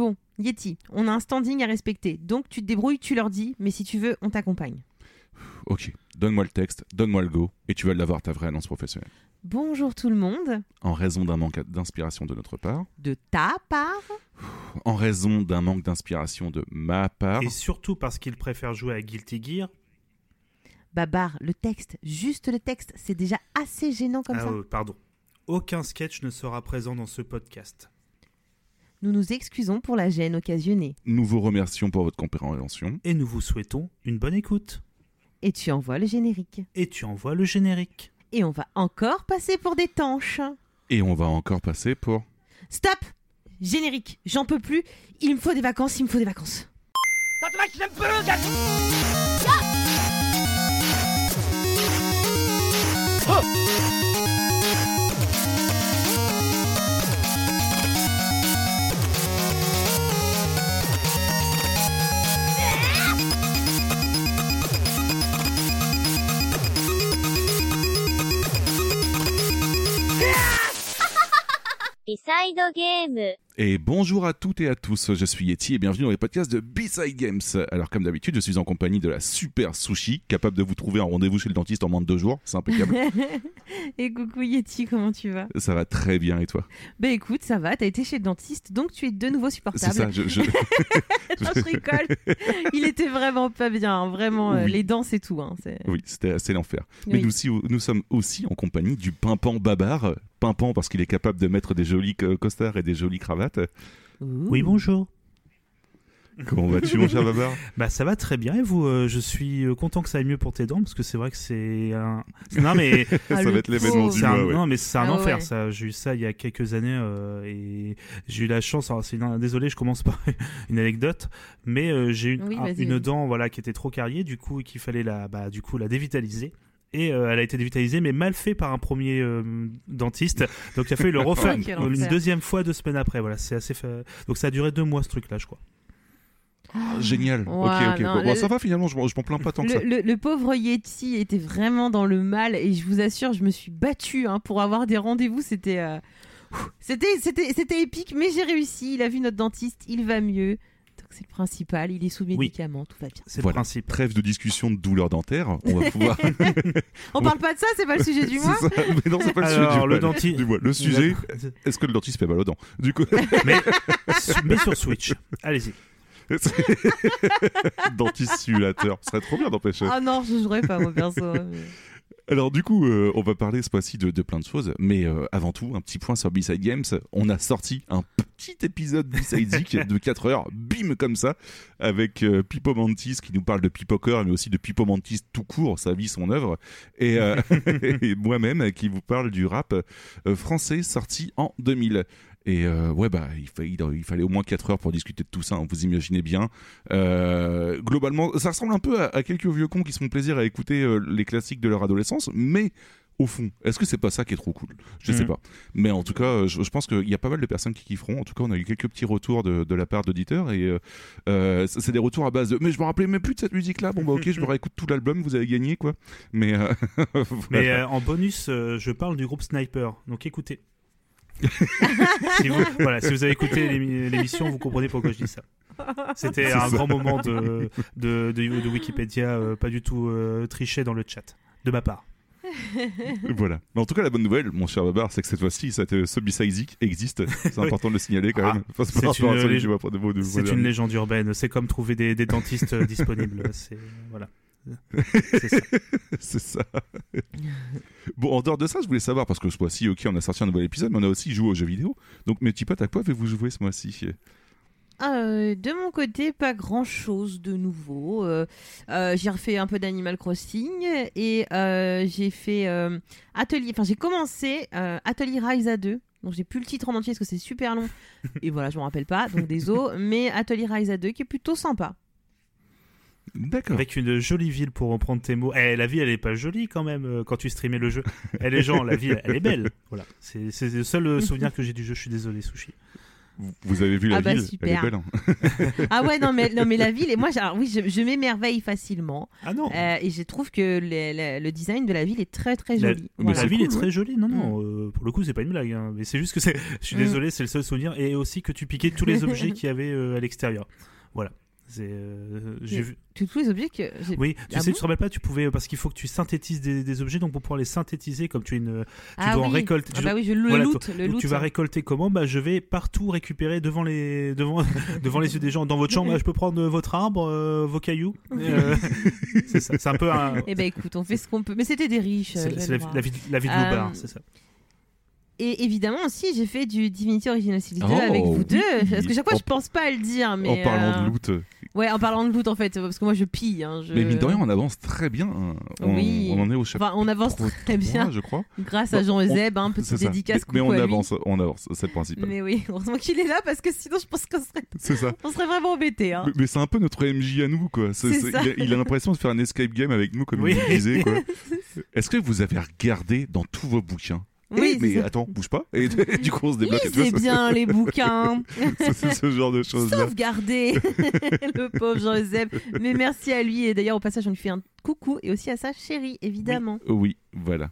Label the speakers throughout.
Speaker 1: Bon, Yeti, on a un standing à respecter, donc tu te débrouilles, tu leur dis, mais si tu veux, on t'accompagne.
Speaker 2: Ok, donne-moi le texte, donne-moi le go, et tu vas l'avoir ta vraie annonce professionnelle.
Speaker 1: Bonjour tout le monde.
Speaker 2: En raison d'un manque d'inspiration de notre part.
Speaker 1: De ta part
Speaker 2: En raison d'un manque d'inspiration de ma part.
Speaker 3: Et surtout parce qu'il préfère jouer à Guilty Gear.
Speaker 1: Babar, le texte, juste le texte, c'est déjà assez gênant comme
Speaker 3: ah,
Speaker 1: ça.
Speaker 3: Euh, pardon. Aucun sketch ne sera présent dans ce podcast.
Speaker 1: Nous nous excusons pour la gêne occasionnée.
Speaker 2: Nous vous remercions pour votre compréhension.
Speaker 3: Et nous vous souhaitons une bonne écoute.
Speaker 1: Et tu envoies le générique.
Speaker 3: Et tu envoies le générique.
Speaker 1: Et on va encore passer pour des tanches.
Speaker 2: Et on va encore passer pour...
Speaker 1: Stop Générique, j'en peux plus. Il me faut des vacances, il me faut des vacances.
Speaker 4: ビサイドゲーム。
Speaker 2: Et bonjour à toutes et à tous, je suis Yeti et bienvenue dans les podcasts de B-Side Games. Alors comme d'habitude, je suis en compagnie de la super Sushi, capable de vous trouver un rendez-vous chez le dentiste en moins de deux jours, c'est impeccable.
Speaker 1: et coucou Yeti, comment tu vas?
Speaker 2: Ça va très bien et toi?
Speaker 1: Bah écoute, ça va, t'as été chez le dentiste, donc tu es de nouveau supportable.
Speaker 2: C'est ça, je... je...
Speaker 1: non, je rigole. Il était vraiment pas bien, hein, vraiment, euh,
Speaker 2: Oui.
Speaker 1: les dents c'est tout. Hein,
Speaker 2: Oui, c'était assez l'enfer. Mais nous, aussi- nous sommes aussi en compagnie du pimpant Babar. Pimpant parce qu'il est capable de mettre des jolis co- costards et des jolies cravates.
Speaker 3: Oui, bonjour.
Speaker 2: Comment vas-tu mon cher Babar?
Speaker 3: Bah ça va très bien et vous euh, Je suis euh, content que ça aille mieux pour tes dents parce que c'est vrai que c'est un. Non mais
Speaker 2: Ça va être l'événement du
Speaker 3: c'est un...
Speaker 2: mois, ouais.
Speaker 3: non mais c'est un
Speaker 1: Ah
Speaker 3: enfer
Speaker 1: ouais.
Speaker 3: ça. J'ai eu ça il y a quelques années euh, et j'ai eu la chance. Alors c'est une- désolé, je commence par une anecdote, mais euh, j'ai eu
Speaker 1: Oui,
Speaker 3: un- une dent voilà qui était trop carriée du coup et qu'il fallait la bah du coup la dévitaliser. Et euh, elle a été dévitalisée, mais mal fait par un premier euh, dentiste. Donc il a fallu le refaire une
Speaker 1: enfer.
Speaker 3: deuxième fois deux semaines après. Voilà, c'est assez. fa- Donc ça a duré deux mois ce truc-là, je crois.
Speaker 2: Génial.
Speaker 1: Ouais,
Speaker 2: ok, ok.
Speaker 1: non,
Speaker 2: Bon,
Speaker 1: le-
Speaker 2: ça va finalement, je, m'en- je m'en plains pas tant que ça.
Speaker 1: Le, pauvre Yeti était vraiment dans le mal et je vous assure, je me suis battue hein, pour avoir des rendez-vous. C'était, euh, c'était, c'était, c'était épique, mais j'ai réussi. Il a vu notre dentiste, il va mieux. C'est le principal. Il est sous médicaments, tout va bien.
Speaker 3: C'est
Speaker 2: Voilà.
Speaker 3: le principe.
Speaker 2: Trêve de discussion de douleur dentaire. On va pouvoir.
Speaker 1: On parle pas de ça, c'est pas le sujet du mois.
Speaker 2: Mais non, c'est pas le
Speaker 3: Alors,
Speaker 2: sujet du
Speaker 3: le
Speaker 2: mois.
Speaker 3: denti-
Speaker 2: Du mois. Le sujet, est-ce que le dentiste fait mal aux dents Du coup,
Speaker 3: mais, mais sur Switch. Allez-y.
Speaker 2: dentiste simulateur. Ce serait trop bien d'empêcher.
Speaker 1: Ah non, je jouerais pas moi perso. mais-
Speaker 2: Alors du coup, euh, on va parler ce mois-ci de, de plein de choses, mais euh, avant tout, un petit point sur B-Side Games. On a sorti un petit épisode B-Side Zik de 4 heures, bim comme ça, avec euh, Pipo Mantis qui nous parle de Pipoker, mais aussi de Pipo Mantis tout court, sa vie, son œuvre, et, et moi-même qui vous parle du rap français sorti en 2000. Et euh, ouais, bah, il, fa- il- il fallait au moins 4 heures pour discuter de tout ça, hein, vous imaginez bien. Euh, globalement, ça ressemble un peu à, à quelques vieux cons qui se font plaisir à écouter euh, les classiques de leur adolescence, mais au fond, est-ce que c'est pas ça qui est trop cool? Je sais
Speaker 3: Mhm.
Speaker 2: pas. Mais en tout cas, je, je pense qu'il y a pas mal de personnes qui kifferont. En tout cas, on a eu quelques petits retours de, de la part d'auditeurs et euh, c'est des retours à base de mais je me rappelais même plus de cette musique-là. Bon bah ok, je me réécoute tout l'album, vous avez gagné quoi. Mais euh,
Speaker 3: euh, en bonus, je parle du groupe Sniper. Donc écoutez. Si, vous, voilà, si vous avez écouté l'émi- l'émission, vous comprenez pourquoi je dis ça. C'était un
Speaker 2: ça.
Speaker 3: grand moment de, de, de- de Wikipédia, euh, pas du tout euh, triché dans le chat, de ma part.
Speaker 2: voilà. Mais en tout cas, la bonne nouvelle, mon cher Babar, c'est que cette fois-ci, ce B-Side existe. C'est important de le signaler quand
Speaker 3: Ah,
Speaker 2: même.
Speaker 3: C'est une lég- légende urbaine. C'est comme trouver des, des dentistes euh, disponibles. C'est voilà. C'est ça.
Speaker 2: c'est ça. bon, en dehors de ça, je voulais savoir, parce que ce mois-ci, ok, on a sorti un nouvel épisode, mais on a aussi joué aux jeux vidéo. Donc, mes petits potes, à quoi avez-vous joué ce mois-ci?
Speaker 1: Euh, de mon côté, pas grand chose de nouveau. Euh, euh, j'ai refait un peu d'Animal Crossing et euh, j'ai fait euh, Atelier. Enfin, j'ai commencé euh, Atelier Rise à 2. Donc, j'ai plus le titre en entier parce que c'est super long. et voilà, je m'en rappelle pas. Donc, désolé. mais Atelier Rise à 2 qui est plutôt sympa.
Speaker 2: D'accord.
Speaker 3: Avec une jolie ville pour reprendre tes mots. Eh, la vie, elle est pas jolie quand même euh, quand tu streamais le jeu. Eh, les gens, la vie, elle est belle. Voilà. C'est c'est le seul euh, souvenir que j'ai du jeu. Je suis désolé, Sushi.
Speaker 2: Vous- avez vu la
Speaker 1: Ah bah,
Speaker 2: ville?
Speaker 1: Super.
Speaker 2: Elle est belle. hein.
Speaker 1: Ah ouais, non mais, non, mais la ville, et moi, alors, oui, je, je m'émerveille facilement.
Speaker 3: Ah non
Speaker 1: Euh, et je trouve que le, le- le design de la ville est très très
Speaker 3: La,
Speaker 1: joli.
Speaker 2: mais
Speaker 3: la
Speaker 1: Voilà.
Speaker 2: c'est
Speaker 3: ville
Speaker 2: cool,
Speaker 3: est très jolie, non, non,
Speaker 1: Mm.
Speaker 3: euh, pour le coup, c'est pas une blague, hein, mais c'est juste que c'est. Je suis
Speaker 1: Mm.
Speaker 3: désolé, c'est le seul souvenir, et aussi que tu piquais tous les objets qu'il y avait euh, à l'extérieur. Voilà. Euh, vu.
Speaker 1: Tous tous les objets que j'ai.
Speaker 3: Oui, tu
Speaker 1: Ah
Speaker 3: sais,
Speaker 1: bon
Speaker 3: tu te rappelles pas, tu pouvais parce qu'il faut que tu synthétises des, des objets, donc pour pouvoir les synthétiser, comme tu une,
Speaker 1: ah,
Speaker 3: dois en
Speaker 1: oui.
Speaker 3: récolter-
Speaker 1: Ah
Speaker 3: tu
Speaker 1: bah oui, je le
Speaker 3: voilà,
Speaker 1: loot. Le loot.
Speaker 3: tu vas récolter comment? Bah, je vais partout récupérer devant les devant devant les yeux des gens dans votre chambre. bah, je peux prendre votre arbre, euh, vos cailloux. Euh, c'est ça. C'est un peu un.
Speaker 1: Eh ben écoute, on fait ce qu'on peut. Mais c'était des riches.
Speaker 3: C'est la, la vie, la vie de
Speaker 1: Euh,
Speaker 3: Loubard, c'est ça.
Speaker 1: Et évidemment aussi, j'ai fait du Divinity Original Sin 2
Speaker 2: Oh,
Speaker 1: avec vous
Speaker 2: oui.
Speaker 1: deux. Parce que chaque fois,
Speaker 2: En-
Speaker 1: je pense pas à le dire. Mais
Speaker 2: en parlant
Speaker 1: euh,
Speaker 2: de loot. euh,
Speaker 1: Ouais, en parlant de loot en fait. Parce que moi, je pille. hein, je-
Speaker 2: Mais mine de rien, on avance très bien. hein. On,
Speaker 1: Oui.
Speaker 2: on en est au chapitre.
Speaker 1: Enfin, on avance très bien
Speaker 2: je crois.
Speaker 1: grâce à
Speaker 2: Bon,
Speaker 1: Jean
Speaker 2: on-
Speaker 1: Euseb. Hein,
Speaker 2: ça.
Speaker 1: dédicace.
Speaker 2: Mais, on avance, on avance, c'est le principal.
Speaker 1: Mais oui, heureusement qu'il est là parce que sinon, je pense qu'on serait,
Speaker 2: C'est ça.
Speaker 1: on serait vraiment embêtés. Hein.
Speaker 2: Mais, mais c'est un peu notre MJ à nous, quoi. Il a l'impression de faire un escape game avec nous, comme
Speaker 3: Oui.
Speaker 2: il disait, quoi. Est-ce que vous avez regardé dans tous vos bouquins
Speaker 1: Oui,
Speaker 2: Eh, mais attends, bouge pas. Et du coup, on se débloque.
Speaker 1: Lisez bien les bouquins.
Speaker 2: C'est ce genre de choses-là.
Speaker 1: Sauvegarder le pauvre Jean Euseb. Mais merci à lui. Et d'ailleurs, au passage, on lui fait un coucou. Et aussi à sa chérie, évidemment.
Speaker 2: Oui, voilà.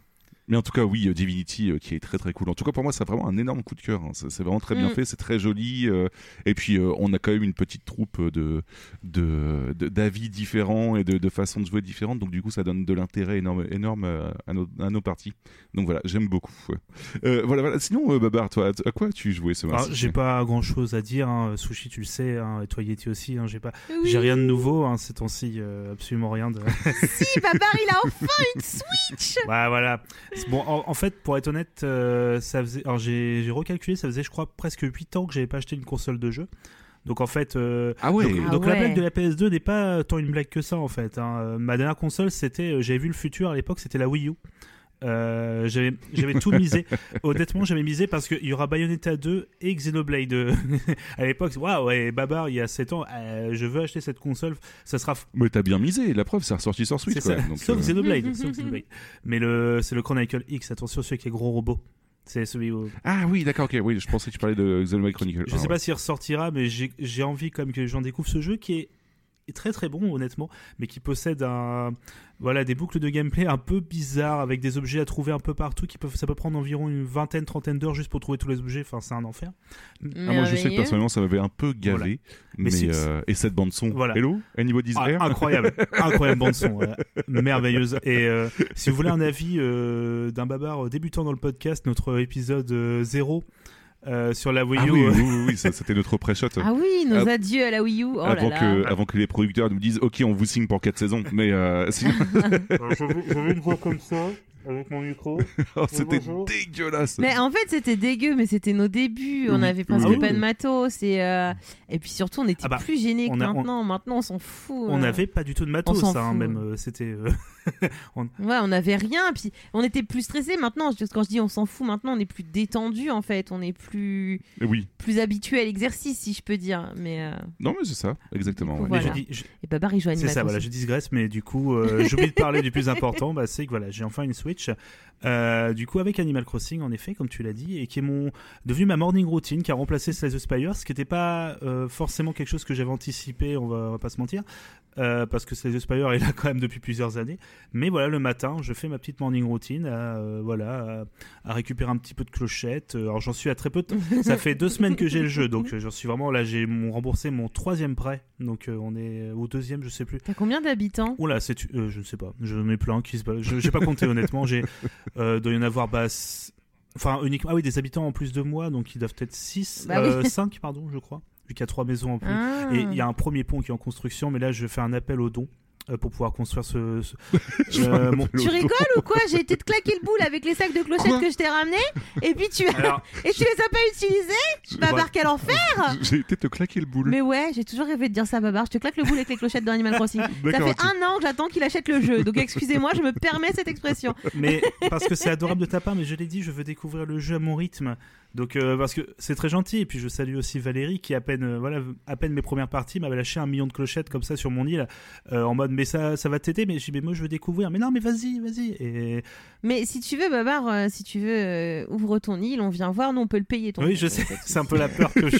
Speaker 2: Mais en tout cas, oui, euh, Divinity, euh, qui est très très cool. En tout cas, pour moi, c'est vraiment un énorme coup de cœur. hein. C'est vraiment très bien
Speaker 1: Mm.
Speaker 2: fait, c'est très joli. euh, et puis, euh, on a quand même une petite troupe de de- de- d'avis différents et de, de façons de jouer différentes. Donc, du coup, ça donne de l'intérêt énorme, énorme à, nos, à nos parties. Donc, voilà, j'aime beaucoup. Euh, voilà, voilà. Sinon, euh, Babar, toi, à quoi tu jouais ce mois-ci?
Speaker 3: j'ai pas grand chose à dire. hein. Sushi, tu le sais, hein, et toi Yeti aussi. hein, J'ai pas,
Speaker 1: Oui.
Speaker 3: j'ai rien de nouveau. Hein, ces temps-ci, euh, absolument rien de.
Speaker 1: Si, Babar, il a enfin une Switch.
Speaker 3: Ouais, voilà. Bon, en, en fait, pour être honnête, euh, ça faisait. Alors, j'ai j'ai recalculé, ça faisait, je crois, presque 8 ans que j'avais pas acheté une console de jeu. Donc, en fait. euh,
Speaker 2: Ah ouais.
Speaker 3: donc,
Speaker 1: Ah
Speaker 3: donc la blague de la PS2 n'est pas tant une blague que ça, en fait. hein. Ma dernière console, c'était. euh, J'avais vu le futur à l'époque, c'était la Wii U. Euh, j'avais tout misé honnêtement j'avais misé parce qu'il y aura Bayonetta 2 et Xenoblade à l'époque waouh ouais Babar il y a 7 ans euh, je veux acheter cette console ça sera
Speaker 2: Mais t'as bien misé. La preuve, c'est ressorti sur Switch.
Speaker 3: c'est
Speaker 2: quoi.
Speaker 3: ça.
Speaker 2: Donc,
Speaker 3: sauf
Speaker 2: euh,
Speaker 3: Xenoblade, sauf Xenoblade. Mais c'est le Chronicle X, attention, celui qui est gros robot. C'est celui où...
Speaker 2: Ah oui, d'accord, ok. Oui, je pensais que tu parlais de Xenoblade Chronicle.
Speaker 3: Je
Speaker 2: Ah,
Speaker 3: sais
Speaker 2: ouais.
Speaker 3: pas s'il ressortira, mais j'ai, envie quand même que les gens découvrent ce jeu qui est très très bon, honnêtement, mais qui possède un, voilà, des boucles de gameplay un peu bizarres avec des objets à trouver un peu partout qui peuvent, ça peut prendre environ une vingtaine, trentaine d'heures juste pour trouver tous les objets. Enfin, c'est un enfer.
Speaker 2: Ah, moi, je sais que personnellement, ça m'avait un peu gavé.
Speaker 3: Voilà.
Speaker 2: Mais, euh, et cette bande son.
Speaker 3: Voilà.
Speaker 2: Hello, Anybody's
Speaker 3: Ah, incroyable, incroyable bande son, merveilleuse. Et euh, si vous voulez un avis euh, d'un babar débutant dans le podcast, notre épisode 0 sur la Wii
Speaker 2: Ah
Speaker 3: U,
Speaker 2: oui,
Speaker 3: euh,
Speaker 2: oui, oui, oui, ça, c'était notre pré-shot.
Speaker 1: Ah oui, nos
Speaker 2: Ah,
Speaker 1: adieux à la Wii U. Oh
Speaker 2: avant,
Speaker 1: là.
Speaker 2: que, avant que les producteurs nous disent Ok, on vous signe pour 4 saisons. Mais euh, sinon,
Speaker 3: J'avais une voix comme ça, avec mon micro.
Speaker 2: oh, c'était dégueulasse.
Speaker 1: Mais en fait, c'était dégueu, mais c'était nos débuts. On avait presque
Speaker 3: Ah oui.
Speaker 1: pas de matos. Et, euh, et puis surtout, on était
Speaker 3: Ah bah,
Speaker 1: plus gênés que
Speaker 3: on a- on-
Speaker 1: maintenant. Maintenant, on s'en fout.
Speaker 3: On
Speaker 1: euh.
Speaker 3: n'avait pas du tout de matos,
Speaker 1: On s'en
Speaker 3: hein, même. euh, C'était. euh,
Speaker 1: Ouais, on n'avait rien. Puis on était plus stressés. Maintenant, quand je dis on s'en fout, maintenant, on est plus détendu en fait. On est plus,
Speaker 2: Oui,
Speaker 1: plus habitué à l'exercice, si je peux dire. Mais euh,
Speaker 2: non, mais c'est ça, exactement.
Speaker 1: Du coup,
Speaker 2: ouais.
Speaker 3: mais
Speaker 1: Voilà.
Speaker 3: je dis- je-
Speaker 1: et Babar, il joue à
Speaker 3: C'est ça, voilà, je digresse, mais du coup, euh, j'oublie de parler du plus important, bah, c'est que voilà, j'ai enfin une Switch. Euh, du coup, avec Animal Crossing, en effet, comme tu l'as dit, et qui est devenu ma morning routine, qui a remplacé Slay the Spire, ce qui n'était pas euh, forcément quelque chose que j'avais anticipé, on va pas se mentir, euh, parce que Slay the Spire est là quand même depuis plusieurs années. Mais voilà, le matin, je fais ma petite morning routine, à, euh, voilà, à, à récupérer un petit peu de clochette. Euh, Alors j'en suis à très peu de. Ça fait deux semaines que j'ai le jeu, donc j'en suis vraiment là. J'ai mon remboursé mon troisième prêt, donc euh, on est au deuxième, je sais plus.
Speaker 1: T'as combien d'habitants?
Speaker 3: Oula, c'est je ne sais pas. Je n'ai plein qui se. Je j'ai pas compté honnêtement. J'ai doit y en avoir bah, enfin uniquement ah oui des habitants en plus de moi donc ils doivent être 6
Speaker 1: Bah oui.
Speaker 3: 5 pardon, je crois. Vu qu'il y a trois maisons en plus.
Speaker 1: Ah.
Speaker 3: Et il y a un premier pont qui est en construction, mais là je fais un appel aux dons euh, pour pouvoir construire ce. ce- Euh, mon-
Speaker 1: Tu rigoles ou quoi? J'ai été te claquer le boule avec les sacs de clochettes
Speaker 2: Quoi?
Speaker 1: que je t'ai ramenés et puis tu
Speaker 3: Alors,
Speaker 1: et tu les as pas utilisés? Babar,
Speaker 3: Voilà.
Speaker 1: quel enfer?
Speaker 2: J'ai été te claquer le boule.
Speaker 1: Mais ouais, j'ai toujours rêvé de dire ça à Babar. Je te claque le boule avec les clochettes dans Animal Crossing. Ça fait un an que j'attends qu'il achète le jeu. Donc excusez-moi, je me permets cette expression.
Speaker 3: mais parce que c'est adorable de ta part, mais je l'ai dit, je veux découvrir le jeu à mon rythme. Donc euh, parce que c'est très gentil et puis je salue aussi Valérie qui à peine euh, voilà à peine mes premières parties m'avait lâché un million de clochettes comme ça sur mon île euh, en mode mais ça ça va t'aider mais dis mais moi je veux découvrir. Mais non mais vas-y vas-y. Et
Speaker 1: Mais si tu veux, Babar, euh, si tu veux, euh, ouvre ton île, on vient voir, nous on peut le payer. Ton
Speaker 3: oui
Speaker 1: île,
Speaker 3: je sais c'est un peu la peur que j'ai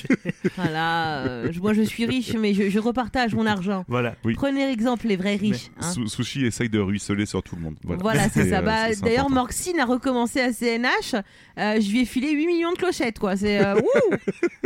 Speaker 1: Voilà, euh, je- moi je suis riche, mais je, je repartage mon argent.
Speaker 3: voilà
Speaker 2: Oui.
Speaker 1: Prenez exemple, les vrais riches. hein.
Speaker 2: Su- Sushi essaye de ruisseler sur tout le monde. Voilà,
Speaker 1: Voilà, c'est
Speaker 2: Et,
Speaker 1: ça.
Speaker 2: euh,
Speaker 1: Bah,
Speaker 2: c'est-
Speaker 1: D'ailleurs,
Speaker 2: important.
Speaker 1: Morxine a recommencé à CNH. euh, je lui ai filé 8 millions de clochettes, quoi. C'est. euh, ouh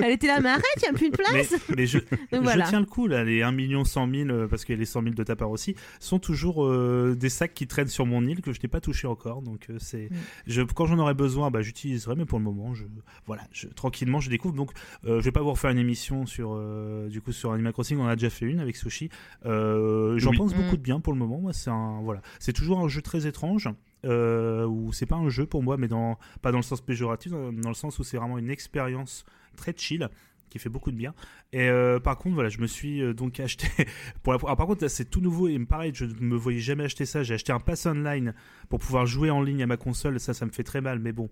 Speaker 1: Elle était là, mais arrête, il n'y a plus de place.
Speaker 3: mais, mais je,
Speaker 1: Donc voilà.
Speaker 3: je tiens le coup là les 1 million 100 000 euh, parce que les 100 000 de ta part aussi sont toujours euh, des sacs qui traînent sur mon île que je n'ai pas touché encore donc euh, c'est
Speaker 1: Mm.
Speaker 3: je quand j'en aurai besoin bah j'utiliserai mais pour le moment je voilà je, tranquillement je découvre donc euh, je vais pas vous refaire une émission sur euh, du coup sur Animal Crossing on en a déjà fait une avec Sushi euh, j'en
Speaker 2: Oui.
Speaker 3: pense
Speaker 1: Mm.
Speaker 3: beaucoup de bien pour le moment moi c'est un voilà c'est toujours un jeu très étrange euh, où c'est pas un jeu pour moi mais dans pas dans le sens péjoratif dans, dans le sens où c'est vraiment une expérience très chill qui fait beaucoup de bien et euh, par contre, voilà, je me suis euh, donc acheté. Pour. Alors, par contre, c'est tout nouveau et pareil, je ne me voyais jamais acheter ça. J'ai acheté un pass online pour pouvoir jouer en ligne à ma console. Ça, ça me fait très mal, mais bon.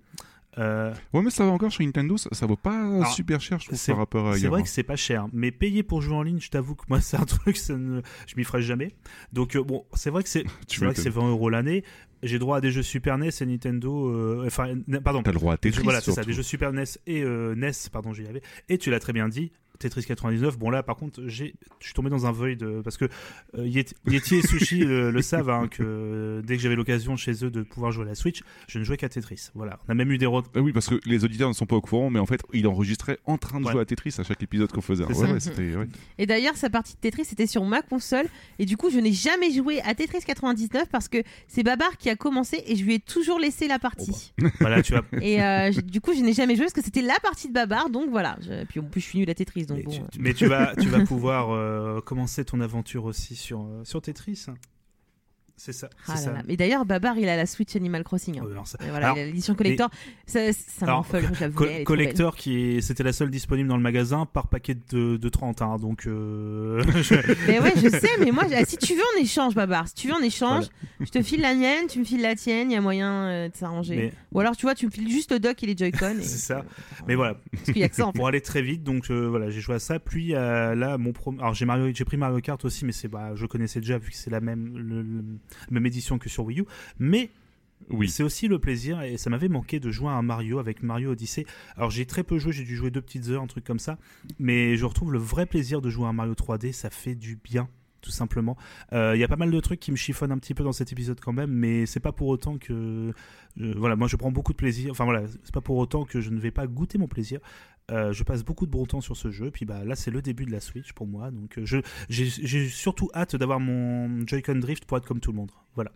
Speaker 3: Euh,
Speaker 2: Ouais, mais ça va encore sur Nintendo, ça, ça vaut pas
Speaker 3: Alors,
Speaker 2: super cher, je trouve, par rapport à
Speaker 3: c'est vrai que c'est pas cher, mais payer pour jouer en ligne, je t'avoue que moi, c'est un truc, ça ne... je m'y ferai jamais. Donc, euh, bon, c'est vrai que c'est vrai que c'est
Speaker 2: m'étonnes.
Speaker 3: 20 euros l'année. J'ai droit à des jeux Super NES et Nintendo. euh, Enfin, n- pardon.
Speaker 2: T'as le droit à
Speaker 3: jeux-
Speaker 2: Tetris.
Speaker 3: voilà, c'est ça, des jeux Super NES et NES, pardon, j'y avais. Et tu l'as très bien dit, Tetris 99. Bon là, par contre, j'ai, je suis tombé dans un void euh, parce que euh, Yeti, Yeti et Sushi euh, le savent hein, que euh, dès que j'avais l'occasion chez eux de pouvoir jouer à la Switch, je ne jouais qu'à Tetris. Voilà, on a même eu des re-
Speaker 2: Ah oui, parce que les auditeurs ne sont pas au courant, mais en fait, il enregistrait en train de
Speaker 3: Ouais.
Speaker 2: jouer à Tetris à chaque épisode qu'on faisait. Ouais, ouais.
Speaker 1: Et d'ailleurs, sa partie de Tetris était sur ma console. Et du coup, je n'ai jamais joué à Tetris 99 parce que c'est Babar qui a commencé et je lui ai toujours laissé la partie.
Speaker 3: Voilà, tu vois.
Speaker 1: Et euh, du coup, je n'ai jamais joué parce que c'était la partie de Babar. Donc voilà. Je- Puis en plus, je suis nul à Tetris. Donc
Speaker 3: Mais,
Speaker 1: bon.
Speaker 3: tu, mais tu vas, tu vas pouvoir euh, commencer ton aventure aussi sur, euh, sur Tetris. C'est ça.
Speaker 1: Ah
Speaker 3: c'est
Speaker 1: là
Speaker 3: ça.
Speaker 1: là. Mais d'ailleurs, Babar, il a la Switch Animal Crossing. hein.
Speaker 3: Alors ça-
Speaker 1: Et voilà,
Speaker 3: Alors,
Speaker 1: il a l'édition collector. Ça, ça
Speaker 3: Co-
Speaker 1: belle.
Speaker 3: collector qui est, c'était la seule disponible dans le magasin par paquet de, de 30 hein, donc euh,
Speaker 1: Mais ouais, je sais, mais moi, si tu veux, on échange, Babar. Si tu veux, on échange. Je te file la mienne, tu me files la tienne. Il y a moyen euh, de s'arranger.
Speaker 3: mais
Speaker 1: Ou alors, tu vois, tu me files juste le dock et les Joy-Con. et-
Speaker 3: C'est ça. mais voilà
Speaker 1: Parce qu'il y a que ça en fait.
Speaker 3: pour aller très vite donc voilà j'ai joué à ça puis là mon pro... alors j'ai Mario pris Mario Kart aussi mais c'est bah je connaissais déjà vu que c'est la même le- le- même édition que sur Wii U mais
Speaker 2: Oui.
Speaker 3: c'est aussi le plaisir et ça m'avait manqué de jouer à un Mario avec Mario Odyssey alors j'ai très peu joué j'ai dû jouer deux petites heures un truc comme ça mais je retrouve le vrai plaisir de jouer à un Mario 3D ça fait du bien tout simplement. Euh, Il y a pas mal de trucs qui me chiffonnent un petit peu dans cet épisode quand même, mais c'est pas pour autant que euh, voilà, moi je prends beaucoup de plaisir. Enfin voilà, c'est pas pour autant que je ne vais pas goûter mon plaisir. Euh, je passe beaucoup de bon temps sur ce jeu, puis bah là c'est le début de la Switch pour moi, donc euh, j'ai surtout hâte d'avoir mon Joy-Con Drift pour être comme tout le monde. Voilà.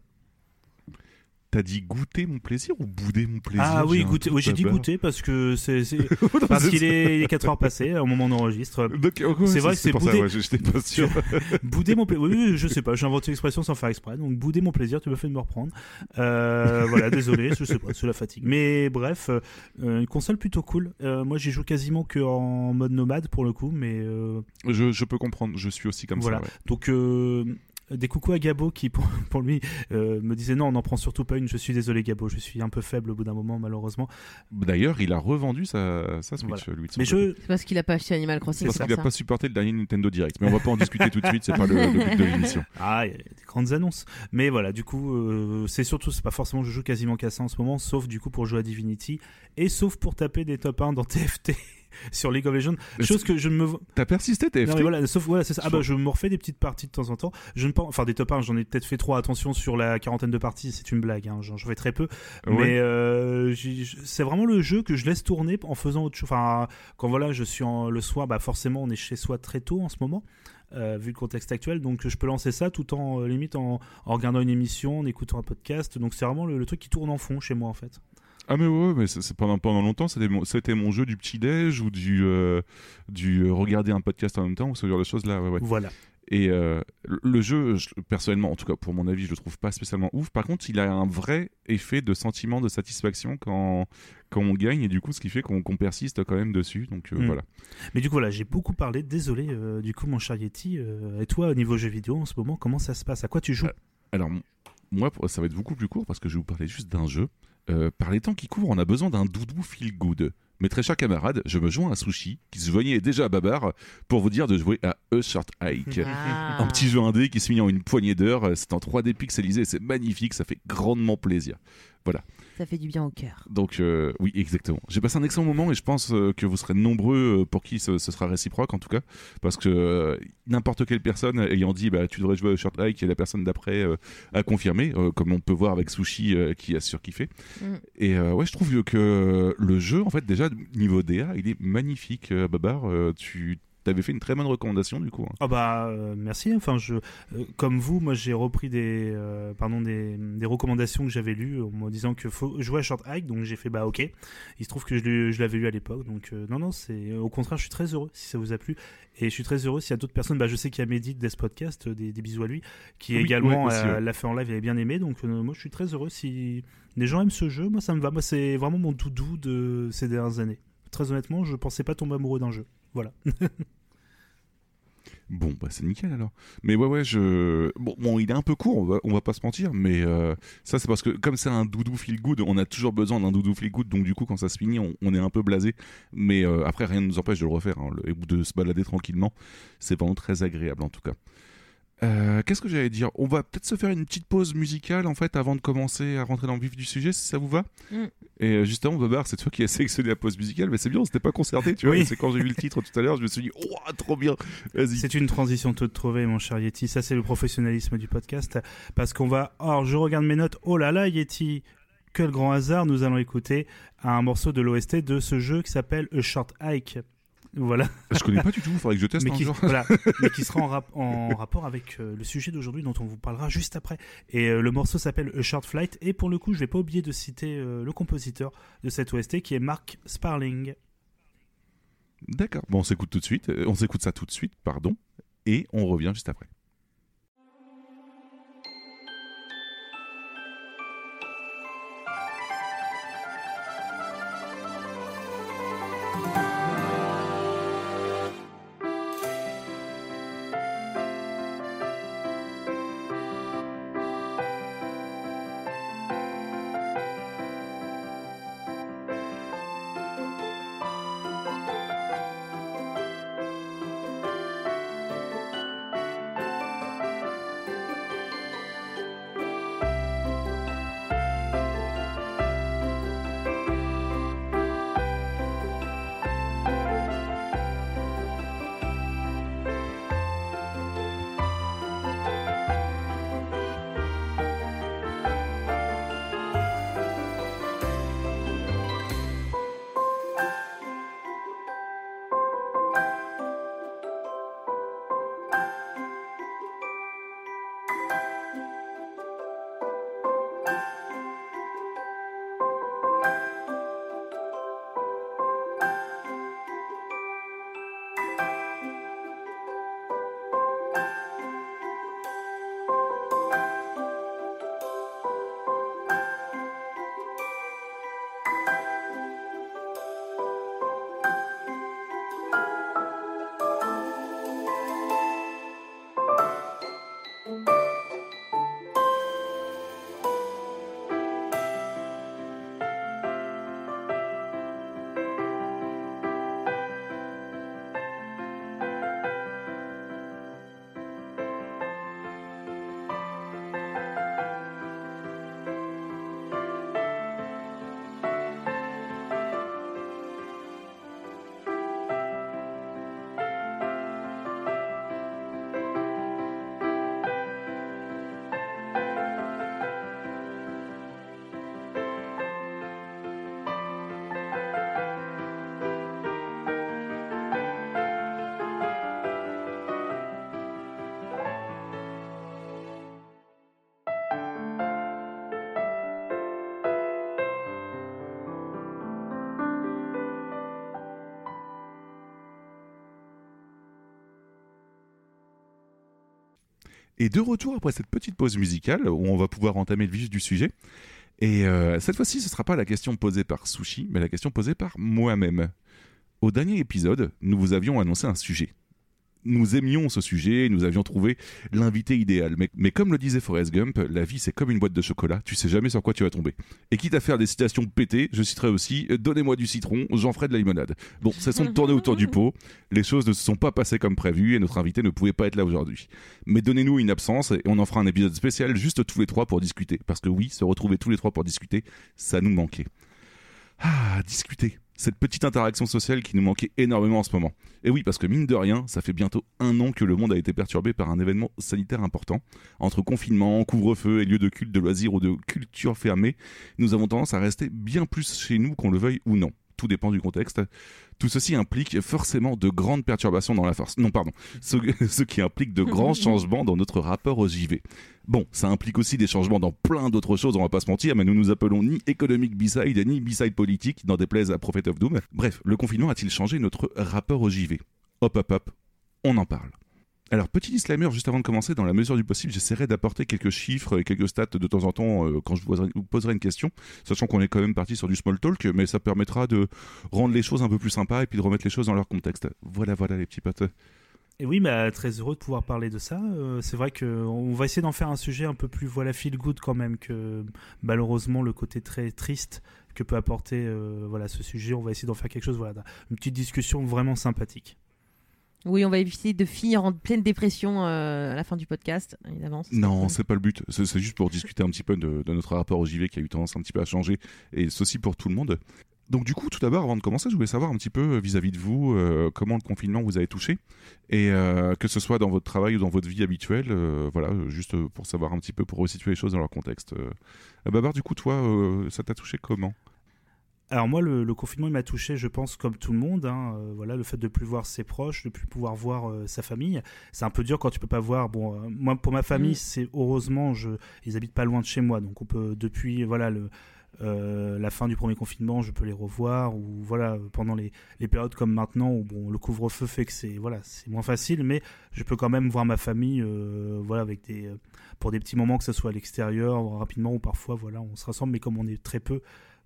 Speaker 2: T'as dit goûter mon plaisir ou bouder mon plaisir
Speaker 3: ah oui, goûter. Oui, j'ai dit goûter parce que c'est parce qu'il est, il est 4 heures passées au moment où on enregistre.
Speaker 2: Donc, ouais,
Speaker 3: C'est vrai que c'est boudé.
Speaker 2: ouais, j'étais pas sûr.
Speaker 3: Bouder mon plaisir. Oui, je sais pas, j'ai inventé l'expression sans faire exprès. Donc, bouder mon plaisir, tu me fais de me reprendre. Euh, voilà, désolé, je sais pas, c'est la fatigue. Mais bref, euh, une console plutôt cool. Euh, moi, j'y joue quasiment que en mode nomade pour le coup, mais
Speaker 2: je, je peux comprendre, je suis aussi comme
Speaker 3: Voilà.
Speaker 2: ça. ouais.
Speaker 3: donc. Des coucous à Gabo qui, pour, pour lui, euh, me disait non, on n'en prend surtout pas une. Je suis désolé, Gabo, je suis un peu faible au bout d'un moment, malheureusement.
Speaker 2: D'ailleurs, il a revendu sa, sa Switch, lui. de son
Speaker 3: Mais je,
Speaker 1: C'est parce qu'il a pas acheté Animal Crossing.
Speaker 2: Parce qu'il a
Speaker 1: pour
Speaker 2: pas supporté le dernier Nintendo Direct. Mais on va pas en discuter tout de suite, c'est pas le, le but de l'émission.
Speaker 3: Ah, il y a des grandes annonces. Mais voilà, du coup, euh, c'est surtout, c'est pas forcément, je joue quasiment qu'à ça en ce moment, sauf du coup pour jouer à Divinity, et sauf pour taper des top 1 dans TFT sur League of Legends. Chose que je ne me.
Speaker 2: T'as persisté,
Speaker 3: mais voilà, sauf, voilà, c'est ça. Ah bah, je me refais des petites parties de temps en temps. Je ne pense, enfin, des top 1, j'en ai peut-être fait trop attention sur la quarantaine de parties, c'est une blague, hein, j'en fais très peu.
Speaker 2: Ouais.
Speaker 3: Mais euh, c'est vraiment le jeu que je laisse tourner en faisant autre chose. Enfin, quand voilà, je suis en, le soir, bah forcément, on est chez soi très tôt en ce moment. euh, vu le contexte actuel, donc je peux lancer ça tout en euh, limite en, en regardant une émission, en écoutant un podcast. Donc c'est vraiment le, le truc qui tourne en fond chez moi en fait.
Speaker 2: Ah mais ouais, mais c'est pendant pendant longtemps, c'était mon, c'était mon jeu du petit déj ou du euh, du euh, regarder un podcast en même temps ou ce genre de choses là. Ouais, ouais.
Speaker 3: Voilà.
Speaker 2: Et euh, le- jeu, je- personnellement, en tout cas pour mon avis, je le trouve pas spécialement ouf. Par contre, il a un vrai effet de sentiment de satisfaction quand quand on gagne et du coup, ce qui fait qu'on persiste quand même dessus. Donc euh,
Speaker 3: Mm.
Speaker 2: voilà.
Speaker 3: Mais du coup voilà, j'ai beaucoup parlé. Désolé. euh, du coup, mon cher Yeti, et toi au niveau jeux vidéo en ce moment, comment ça se passe? À quoi tu joues?
Speaker 2: Alors moi, ça va être beaucoup plus court parce que je vais vous parler juste d'un jeu Euh, par les temps qui courent, on a besoin d'un doudou feel good. Mes très chers camarades, je me joins à Sushi, qui se joignait déjà à Babar, pour vous dire de jouer à A Short Hike.
Speaker 1: Ah.
Speaker 2: Un petit jeu indé qui se finit en une poignée d'heures, c'est en 3D pixelisé, c'est magnifique, ça fait grandement plaisir.
Speaker 1: Ça fait du bien au cœur.
Speaker 2: Donc euh, oui, exactement. J'ai passé un excellent moment et je pense euh, que vous serez nombreux euh, pour qui ce, ce sera réciproque en tout cas, parce que euh, n'importe quelle personne ayant dit bah tu devrais jouer au short hike et la personne d'après a confirmé, comme on peut voir avec Sushi qui a surkiffé.
Speaker 1: Mm.
Speaker 2: Et ouais, je trouve que le jeu en fait déjà niveau DA, il est magnifique. Babar, tu t'avais fait une très bonne recommandation du coup. hein.
Speaker 3: Ah bah euh, merci. Enfin je, euh, comme vous, moi j'ai repris des, euh, pardon des, des recommandations que j'avais lues en me disant que faut jouer à Short Hike, donc j'ai fait bah ok. Il se trouve que je, l'avais lu à l'époque, donc non non c'est au contraire je suis très heureux si ça vous a plu et je suis très heureux s'il y a d'autres personnes. Bah je sais qu'il y a Mehdi de ce podcast, des, des bisous à lui, qui
Speaker 2: Oui,
Speaker 3: également l'a fait en live et avait bien aimé. Donc moi je suis très heureux si les gens aiment ce jeu. Moi ça me va. Moi c'est vraiment mon doudou de ces dernières années. Très honnêtement, je pensais pas tomber amoureux d'un jeu. Voilà.
Speaker 2: Bon, bah c'est nickel alors. Mais ouais, ouais, je. Bon, il est un peu court, on va, pas se mentir, mais euh, ça, c'est parce que comme c'est un doudou feel good, on a toujours besoin d'un doudou feel good, donc du coup, quand ça se finit, on, est un peu blasé. Mais euh, après, rien ne nous empêche de le refaire, hein, le- de se balader tranquillement. C'est vraiment très agréable en tout cas. Euh, Qu'est-ce que j'allais dire? On va peut-être se faire une petite pause musicale en fait avant de commencer à rentrer dans le vif du sujet, si ça vous va.
Speaker 1: Mm.
Speaker 2: Et euh, justement, Babar, c'est toi qui as sélectionné la pause musicale, mais c'est bien, on s'était pas concerté, tu vois.
Speaker 3: Oui.
Speaker 2: C'est quand j'ai vu le titre tout à l'heure, je me suis dit, oh, trop bien. Vas-y.
Speaker 3: C'est une transition toute trouvée, mon cher Yeti. Ça, c'est le professionnalisme du podcast. Parce qu'on va. Alors, je regarde mes notes. Oh là là, Yeti. Quel grand hasard. Nous allons écouter un morceau de l'OST de ce jeu qui s'appelle A Short Hike. Voilà.
Speaker 2: Je connais pas du tout, faudrait que je teste
Speaker 3: mais,
Speaker 2: un
Speaker 3: qui,
Speaker 2: jour.
Speaker 3: voilà. mais qui sera en, rap- en rapport avec euh, le sujet d'aujourd'hui dont on vous parlera juste après. Et euh, le morceau s'appelle A Short Flight. Et pour le coup, je vais pas oublier de citer euh, le compositeur de cette OST qui est Mark Sparling.
Speaker 2: D'accord. Bon, on s'écoute tout de suite. On s'écoute ça tout de suite, pardon. Et on revient juste après. Et de retour après cette petite pause musicale où on va pouvoir entamer le vif du sujet. Et euh, cette fois-ci, ce ne sera pas la question posée par Sushi, mais la question posée par moi-même. Au dernier épisode, nous vous avions annoncé un sujet. Nous aimions ce sujet, nous avions trouvé l'invité idéal. Mais, mais comme le disait Forrest Gump, la vie c'est comme une boîte de chocolat, tu sais jamais sur quoi tu vas tomber. Et quitte à faire des citations pétées, je citerai aussi euh, Donnez-moi du citron, j'en ferai de la limonade. Bon, cessons de tourner autour du pot, les choses ne se sont pas passées comme prévu et notre invité ne pouvait pas être là aujourd'hui. Mais donnez-nous une absence et on en fera un épisode spécial juste tous les trois pour discuter. Parce que oui, se retrouver tous les trois pour discuter, ça nous manquait. Ah, discuter cette petite interaction sociale qui nous manquait énormément en ce moment. Et oui, parce que mine de rien, ça fait bientôt un an que le monde a été perturbé par un événement sanitaire important. Entre confinement, couvre-feu et lieux de culte, de loisirs ou de culture fermée, nous avons tendance à rester bien plus chez nous qu'on le veuille ou non. Tout dépend du contexte. Tout ceci implique forcément de grandes perturbations dans la force. Non, pardon. Ce, ce qui implique de grands changements dans notre rapport au JV. Bon, ça implique aussi des changements dans plein d'autres choses, on va pas se mentir, mais nous nous appelons ni économique B-side, ni B-side politique, dans des plaies à Prophet of Doom. Bref, le confinement a-t-il changé notre rapport au JV Hop, hop, hop, on en parle. Alors, petit disclaimer, juste avant de commencer, dans la mesure du possible, j'essaierai d'apporter quelques chiffres et quelques stats de temps en temps euh, quand je vous poserai, une question, sachant qu'on est quand même parti sur du small talk, mais ça permettra de rendre les choses un peu plus sympas et puis de remettre les choses dans leur contexte. Voilà, voilà les petits potes.
Speaker 3: Et oui, bah, très heureux de pouvoir parler de ça. Euh, c'est vrai qu'on va essayer d'en faire un sujet un peu plus voilà feel good quand même que malheureusement le côté très triste que peut apporter euh, voilà ce sujet. On va essayer d'en faire quelque chose voilà une petite discussion vraiment sympathique.
Speaker 1: Oui, on va éviter de finir en pleine dépression euh, à la fin du podcast, évidemment.
Speaker 2: Non, c'est pas le but. C'est juste pour discuter un petit peu de, notre rapport au JV qui a eu tendance un petit peu à changer, et ceci pour tout le monde. Donc du coup, tout d'abord, avant de commencer, je voulais savoir un petit peu euh, vis-à-vis de vous, euh, comment le confinement vous a touché, et que ce soit dans votre travail ou dans votre vie habituelle, voilà, juste pour savoir un petit peu, pour resituer les choses dans leur contexte. Babar, du coup, toi, ça t'a touché comment?
Speaker 3: Alors moi, le, confinement, il m'a touché, je pense, comme tout le monde. Hein. Euh, voilà, le fait de plus voir ses proches, de plus pouvoir voir euh, sa famille, c'est un peu dur quand tu peux pas voir. Bon, euh, moi, pour ma famille, mm. c'est heureusement, je, ils habitent pas loin de chez moi, donc on peut depuis, voilà, le, la fin du premier confinement, je peux les revoir ou voilà pendant les, les périodes comme maintenant où bon le couvre-feu fait que c'est voilà c'est moins facile, mais je peux quand même voir ma famille, voilà avec des pour des petits moments que ce soit à l'extérieur rapidement ou parfois voilà on se rassemble, mais comme on est très peu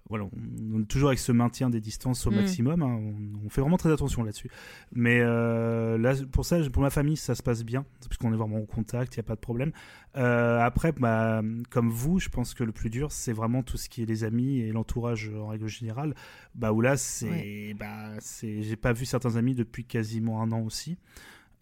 Speaker 3: voilà, on, est toujours avec ce maintien des distances au mm. maximum. Hein. on, fait vraiment très attention là-dessus. Mais euh, là, pour ça, pour ma famille, ça se passe bien, puisqu'on est vraiment en contact, il n'y a pas de problème. Euh, après, bah, comme vous, je pense que le plus dur, c'est vraiment tout ce qui est les amis et l'entourage en règle générale. Bah, où là, c'est, bah, c'est, j'ai pas vu certains amis depuis quasiment un an aussi.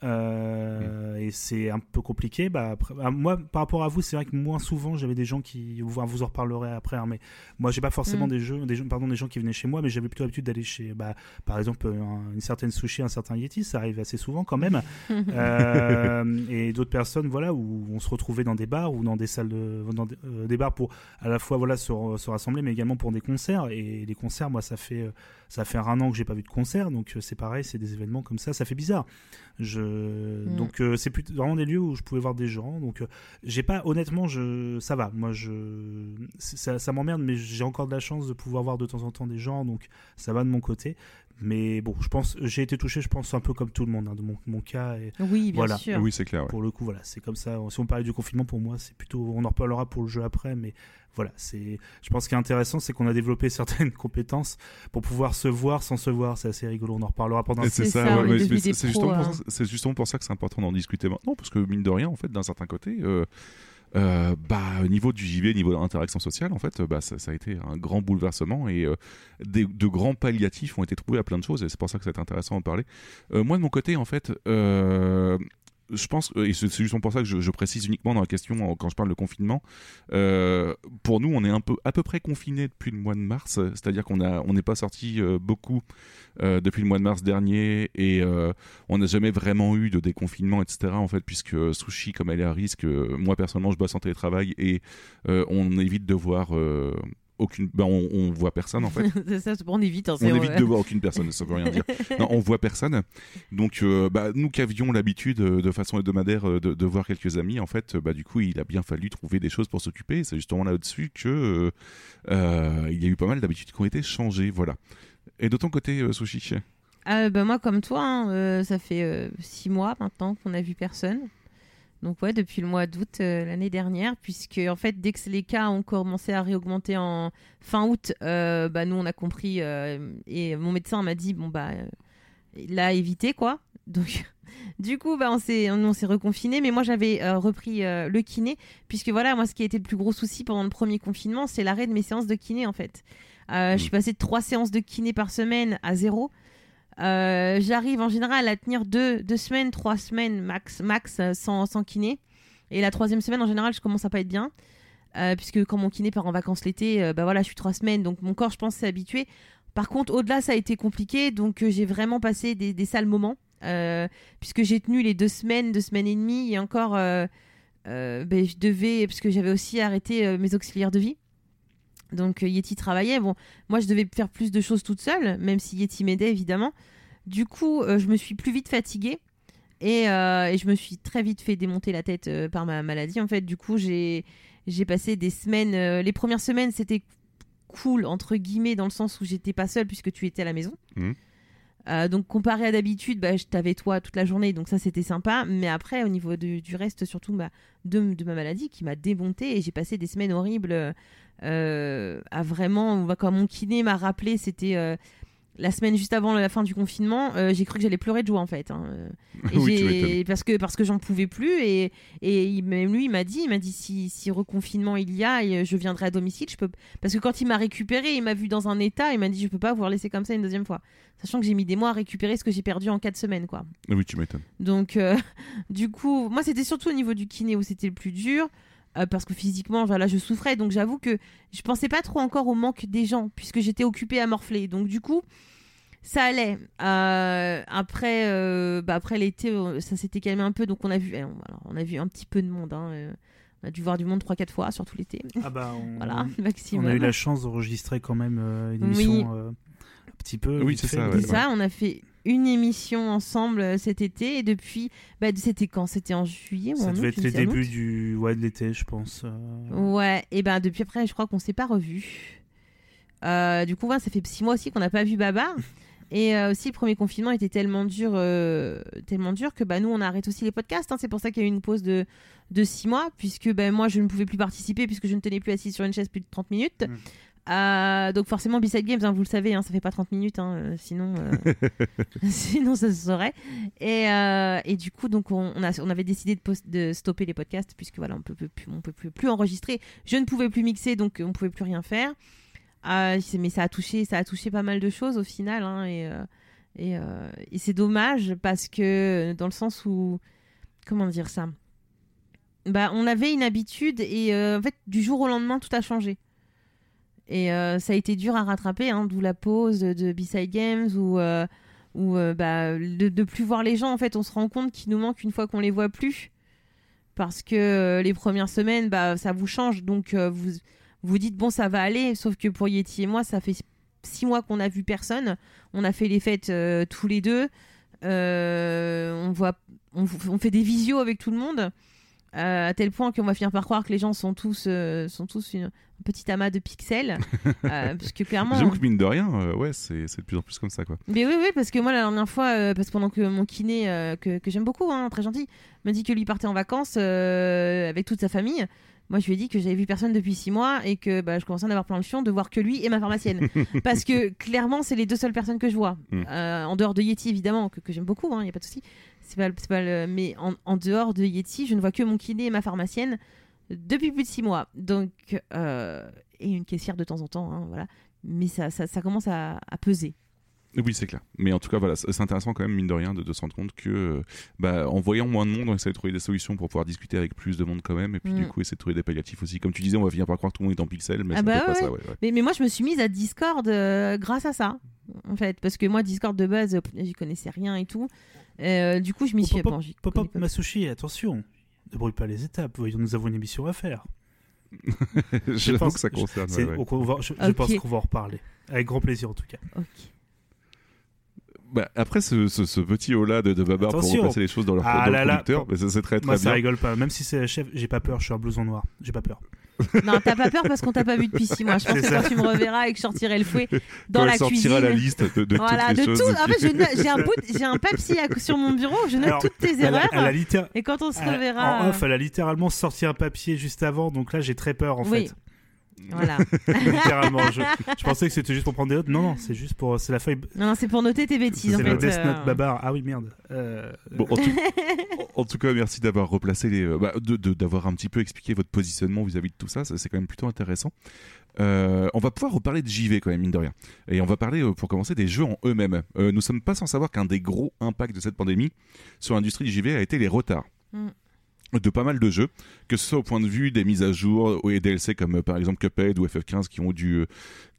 Speaker 3: Euh, et c'est un peu compliqué. Bah, bah, moi, par rapport à vous, c'est vrai que moins souvent, j'avais des gens qui, vous, vous en reparlerez après, hein, mais moi, j'ai pas forcément mm. des jeux, des jeux, pardon, des gens qui venaient chez moi, mais j'avais plutôt l'habitude d'aller chez, bah, par exemple, une certaine sushi, un certain Yeti, ça arrive assez souvent quand même. euh, et d'autres personnes, voilà, où on se retrouvait dans des bars ou dans des salles de, dans euh, des, bars pour à la fois, voilà, se, se, rassembler, mais également pour des concerts. Et les concerts, moi, ça fait, ça fait un an que j'ai pas vu de concert, donc euh, c'est pareil, c'est des événements comme ça, ça fait bizarre. Je, mm. donc euh, c'est vraiment des lieux où je pouvais voir des gens. Donc euh, j'ai pas, honnêtement, je, ça va. Moi, je, ça, ça m'emmerde, mais j'ai encore de la chance de pouvoir voir de temps en temps des gens, donc ça va de mon côté. Mais bon, je pense, j'ai été touché, je pense, un peu comme tout le monde, hein, de mon, mon, cas. Et
Speaker 1: oui, bien
Speaker 3: voilà.
Speaker 1: sûr.
Speaker 2: Oui, c'est clair.
Speaker 3: Pour le coup, voilà, c'est comme ça. Si on parlait du confinement, pour moi, c'est plutôt, on en reparlera pour le jeu après, mais voilà, c'est, je pense qu'il est intéressant, c'est qu'on a développé certaines compétences pour pouvoir se voir sans se voir. C'est assez rigolo. On en reparlera pendant.
Speaker 2: C'est ça. c'est justement, pour ça que c'est important d'en discuter maintenant, parce que mine de rien, en fait, d'un certain côté. Euh, euh, bah, au niveau du JV, au niveau de l'interaction sociale, en fait, bah, ça, a été un grand bouleversement et euh, de grands palliatifs ont été trouvés à plein de choses et c'est pour ça que c'est intéressant d'en parler. moi, de mon côté, en fait, je pense, et c'est justement pour ça que je, précise uniquement dans la question quand je parle de confinement, euh, pour nous, on est un peu, à peu près confiné depuis le mois de mars, c'est-à-dire qu'on n'est pas sorti euh, beaucoup euh, depuis le mois de mars dernier et on n'a jamais vraiment eu de déconfinement, etc. En fait, puisque Sushi, comme elle est à risque, moi personnellement, je bosse en télétravail et on évite de voir aucune ben on, voit personne en fait.
Speaker 1: Ça, on évite hein,
Speaker 2: on évite de voir aucune personne ça veut rien dire. Non, on voit personne. Donc euh, bah, nous qui avions l'habitude euh, de façon hebdomadaire euh, de, de, voir quelques amis en fait bah, du coup il a bien fallu trouver des choses pour s'occuper. C'est justement là-dessus que il y a eu pas mal d'habitudes qui ont été changées voilà. Et de ton côté Sushi?
Speaker 1: Bah, moi comme toi hein, ça fait six mois maintenant qu'on a vu personne donc ouais, depuis le mois d'août euh, l'année dernière, puisque en fait, dès que les cas ont commencé à réaugmenter en fin août, euh, bah, nous on a compris euh, et mon médecin m'a dit bon bah là éviter quoi. Donc Du coup, bah, on s'est on, s'est reconfiné, mais moi j'avais repris le kiné, puisque voilà, moi ce qui a été le plus gros souci pendant le premier confinement, c'est l'arrêt de mes séances de kiné en fait. Je suis passée de trois séances de kiné par semaine à zéro. Euh, J'arrive en général à tenir deux, deux semaines, trois semaines max, max euh, sans, sans kiné. Et la troisième semaine, en général, je commence à pas être bien. Euh, puisque quand mon kiné part en vacances l'été, bah voilà, je suis trois semaines, donc mon corps, je pense, s'est habitué. Par contre, au-delà, ça a été compliqué, donc j'ai vraiment passé des, des sales moments, puisque j'ai tenu les deux semaines, deux semaines et demie, et encore, ben, je devais, parce que j'avais aussi arrêté mes auxiliaires de vie. Donc euh, Yeti travaillait. Bon, moi, je devais faire plus de choses toute seule, même si Yeti m'aidait évidemment. Du coup, euh, je me suis plus vite fatiguée. Et, euh, et je me suis très vite fait démonter la tête euh, par ma maladie. En fait, du coup, j'ai j'ai passé des semaines. les premières semaines, c'était cool entre guillemets dans le sens où j'étais pas seule puisque tu étais à la maison.
Speaker 2: Mhm.
Speaker 1: Donc comparé à d'habitude, bah, je t'avais toi toute la journée, donc ça c'était sympa. Mais après, au niveau de- du reste, surtout bah, de, de ma maladie qui m'a démonté et j'ai passé des semaines horribles euh, à vraiment. Quand mon kiné m'a rappelé, c'était euh, la semaine juste avant la fin du confinement. euh, j'ai cru que j'allais pleurer de joie en fait. hein. Et
Speaker 2: oui,
Speaker 1: parce que parce que j'en pouvais plus et et il, même lui il m'a dit il m'a dit si, si reconfinement il y a et je viendrai à domicile je peux parce que quand il m'a récupéré il m'a vu dans un état il m'a dit je peux pas vous laisser comme ça une deuxième fois sachant que j'ai mis des mois à récupérer ce que j'ai perdu en quatre semaines quoi
Speaker 2: Oui, tu m'étonnes.
Speaker 1: donc euh, du coup moi c'était surtout au niveau du kiné où c'était le plus dur euh, parce que physiquement voilà je souffrais donc j'avoue que je pensais pas trop encore au manque des gens puisque j'étais occupée à morfler donc du coup ça allait. Euh, après, euh, bah après l'été, ça s'était calmé un peu, donc on a vu, eh, on, alors, on a vu un petit peu de monde. hein, euh, on a dû voir du monde 3-4 fois, surtout l'été.
Speaker 3: Ah bah, on,
Speaker 1: Voilà,
Speaker 3: on
Speaker 1: maximum.
Speaker 3: a eu la chance d'enregistrer quand même euh, une
Speaker 1: Oui.
Speaker 3: émission euh, un petit peu.
Speaker 2: Oui, c'est ouais.
Speaker 1: ça, on a fait une émission ensemble euh, cet été, et depuis, bah, c'était quand? C'était en juillet ou
Speaker 3: Ça
Speaker 1: en
Speaker 3: devait
Speaker 1: août,
Speaker 3: être les débuts du ouais, de l'été, je pense. euh.
Speaker 1: Ouais, et ben depuis après, je crois qu'on s'est pas revus. Euh, du coup, ouais, ça fait six mois aussi qu'on n'a pas vu Baba. Et euh, aussi, le premier confinement était tellement dur, euh, tellement dur que bah, nous, on arrête aussi les podcasts. hein. C'est pour ça qu'il y a eu une pause de, de six mois, puisque bah, moi, je ne pouvais plus participer, puisque je ne tenais plus assise sur une chaise plus de 30 minutes.
Speaker 3: Mm.
Speaker 1: Euh, donc forcément, B-Side Games, hein, vous le savez, hein, ça fait pas 30 minutes, hein, euh, sinon, euh, sinon ça se saurait. Et, euh, et du coup, donc on, on a, on avait décidé de, post- de stopper les podcasts, puisque voilà, on peut, peut plus, on peut plus, plus enregistrer. Je ne pouvais plus mixer, donc on pouvait plus rien faire. Mais ça a touché, ça a touché pas mal de choses au final, hein, et, et, et c'est dommage parce que dans le sens où, comment dire ça, bah on avait une habitude et en fait du jour au lendemain tout a changé. Et euh, ça a été dur à rattraper, hein, d'où la pause de B-Side Games ou euh, euh, bah, de, plus voir les gens. En fait, on se rend compte qu'il nous manque une fois qu'on les voit plus, parce que les premières semaines, bah ça vous change, donc vous vous dites bon ça va aller. Sauf que pour Yeti et moi, ça fait six mois qu'on a vu personne. On a fait les fêtes tous les deux. On voit, on fait des visios avec tout le monde. Euh, à tel point qu'on va finir par croire que les gens sont tous, euh, sont tous une, un petit amas de pixels. euh, parce que clairement.
Speaker 2: J'avoue que mine de rien, euh, ouais, c'est de plus en plus comme ça, quoi.
Speaker 1: Mais oui, oui, parce que moi, la dernière fois, parce que pendant que mon kiné, que, que j'aime beaucoup, hein, très gentil, m'a dit que lui partait en vacances avec toute sa famille. Moi, je lui ai dit que j'avais vu personne depuis six mois et que bah, je commençais à en avoir plein le fion de voir que lui et ma pharmacienne. parce que clairement, c'est les deux seules personnes que je vois.
Speaker 2: Mm.
Speaker 1: Euh, en dehors de Yeti, évidemment, que, que j'aime beaucoup, il n'y a pas de souci. C'est pas, pas le... Mais en, en dehors de Yeti, je ne vois que mon kiné et ma pharmacienne depuis plus de six mois. Donc, euh, et une caissière de temps en temps, hein, voilà. Mais ça, ça, ça commence à, à peser.
Speaker 2: Oui, c'est clair. Mais en tout cas, voilà, c'est intéressant quand même, mine de rien, de, de se rendre compte que, euh, bah, en voyant moins de monde, on essaie de trouver des solutions pour pouvoir discuter avec plus de monde quand même. Et puis,
Speaker 1: Mm.
Speaker 2: du coup, essayer de trouver des palliatifs aussi. Comme tu disais, on va finir par croire que tout le monde est en pixel, mais
Speaker 1: Ah bah
Speaker 2: un peu pas
Speaker 1: ouais,
Speaker 2: ça,
Speaker 1: ouais.
Speaker 2: ouais, ouais.
Speaker 1: Mais, mais moi, je me suis mise à Discord euh, grâce à ça, en fait. Parce que moi, Discord de base, euh, j'y connaissais rien et tout. Euh, du coup, je m'y
Speaker 3: Oh,
Speaker 1: suis.
Speaker 3: up
Speaker 1: pas.
Speaker 3: Masushi, attention. Ne brûle pas les étapes. Voyons, nous avons une émission à faire.
Speaker 2: J'avoue
Speaker 3: pense
Speaker 2: que ça concerne.
Speaker 3: C'est-
Speaker 2: ouais, ouais.
Speaker 3: on va- je je pense qu'on va en reparler. Avec grand plaisir, en tout cas.
Speaker 1: Ok.
Speaker 2: Bah, après ce, ce, ce petit haut-là de, de Babar pour replacer les choses dans leur
Speaker 3: Ah
Speaker 2: dans
Speaker 3: là
Speaker 2: le
Speaker 3: là,
Speaker 2: conducteur,
Speaker 3: pour-
Speaker 2: mais ça c'est très très
Speaker 3: Moi, ça
Speaker 2: bien.
Speaker 3: rigole pas. Même si c'est la chef, j'ai pas peur. Je suis un blouson noir. J'ai pas peur.
Speaker 1: Non, t'as pas peur parce qu'on t'a pas vu depuis six mois. Je pense que
Speaker 3: ça.
Speaker 1: quand tu me reverras et que je sortirai le fouet dans
Speaker 2: Quand
Speaker 1: la cuisine.
Speaker 2: la liste de, de
Speaker 1: voilà,
Speaker 2: toutes les
Speaker 1: de
Speaker 2: choses.
Speaker 1: tout.
Speaker 2: qui-
Speaker 1: En fait, j'ai un bout, de- j'ai un papier sur mon bureau. Je note
Speaker 3: Alors,
Speaker 1: toutes tes erreurs.
Speaker 3: elle a littér-
Speaker 1: Et quand on se
Speaker 3: elle-
Speaker 1: reverra.
Speaker 3: En off, elle a littéralement sorti un papier juste avant. Donc là, j'ai très peur, en
Speaker 1: Oui.
Speaker 3: fait.
Speaker 1: Voilà.
Speaker 3: Littéralement. Je, je pensais que c'était juste pour prendre des notes. Non, non, c'est juste pour. C'est la feuille.
Speaker 1: non, non, c'est pour noter tes bêtises.
Speaker 3: C'est
Speaker 1: fait,
Speaker 3: Death
Speaker 1: euh.
Speaker 3: Note Babar. Ah oui, merde. Euh,
Speaker 2: Bon, en tout, en tout cas, merci d'avoir replacé les, euh, bah, de- de- d'avoir un petit peu expliqué votre positionnement vis-à-vis de tout ça. Ça, c'est quand même plutôt intéressant. Euh, on va pouvoir reparler de JV quand même, mine de rien. Et on va parler, euh, pour commencer, des jeux en eux-mêmes. Euh, nous sommes pas sans savoir qu'un des gros impacts de cette pandémie sur l'industrie du JV a été les retards.
Speaker 1: Mm.
Speaker 2: De pas mal de jeux, que ce soit au point de vue des mises à jour ou des DLC comme euh, par exemple Cuphead ou FF15 qui ont dû. euh,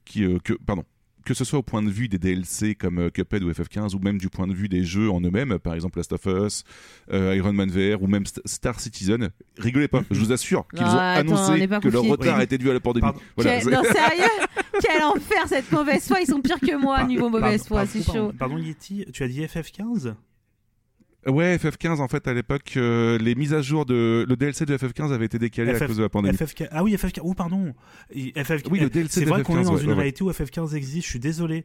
Speaker 2: qui, euh, que, pardon. Que ce soit au point de vue des DLC comme Cuphead ou FF15 ou même du point de vue des jeux en eux-mêmes, par exemple Last of Us, euh, Iron Man VR ou même St- Star Citizen, rigolez pas, je vous assure qu'ils ont annoncé que leur retard
Speaker 3: Oui.
Speaker 2: était dû à la pandémie. Voilà,
Speaker 1: Quel- Non, sérieux? Quel enfer cette mauvaise foi, ils sont pires que moi
Speaker 3: par-
Speaker 1: niveau mauvaise foi, c'est chaud.
Speaker 3: Pardon, Yeti, tu as dit FF15
Speaker 2: Ouais, FF15 en fait à l'époque, euh, les mises à jour de le DLC de FF15 avait été décalé à
Speaker 3: FF
Speaker 2: cause de la pandémie.
Speaker 3: FF15 Ah oui, FF15. Oh, pardon. FF...
Speaker 2: Oui, le DLC
Speaker 3: C'est vrai qu'on est
Speaker 2: FF15,
Speaker 3: dans
Speaker 2: ouais,
Speaker 3: une
Speaker 2: ouais,
Speaker 3: réalité où FF15 existe. Je suis désolé.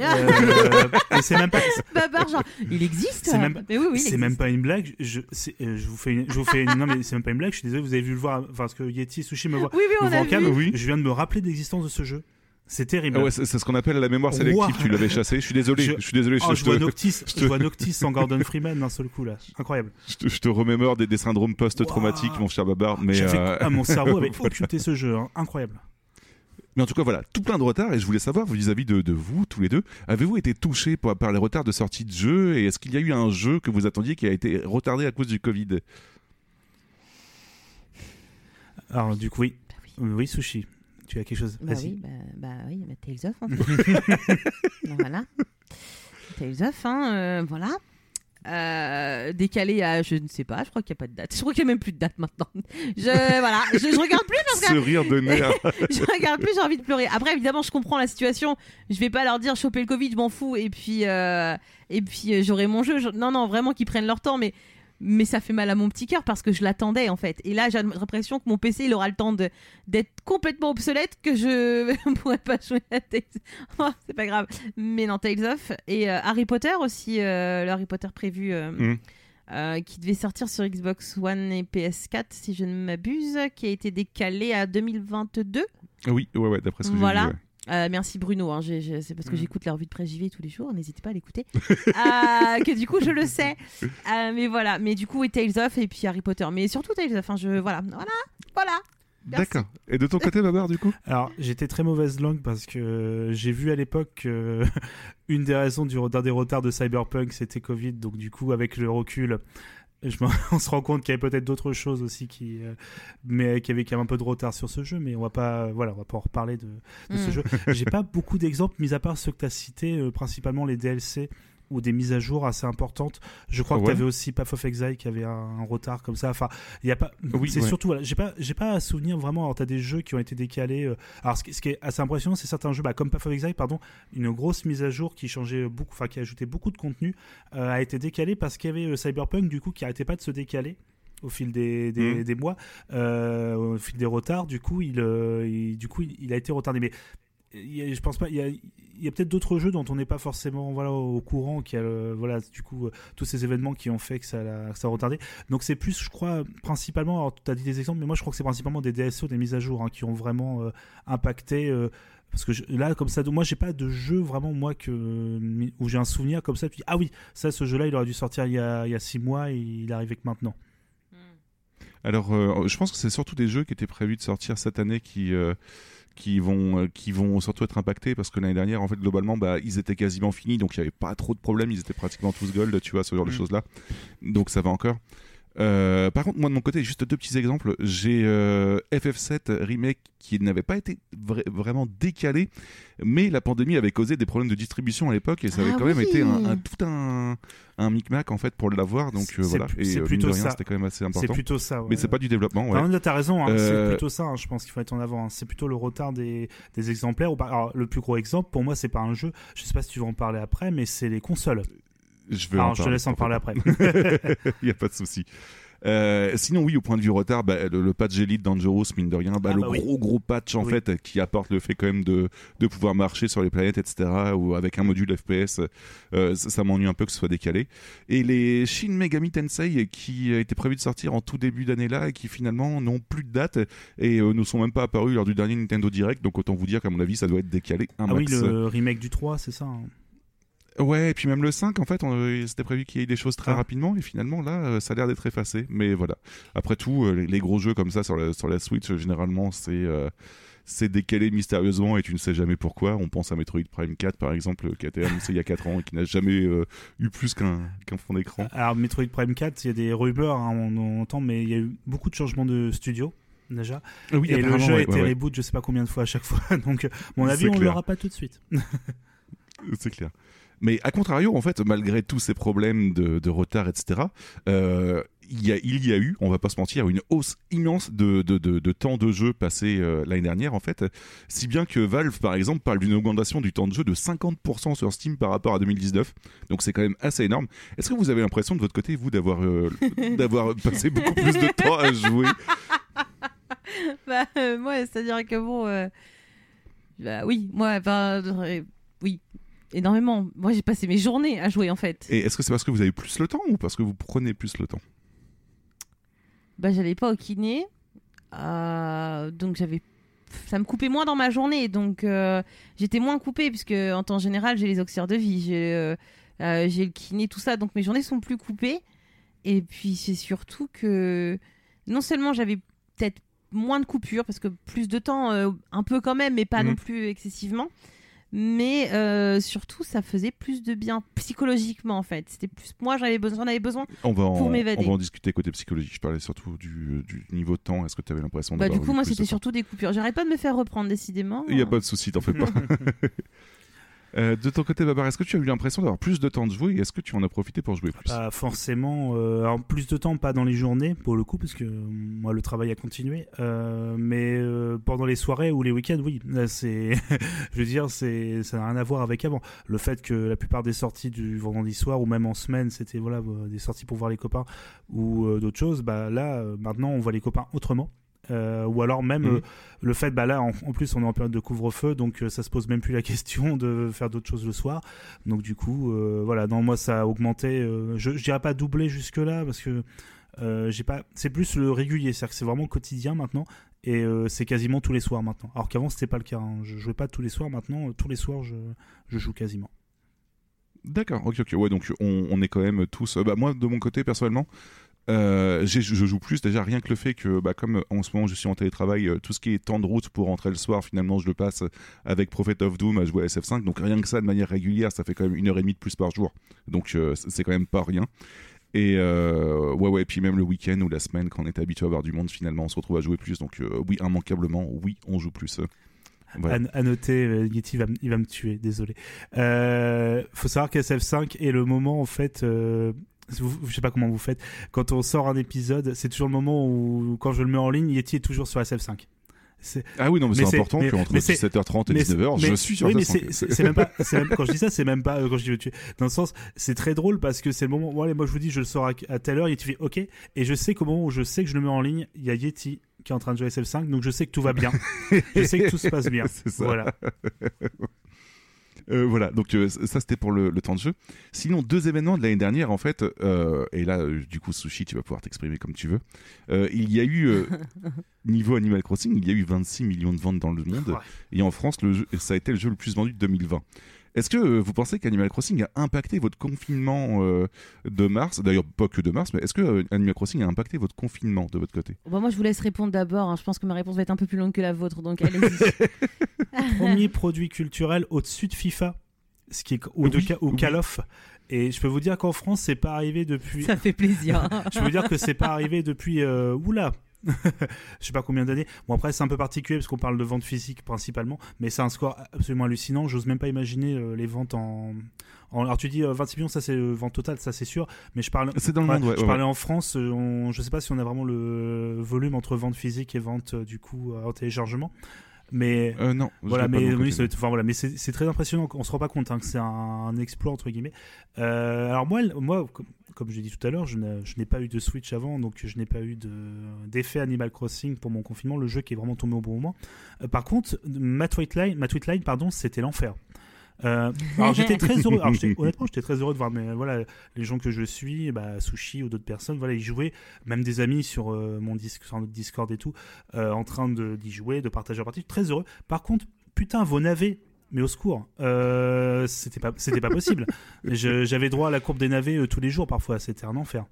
Speaker 1: Ah.
Speaker 3: Euh, et c'est même pas.
Speaker 1: Babar, genre, il existe
Speaker 3: C'est même-
Speaker 1: Mais oui, oui,
Speaker 3: c'est même pas une blague. Je, c'est- euh, je vous fais, une, je vous fais une, non mais c'est même pas une blague. Je suis désolé, vous avez vu le voir, enfin, parce que Yeti et Sushi me voient.
Speaker 1: Oui, oui, on
Speaker 3: en cam.
Speaker 2: Oui.
Speaker 3: Je viens de me rappeler de l'existence de ce jeu. C'est terrible.
Speaker 2: Ah ouais, c'est ce qu'on appelle la mémoire sélective. Tu l'avais chassé. Je suis désolé.
Speaker 3: Je-
Speaker 2: Je, suis désolé.
Speaker 3: Oh,
Speaker 2: je,
Speaker 3: je,
Speaker 2: je
Speaker 3: vois
Speaker 2: te,
Speaker 3: Noctis,
Speaker 2: je te-
Speaker 3: je vois Noctis en Gordon Freeman d'un seul coup là. Incroyable.
Speaker 2: je te- je te remémore des, des syndromes post-traumatiques, mon cher Babar. Mais,
Speaker 3: J'ai fait-
Speaker 2: euh,
Speaker 3: ah, mon cerveau avait occulté ce jeu. hein. Incroyable.
Speaker 2: mais en tout cas, voilà, tout plein de retards. Et je voulais savoir, vis-à-vis de, de vous, tous les deux, avez-vous été touchés par, par les retards de sortie de jeux Et est-ce qu'il y a eu un jeu que vous attendiez qui a été retardé à cause du Covid?
Speaker 3: Alors du coup oui,
Speaker 1: Bah oui.
Speaker 3: oui Sushi. Tu as quelque chose
Speaker 1: Bah
Speaker 3: Vas-y.
Speaker 1: oui, bah, bah oui, bah Tales of. Donc, voilà. Tales of, hein, euh, voilà. Euh, décalé à je ne sais pas, je crois qu'il n'y a pas de date. Je crois qu'il n'y a même plus de date maintenant. Je voilà, je, je regarde plus parce que
Speaker 2: Ce rire de nerf.
Speaker 1: je regarde plus, j'ai envie de pleurer. Après, évidemment, je comprends la situation. Je vais pas leur dire choper le Covid, je m'en fous. Et puis, euh, et puis, euh, j'aurai mon jeu. Je- Non, non, vraiment qu'ils prennent leur temps. Mais, mais ça fait mal à mon petit cœur parce que je l'attendais en fait. Et là, j'ai l'impression que mon PC, il aura le temps d'être complètement obsolète, que je ne pourrais pas jouer à Tales. Oh, c'est pas grave. Mais non, Tales of et euh, Harry Potter aussi, euh, le Harry Potter prévu. euh,
Speaker 2: Mm.
Speaker 1: qui devait sortir sur Xbox One et PS4 si je ne m'abuse, qui a été décalé à 2022.
Speaker 2: Oui, ouais, ouais, d'après ce que
Speaker 1: Voilà.
Speaker 2: j'ai vu. ouais.
Speaker 1: Euh, merci Bruno, hein, j'ai- j'ai- c'est parce que
Speaker 3: Mm.
Speaker 1: j'écoute la revue de presse JV tous les jours, n'hésitez pas à l'écouter. Euh, que du coup je le sais. Euh, mais voilà, mais du coup oui, Tales of et puis Harry Potter, mais surtout Tales of. hein, je voilà, voilà, voilà. Merci.
Speaker 2: D'accord. Et de ton côté, Babar, du coup
Speaker 3: Alors, j'étais très mauvaise langue parce que j'ai vu à l'époque que une des raisons du, d'un des retards de Cyberpunk, c'était Covid. Donc, du coup, avec le recul, je on se rend compte qu'il y avait peut-être d'autres choses aussi qui, euh, mais qui avaient quand même un peu de retard sur ce jeu. Mais on va pas, voilà, on va pas en reparler de, de ce
Speaker 1: Mm.
Speaker 3: jeu. J'ai pas beaucoup d'exemples, mis à part ceux que tu as cités, euh, principalement les DLC ou des mises à jour assez importantes. Je crois que tu avais aussi Path of Exile qui avait un, un retard comme ça. Enfin, il y a pas.
Speaker 2: Oui,
Speaker 3: c'est
Speaker 2: ouais.
Speaker 3: surtout. Voilà, j'ai pas, j'ai pas à souvenir vraiment. Alors, t'as des jeux qui ont été décalés. euh, alors, ce qui, ce qui est assez impressionnant, c'est certains jeux, bah, comme Path of Exile, pardon, une grosse mise à jour qui changeait beaucoup, enfin, qui ajoutait beaucoup de contenu, euh, a été décalée parce qu'il y avait euh, Cyberpunk, du coup, qui arrêtait pas de se décaler au fil des, des, des mois, euh, au fil des retards. Du coup, il, il- du coup, il, il a été retardé. Mais je pense pas. Il y a, peut-être d'autres jeux dont on n'est pas forcément voilà au courant. Qui a voilà du coup euh, tous ces événements qui ont fait que ça a retardé. Donc c'est plus, je crois, principalement. Alors tu as dit des exemples, mais moi je crois que c'est principalement des DSO, des mises à jour hein, qui ont vraiment euh, impacté. euh, parce que là, comme ça, moi, j'ai pas de jeu vraiment moi où j'ai un souvenir comme ça. Ah oui, ça, ce jeu-là, il aurait dû sortir il y a, il six mois et il arrivé que maintenant.
Speaker 2: Alors, euh, je pense que c'est surtout des jeux qui étaient prévus de sortir cette année qui, qui, vont, euh, qui vont surtout être impactés parce que l'année dernière, en fait, globalement, bah, ils étaient quasiment finis, donc il n'y avait pas trop de problèmes, ils étaient pratiquement tous gold, tu vois, ce genre de
Speaker 3: Mm.
Speaker 2: choses-là. Donc ça va encore. Euh, par contre, moi de mon côté, juste deux petits exemples. J'ai euh, FF7 Remake qui n'avait pas été vra- vraiment décalé, mais la pandémie avait causé des problèmes de distribution à l'époque et ça avait
Speaker 1: Ah
Speaker 2: quand même été un, un- tout un, un micmac en fait pour l'avoir. Donc euh,
Speaker 3: C'est-
Speaker 2: voilà.
Speaker 3: c'est plutôt
Speaker 2: rien,
Speaker 3: ça.
Speaker 2: c'était quand même assez
Speaker 3: C'est
Speaker 2: important.
Speaker 3: plutôt ça. ouais.
Speaker 2: Mais c'est pas du développement. Ouais.
Speaker 3: Non, là, t'as raison, hein,
Speaker 2: Euh,
Speaker 3: c'est plutôt ça, hein, je pense qu'il faut être en avant. hein. C'est plutôt le retard des, des exemplaires. Ou Alors, le plus gros exemple, pour moi, c'est pas un jeu, je sais pas si tu vas en parler après, mais c'est les consoles.
Speaker 2: Je
Speaker 3: Alors,
Speaker 2: en
Speaker 3: je te laisse en parler après.
Speaker 2: Il n'y a pas de souci. Euh, sinon, oui, au point de vue retard, bah, le, le patch Elite Dangerous, mine de rien, bah,
Speaker 3: Ah
Speaker 2: le
Speaker 3: bah oui.
Speaker 2: gros gros patch en
Speaker 3: Oui.
Speaker 2: fait qui apporte le fait quand même de, de pouvoir marcher sur les planètes, etc. Ou avec un module FPS, euh, ça, ça m'ennuie un peu que ce soit décalé. Et les Shin Megami Tensei qui étaient prévus de sortir en tout début d'année là et qui finalement n'ont plus de date et euh, ne sont même pas apparus lors du dernier Nintendo Direct. Donc autant vous dire qu'à mon avis, ça doit être décalé un
Speaker 3: Ah oui, le remake du 3, c'est ça. hein.
Speaker 2: Ouais, et puis même le 5, en fait, on- euh, c'était prévu qu'il y ait des choses très
Speaker 3: Ah.
Speaker 2: rapidement, et finalement, là, euh, ça a l'air d'être effacé. Mais voilà. Après tout, euh, les, les gros jeux comme ça sur la, sur la Switch, généralement, c'est euh, c'est décalé mystérieusement et tu ne sais jamais pourquoi. On pense à Metroid Prime 4, par exemple, qui a été annoncé il y a 4 ans et qui n'a jamais euh, eu plus qu'un qu'un fond d'écran.
Speaker 3: Alors, Metroid Prime 4, il y a des rumeurs, hein, on, on entend, mais il y a eu beaucoup de changements de studio. Déjà.
Speaker 2: Ah oui,
Speaker 3: et le jeu a été
Speaker 2: ouais, ouais.
Speaker 3: reboot je sais pas combien de fois à chaque fois. Donc, mon avis,
Speaker 2: C'est
Speaker 3: on
Speaker 2: clair.
Speaker 3: l'aura pas tout de suite.
Speaker 2: C'est clair. Mais à contrario, en fait, malgré tous ces problèmes de, retard, etc., euh, il, y a, eu, on va pas se mentir, une hausse immense de, temps de jeu passé euh, l'année dernière, en fait. Si bien que Valve, par exemple, parle d'une augmentation du temps de jeu de 50% sur Steam par rapport à 2019. Donc c'est quand même assez énorme. Est-ce que vous avez l'impression de votre côté, vous, d'avoir euh, passé beaucoup plus de temps à jouer?
Speaker 1: Bah, moi, c'est-à-dire que bon. bah, oui, moi, oui, énormément. Moi, j'ai passé mes journées à jouer en fait.
Speaker 2: Et est-ce que c'est parce que vous avez plus le temps ou parce que vous prenez plus le temps?
Speaker 1: Bah, j'allais pas au kiné. euh, donc, j'avais. Ça me coupait moins dans ma journée. Donc, euh, j'étais moins coupée, puisque en temps général, j'ai les auxiliaires de vie, j'ai euh, j'ai le kiné, tout ça. Donc, mes journées sont plus coupées. Et puis, c'est surtout que non seulement j'avais peut-être moins de coupures, parce que plus de temps, un peu quand même, mais pas
Speaker 2: Mhm.
Speaker 1: non plus excessivement. Mais euh, surtout, ça faisait plus de bien psychologiquement, en fait. C'était plus. Moi, j'en avais besoin. J'en avais besoin.
Speaker 2: On va, en,
Speaker 1: Pour
Speaker 2: on
Speaker 1: m'évader.
Speaker 2: va en discuter côté psychologie. Je parlais surtout du, du niveau de temps. Est-ce que tu avais l'impression
Speaker 1: Bah, du coup, moi, c'était surtout des coupures. J'arrête pas de me faire reprendre, décidément.
Speaker 2: Il n'y a pas de souci, t'en fais pas. Euh, de ton côté, Babar, est-ce que tu as eu l'impression d'avoir plus de temps de jouer et est-ce que tu en as profité pour jouer plus?
Speaker 3: Pas forcément. euh, plus de temps, pas dans les journées, pour le coup, parce que euh, moi, le travail a continué. Euh, mais pendant les soirées ou les week-ends, oui. C'est, je veux dire, c'est, ça n'a rien à voir avec avant. Le fait que la plupart des sorties du vendredi soir ou même en semaine, c'était voilà des sorties pour voir les copains ou d'autres choses. Bah là, maintenant, on voit les copains autrement. Euh, ou alors même
Speaker 2: Mhm.
Speaker 3: euh, le fait, bah là, en, en plus, on est en période de couvre-feu, donc euh, ça se pose même plus la question de faire d'autres choses le soir. Donc du coup, euh, voilà, non, moi ça a augmenté. je, je dirais pas doublé jusque là parce que j'ai pas. C'est plus le régulier, c'est-à-dire que c'est vraiment quotidien maintenant et c'est quasiment tous les soirs maintenant. Alors qu'avant c'était pas le cas. hein. Je jouais pas tous les soirs. Maintenant, tous les soirs, je, je joue quasiment.
Speaker 2: D'accord, ok, ok. Ouais, donc on, on est quand même tous. bah, moi, de mon côté, personnellement, euh, je joue plus. Déjà, rien que le fait que, bah, comme en ce moment je suis en télétravail, euh, tout ce qui est temps de route pour rentrer le soir, finalement, je le passe avec Prophet of Doom à jouer à SF5. Donc rien que ça, de manière régulière, ça fait quand même une heure et demie de plus par jour. Donc euh, c'est quand même pas rien. Et ouais, ouais, puis même le week-end ou la semaine, quand on est habitué à avoir du monde, finalement, on se retrouve à jouer plus. Donc oui, immanquablement, oui, on joue plus. Voilà.
Speaker 3: À, noter, Yeti va, il va me tuer, désolé. Faut savoir qu'SF5 est le moment, en fait, je sais pas comment vous faites, quand on sort un épisode, c'est toujours le moment où, quand je le mets en ligne, Yeti est toujours sur SF5. C'est-
Speaker 2: Ah oui, non, mais,
Speaker 3: Mais
Speaker 2: c'est important qu'entre
Speaker 3: mais c'est-
Speaker 2: 17h30 et
Speaker 3: mais
Speaker 2: 19h,
Speaker 3: c'est-
Speaker 2: je suis sur
Speaker 3: oui, mais
Speaker 2: 5.
Speaker 3: c'est même pas, même- quand je dis ça, c'est même pas euh, quand je dis tuer. Dans le sens, c'est très drôle parce que c'est le moment. Allez, moi je vous dis, je le sors à, à telle heure, Yeti fait OK, et je sais qu'au moment où je sais que je le mets en ligne, il y a Yeti qui est en train de jouer SF5, donc je sais que tout va bien. je sais que tout se passe bien. Voilà.
Speaker 2: Euh, voilà, donc euh, ça c'était pour le, le temps de jeu. Sinon, deux événements de l'année dernière, en fait, euh, et là, du coup, Sushi, tu vas pouvoir t'exprimer comme tu veux. Il y a eu, niveau Animal Crossing, il y a eu 26 millions de ventes dans le monde, et en France, le jeu, ça a été le jeu le plus vendu de 2020. Est-ce que euh, vous pensez qu'Animal Crossing a impacté votre confinement euh, de mars? D'ailleurs, pas que de mars, mais est-ce que euh, Animal Crossing a impacté votre confinement de votre côté?
Speaker 1: Bah, moi, je vous laisse répondre d'abord. hein. Je pense que ma réponse va être un peu plus longue que la vôtre. Donc, allez-y.
Speaker 3: Premier produit culturel au-dessus de FIFA, ce qui est, ou, de,
Speaker 2: Oui,
Speaker 3: Ca- ou
Speaker 2: oui.
Speaker 3: Call of. Et je peux vous dire qu'en France, c'est pas arrivé depuis.
Speaker 1: Ça fait plaisir.
Speaker 3: je peux vous dire que c'est pas arrivé depuis. Euh, oula Je sais pas combien d'années. Bon, après, c'est un peu particulier parce qu'on parle de vente physique principalement, mais c'est un score absolument hallucinant. J'ose même pas imaginer euh, les ventes en. en- alors, tu dis euh, 26 millions, ça c'est euh, vente totale, ça c'est sûr, mais je parle.
Speaker 2: C'est dans le
Speaker 3: Ouais,
Speaker 2: monde, ouais.
Speaker 3: je
Speaker 2: ouais,
Speaker 3: parlais en France, euh, on, je sais pas si on a vraiment le volume entre vente physique et vente euh, du coup euh, en téléchargement. Mais
Speaker 2: Euh, non.
Speaker 3: voilà, mais oui, ça enfin voilà, mais c'est très impressionnant. On se rend pas compte hein, que c'est un, un exploit entre guillemets. Euh, alors moi, moi, comme, comme je l'ai dit tout à l'heure, je n'ai pas eu de Switch avant, donc je n'ai pas eu de- d'effet Animal Crossing pour mon confinement. Le jeu qui est vraiment tombé au bon moment. Euh, par contre, ma tweetline, ma tweetline, pardon, c'était l'enfer. Euh, alors j'étais très heureux. Alors, honnêtement, j'étais très heureux de voir mais voilà les gens que je suis, bah, Sushi ou d'autres personnes, voilà, ils jouaient, même des amis sur euh, mon disque, sur notre Discord et tout, euh, en train de d'y jouer, de partager leur partie. Très heureux. Par contre, putain, vos navets. Mais au secours, euh, c'était pas, c'était pas possible. J'avais droit à la courbe des navets euh, tous les jours parfois, c'était un enfer.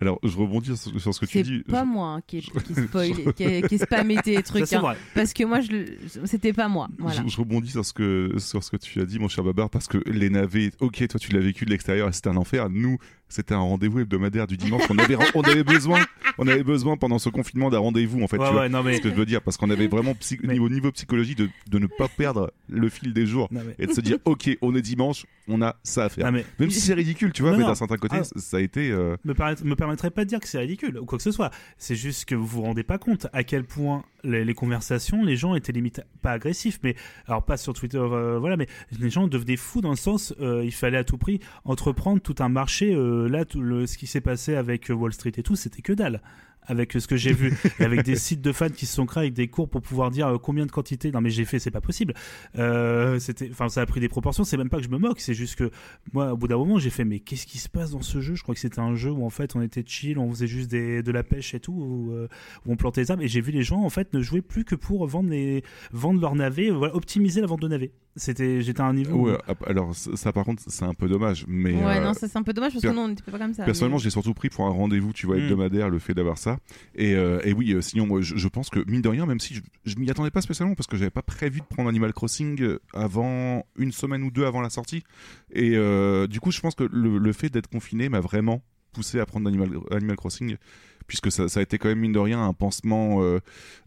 Speaker 2: Alors, je rebondis sur, sur ce que tu
Speaker 1: C'est
Speaker 2: dis.
Speaker 1: pas
Speaker 2: Je-
Speaker 1: moi hein, qui, qui spoil, qui, ai- qui ai spammé tes
Speaker 3: Ça
Speaker 1: trucs.
Speaker 3: c'est
Speaker 1: hein.
Speaker 3: vrai.
Speaker 1: parce que moi, je, c'était pas moi. Voilà.
Speaker 2: Je, je rebondis sur ce, que, sur ce que tu as dit, mon cher Babar, parce que les navets, ok, toi tu l'as vécu de l'extérieur et c'était un enfer. Nous, c'était un rendez-vous hebdomadaire du dimanche. On avait, on avait besoin, on avait besoin pendant ce confinement d'un rendez-vous, en fait.
Speaker 3: Ouais,
Speaker 2: tu vois.
Speaker 3: ouais, non mais,
Speaker 2: C'est ce que je veux dire, parce qu'on avait vraiment,
Speaker 3: Mais-
Speaker 2: niveau, niveau psychologie, de, de ne pas perdre le fil des jours
Speaker 3: non, mais,
Speaker 2: et de se dire, ok, on est dimanche, on a ça à faire.
Speaker 3: non, mais
Speaker 2: Même si c'est ridicule, tu vois, mais d'un certain côté,
Speaker 3: Ah.
Speaker 2: ça- a été. euh,
Speaker 3: me, me permettrait pas de dire que c'est ridicule ou quoi que ce soit. C'est juste que vous vous rendez pas compte à quel point les, conversations, les gens étaient limite pas agressifs, mais alors pas sur Twitter, euh, voilà, mais les gens devenaient fous dans le sens, euh, il fallait à tout prix entreprendre tout un marché. euh, là, tout ce qui s'est passé avec Wall Street et tout, c'était que dalle. Avec ce que j'ai vu, et avec des sites de fans qui se sont créés avec des cours pour pouvoir dire euh, combien de quantité. Non, mais j'ai fait, c'est pas possible. Euh, c'était, enfin, ça a pris des proportions. C'est même pas que je me moque, c'est juste que moi, au bout d'un moment, j'ai fait, mais qu'est-ce qui se passe dans ce jeu? Je crois que c'était un jeu où en fait on était chill, on faisait juste des, de la pêche et tout, où, euh, où on plantait les arbres. Et j'ai vu les gens en fait ne jouer plus que pour vendre, les, vendre leurs navets, voilà, optimiser la vente de navets. C'était, j'étais à un niveau.
Speaker 2: Ouais, alors ça, ça, par contre, c'est un peu dommage, mais.
Speaker 1: Ouais,
Speaker 2: euh,
Speaker 1: non, ça c'est un peu dommage parce que nous on n'était pas comme ça.
Speaker 2: Personnellement,
Speaker 1: mais-
Speaker 2: j'ai surtout pris pour un rendez-vous, tu vois,
Speaker 3: Mm.
Speaker 2: hebdomadaire, le fait d'avoir ça. Et, euh, et oui, euh, sinon, moi, je, je pense que, mine de rien, même si je, je m'y attendais pas spécialement, parce que j'avais pas prévu de prendre Animal Crossing euh, avant une semaine ou deux avant la sortie. Et euh, du coup, je pense que le, le fait d'être confiné m'a vraiment poussé à prendre Animal, Animal Crossing, puisque ça, ça a été quand même, mine de rien, un pansement euh,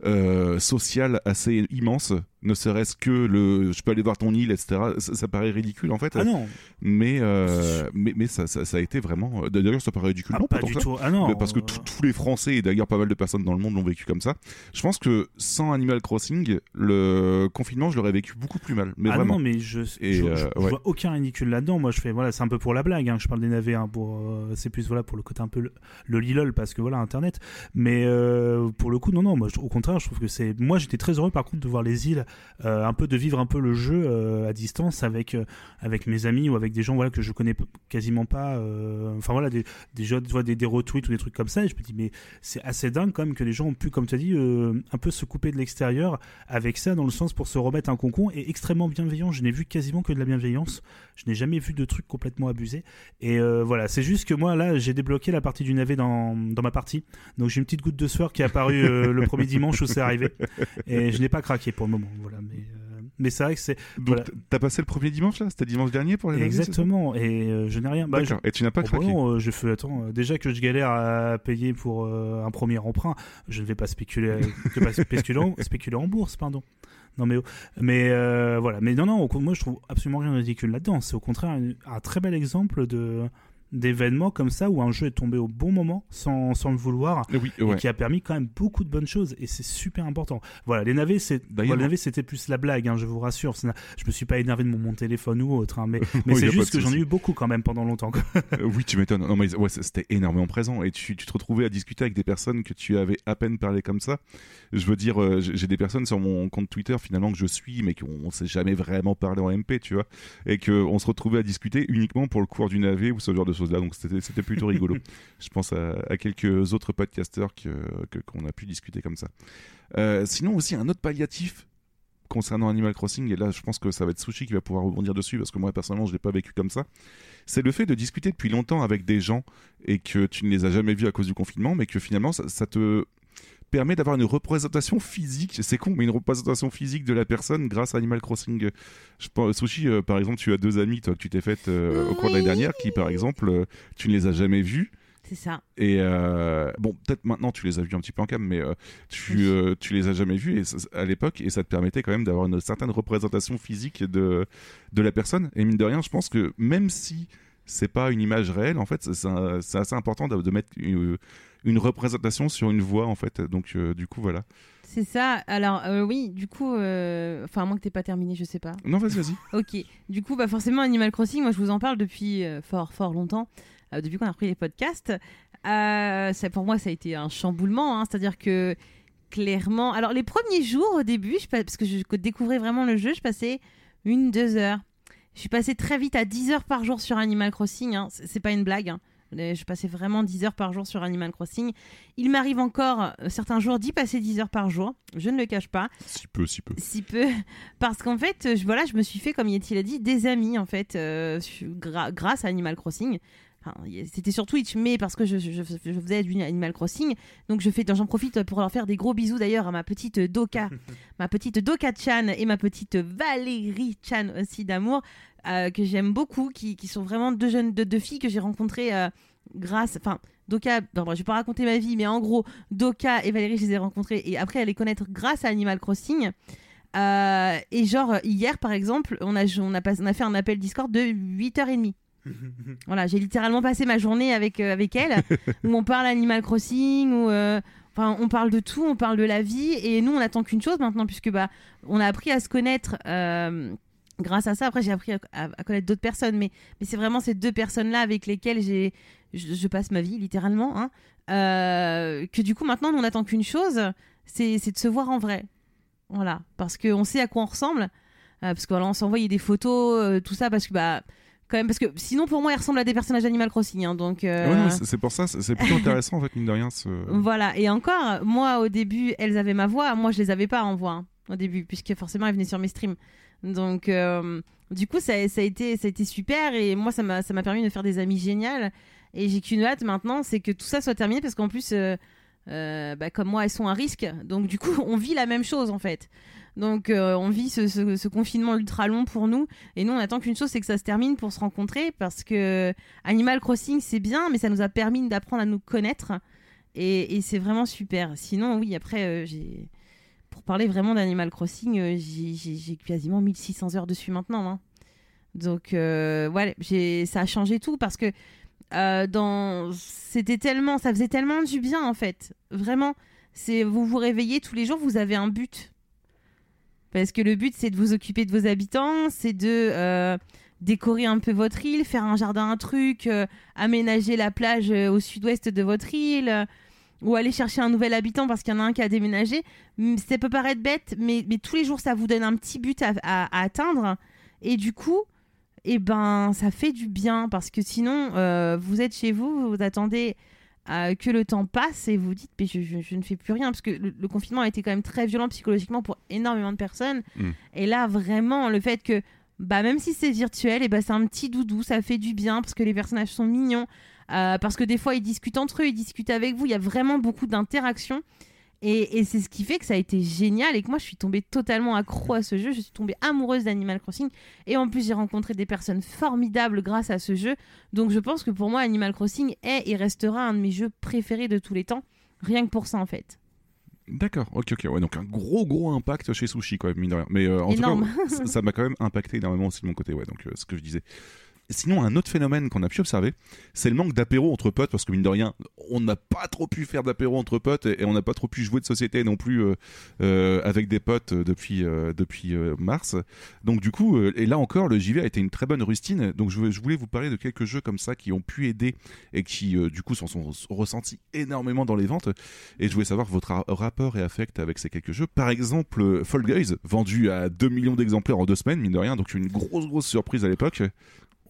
Speaker 2: euh, social assez immense. Ne serait-ce que le je peux aller voir ton île, etc. Ça, ça paraît ridicule en fait,
Speaker 3: Ah non,
Speaker 2: mais, euh, mais, mais ça, ça, ça a été vraiment. D'ailleurs, ça paraît ridicule.
Speaker 3: ah,
Speaker 2: non,
Speaker 3: pas du tout. Ah non,
Speaker 2: parce que
Speaker 3: euh,
Speaker 2: tous- les Français et d'ailleurs pas mal de personnes dans le monde l'ont vécu comme ça. Je pense que sans Animal Crossing, le confinement, je l'aurais vécu beaucoup plus mal. Mais
Speaker 3: ah
Speaker 2: vraiment.
Speaker 3: non, mais je,
Speaker 2: Et,
Speaker 3: je,
Speaker 2: euh,
Speaker 3: je- je
Speaker 2: ouais.
Speaker 3: vois aucun ridicule là-dedans. Moi, je fais, voilà, c'est un peu pour la blague. hein, je parle des navets, hein, pour, euh, c'est plus voilà pour le côté un peu le, le lilol parce que voilà Internet. Mais euh, pour le coup, non, non. Moi, au contraire, je trouve que c'est. Moi, j'étais très heureux par contre de voir les îles, euh, un peu de vivre un peu le jeu euh, à distance avec euh, avec mes amis ou avec des gens voilà que je connais quasiment pas. Enfin voilà, des des, vois, des des retweets ou des trucs comme ça. Et je me dis mais c'est assez dingue quand même que les gens ont pu, comme tu as dit, un peu se couper de l'extérieur avec ça dans le sens pour se remettre un concon et extrêmement bienveillant. Je n'ai vu quasiment que de la bienveillance. Je n'ai jamais vu de trucs complètement abusés. Et voilà, c'est juste que moi là, j'ai débloqué la partie du navet dans, dans ma partie. Donc j'ai une petite goutte de sueur qui est apparue le premier dimanche où c'est arrivé. Et je n'ai pas craqué pour le moment. Voilà, mais euh, mais c'est vrai que c'est
Speaker 2: Donc,
Speaker 3: voilà.
Speaker 2: t'as passé le premier dimanche là? C'était dimanche dernier pour les
Speaker 3: exactement. Et euh, je n'ai rien. Bah, je-
Speaker 2: D'accord. Et tu n'as pas
Speaker 3: Oh, bah
Speaker 2: craqué
Speaker 3: non, euh, je fais attends. euh, déjà que je galère à payer pour un premier emprunt, je ne vais pas spéculer, pas spéculer, en, spéculer en bourse, pardon. Non mais mais euh, voilà. Mais non non, moi je trouve absolument rien de ridicule là-dedans. C'est au contraire un, un très bel exemple de d'événements comme ça où un jeu est tombé au bon moment sans, sans le vouloir
Speaker 2: Oui,
Speaker 3: et
Speaker 2: ouais.
Speaker 3: qui a permis quand même beaucoup de bonnes choses et c'est super important. Voilà, les navets, c'est voilà, les navets, c'était plus la blague, hein, je vous rassure. C'est- Je me suis pas énervé de mon, mon téléphone ou autre, hein, mais, mais
Speaker 2: Oui,
Speaker 3: c'est juste que j'en ai eu beaucoup quand même pendant longtemps.
Speaker 2: Euh, oui, tu m'étonnes. Non, mais ouais, c'était énormément présent. Et tu, tu te retrouvais à discuter avec des personnes que tu avais à peine parlé comme ça. Je veux dire, euh, j'ai des personnes sur mon compte Twitter finalement que je suis, mais qu'on on s'est jamais vraiment parlé en MP, tu vois. Et qu'on se retrouvait à discuter uniquement pour le cours du navet ou ce genre de choses-là. Donc c'était plutôt rigolo. je pense à, à quelques autres podcasteurs que que- qu'on a pu discuter comme ça. Euh, sinon, aussi, un autre palliatif concernant Animal Crossing, et là je pense que ça va être Sushi qui va pouvoir rebondir dessus parce que moi personnellement je l'ai pas vécu comme ça, c'est le fait de discuter depuis longtemps avec des gens et que tu ne les as jamais vus à cause du confinement, mais que finalement ça, ça te permet d'avoir une représentation physique, c'est con, mais une représentation physique de la personne grâce à Animal Crossing. Je pense, Sushi, euh, par exemple, tu as deux amis toi, que tu t'es faites euh, au cours de l'année dernière qui, par exemple, euh, tu ne les as jamais vus.
Speaker 1: C'est ça.
Speaker 2: Et bon, peut-être maintenant tu les as vus un petit peu en cam, mais tu, tu les as jamais vus et à l'époque et ça te permettait quand même d'avoir une certaine représentation physique de, de la personne. Et mine de rien, je pense que même si c'est pas une image réelle, en fait, c'est- assez important de, de mettre une, une représentation sur une voix, en fait. Donc, euh, du coup, voilà.
Speaker 1: C'est ça. Alors euh, oui, du coup, euh, enfin à moins que t'aies pas terminé, je sais pas.
Speaker 2: Non, vas-y, vas-y.
Speaker 1: Ok. Du coup, bah forcément Animal Crossing, moi je vous en parle depuis euh, fort fort longtemps, euh, depuis qu'on a repris les podcasts. Euh, ça, pour moi, ça a été un chamboulement. hein. C'est-à-dire que clairement, alors les premiers jours au début, je, parce que je découvrais vraiment le jeu, je passais une deux heures. Je suis passée très vite à 10 heures par jour sur Animal Crossing. hein. C'est pas une blague. hein. Je passais vraiment 10 heures par jour sur Animal Crossing. Il m'arrive encore euh, certains jours d'y passer 10 heures par jour. Je ne le cache pas
Speaker 2: Si peu, si peu.
Speaker 1: si peu parce qu'en fait je, voilà je me suis fait comme Yeti l'a dit des amis en fait euh, gra- grâce à Animal Crossing Enfin, c'était sur Twitch mais parce que je, je- je- je faisais du Animal Crossing donc je fais j'en profite pour leur faire des gros bisous d'ailleurs à ma petite Doka ma petite Doka Chan et ma petite Valérie Chan aussi d'amour euh, que j'aime beaucoup qui, qui sont vraiment deux jeunes deux, deux filles que j'ai rencontrées euh, grâce enfin Doka, non, bon, je vais pas raconter ma vie, mais en gros, Doka et Valérie, je les ai rencontrées et après, à les connaître grâce à Animal Crossing. Euh, et genre, hier, par exemple, on a, on, a pas- on a fait un appel Discord de 8h30. Voilà, j'ai littéralement passé ma journée avec, euh, avec elle, où on parle Animal Crossing, où euh, enfin, on parle de tout, on parle de la vie, et nous, on attend qu'une chose maintenant, puisque bah, on a appris à se connaître euh, grâce à ça. Après, j'ai appris à, à- à connaître d'autres personnes, mais, mais c'est vraiment ces deux personnes-là avec lesquelles j'ai, je, je passe ma vie, littéralement, hein, que du coup, maintenant, nous, on attend qu'une chose, c'est, c'est de se voir en vrai. Voilà, parce qu'on sait à quoi on ressemble, parce qu'on on s'envoyait des photos, tout ça, parce que bah quand même parce que sinon pour moi ils ressemblent à des personnages d'Animal Crossing hein, donc euh,
Speaker 2: Ouais, c'est pour ça, c'est plutôt intéressant en fait, mine de rien. Ce...
Speaker 1: voilà et encore moi au début elles avaient ma voix moi je les avais pas en voix hein, au début puisque forcément elles venaient sur mes streams donc euh, du coup ça, ça a été ça a été super et moi ça m'a ça m'a permis de faire des amis géniales et j'ai qu'une hâte maintenant c'est que tout ça soit terminé parce qu'en plus euh, bah, comme moi elles sont à risque donc du coup on vit la même chose en fait donc euh, on vit ce, confinement ultra long pour nous. Et nous on attend qu'une chose c'est que ça se termine pour se rencontrer. Parce que Animal Crossing c'est bien mais ça nous a permis d'apprendre à nous connaître. Et, c'est vraiment super. Sinon oui après euh, j'ai pour parler vraiment d'Animal Crossing euh, j'ai- quasiment 1600 heures dessus maintenant hein. donc ouais j'ai ça a changé tout parce que dans c'était tellement ça faisait tellement du bien en fait. Vraiment c'est vous vous réveillez tous les jours vous avez un but parce que le but c'est de vous occuper de vos habitants c'est de euh, décorer un peu votre île faire un jardin un truc euh, aménager la plage euh, au sud-ouest de votre île ou aller chercher un nouvel habitant parce qu'il y en a un qui a déménagé. Ça peut paraître bête mais, mais tous les jours ça vous donne un petit but à, atteindre. Et du coup et ben ça fait du bien parce que sinon vous êtes chez vous vous attendez euh, que le temps passe et vous dites mais je, je- je ne fais plus rien. Parce que le, le confinement a été quand même très violent psychologiquement pour énormément de personnes.
Speaker 2: Mm.
Speaker 1: et là vraiment le fait que bah même si c'est virtuel et bah c'est un petit doudou ça fait du bien parce que les personnages sont mignons euh, parce que des fois ils discutent entre eux ils discutent avec vous. Il y a vraiment beaucoup d'interactions et, et c'est ce qui fait que ça a été génial et que moi je suis tombée totalement accro à ce jeu. Je suis tombée amoureuse d'Animal Crossing et en plus j'ai rencontré des personnes formidables grâce à ce jeu. Donc je pense que pour moi Animal Crossing est et restera un de mes jeux préférés de tous les temps. Rien que pour ça en fait.
Speaker 2: D'accord, ok, ok. Ouais, donc un gros, gros impact chez Sushi, quand même, mine de rien. Mais euh, en
Speaker 1: Énorme.
Speaker 2: tout cas, ça- ça m'a quand même impacté énormément aussi de mon côté, ouais, donc euh, ce que je disais. Sinon, un autre phénomène qu'on a pu observer, c'est le manque d'apéro entre potes, parce que mine de rien, on n'a pas trop pu faire d'apéro entre potes et, on n'a pas trop pu jouer de société non plus euh, euh, avec des potes euh, depuis, depuis mars. Donc du coup, et là encore, le JV a été une très bonne rustine. Donc je, voulais vous parler de quelques jeux comme ça qui ont pu aider et qui du coup s'en sont ressentis énormément dans les ventes. Et je voulais savoir votre ra- rapport et affect avec ces quelques jeux. Par exemple, Fall Guys, vendu à 2 millions d'exemplaires en deux semaines, mine de rien, donc une grosse grosse surprise à l'époque.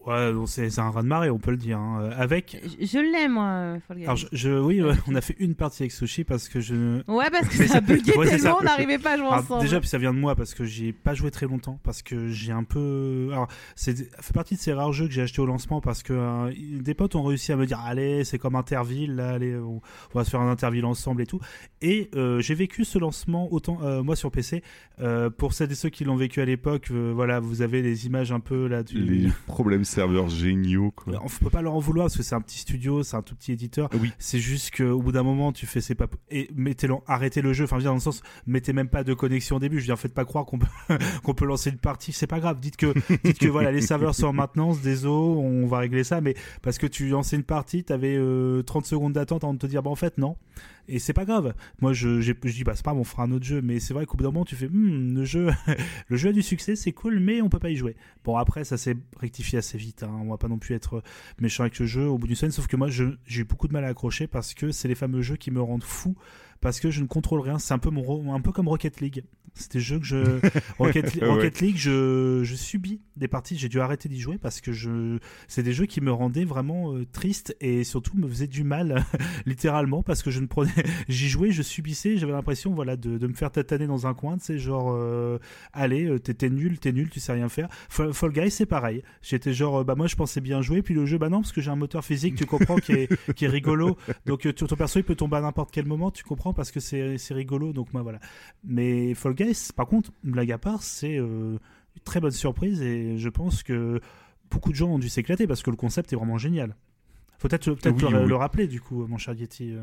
Speaker 3: Ouais, c'est un raz de marée, on peut le dire. hein. Euh, Avec.
Speaker 1: Je, je l'aime moi. euh, Fall Guys.
Speaker 3: Alors, je, je- oui, ouais, on a fait une partie avec Sushi parce que je.
Speaker 1: Ouais parce que ça buguait
Speaker 3: ouais,
Speaker 1: tellement
Speaker 3: ça.
Speaker 1: on n'arrivait pas à jouer
Speaker 3: Alors,
Speaker 1: ensemble.
Speaker 3: déjà, puis ça vient de moi parce que j'ai pas joué très longtemps, parce que j'ai un peu. Alors, c'est ça fait partie de ces rares jeux que j'ai acheté au lancement parce que euh, des potes ont réussi à me dire allez, c'est comme Interville, là, allez, on, on va se faire un Interville ensemble et tout. Et euh, j'ai vécu ce lancement autant euh, moi sur PC. Euh, pour celles et ceux qui l'ont vécu à l'époque, euh, voilà, vous avez les images un peu là du.
Speaker 2: Les problèmes serveurs géniaux, quoi.
Speaker 3: On peut pas leur en vouloir parce que c'est un petit studio, c'est un tout petit éditeur.
Speaker 2: Oui.
Speaker 3: C'est juste qu'au bout d'un moment, tu fais c'est pas et mettez arrêtez le jeu. Enfin, je veux dire dans le sens, mettez même pas de connexion au début. Je veux dire, faites pas croire qu'on peut qu'on peut lancer une partie. C'est pas grave. Dites que dites que voilà, les serveurs sont en maintenance, des on va régler ça. Mais parce que tu lançais une partie, t'avais euh, 30 secondes d'attente avant de te dire, bah en fait non. Et c'est pas grave. Moi, je, dis, bah, c'est pas, grave, on fera un autre jeu. Mais c'est vrai qu'au bout d'un moment, tu fais, Hmm, le jeu, a du succès, c'est cool, mais on peut pas y jouer. Bon, après, ça s'est rectifié assez vite. Hein. On va pas non plus être méchant avec le jeu au bout d'une semaine. Sauf que moi, j'ai eu beaucoup de mal à accrocher parce que c'est les fameux jeux qui me rendent fou. Parce que je ne contrôle rien. C'est un peu, mon, un peu comme Rocket League. C'est des jeux que je. Rocket,
Speaker 2: Ouais.
Speaker 3: Rocket League, je, je subis des parties. J'ai dû arrêter d'y jouer parce que je. C'est des jeux qui me rendaient vraiment euh, triste et surtout me faisaient du mal, littéralement, parce que je ne prenais. J'y jouais, je subissais. J'avais l'impression, voilà, de, de me faire tataner dans un coin. Tu sais, genre, euh, allez, euh, t'es t'es nul, t'es nul, tu sais rien faire. Fall, Fall Guys, c'est pareil. J'étais genre, bah moi, je pensais bien jouer, puis le jeu, bah non, parce que j'ai un moteur physique, tu comprends, qui est, qui est rigolo. Donc, ton ton perso, il peut tomber à n'importe quel moment, tu comprends, parce que c'est rigolo. Donc, moi, voilà. Mais Fall Guys, par contre, blague à part, c'est euh, une très bonne surprise et je pense que beaucoup de gens ont dû s'éclater parce que le concept est vraiment génial. Faut peut-être
Speaker 2: Oui,
Speaker 3: le,
Speaker 2: oui.
Speaker 3: le rappeler du coup, mon cher Yeti.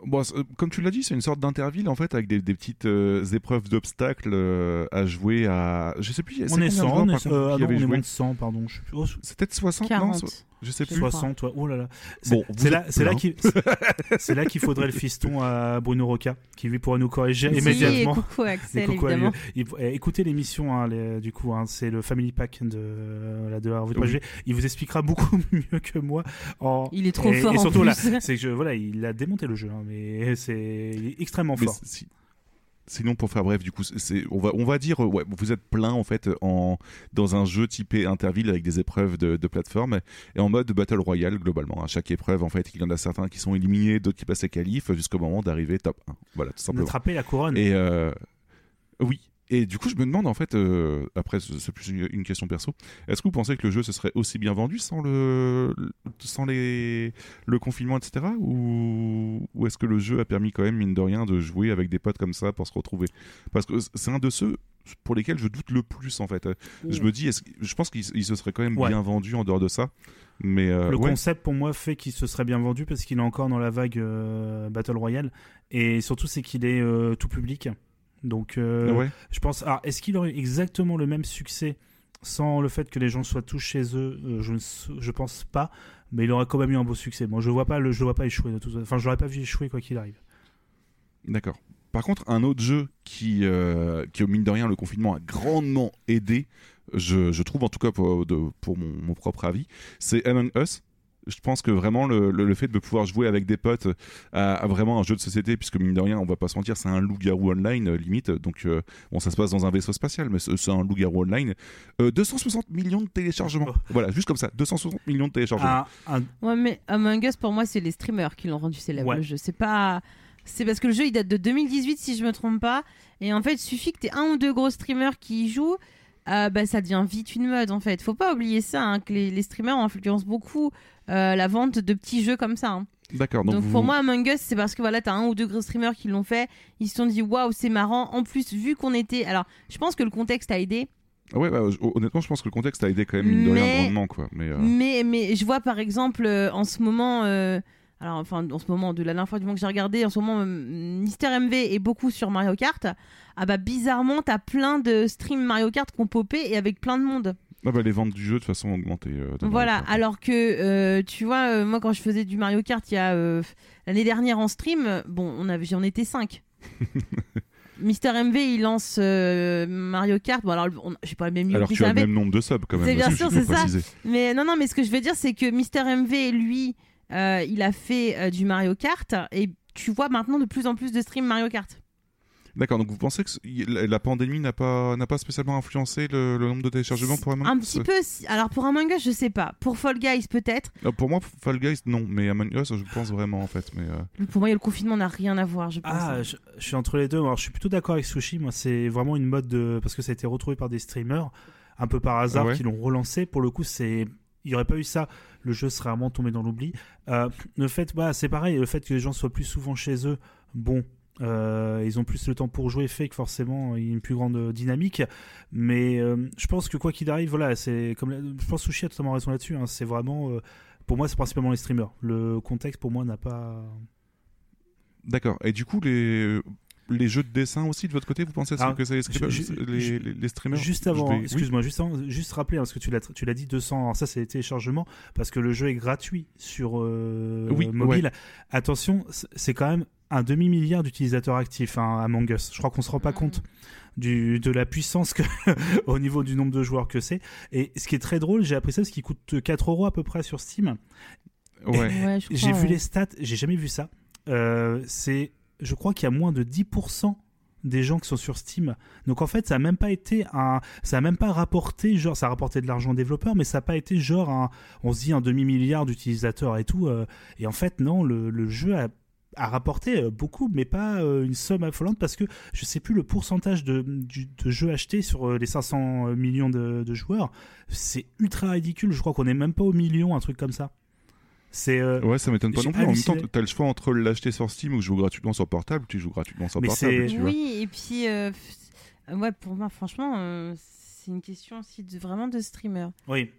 Speaker 3: Euh.
Speaker 2: Bon, comme tu l'as dit, c'est une sorte d'interville en fait avec des, des petites euh, épreuves d'obstacles euh, à jouer à. Je sais plus.
Speaker 3: On est
Speaker 2: de
Speaker 3: 100,
Speaker 2: joueurs,
Speaker 3: on
Speaker 2: par
Speaker 3: est,
Speaker 2: contre,
Speaker 3: euh, ah non, on est moins de 100, pardon. Je
Speaker 2: C'est peut-être 60 non
Speaker 1: 40.
Speaker 2: so- Je sais plus.
Speaker 1: crois.
Speaker 3: 60, ouais. Oh là là. C'est
Speaker 2: Bon, vous
Speaker 3: c'est là, là qu'il c'est là qu'il faudrait le fiston à Bruno Roca, qui lui pourrait nous corriger immédiatement.
Speaker 1: et coucou
Speaker 3: Et
Speaker 1: Axel,
Speaker 3: coucou à lui.
Speaker 1: évidemment.
Speaker 3: Il- eh, écoutez l'émission, hein, les- du coup, hein, c'est le Family Pack de, la de
Speaker 2: Oui.
Speaker 3: Il vous expliquera beaucoup mieux que moi. En...
Speaker 1: Il est trop
Speaker 3: et,
Speaker 1: fort
Speaker 3: Et
Speaker 1: en
Speaker 3: surtout,
Speaker 1: plus.
Speaker 3: là, c'est que je, voilà, il a démonté le jeu, hein, mais c'est extrêmement
Speaker 2: Mais
Speaker 3: fort.
Speaker 2: si- Sinon, pour faire bref, du coup, c'est, on va, on va dire, ouais, vous êtes plein en fait en dans un jeu typé Interville avec des épreuves de, de plateforme et en mode battle royale globalement. À chaque épreuve, en fait, il y en a certains qui sont éliminés, d'autres qui passent les qualifs jusqu'au moment d'arriver top 1. Voilà, tout simplement.
Speaker 3: D'attraper la couronne.
Speaker 2: Et euh, oui. Et du coup, je me demande en fait, euh, après, c'est plus une une question perso. Est-ce que vous pensez que le jeu se serait aussi bien vendu sans le, sans les, le confinement, etc. Ou, ou est-ce que le jeu a permis quand même mine de rien de jouer avec des potes comme ça pour se retrouver? Parce que c'est un de ceux pour lesquels je doute le plus en fait. Je me dis, je pense qu'il il se serait quand même
Speaker 3: Ouais.
Speaker 2: bien vendu en dehors de ça. Mais euh,
Speaker 3: le
Speaker 2: ouais.
Speaker 3: concept pour moi fait qu'il se serait bien vendu parce qu'il est encore dans la vague euh, Battle Royale et surtout c'est qu'il est euh, tout public. Donc euh,
Speaker 2: Ouais.
Speaker 3: je pense. Alors est-ce qu'il aurait exactement le même succès sans le fait que les gens soient tous chez eux? Euh, Je ne je pense pas, mais il aurait quand même eu un beau succès. Moi je vois pas le je le vois pas échouer de toute façon. Enfin je l'aurais pas vu échouer quoi qu'il arrive.
Speaker 2: D'accord. Par contre, un autre jeu qui, euh, qui, mine de rien, le confinement a grandement aidé, je, je trouve en tout cas pour, de- pour mon, mon propre avis, c'est Among Us. Je pense que vraiment le, le- le fait de pouvoir jouer avec des potes à, à vraiment un jeu de société, puisque mine de rien, on va pas se mentir, c'est un loup-garou online euh, limite. Donc euh, bon, ça se passe dans un vaisseau spatial, mais c'est un loup-garou online. Euh, 260 millions de téléchargements.
Speaker 3: Oh.
Speaker 2: Voilà, juste comme ça, 260 millions de téléchargements.
Speaker 3: Un- un-
Speaker 1: Ouais, mais Among Us, pour moi, c'est les streamers qui l'ont rendu célèbre.
Speaker 3: Ouais.
Speaker 1: Le jeu, c'est pas. C'est parce que le jeu, il date de 2018, si je me trompe pas. Et en fait, il suffit que tu un ou deux gros streamers qui y jouent. Euh, bah, ça devient vite une mode en fait. Faut pas oublier ça, hein, que les, les streamers influencent beaucoup euh, la vente de petits jeux comme ça. hein.
Speaker 2: D'accord.
Speaker 1: Donc,
Speaker 2: Donc, vous-
Speaker 1: pour moi, Among Us, c'est parce que voilà, t'as un ou deux gros streamers qui l'ont fait. Ils se sont dit waouh, c'est marrant. En plus, vu qu'on était. Alors, je pense que le contexte a aidé.
Speaker 2: Ouais, bah, je- honnêtement, je pense que le contexte a aidé quand même mine de rien
Speaker 1: Mais-
Speaker 2: grandement, quoi. Mais, euh,
Speaker 1: Mais, mais je vois par exemple euh, en ce moment, euh, alors enfin en ce moment, de la dernière fois du moment que j'ai regardé, en ce moment, euh, Mister MV est beaucoup sur Mario Kart. Ah bah bizarrement, t'as plein de streams Mario Kart qui ont popé et avec plein de monde.
Speaker 2: Ah bah, les ventes du jeu de toute façon ont augmenté. euh,
Speaker 1: Voilà, alors que euh, tu vois, euh, moi quand je faisais du Mario Kart il y a l'année dernière en stream, bon, on avait, j'en étais 5. Mister MV il lance euh, Mario Kart. Bon, alors on- j'ai pas le même
Speaker 2: Alors tu as le même nombre de subs quand même.
Speaker 1: C'est bien sûr, c'est ça.
Speaker 2: préciser.
Speaker 1: Mais non, non, mais ce que je veux dire, c'est que Mister MV, lui, euh, il a fait euh, du Mario Kart et tu vois maintenant de plus en plus de streams Mario Kart.
Speaker 2: D'accord, donc vous pensez que la pandémie n'a pas, n'a pas spécialement influencé le, le nombre de téléchargements pour Among
Speaker 1: Un
Speaker 2: Us
Speaker 1: petit peu. si- Alors pour Among Us, je sais pas. Pour Fall Guys, peut-être.
Speaker 2: Euh, Pour moi, Fall Guys, non, mais Among Us, je pense vraiment en fait. Mais, euh,
Speaker 1: Pour moi, le confinement n'a rien à voir, je pense.
Speaker 3: Ah, je, je suis entre les deux. Alors, je suis plutôt d'accord avec Sushi. Moi, c'est vraiment une mode de. Parce que ça a été retrouvé par des streamers, un peu par hasard,
Speaker 2: Ouais.
Speaker 3: qui l'ont relancé. Pour le coup, c'est. Il n'y aurait pas eu ça, le jeu serait vraiment tombé dans l'oubli. Euh, le fait, c'est pareil, le fait que les gens soient plus souvent chez eux, bon, euh, ils ont plus le temps pour jouer, fait que forcément il y a une plus grande dynamique. Mais euh, je pense que quoi qu'il arrive, voilà, c'est comme je pense Sushi a totalement raison là-dessus. hein, c'est vraiment, pour moi, c'est principalement les streamers. Le contexte pour moi n'a pas.
Speaker 2: D'accord. Et du coup, les, les jeux de dessin aussi, de votre côté, vous pensez
Speaker 3: Ah,
Speaker 2: que c'est les, les, les- les streamers
Speaker 3: Juste avant,
Speaker 2: vais- oui.
Speaker 3: excuse-moi, juste, avant- juste rappeler, hein, parce que tu l'as, tu l'as dit 200, alors ça c'est les téléchargements, parce que le jeu est gratuit sur euh,
Speaker 2: Oui,
Speaker 3: mobile. Attention, c'est quand même un demi-milliard d'utilisateurs actifs hein, Among Us. Je crois qu'on se rend pas
Speaker 1: Mm.
Speaker 3: compte du, de la puissance que, au niveau du nombre de joueurs que c'est. Et ce qui est très drôle, j'ai appris ça parce qu'il coûte 4 euros à peu près sur Steam.
Speaker 2: Ouais.
Speaker 3: J'ai vu
Speaker 1: ouais.
Speaker 3: les stats, j'ai jamais vu ça. Euh, c'est, je crois qu'il y a moins de 10% des gens qui sont sur Steam. Donc en fait, ça a même pas été un, ça a même pas rapporté, genre, ça a rapporté de l'argent aux développeurs, mais ça a pas été genre un, on se dit un demi milliard d'utilisateurs et tout. euh, et en fait, non, le, jeu a rapporté euh, beaucoup, mais pas euh, une somme affolante parce que je sais plus le pourcentage de, jeux achetés sur les 500 millions de, de joueurs. C'est ultra ridicule. Je crois qu'on est même pas au million, un truc comme ça. C'est euh,
Speaker 2: Ouais, ça m'étonne pas non plus. En même temps, t'as le choix entre l'acheter sur Steam ou jouer gratuitement sur portable. Tu joues gratuitement sur
Speaker 3: Mais
Speaker 2: portable,
Speaker 3: c'est-
Speaker 2: tu vois.
Speaker 1: Oui, et puis, euh, ouais, pour moi, franchement, euh, c'est une question aussi de, vraiment de streamer.
Speaker 3: oui.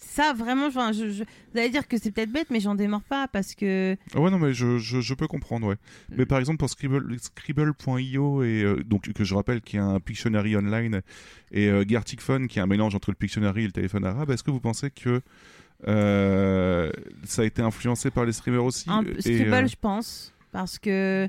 Speaker 1: Ça, vraiment, enfin, je, je- vous allez dire que c'est peut-être bête, mais j'en démords pas parce que.
Speaker 2: Ah Ouais, non, mais je, je, je peux comprendre, ouais. Mais par exemple, pour Scribble, Scribble.io, et, euh, donc, que je rappelle qui est un Pictionary online, et euh, Gartic Phone, qui est un mélange entre le Pictionary et le téléphone arabe, est-ce que vous pensez que euh, ça a été influencé par les streamers aussi
Speaker 1: Un,
Speaker 2: Et,
Speaker 1: Scribble,
Speaker 2: euh,
Speaker 1: je pense. Parce que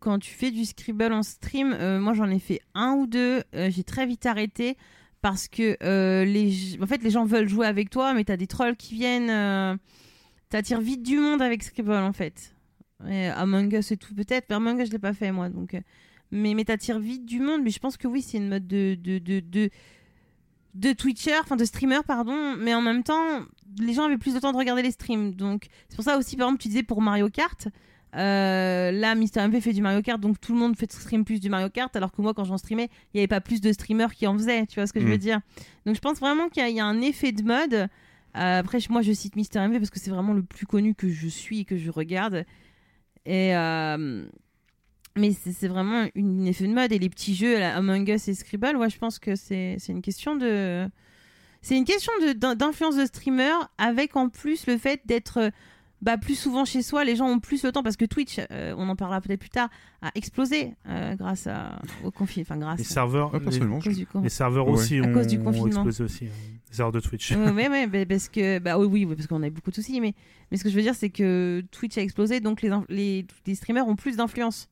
Speaker 1: quand tu fais du Scribble en stream, euh, moi j'en ai fait un ou deux, j'ai très vite arrêté parce que les, en fait, les gens veulent jouer avec toi, mais t'as des trolls qui viennent. T'attires vite du monde avec Scribble en fait. Et Among Us et tout, peut-être, mais Among Us je l'ai pas fait moi. Donc, mais mais t'attires vite du monde, mais je pense que oui, c'est une mode de. de, de, de de Twitcher, enfin de streamer, pardon, mais en même temps, les gens avaient plus de temps de regarder les streams. Donc, c'est pour ça aussi, par exemple, tu disais pour Mario Kart, euh, là, Mister MP fait du Mario Kart, donc tout le monde fait stream plus du Mario Kart, alors que moi, quand j'en streamais, il n'y avait pas plus de streamers qui en faisaient, tu vois ce que je veux
Speaker 2: Mm.
Speaker 1: dire. Donc, je pense vraiment qu'il y, a- il y a un effet de mode. Euh, après, moi, je cite Mister MP parce que c'est vraiment le plus connu que je suis et que je regarde. Et. euh, mais c'est vraiment une effet de mode. Et les petits jeux, là, Among Us et Scribble, ouais, je pense que c'est c'est une question de. C'est une question de- d'in- d'influence de, streamer avec en plus le fait d'être bah, plus souvent chez soi. Les gens ont plus le temps parce que Twitch, euh, on en parlera peut-être plus tard, a explosé euh, grâce à, au confinement. Enfin, grâce
Speaker 3: Les serveurs, les,
Speaker 1: à du
Speaker 3: les serveurs
Speaker 2: Ouais.
Speaker 3: aussi
Speaker 1: À
Speaker 3: ont,
Speaker 1: cause du
Speaker 3: ont
Speaker 1: confinement.
Speaker 3: explosé aussi. hein. Les serveurs de Twitch.
Speaker 1: Ouais, ouais, ouais, bah, parce que bah oui, oui, oui, parce qu'on a eu beaucoup de soucis, mais mais ce que je veux dire, c'est que Twitch a explosé, donc les, les, les streamers ont plus d'influence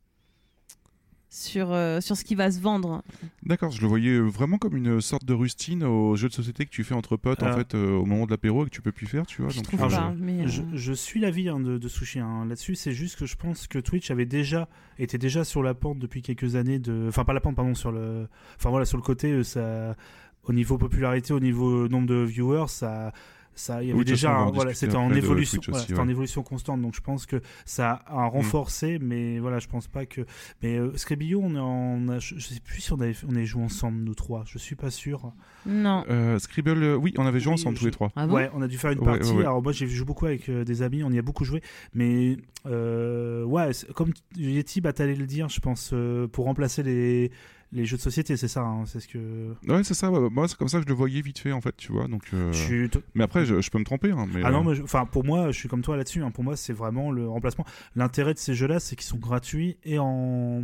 Speaker 1: sur euh, sur ce qui va se vendre.
Speaker 2: D'accord, je le voyais vraiment comme une sorte de rustine au jeu de société que tu fais entre potes en fait euh, au moment de l'apéro et que tu peux plus faire, tu vois.
Speaker 1: Je
Speaker 2: donc,
Speaker 1: trouve
Speaker 2: euh,
Speaker 3: Alors,
Speaker 1: pas, mais euh,
Speaker 3: Je, je suis l'avis hein, de, de Sushi hein, là-dessus. C'est juste que je pense que Twitch avait déjà était déjà sur la pente depuis quelques années de, enfin pas la pente pardon sur le, enfin voilà sur le côté ça, au niveau popularité, au niveau nombre de viewers, ça, ça il y avait
Speaker 2: Oui,
Speaker 3: déjà, un- voilà, c'était en évolution, voilà,
Speaker 2: aussi,
Speaker 3: en évolution constante. Donc je pense que ça a renforcé, mais voilà, je pense pas que. Mais euh, Scribio, on, est en- a, je, je sais plus si on avait, on est joué ensemble nous trois. Je suis pas sûr.
Speaker 1: non.
Speaker 2: euh, Scribble, euh, oui, on avait joué
Speaker 3: Oui,
Speaker 2: ensemble
Speaker 3: je-
Speaker 2: tous les trois.
Speaker 1: Ah bon
Speaker 3: ouais, on a dû faire une
Speaker 2: Ouais,
Speaker 3: partie.
Speaker 2: ouais, ouais.
Speaker 3: Alors moi, j'ai joué beaucoup avec euh, des amis, on y a beaucoup joué. Mais euh, ouais, comme Yeti, bah, t'allais le dire, je pense, euh, pour remplacer les, les jeux de société, c'est ça. hein, c'est ce que.
Speaker 2: Ouais, c'est ça. ouais, moi, c'est comme ça que je le voyais vite fait en fait, tu vois. Donc, euh,
Speaker 3: Je suis t-
Speaker 2: mais après, je, je peux me tromper. Hein, mais,
Speaker 3: Ah non,
Speaker 2: euh,
Speaker 3: je- enfin pour moi, je suis comme toi là-dessus. hein. Pour moi, c'est vraiment le remplacement. L'intérêt de ces jeux-là, c'est qu'ils sont gratuits et en,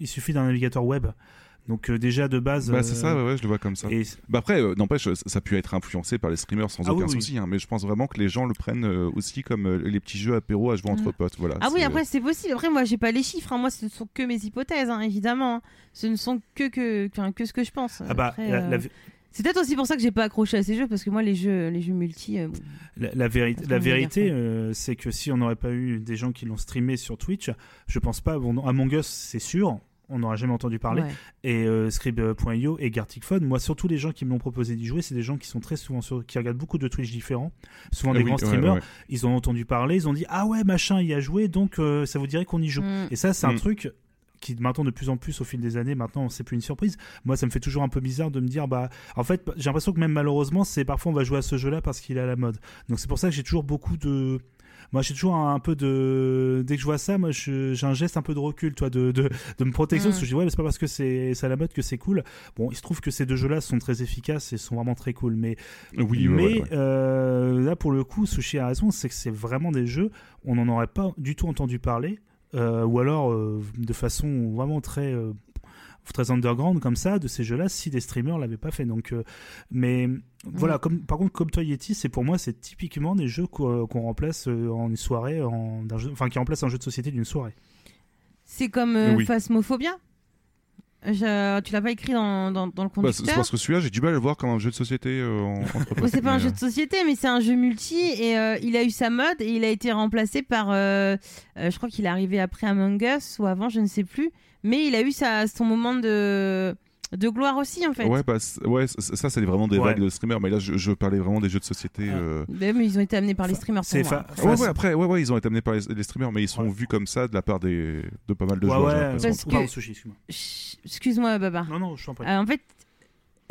Speaker 3: il suffit d'un navigateur web. Donc euh, déjà de base.
Speaker 2: Bah, c'est
Speaker 3: euh,
Speaker 2: ça, ouais, ouais, je le vois comme ça.
Speaker 3: Et
Speaker 2: Bah après, euh, n'empêche, ça, ça a pu être influencé par les streamers sans
Speaker 3: Ah
Speaker 2: aucun
Speaker 3: oui, oui.
Speaker 2: souci. hein, mais je pense vraiment que les gens le prennent euh, aussi comme euh, les petits jeux apéro à jouer entre
Speaker 1: Mm.
Speaker 2: potes. Voilà.
Speaker 1: Ah oui, après c'est possible. Après moi j'ai pas les chiffres. hein. Moi ce ne sont que mes hypothèses, hein, évidemment. Ce ne sont que que que ce que je pense.
Speaker 3: ah bah
Speaker 1: Après,
Speaker 3: la,
Speaker 1: euh,
Speaker 3: la-
Speaker 1: C'est peut-être aussi pour ça que j'ai pas accroché à ces jeux parce que moi les jeux les jeux multi. euh, bon.
Speaker 3: La, la la vérité euh, c'est que si on n'aurait pas eu des gens qui l'ont streamé sur Twitch, je pense pas. Bon, Among Us, c'est sûr, on n'aurait jamais entendu parler.
Speaker 1: ouais.
Speaker 3: Et euh, Scrib.io et Gartic Phone, moi, surtout les gens qui me l'ont proposé d'y jouer, c'est des gens qui sont très souvent sur, qui regardent beaucoup de Twitch différents, souvent
Speaker 2: Ah
Speaker 3: des
Speaker 2: oui,
Speaker 3: grands
Speaker 2: ouais,
Speaker 3: streamers.
Speaker 2: ouais.
Speaker 3: Ils ont entendu parler, ils ont dit ah ouais machin y a joué, donc euh, ça vous dirait qu'on y joue.
Speaker 1: Mm.
Speaker 3: Et ça, c'est un
Speaker 2: Mm.
Speaker 3: truc qui maintenant de plus en plus au fil des années maintenant c'est plus une surprise moi ça me fait toujours un peu bizarre de me dire bah en fait j'ai l'impression que même malheureusement c'est parfois on va jouer à ce jeu là parce qu'il est à la mode donc c'est pour ça que j'ai toujours beaucoup de moi j'ai toujours un, un peu de dès que je vois ça moi je- j'ai un geste un peu de recul toi de, de, de me protection
Speaker 1: Mm.
Speaker 3: parce que je dis ouais mais c'est pas parce que c'est à la mode que c'est cool bon il se trouve que ces deux jeux là sont très efficaces et sont vraiment très cool mais
Speaker 2: Oui,
Speaker 3: mais
Speaker 2: ouais, ouais.
Speaker 3: euh, là, pour le coup, Sushi a raison, c'est que c'est vraiment des jeux, on n'en aurait pas du tout entendu parler, euh, ou alors euh, de façon vraiment très. Euh, très underground comme ça de ces jeux-là si des streamers l'avaient pas fait. Donc, euh, mais voilà, comme, par contre, comme toi Yeti, c'est pour moi c'est typiquement des jeux qu'on remplace en une soirée, en, enfin qui remplacent un jeu de société d'une soirée.
Speaker 1: C'est comme Phasmophobia? Je, tu l'as pas écrit dans, dans, dans le conducteur.
Speaker 2: Bah, c'est parce que celui-là, j'ai du mal à le voir comme un jeu de société euh, en,
Speaker 1: c'est pas un jeu de société, mais c'est un jeu multi et euh, il a eu sa mode et il a été remplacé par. Euh, je crois qu'il est arrivé après Among Us ou avant, je ne sais plus. Mais il a eu sa, son moment de de gloire aussi en fait.
Speaker 2: Ouais, bah, ouais ça c'est vraiment des vagues de streamers, mais là je, parlais vraiment des jeux de société. Ah. Euh...
Speaker 1: Mais ils ont été amenés par les streamers. Pour moi.
Speaker 2: Ouais, ouais, après, ouais, ouais, ils ont été amenés par les, streamers, mais ils sont vus comme ça de la part des, de pas mal de joueurs.
Speaker 1: excuse-moi, Baba.
Speaker 3: Non, non, je suis en
Speaker 1: euh, En fait,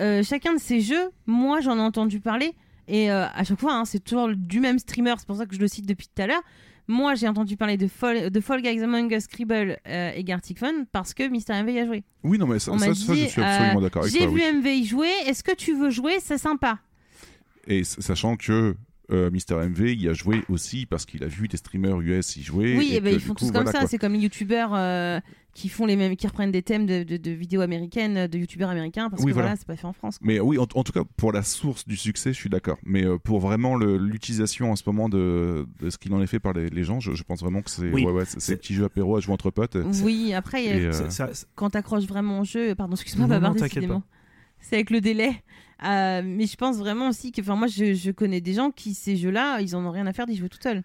Speaker 1: euh, chacun de ces jeux, moi j'en ai entendu parler, et euh, à chaque fois, hein, c'est toujours du même streamer, c'est pour ça que je le cite depuis tout à l'heure. Moi, j'ai entendu parler de Fall, de Fall Guys Among Us, Scribble euh, et Gartic Fun parce que Mister MV y a joué.
Speaker 2: Oui, non, mais ça, ça, je suis absolument d'accord avec
Speaker 1: toi. J'ai vu MV y jouer, est-ce que tu veux jouer? C'est sympa.
Speaker 2: Et sachant que euh, Mister MV y a joué aussi parce qu'il a vu des streamers US y jouer.
Speaker 1: Oui, et, ben, ils font tous comme ça. C'est comme les youtubeurs euh, qui font les mêmes, qui reprennent des thèmes de, de, vidéos américaines, de youtubeurs américains, parce que voilà, c'est pas fait en France.
Speaker 2: Mais oui, en, tout cas, pour la source du succès, je suis d'accord. Mais euh, pour vraiment l'utilisation en ce moment de, de ce qu'il en est fait par les, gens, je, pense vraiment que c'est oui, ouais, ouais, petits jeux apéro à jouer entre potes.
Speaker 1: Oui, après, euh, quand t'accroches vraiment au jeu, pardon, excuse-moi, Babar, décidément. C'est avec le délai. Euh, mais je pense vraiment aussi que, enfin, moi, je, je, connais des gens qui, ces jeux-là, ils en ont rien à faire d'y jouer tout seuls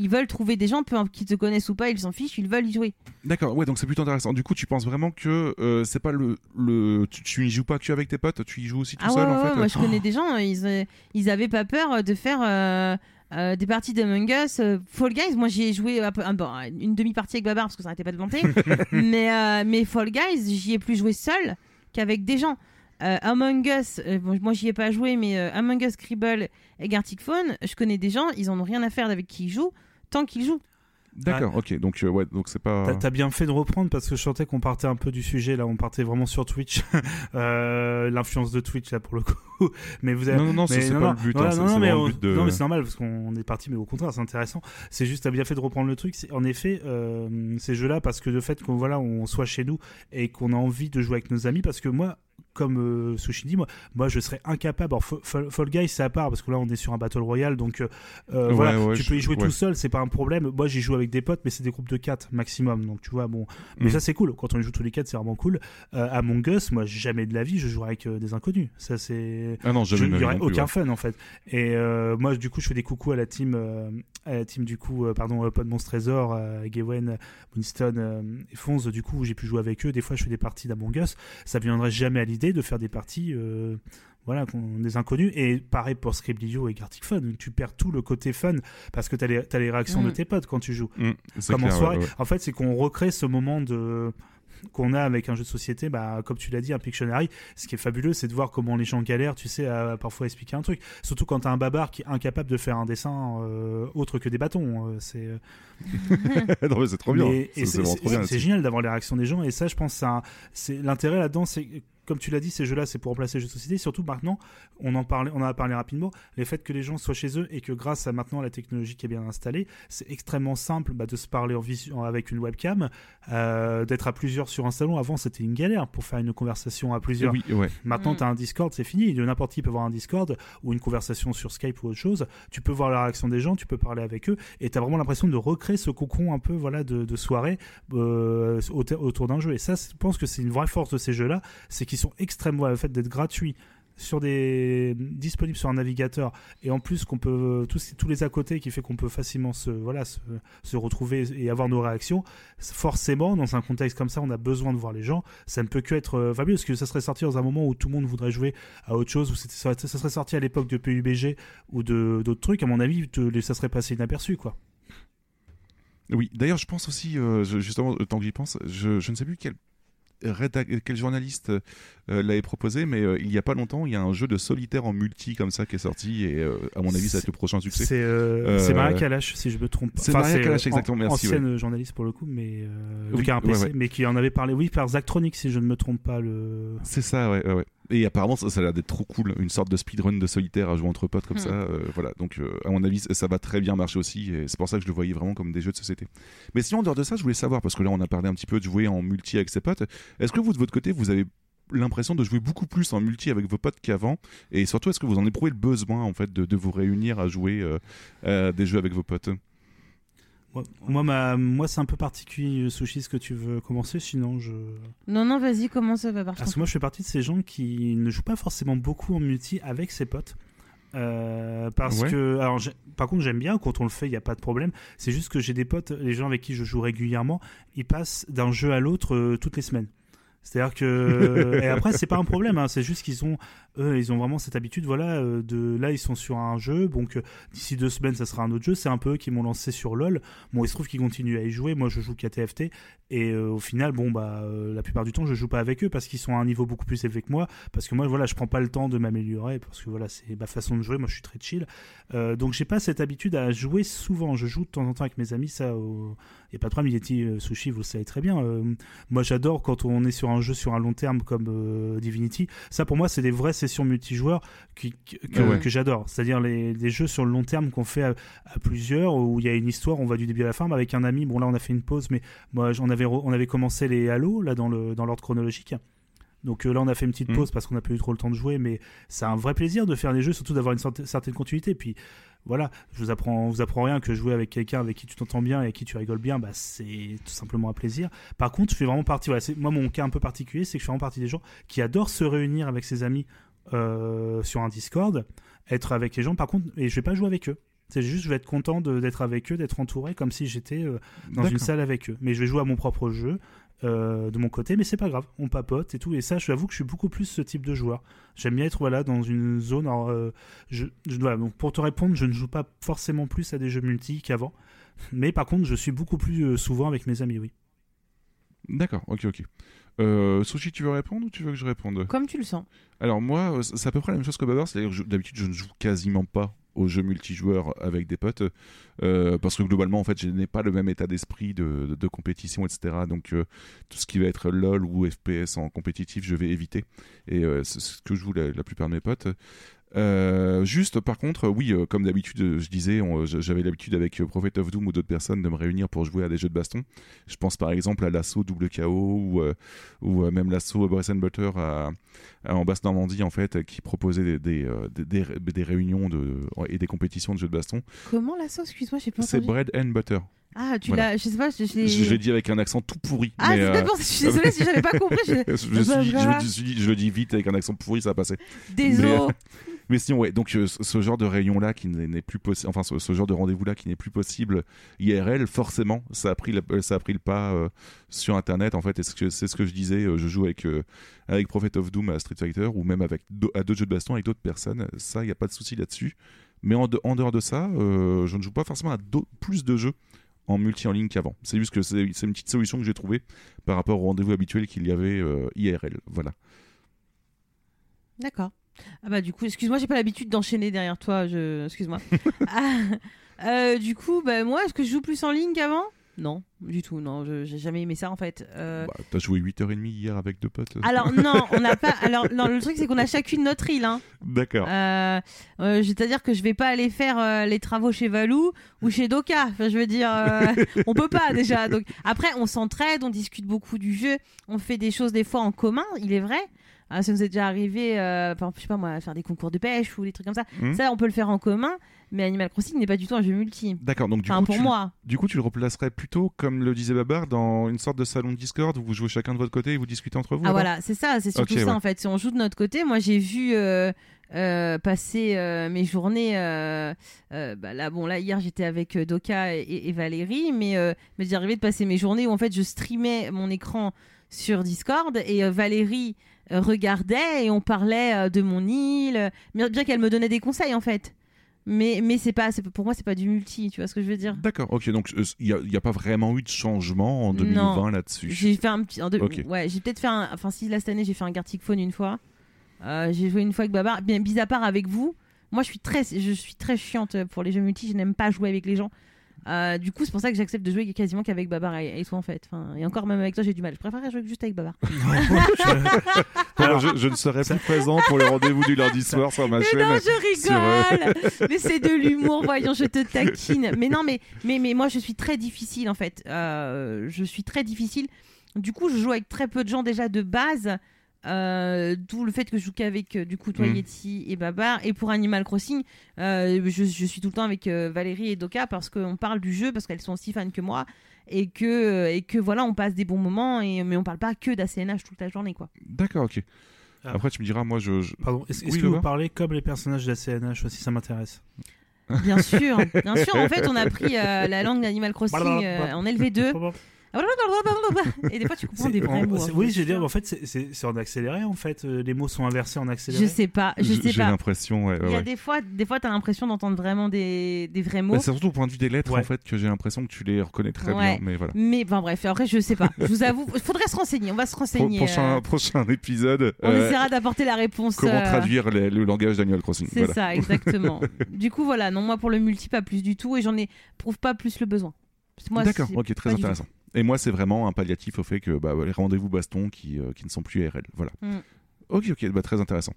Speaker 1: ils veulent trouver des gens, peu qui te connaissent ou pas, ils s'en fichent, ils veulent y jouer.
Speaker 2: D'accord, ouais, donc c'est plutôt intéressant. Du coup, tu penses vraiment que euh, c'est pas le, le tu, tu y joues pas que avec tes potes, tu y joues aussi tout
Speaker 1: ah
Speaker 2: seul
Speaker 1: ouais,
Speaker 2: en fait?
Speaker 1: moi je connais des gens, ils, euh, ils avaient pas peur de faire. Euh, des parties d'Among Us, Fall Guys, moi j'y ai joué une demi-partie avec Babar parce que ça n'arrêtait pas de vanter, mais, mais Fall Guys, j'y ai plus joué seul qu'avec des gens. Among Us, moi j'y ai pas joué, mais Among Us, Scribble et Gartic Phone, je connais des gens, ils en ont rien à faire avec qui ils jouent tant qu'il joue.
Speaker 2: D'accord, ok, donc euh, ouais, donc c'est pas.
Speaker 3: T'as bien fait de reprendre parce que je sentais qu'on partait un peu du sujet là, on partait vraiment sur Twitch, euh, l'influence de Twitch là pour le coup. mais vous avez.
Speaker 2: Non, non, non, c'est pas le but. Hein, non,
Speaker 3: mais,
Speaker 2: de...
Speaker 3: non, mais c'est normal parce qu'on est parti, mais au contraire, c'est intéressant. C'est juste, t'as bien fait de reprendre le truc. En effet, euh, ces jeux-là, parce que le fait qu'on voilà, on soit chez nous et qu'on a envie de jouer avec nos amis, parce que moi, comme euh, Sushi dit, moi, moi je serais incapable. Alors, Fall, Guys, c'est à part parce que là on est sur un Battle Royale, donc euh, euh, voilà, tu peux y jouer tout seul, c'est pas un problème. Moi j'y joue avec des potes, mais c'est des groupes de 4 maximum, donc tu vois, bon. Mais mm. ça c'est cool, quand on y joue tous les 4, c'est vraiment cool. à Among Us, moi jamais de la vie je jouerai avec des inconnus. Ça c'est.
Speaker 2: Ah non,
Speaker 3: jamais. Il n'y aurait aucun fun en fait. Et moi du coup je fais des coucous à la team, la team du coup, pardon, Pod Monstre Trésor, Gawain, Winston et Fonz, du coup j'ai pu jouer avec eux. Des fois je fais des parties d'Among Us, ça viendrait jamais à l'idée de faire des parties euh, voilà, des inconnus. Et pareil pour Scriblio et Gartic Fun, tu perds tout le côté fun parce que tu as, as, les réactions de mm. tes potes quand tu joues. Mm, Comme en soirée. En fait, c'est qu'on recrée ce moment de qu'on a avec un jeu de société, bah, comme tu l'as dit, un Pictionary, ce qui est fabuleux, c'est de voir comment les gens galèrent, tu sais, à, parfois expliquer un truc. Surtout quand t'as un babar qui est incapable de faire un dessin euh, autre que des bâtons. Euh, c'est.
Speaker 2: c'est trop bien. C'est
Speaker 3: génial d'avoir les réactions des gens, et ça, je pense, c'est l'intérêt là-dedans, c'est comme tu l'as dit, ces jeux-là, c'est pour remplacer les jeux de société. Surtout maintenant, on en parlait, on a parlé rapidement, les fait que les gens soient chez eux et que grâce à maintenant la technologie qui est bien installée, c'est extrêmement simple bah, de se parler en vision avec une webcam, euh, d'être à plusieurs sur un salon. Avant, c'était une galère pour faire une conversation à plusieurs.
Speaker 2: Oui, ouais.
Speaker 3: Maintenant, mm. tu as un Discord, c'est fini. N'importe qui peut avoir un Discord ou une conversation sur Skype ou autre chose. Tu peux voir la réaction des gens, tu peux parler avec eux et tu as vraiment l'impression de recréer ce cocon un peu voilà de, soirée euh, autour d'un jeu. Et ça, je pense que c'est une vraie force de ces jeux-là, c'est qu'ils sont extrêmement le fait d'être gratuit sur des disponibles sur un navigateur et en plus qu'on peut tous, tous les à côté qui fait qu'on peut facilement se voilà se, retrouver et avoir nos réactions forcément dans un contexte comme ça on a besoin de voir les gens. Ça ne peut que être euh, fabuleux parce que ça serait sorti dans un moment où tout le monde voudrait jouer à autre chose ou ça, ça serait sorti à l'époque de PUBG ou de d'autres trucs. À mon avis ça serait passé inaperçu quoi.
Speaker 2: Oui. D'ailleurs je pense aussi euh, justement tant que j'y pense je, je ne sais plus quel quel journaliste euh, l'avait proposé, mais euh, il y a pas longtemps, il y a un jeu de solitaire en multi comme ça qui est sorti et euh, à mon avis, ça va être le prochain succès.
Speaker 3: C'est Maria Kalash, si je me trompe.
Speaker 2: C'est Maria Kalash, exactement. merci.
Speaker 3: Ancienne journaliste pour le coup, mais qui a un PC, mais qui en avait parlé, oui, par Zachtronic, si je ne me trompe pas. Le...
Speaker 2: C'est ça, ouais, ouais. Et apparemment, ça, ça a l'air d'être trop cool, une sorte de speedrun de solitaire à jouer entre potes comme
Speaker 1: Hmm.
Speaker 2: ça. euh, voilà, donc euh, à mon avis, ça va très bien marcher aussi, et c'est pour ça que je le voyais vraiment comme des jeux de société. Mais sinon, en dehors de ça, je voulais savoir, parce que là, on a parlé un petit peu de jouer en multi avec ses potes. Est-ce que vous, de votre côté, vous avez l'impression de jouer beaucoup plus en multi avec vos potes qu'avant? Et surtout, est-ce que vous en éprouvez le besoin, en fait, de, de vous réunir à jouer euh, à des jeux avec vos potes?
Speaker 3: Moi, moi, ma- moi c'est un peu particulier, euh, Sushi, ce que tu veux commencer, sinon je...
Speaker 1: Non, non, vas-y, comment ça va partir
Speaker 3: Parce que moi, je fais partie de ces gens qui ne jouent pas forcément beaucoup en multi avec ses potes. Euh, parce
Speaker 2: Ouais.
Speaker 3: que, alors, par contre, j'aime bien quand on le fait, il n'y a pas de problème. C'est juste que j'ai des potes, les gens avec qui je joue régulièrement, ils passent d'un jeu à l'autre euh, toutes les semaines. C'est-à-dire que et après c'est pas un problème, hein, c'est juste qu'ils ont eux ils ont vraiment cette habitude voilà euh, de là ils sont sur un jeu donc euh, d'ici deux semaines ça sera un autre jeu. C'est un peu eux qui m'ont lancé sur LoL. Bon il se trouve qu'ils continuent à y jouer. Moi je joue qu'à TFT et euh, au final bon bah la plupart du temps je joue pas avec eux parce qu'ils sont à un niveau beaucoup plus élevé que moi parce que moi voilà je prends pas le temps de m'améliorer parce que voilà c'est ma façon de jouer. Moi je suis très chill donc j'ai pas cette habitude à jouer souvent. Je joue de temps en temps avec mes amis ça. a pas de problème. Yeti Sushi vous le savez très bien. Moi, j'adore quand on est sur un jeu sur un long terme comme Divinity. Ça, pour moi, c'est des vraies sessions multijoueurs qui- que, que,
Speaker 2: Ah ouais.
Speaker 3: que j'adore. C'est-à-dire les, les jeux sur le long terme qu'on fait à, à plusieurs, où il y a une histoire, on va du début à la fin. Mais avec un ami, bon là, on a fait une pause, mais moi, on avait, on avait commencé les Halo, là, dans le dans l'ordre chronologique. Donc euh, là, on a fait une petite
Speaker 2: Mhm.
Speaker 3: pause parce qu'on n'a pas eu trop le temps de jouer, mais c'est un vrai plaisir de faire des jeux, surtout d'avoir une certaine continuité. Puis voilà, je vous apprends, vous apprends rien que jouer avec quelqu'un avec qui tu t'entends bien et avec qui tu rigoles bien, bah c'est tout simplement un plaisir. Par contre, je fais vraiment partie. Voilà, c'est- moi, mon cas un peu particulier, c'est que je fais vraiment partie des gens qui adorent se réunir avec ses amis euh, sur un Discord, être avec les gens. Par contre, et je vais pas jouer avec eux. C'est juste, je vais être content d'être avec eux, d'être entouré, comme si j'étais euh, dans une salle avec eux. Mais je vais jouer à mon propre jeu. euh, de mon côté, mais c'est pas grave, on papote et tout. Et ça, j'avoue que je suis beaucoup plus ce type de joueur. J'aime bien être voilà dans une zone. alors, euh, je, je donc pour te répondre, je ne joue pas forcément plus à des jeux multi qu'avant, mais par contre, je suis beaucoup plus souvent avec mes amis, oui.
Speaker 2: D'accord, ok, ok. Euh, Sushi, tu veux répondre ou tu veux que je réponde
Speaker 1: Comme tu le sens.
Speaker 2: Alors moi, euh, c'est à peu près la même chose que Babar, c'est-à-dire d'habitude je ne joue quasiment pas aux jeux multijoueurs avec des potes, euh, parce que globalement en fait je n'ai pas le même état d'esprit de, de- de compétition, etc. Donc euh, tout ce qui va être LOL ou FPS en compétitif, je vais éviter, et euh, c'est ce que je joue la, la plupart de mes potes. Euh, juste par contre, oui, euh, comme d'habitude, euh, je disais, on- j'avais l'habitude avec Prophet of Doom ou d'autres personnes de me réunir pour jouer à des jeux de baston. Je pense par exemple à l'assaut double KO ou, euh, ou même l'assaut Breath and Butter à, à- en basse Normandie en fait, qui proposait des, des, des, des- des réunions de, et des compétitions de jeux de baston.
Speaker 1: Comment la sauce Excuse-moi, j'ai pas
Speaker 2: C'est
Speaker 1: entendu.
Speaker 2: Bread and Butter.
Speaker 1: Ah, tu
Speaker 2: Voilà.
Speaker 1: l'as. Je sais pas, je, je l'ai.
Speaker 2: Je l'ai dit avec un accent tout pourri.
Speaker 1: Ah, c'est
Speaker 2: euh,
Speaker 1: je suis désolée si j'avais pas compris. Je...
Speaker 2: suis suis le dis vite avec un accent pourri, ça a passé.
Speaker 1: Désolé.
Speaker 2: Mais sinon, ouais, donc euh, ce genre de réunion-là qui n'est plus possible, enfin ce, ce genre de rendez-vous-là qui n'est plus possible IRL, forcément, ça a pris, le- ça a pris le pas euh, sur Internet, en fait, et c'est ce que, je disais, je joue avec, euh, avec Prophet of Doom à Street Fighter, ou même avec à d'autres jeux de baston avec d'autres personnes, ça, il n'y a pas de souci là-dessus. Mais en, de- en dehors de ça, je ne joue pas forcément à plus de jeux en multi en ligne qu'avant. C'est juste que c'est une petite solution que j'ai trouvée par rapport au rendez-vous habituel qu'il y avait euh, IRL. Voilà.
Speaker 1: D'accord. Ah bah du coup, excuse-moi, j'ai pas l'habitude d'enchaîner derrière toi. Je, excuse-moi. Ah, euh, du coup, bah moi, est-ce que je joue plus en ligne qu'avant? Non, du tout. Non, j'ai jamais aimé ça en fait. Euh,
Speaker 2: Bah, T'as joué 8h30 hier avec deux potes
Speaker 1: Alors non, on n'a pas. Alors non, le truc c'est qu'on a chacune notre île. Hein.
Speaker 2: D'accord.
Speaker 1: Euh, euh, C'est-à-dire que je vais pas aller faire euh, les travaux chez Valou ou chez Doka. Enfin, je veux dire, on peut pas déjà. Donc après, on s'entraide, on discute beaucoup du jeu, on fait des choses des fois en commun. Il est vrai. Ah, ça nous est déjà arrivé, euh, par exemple, je sais pas moi, faire des concours de pêche ou des trucs comme ça.
Speaker 2: Mhm.
Speaker 1: Ça, on peut le faire en commun. Mais Animal Crossing n'est pas du tout un jeu multi.
Speaker 2: D'accord, donc du
Speaker 1: Enfin,
Speaker 2: coup,
Speaker 1: pour
Speaker 2: tu,
Speaker 1: moi.
Speaker 2: du coup, tu le replacerais plutôt, comme le disait Babar, dans une sorte de salon de Discord où vous jouez chacun de votre côté et vous discutez entre vous
Speaker 1: Ah voilà, c'est ça, c'est surtout ça
Speaker 2: ouais.
Speaker 1: en fait. Si on joue de notre côté, moi j'ai vu euh, euh, passer euh, mes journées. euh, bah là, bon, là hier j'étais avec Doka et, et Valérie, mais mais j'ai arrivé de passer mes journées où en fait je streamais mon écran sur Discord et Valérie regardait et on parlait de mon île, bien, bien qu'elle me donnait des conseils en fait. Mais mais c'est pas, pour moi c'est pas du multi, tu vois ce que je veux dire.
Speaker 2: D'accord, ok, donc il n'y a, pas vraiment eu de changement en 2020 là-dessus?
Speaker 1: J'ai fait un petit. en deux-
Speaker 2: Ok.
Speaker 1: Ouais, j'ai peut-être fait un. Enfin, si là cette année j'ai fait un Gartic Phone une fois. Euh, j'ai joué une fois avec Babar. Bien, mis à part avec vous, moi je suis très, je suis très chiante pour les jeux multi. Je n'aime pas jouer avec les gens. Euh, du coup, c'est pour ça que j'accepte de jouer quasiment qu'avec Babar et, et toi en fait. Enfin, et encore, même avec toi, j'ai du mal. Je préfère jouer juste avec Babar.
Speaker 2: Je, je ne serai plus présent pour le rendez-vous du lundi soir sur ma
Speaker 1: Mais
Speaker 2: chaîne.
Speaker 1: non, je
Speaker 2: sur, euh,
Speaker 1: rigole. mais c'est de l'humour, voyons, je te taquine. Mais non, mais, mais, mais moi, je suis très difficile en fait. Euh, je suis très difficile. Du coup, je joue avec très peu de gens déjà de base. Euh, D'où le fait que je joue qu'avec euh, du coup toi
Speaker 2: Mm.
Speaker 1: Yeti et Babar et pour Animal Crossing euh, je, je suis tout le temps avec euh, Valérie et Doka parce qu'on parle du jeu parce qu'elles sont aussi fans que moi et que et que voilà on passe des bons moments et mais on parle pas que d'ACNH toute la journée quoi
Speaker 2: D'accord, ok.
Speaker 3: Ah.
Speaker 2: Après, tu me diras, moi, je. je-
Speaker 3: Pardon, est-ce que vous parlez comme les personnages de la CNH aussi Ça m'intéresse.
Speaker 1: bien sûr bien sûr en fait on a pris euh, la langue d'Animal Crossing euh, en LV2 et des fois tu comprends des vrais mots
Speaker 3: oui, je veux dire, en fait, c'est- en accéléré, en fait. euh, Les mots sont inversés en accéléré.
Speaker 1: je sais pas je sais
Speaker 2: J'ai
Speaker 1: pas
Speaker 2: l'impression, ouais. ouais,
Speaker 1: il y a
Speaker 2: ouais.
Speaker 1: des fois des fois t'as l'impression d'entendre vraiment des, des vrais mots
Speaker 2: Bah, c'est surtout au point de vue des lettres,
Speaker 3: Ouais.
Speaker 2: en fait, que j'ai l'impression que tu les reconnais très
Speaker 1: Ouais.
Speaker 2: bien. Mais voilà.
Speaker 1: mais enfin bref après je sais pas je vous avoue il faudrait se renseigner on va se
Speaker 2: Pro-
Speaker 1: renseigner
Speaker 2: prochain,
Speaker 1: euh,
Speaker 2: prochain épisode.
Speaker 1: on
Speaker 2: euh,
Speaker 1: essaiera d'apporter la réponse
Speaker 2: Comment
Speaker 1: euh,
Speaker 2: traduire les- le langage d'Animal Crossing.
Speaker 1: C'est
Speaker 2: Voilà.
Speaker 1: ça, exactement. du coup, voilà, non, moi pour le multi, pas plus du tout, et j'en ai prouve pas plus le besoin.
Speaker 2: D'accord, ok, très intéressant. Et moi, c'est vraiment un palliatif au fait que bah, les rendez-vous baston qui, euh, qui ne sont plus RL. Voilà.
Speaker 1: Mm.
Speaker 2: Ok, ok, bah, très intéressant.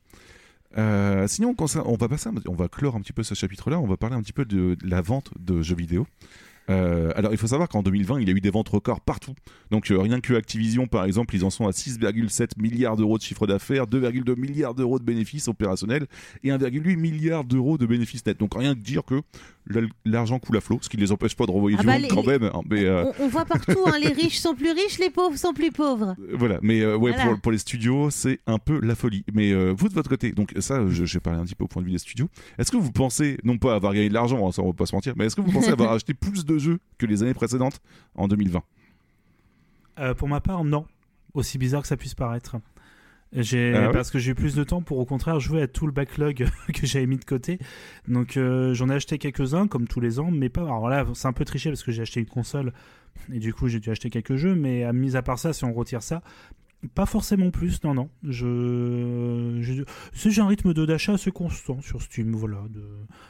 Speaker 2: Euh, sinon, on, va passer, on va clore un petit peu ce chapitre-là. On va parler un petit peu de, de la vente de jeux vidéo. Euh, alors, il faut savoir qu'en 2020, il y a eu des ventes records partout. Donc, euh, rien que Activision, par exemple, ils en sont à 6,7 milliards d'euros de chiffre d'affaires, 2,2 milliards d'euros de bénéfices opérationnels et 1,8 milliard d'euros de bénéfices nets. Donc, rien que dire que l'argent coule à flot, ce qui ne les empêche pas de renvoyer
Speaker 1: Ah
Speaker 2: du
Speaker 1: bah,
Speaker 2: monde
Speaker 1: les-
Speaker 2: quand même. hein, mais, euh,
Speaker 1: on, on voit partout, hein, les riches sont plus riches, les pauvres sont plus pauvres.
Speaker 2: Voilà, mais ouais,
Speaker 1: Voilà.
Speaker 2: pour, pour les studios, c'est un peu la folie. Mais vous de votre côté, donc ça, je, vais parler un petit peu au point de vue des studios. Est-ce que vous pensez, non pas avoir gagné de l'argent, hein, ça on va pas se mentir, mais est-ce que vous pensez avoir acheté plus de jeux que les années précédentes en 2020
Speaker 3: Euh, pour ma part, non. Aussi bizarre que ça puisse paraître. J'ai
Speaker 2: Ah ouais
Speaker 3: parce que j'ai eu plus de temps pour au contraire jouer à tout le backlog que j'avais mis de côté. Donc euh, j'en ai acheté quelques-uns comme tous les ans, mais pas. Alors là, c'est un peu triché parce que j'ai acheté une console et du coup j'ai dû acheter quelques jeux, mais à mis à part ça, si on retire ça, pas forcément plus. Non, non. Je j'ai c'est- j'ai un rythme de d'achat assez constant sur Steam, voilà, de,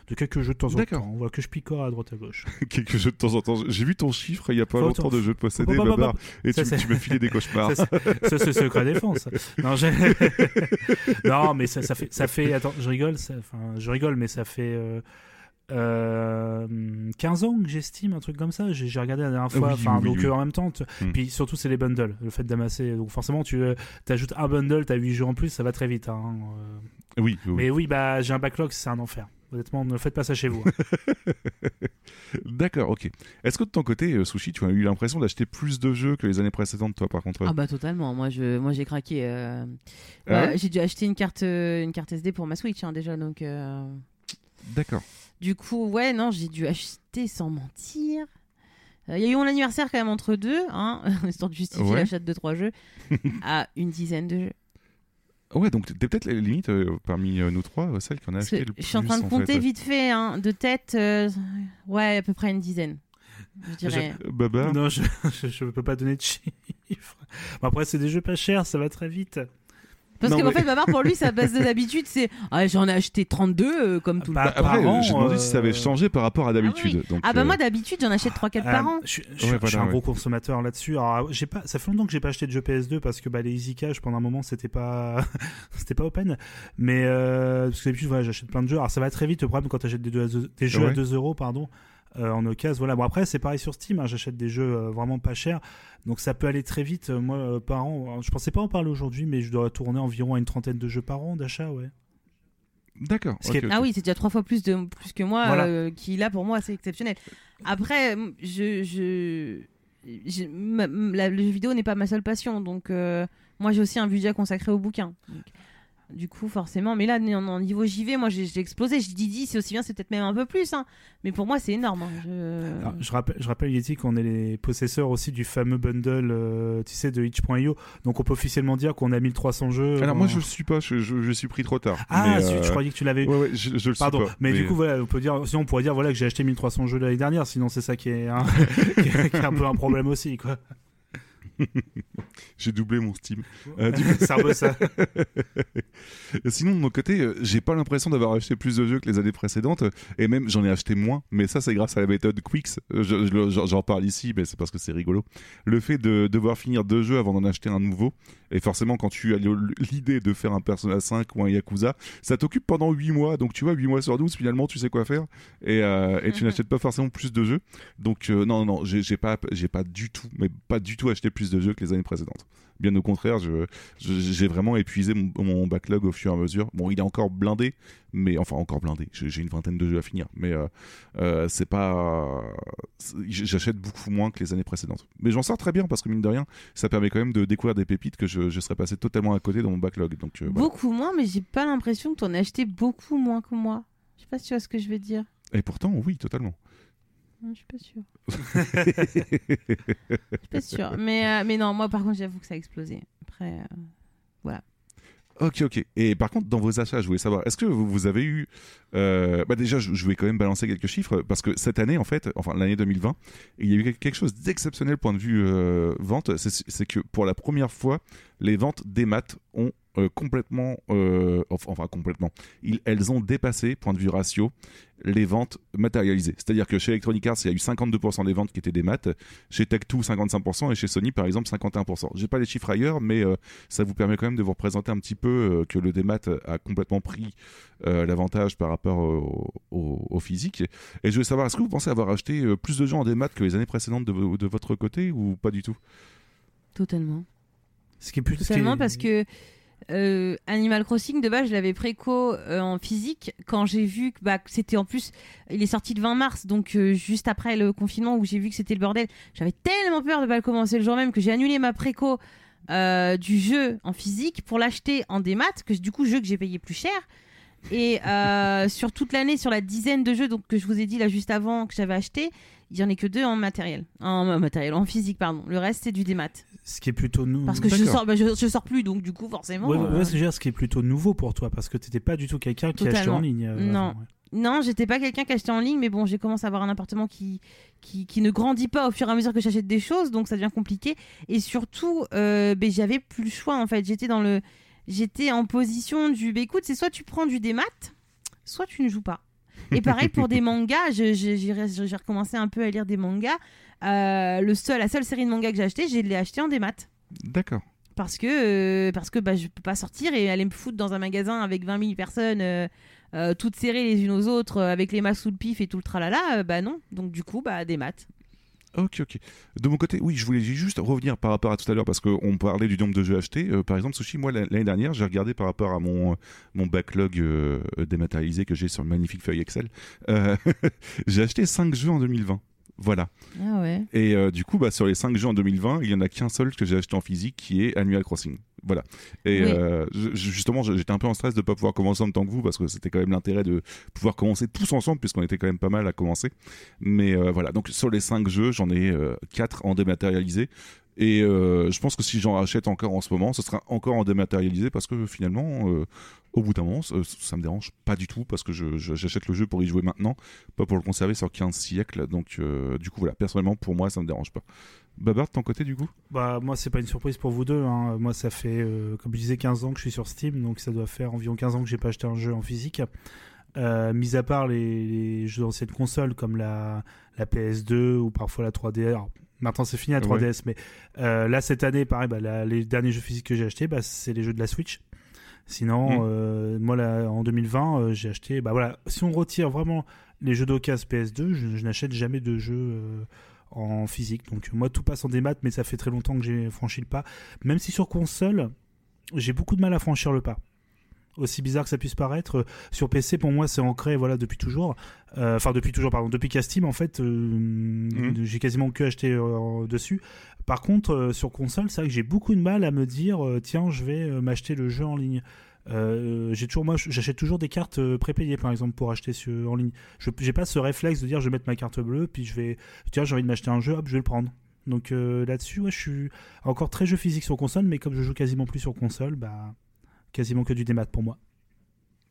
Speaker 3: de quelques jeux de temps en temps. On voit que je picore à droite à gauche.
Speaker 2: Quelques jeux de temps en temps. J'ai vu ton chiffre il y a pas
Speaker 3: Faut
Speaker 2: longtemps de jeux possédés,
Speaker 3: hop,
Speaker 2: Babar,
Speaker 3: hop.
Speaker 2: et
Speaker 3: Ça,
Speaker 2: tu, tu me filais des cauchemars.
Speaker 3: Ça, Ça, c'est secret défense. Non, j'ai- non, mais ça, ça fait, ça fait. Attends, je rigole. ça- Enfin, je rigole, mais ça fait euh, euh, 15 ans que j'estime un truc comme ça. J'ai regardé la dernière fois.
Speaker 2: Oui,
Speaker 3: Enfin,
Speaker 2: oui,
Speaker 3: donc
Speaker 2: oui.
Speaker 3: euh, en même temps. tu-
Speaker 2: Hmm.
Speaker 3: Puis surtout, c'est les bundles. Le fait d'amasser. Donc forcément, tu euh, ajoutes un bundle, t'as 8 jeux en plus, ça va très vite. hein, euh.
Speaker 2: Oui, oui.
Speaker 3: Mais oui, bah j'ai un backlog, c'est un enfer. Honnêtement, ne faites pas ça chez vous. hein.
Speaker 2: D'accord, ok. Est-ce que de ton côté, euh, Sushi, tu as eu l'impression d'acheter plus de jeux que les années précédentes, toi, par contre?
Speaker 1: Ah bah totalement, moi je, moi j'ai craqué. euh,
Speaker 2: Ah
Speaker 1: ouais,
Speaker 2: ouais
Speaker 1: j'ai dû acheter une carte, une carte SD pour ma Switch hein, déjà, donc. euh,
Speaker 2: D'accord.
Speaker 1: Du coup, ouais, non, j'ai dû acheter sans mentir. Euh, Il y a eu mon anniversaire quand même entre deux, hein, histoire de justifier
Speaker 2: Ouais.
Speaker 1: l'achat de 2-3 jeux, à une dizaine de jeux.
Speaker 2: Ouais, donc t'es peut-être la limite euh, parmi euh, nous trois, celle qui en a acheté le
Speaker 1: je
Speaker 2: plus.
Speaker 1: suis en train de
Speaker 2: en
Speaker 1: compter
Speaker 2: fait.
Speaker 1: vite fait, hein, de tête, euh, ouais, à peu près une dizaine. Je dirais.
Speaker 2: Euh, Babar
Speaker 3: non, je, je, je peux pas donner de chiffres. Bon, après, c'est des jeux pas chers, ça va très vite.
Speaker 1: Parce
Speaker 2: Non,
Speaker 1: que en
Speaker 2: mais-
Speaker 1: fait, Babar, pour lui, sa base de d'habitude, c'est ah, j'en ai acheté 32 euh, comme tout le
Speaker 3: Bah,
Speaker 1: monde.
Speaker 2: Après,
Speaker 3: par an,
Speaker 2: j'ai demandé si ça avait
Speaker 3: euh,
Speaker 2: changé par rapport à d'habitude. donc,
Speaker 1: Ah bah
Speaker 2: euh,
Speaker 1: moi d'habitude j'en achète 3-4 par
Speaker 3: Euh,
Speaker 1: an.
Speaker 3: Je, suis- je
Speaker 2: Ouais,
Speaker 3: suis- je suis
Speaker 2: voilà,
Speaker 3: un
Speaker 2: ouais.
Speaker 3: gros consommateur là-dessus. Alors, j'ai pas, ça fait longtemps que j'ai pas acheté de jeux PS2 parce que bah, les Easy Cash pendant un moment c'était pas, c'était pas open. Mais euh, parce que d'habitude voilà, j'achète plein de jeux. Alors ça va très vite. Le problème quand t'achètes des, deux à deux- des jeux à
Speaker 2: Ouais.
Speaker 3: 2 euros, pardon, euh, en occasion. Voilà. Bon après c'est pareil sur Steam. hein, j'achète des jeux euh, vraiment pas chers, donc ça peut aller très vite. euh, moi euh, par an, je pensais pas en parler aujourd'hui, mais je dois tourner environ à une trentaine de jeux par an d'achat, ouais.
Speaker 2: D'accord.
Speaker 1: Ah oui, c'est déjà trois fois plus, de, plus que moi,
Speaker 3: Voilà.
Speaker 1: euh, qui là pour moi c'est exceptionnel. Après, je, je, je- ma- la- le jeu vidéo n'est pas ma seule passion, donc euh, moi j'ai aussi un budget consacré au bouquin. Donc, du coup, forcément, mais là, en, niveau JV, moi j'ai explosé. Je dis 10, c'est aussi bien, c'est peut-être même un peu plus, hein. mais pour moi c'est énorme. hein. Je-
Speaker 3: Alors, je rappelle, je rappelle Yeti qu'on est les possesseurs aussi du fameux bundle, euh, tu sais, de itch.io. Donc on peut officiellement dire qu'on a 1300 jeux.
Speaker 2: Alors moi je le suis pas, je, je, je suis pris trop tard.
Speaker 3: Ah,
Speaker 2: mais,
Speaker 3: si,
Speaker 2: euh,
Speaker 3: je croyais que tu l'avais eu.
Speaker 2: Ouais, ouais, je, je le
Speaker 3: Pardon,
Speaker 2: suis pas.
Speaker 3: mais, du coup voilà, on peut dire, sinon on pourrait dire voilà que j'ai acheté 1300 jeux l'année dernière, sinon c'est ça qui est, un, qui est- qui est un peu un problème aussi quoi.
Speaker 2: J'ai doublé mon Steam.
Speaker 3: Euh, un peu ça.
Speaker 2: Sinon, de mon côté, euh, j'ai pas l'impression d'avoir acheté plus de jeux que les années précédentes, et même j'en ai acheté moins, mais ça c'est grâce à la méthode Quicks. Euh, j'en parle ici, mais c'est parce que c'est rigolo. Le fait de devoir finir deux jeux avant d'en acheter un nouveau, et forcément quand tu as l'idée de faire un Persona 5 ou un Yakuza, ça t'occupe pendant 8 mois, donc tu vois, 8 mois sur 12, finalement tu sais quoi faire, et, et tu n'achètes pas forcément plus de jeux. Donc non, non, j'ai pas, j'ai pas du tout, mais pas du tout acheté plus de jeux que les années précédentes. Bien au contraire, j'ai vraiment épuisé mon, backlog au fur et à mesure. Bon, il est encore blindé, mais enfin encore blindé. J'ai une vingtaine de jeux à finir, mais euh, euh, c'est pas. J'achète beaucoup moins que les années précédentes. Mais j'en sors très bien parce que mine de rien, ça permet quand même de découvrir des pépites que je, serais passé totalement à côté dans mon backlog. Donc euh,
Speaker 1: beaucoup moins, mais j'ai pas l'impression que tu en as acheté beaucoup moins que moi. Je sais pas si tu vois ce que je veux dire.
Speaker 2: Et pourtant, oui, totalement.
Speaker 1: Je suis pas sûre. Je suis pas sûre. Mais, euh, mais non, moi par contre, j'avoue que ça a explosé. Après, euh, voilà.
Speaker 2: Ok, ok. Et par contre, dans vos achats, je voulais savoir, est-ce que vous, avez eu... Euh, bah déjà, je, vais quand même balancer quelques chiffres, parce que cette année, en fait, enfin l'année 2020, il y a eu quelque chose d'exceptionnel point de vue vente, c'est que pour la première fois, les ventes des maths ont complètement, enfin complètement, elles ont dépassé, point de vue ratio, les ventes matérialisées. C'est-à-dire que chez Electronic Arts, il y a eu 52% des ventes qui étaient des maths, chez Tech2 55% et chez Sony par exemple 51%. J'ai pas les chiffres ailleurs, mais euh, ça vous permet quand même de vous représenter un petit peu euh, que le démat a complètement pris euh, l'avantage par rapport au, physique. Et je veux savoir, est-ce que vous pensez avoir acheté plus de gens en démat que les années précédentes de, de votre côté ou pas du tout?
Speaker 1: Totalement.
Speaker 3: Ce qui est plus
Speaker 1: parce que euh, Animal Crossing, de base, je l'avais préco euh, en physique quand j'ai vu que bah, c'était en plus, il est sorti le 20 mars, donc euh, juste après le confinement où j'ai vu que c'était le bordel. J'avais tellement peur de pas le commencer le jour même que j'ai annulé ma préco du jeu en physique pour l'acheter en démat, que du coup, jeu que j'ai payé plus cher. Et sur toute l'année, sur la dizaine de jeux donc, que je vous ai dit là juste avant que j'avais acheté, il y en a que deux en matériel, en matériel, en physique pardon. Le reste c'est du démat
Speaker 3: ce qui est plutôt nouveau.
Speaker 1: Parce que je sors, bah, je, sors plus, donc du coup, forcément.
Speaker 3: Ouais, euh... ce qui est plutôt nouveau pour toi, parce que tu n'étais pas du tout quelqu'un qui achetait en ligne.
Speaker 1: Euh, non. Non, j'étais pas quelqu'un qui achetait en ligne, mais bon, j'ai commencé à avoir un appartement qui, qui, qui, ne grandit pas au fur et à mesure que j'achète des choses, donc ça devient compliqué. Et surtout, euh, ben, j'avais plus le choix en fait. J'étais dans le, j'étais en position du, bah, écoute, c'est soit tu prends du démat, soit tu ne joues pas. Et pareil pour des mangas, j'ai recommencé un peu à lire des mangas. Euh, le seul, la seule série de mangas que j'ai acheté, j'ai l'ai acheté en démat.
Speaker 2: D'accord.
Speaker 1: Parce que, euh, parce que bah, je peux pas sortir et aller me foutre dans un magasin avec 20 000 personnes, euh, toutes serrées les unes aux autres, avec les masques sous le pif et tout le tralala. bah non. Donc du coup, bah des maths.
Speaker 2: Ok, ok. De mon côté, oui, je voulais juste revenir par rapport à tout à l'heure parce qu'on parlait du nombre de jeux achetés. par exemple, Sushi, moi, l'année dernière, j'ai regardé par rapport à mon, backlog dématérialisé que j'ai sur une magnifique feuille Excel. j'ai acheté 5 jeux en 2020. Voilà.
Speaker 1: Ah
Speaker 2: et euh, du coup, bah, sur les 5 jeux en 2020, il y en a qu'un seul que j'ai acheté en physique qui est Animal Crossing. Voilà. Et euh, justement, j'étais un peu en stress de ne pas pouvoir commencer en même temps que vous parce que c'était quand même l'intérêt de pouvoir commencer tous ensemble puisqu'on était quand même pas mal à commencer. Mais euh, voilà. Donc sur les 5 jeux, j'en ai 4 en dématérialisé. Et je pense que si j'en achète encore en ce moment, ce sera encore en dématérialisé parce que finalement, au bout d'un moment, ça, me dérange pas du tout parce que j'achète le jeu pour y jouer maintenant, pas pour le conserver sur 15 siècles. Donc, euh, du coup, voilà, personnellement, pour moi, ça me dérange pas. Babar, ton côté, du coup?
Speaker 3: Bah, moi, c'est pas une surprise pour vous deux. Hein. Moi, ça fait, euh, comme je disais, 15 ans que je suis sur Steam, donc ça doit faire environ 15 ans que j'ai pas acheté un jeu en physique. Euh, mis à part les, jeux d'ancienne console comme la, la PS2 ou parfois la 3DS. maintenant, c'est fini la 3DS, mais là, cette année, pareil, bah, les derniers jeux physiques que j'ai achetés, bah, c'est les jeux de la Switch. Sinon, mm. euh, moi, là, en 2020, euh, j'ai acheté. Bah voilà, si on retire vraiment les jeux d'occasion PS2, je, n'achète jamais de jeux euh, en physique. Donc, moi, tout passe en démat, mais ça fait très longtemps que j'ai franchi le pas. Même si sur console, j'ai beaucoup de mal à franchir le pas. Aussi bizarre que ça puisse paraître, sur PC pour moi c'est ancré voilà depuis toujours. Enfin depuis toujours pardon, depuis Castim en fait, mm. j'ai quasiment que acheté dessus. Par contre, euh, sur console, c'est vrai que j'ai beaucoup de mal à me dire euh, tiens, je vais euh, m'acheter le jeu en ligne. j'ai toujours moi j'achète toujours des cartes prépayées par exemple pour acheter sur, en ligne. Je j'ai pas ce réflexe de dire je vais mettre ma carte bleue puis je vais tiens j'ai envie de m'acheter un jeu hop je vais le prendre. Donc là-dessus ouais, je suis encore très jeu physique sur console mais comme je joue quasiment plus sur console bah quasiment que du démat pour moi.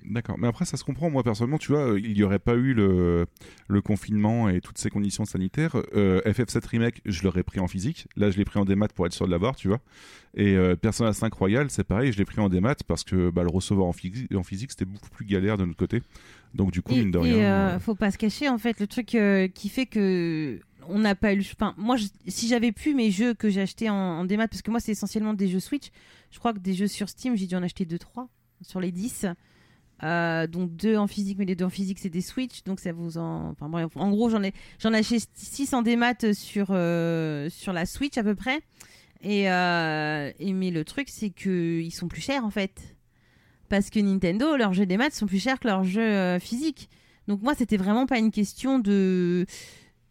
Speaker 2: D'accord, mais après ça se comprend. Moi personnellement, tu vois, il n'y aurait pas eu le, le confinement et toutes ces conditions sanitaires. euh, FF7 Remake, je l'aurais pris en physique. Là, je l'ai pris en démat pour être sûr de l'avoir, tu vois. Et euh, Persona 5 Royal, c'est pareil, je l'ai pris en démat parce que bah, le recevoir en, en physique, c'était beaucoup plus galère de notre côté. Donc du coup,
Speaker 1: Et,
Speaker 2: mine de
Speaker 1: et,
Speaker 2: rien.
Speaker 1: euh,
Speaker 2: euh,
Speaker 1: faut pas se cacher, en fait, le truc euh, qui fait que on n'a pas eu. le- Enfin, moi, je- si j'avais pu mes jeux que j'ai achetés en, en démat, parce que moi, c'est essentiellement des jeux Switch. Je crois que des jeux sur Steam, j'ai dû en acheter 2-3 sur les 10. Euh, donc deux en physique, mais les deux en physique, c'est des Switch. Donc ça vous en. Enfin, bref, en gros, j'en ai, j'en ai acheté 6 en démat sur, euh, sur la Switch à peu près. Et, euh, mais le truc, c'est qu'ils sont plus chers en fait. Parce que Nintendo, leurs jeux démat sont plus chers que leurs jeux euh, physiques. Donc moi, c'était vraiment pas une question de.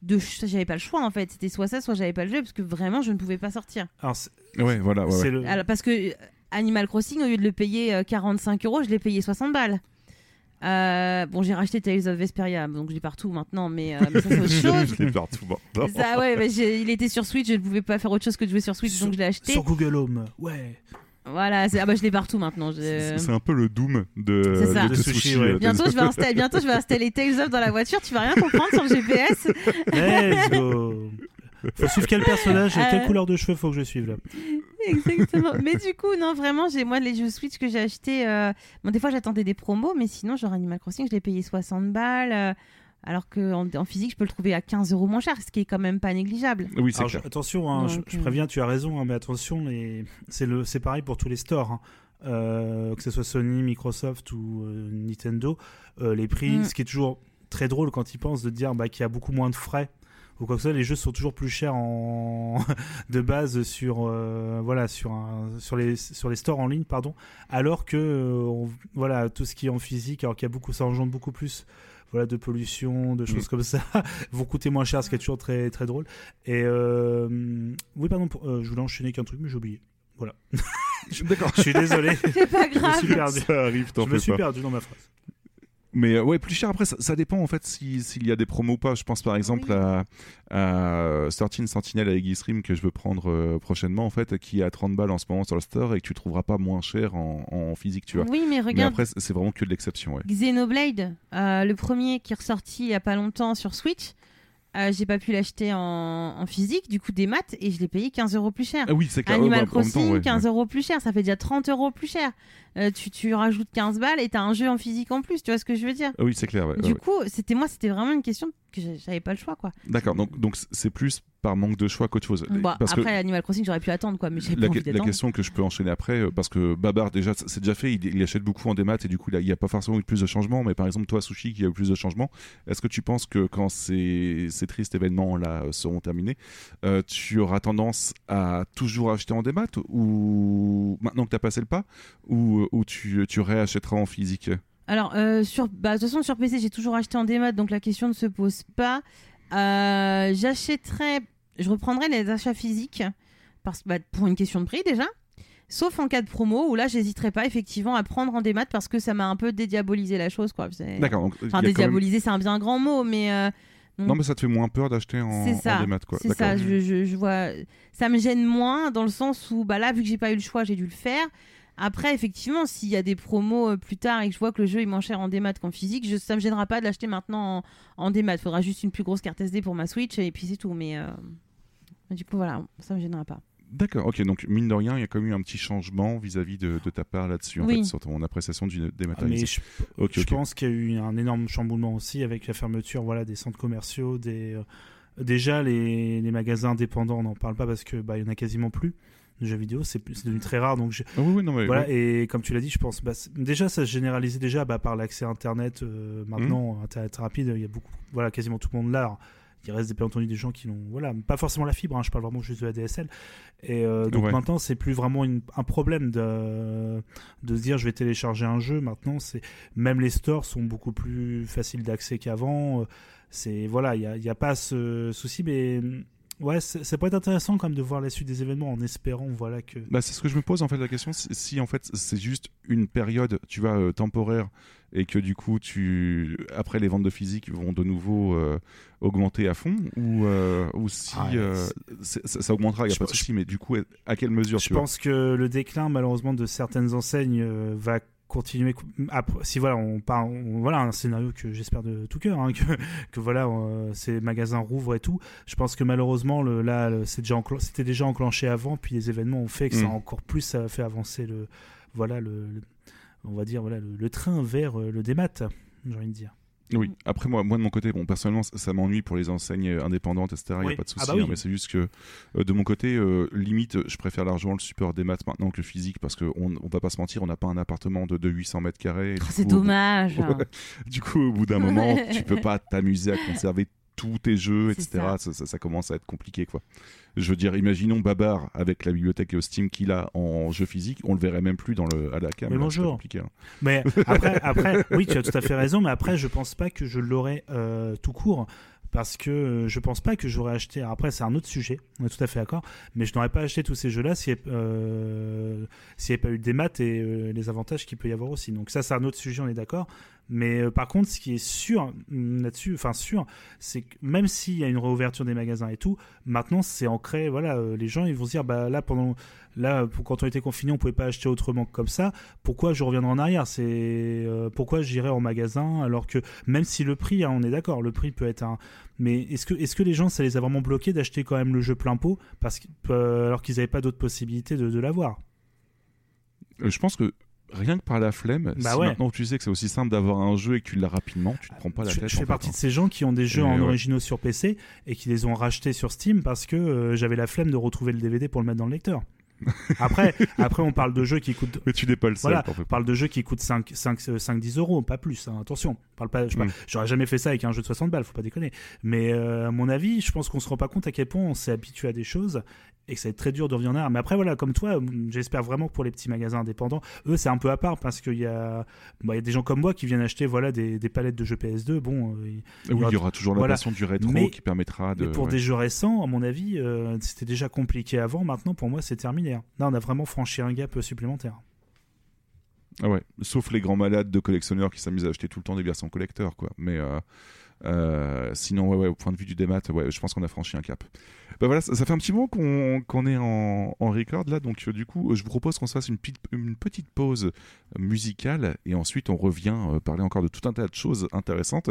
Speaker 1: j'avais pas le choix en fait. C'était soit ça, soit j'avais pas le jeu, parce que vraiment, je ne pouvais pas sortir.
Speaker 3: Alors,
Speaker 2: Ouais, voilà. ouais,
Speaker 3: le.
Speaker 1: Alors, parce que euh, Animal Crossing, au lieu de le payer euh, 45 euros, je l'ai payé 60 balles. Euh, bon, j'ai racheté Tales of Vesperia, donc je l'ai partout maintenant, mais, euh, mais ça c'est autre chose.
Speaker 2: Je l'ai partout.
Speaker 1: Ça, ouais, mais j'ai- il était sur Switch, je ne pouvais pas faire autre chose que de jouer sur Switch,
Speaker 3: Sur-
Speaker 1: donc je l'ai acheté.
Speaker 3: Sur Google Home, ouais.
Speaker 1: Voilà, ah bah, je l'ai partout maintenant. je-
Speaker 2: C'est un peu le Doom de,
Speaker 1: ça.
Speaker 2: de
Speaker 3: De
Speaker 2: Sushi.
Speaker 3: sushi, ouais.
Speaker 2: euh,
Speaker 1: Bientôt je, vais installer, bientôt, je vais installer Tales of dans la voiture, tu vas rien comprendre sur le GPS.
Speaker 3: Let's go. Faut suivre quel personnage et quelle
Speaker 1: Euh.
Speaker 3: couleur de cheveux faut que je suive là.
Speaker 1: Exactement. Mais du coup, non, vraiment, j'ai moi les jeux Switch que j'ai achetés. euh, Bon, des fois, j'attendais des promos, mais sinon, genre Animal Crossing, je l'ai payé 60 balles. euh, Alors qu'en en physique, je peux le trouver à 15 euros moins cher, ce qui est quand même pas négligeable.
Speaker 2: Oui, c'est
Speaker 3: attention, hein, je,
Speaker 1: Donc,
Speaker 3: je préviens, tu as raison, hein, mais attention, les... c'est le, c'est pareil pour tous les stores. hein. Euh, que ce soit Sony, Microsoft ou euh, Nintendo, euh, les prix,
Speaker 1: Mm.
Speaker 3: ce qui est toujours très drôle quand ils pensent de dire bah, qu'il y a beaucoup moins de frais ou quoi que ce soit, les jeux sont toujours plus chers en... de base sur, euh, voilà, sur, un, sur, les, sur les stores en ligne, pardon, alors que euh, on- voilà, tout ce qui est en physique, alors qu'il y a beaucoup, ça engendre beaucoup plus voilà, de pollution, de choses
Speaker 2: Mm.
Speaker 3: comme ça, vont coûter moins cher, ce qui est toujours très, très drôle. Et euh, oui, pardon, pour- euh, je voulais enchaîner qu'un truc, mais j'ai oublié. Voilà.
Speaker 2: D'accord.
Speaker 3: Je suis désolé.
Speaker 1: C'est pas
Speaker 3: je me
Speaker 1: grave.
Speaker 3: suis perdu.
Speaker 2: Ça arrive, t'en
Speaker 3: Je me suis
Speaker 2: pas.
Speaker 3: perdu dans ma phrase.
Speaker 2: Mais euh, ouais, plus cher après, ça, ça dépend en fait si- s'il y a des promos ou pas. Je pense par exemple
Speaker 1: Oui.
Speaker 2: à, à 13 Sentinel avec Gizrim que je veux prendre euh, prochainement en fait, qui est à 30 balles en ce moment sur le store et que tu trouveras pas moins cher en, en physique, tu vois.
Speaker 1: Oui, mais
Speaker 2: Mais
Speaker 1: regarde,
Speaker 2: après, c'est- c'est vraiment que de l'exception, ouais.
Speaker 1: Xenoblade, euh, le premier qui est ressorti il y a pas longtemps sur Switch, euh, j'ai pas pu l'acheter en, en physique, du coup des maths, et je l'ai payé 15 euros plus cher.
Speaker 2: Ah oui, c'est clair.
Speaker 1: Animal
Speaker 2: bah, temps,
Speaker 1: Crossing,
Speaker 2: ouais,
Speaker 1: 15 euros plus cher, ça fait déjà 30 euros plus cher. Euh, tu, tu rajoutes 15 balles et t'as un jeu en physique en plus, tu vois ce que je veux dire?
Speaker 2: Ah oui, c'est clair. ouais,
Speaker 1: Du coup, c'était moi, c'était vraiment une question que j'a- j'avais pas le choix, quoi.
Speaker 2: D'accord, donc donc c'est plus par manque de choix qu'autre chose. Parce
Speaker 1: après,
Speaker 2: que
Speaker 1: Animal Crossing, j'aurais pu attendre, quoi, mais pas
Speaker 2: la, question que je peux enchaîner après, euh, parce que Babar déjà c'est déjà fait, il, il achète beaucoup en démat et du coup il n'y a pas forcément eu plus de changements. Mais par exemple toi Sushi qui a eu plus de changements, est-ce que tu penses que quand ces, ces tristes événements là seront terminés, euh, tu auras tendance à toujours acheter en démat ou maintenant que tu as passé le pas ou, ou tu, tu réachèteras en physique?
Speaker 1: Alors, euh, sur, bah, de toute façon, sur PC, j'ai toujours acheté en démat, donc la question ne se pose pas. Euh, J'achèterai, je reprendrai les achats physiques parce, bah, pour une question de prix déjà. Sauf en cas de promo où là, j'hésiterai pas effectivement à prendre en démat parce que ça m'a un peu dédiabolisé la chose.
Speaker 2: D'accord.
Speaker 1: Enfin,
Speaker 2: même-
Speaker 1: dédiaboliser, c'est un bien grand mot, mais. euh,
Speaker 2: Non mais ça te fait moins peur d'acheter en,
Speaker 1: C'est
Speaker 2: en
Speaker 1: ça,
Speaker 2: démat quoi.
Speaker 1: C'est ça, je, je- je vois. Ça me gêne moins dans le sens où, bah là, vu que j'ai pas eu le choix, j'ai dû le faire. Après, effectivement, s'il y a des promos euh, plus tard et que je vois que le jeu est moins cher en démat qu'en physique, je, ça me gênera pas de l'acheter maintenant en, en démat. Il faudra juste une plus grosse carte SD pour ma Switch et puis c'est tout. Mais euh, du coup, voilà, ça me gênera pas.
Speaker 2: D'accord, ok, donc mine de rien, il y a quand même eu un petit changement vis-à-vis de, de ta part là-dessus, en
Speaker 1: Oui.
Speaker 2: fait, sur ton appréciation du
Speaker 3: Ah, mais
Speaker 2: dématérialisé.
Speaker 3: je,
Speaker 2: Ok,
Speaker 3: je pense qu'il y a eu un énorme chamboulement aussi avec la fermeture voilà, des centres commerciaux, des, euh, déjà les, les magasins indépendants, on n'en parle pas parce que bah, il y en a quasiment plus de jeux vidéo, c'est devenu très rare. Donc
Speaker 2: Ah oui, oui, non, mais
Speaker 3: voilà, et comme tu l'as dit, je pense bah, déjà ça se généralisait déjà bah, par l'accès Internet. euh, maintenant,
Speaker 2: Mmh.
Speaker 3: Internet rapide, il y a beaucoup, voilà, quasiment tout le monde là. Il reste bien entendu des gens qui n'ont, voilà, pas forcément la fibre. hein, je parle vraiment juste de la DSL. Et euh, donc
Speaker 2: Ouais.
Speaker 3: maintenant, c'est plus vraiment une- un problème de de se dire je vais télécharger un jeu. Maintenant, c'est même les stores sont beaucoup plus faciles d'accès qu'avant. Euh, C'est voilà, il n'y a, y a pas ce souci, mais ouais, ça peut être intéressant quand même de voir la suite des événements en espérant voilà que
Speaker 2: Bah, c'est ce que je me pose en fait la question si, en fait c'est juste une période tu vois euh, temporaire et que du coup tu après les ventes de physique vont de nouveau euh, augmenter à fond ou euh, ou si
Speaker 3: Ah,
Speaker 2: ça, ça augmentera il y a
Speaker 3: Je-
Speaker 2: pas de souci mais du coup à quelle mesure
Speaker 3: Je
Speaker 2: tu
Speaker 3: pense que le déclin, malheureusement, de certaines enseignes va continuer. Après, si voilà, on part, voilà un scénario que j'espère de tout cœur, hein, que, que voilà, euh, ces magasins rouvrent et tout. Je pense que malheureusement, le, là, c'était déjà, c'était déjà enclenché avant, puis les événements ont fait que ça a
Speaker 2: Mm.
Speaker 3: encore plus ça a fait avancer le, voilà, le, le- on va dire voilà, le, le train vers euh, le démat, j'ai envie de dire.
Speaker 2: Oui, après moi, moi de mon côté, bon personnellement ça, m'ennuie pour les enseignes euh, indépendantes, etc. Il n'y a pas de souci,
Speaker 3: Ah bah oui.
Speaker 2: hein, mais c'est juste que euh, de mon côté, euh, limite, je préfère largement le support des maths maintenant que le physique parce qu'on on va pas se mentir, on n'a pas un appartement de, de 800 mètres carrés.
Speaker 1: Oh, c'est
Speaker 2: bout-
Speaker 1: dommage.
Speaker 2: Du coup, au bout d'un moment, tu peux pas t'amuser à conserver tous tes jeux, etc. Ça. Ça, ça commence à être compliqué, quoi. Je veux dire, imaginons Babar avec la bibliothèque Steam qu'il a en jeu physique, on le verrait même plus dans le à la cam.
Speaker 3: Mais bonjour.
Speaker 2: hein.
Speaker 3: Mais après, après, oui, tu as tout à fait raison, mais après, je pense pas que je l'aurais euh, tout court. Parce que euh, je pense pas que j'aurais acheté. Après, c'est un autre sujet, on est tout à fait d'accord. Mais je n'aurais pas acheté tous ces jeux-là s'il n'y euh, s'il n'y avait pas eu des maths et euh, les avantages qu'il peut y avoir aussi. Donc, ça, c'est un autre sujet, on est d'accord. Mais euh, par contre, ce qui est sûr hum, là-dessus, enfin sûr, c'est que même s'il y a une réouverture des magasins et tout, maintenant c'est ancré. Voilà, euh, les gens ils vont se dire, bah là pendant, là quand on était confiné, on pouvait pas acheter autrement que comme ça. Pourquoi je reviendrai en arrière? C'est euh, pourquoi j'irai en magasin alors que même si le prix, hein, on est d'accord, le prix peut être un. Mais est-ce que est-ce que les gens ça les a vraiment bloqués d'acheter quand même le jeu plein pot parce que, euh, alors qu'ils n'avaient pas d'autres possibilités de, l'avoir?
Speaker 2: Je pense que rien que par la flemme,
Speaker 3: Bah
Speaker 2: si
Speaker 3: ouais.
Speaker 2: maintenant tu sais que c'est aussi simple d'avoir un jeu et que tu l'as rapidement, tu te prends pas la
Speaker 3: je,
Speaker 2: tête.
Speaker 3: je fais partie
Speaker 2: hein.
Speaker 3: de ces gens qui ont des jeux
Speaker 2: Et
Speaker 3: en
Speaker 2: ouais.
Speaker 3: originaux sur PC et qui les ont rachetés sur Steam parce que euh, j'avais la flemme de retrouver le DVD pour le mettre dans le lecteur. Après, après on parle de jeux qui coûtent.
Speaker 2: Mais tu n'es pas le seul.
Speaker 3: Voilà, on parle de jeux qui coûtent 5, 5, 5 10 euros, pas plus, hein, attention. On Parle pas,
Speaker 2: Mm.
Speaker 3: J'aurais jamais fait ça avec un jeu de 60 balles, faut pas déconner. Mais euh, à mon avis, je pense qu'on se rend pas compte à quel point on s'est habitué à des choses et que ça va être très dur de revenir en arrière. Mais après, voilà, comme toi, hum, j'espère vraiment que pour les petits magasins indépendants, eux, c'est un peu à part parce qu'il y, a... bah, y a des gens comme moi qui viennent acheter voilà, des, des palettes de jeux PS2. Bon, euh,
Speaker 2: Oui, il y aura toujours la
Speaker 3: Voilà.
Speaker 2: passion du rétro
Speaker 3: Mais-
Speaker 2: qui permettra de.
Speaker 3: mais pour
Speaker 2: ouais.
Speaker 3: des jeux récents, à mon avis, euh, c'était déjà compliqué avant. Maintenant, pour moi, c'est terminé. Là, on a vraiment franchi un gap supplémentaire.
Speaker 2: Ah ouais, sauf les grands malades de collectionneurs qui s'amusent à acheter tout le temps des versions collector, quoi. Mais euh, euh, sinon, au point de vue du démat, je pense qu'on a franchi un cap. Bah voilà, ça, fait un petit moment qu'on est en, record là, donc euh, du coup, je vous propose qu'on se fasse une, petite- pause musicale et ensuite on revient euh, parler encore de tout un tas de choses intéressantes.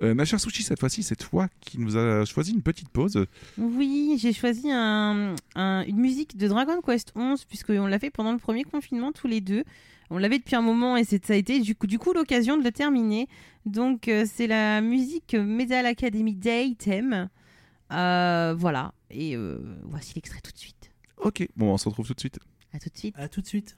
Speaker 2: Ma chère Sushi, cette fois-ci, c'est toi qui nous a choisi une petite pause.
Speaker 1: Oui, j'ai choisi un- un- une musique de Dragon Quest 11 puisqu'on l'a fait pendant le premier confinement tous les deux. On l'avait depuis un moment et c'est- ça a été du coup, du coup l'occasion de le terminer. Donc euh, c'est la musique Medal Academy Day thème. Euh, voilà, et euh, voici l'extrait tout de suite.
Speaker 2: Ok, bon, on se retrouve tout de suite.
Speaker 1: À tout de suite.
Speaker 3: À tout de suite.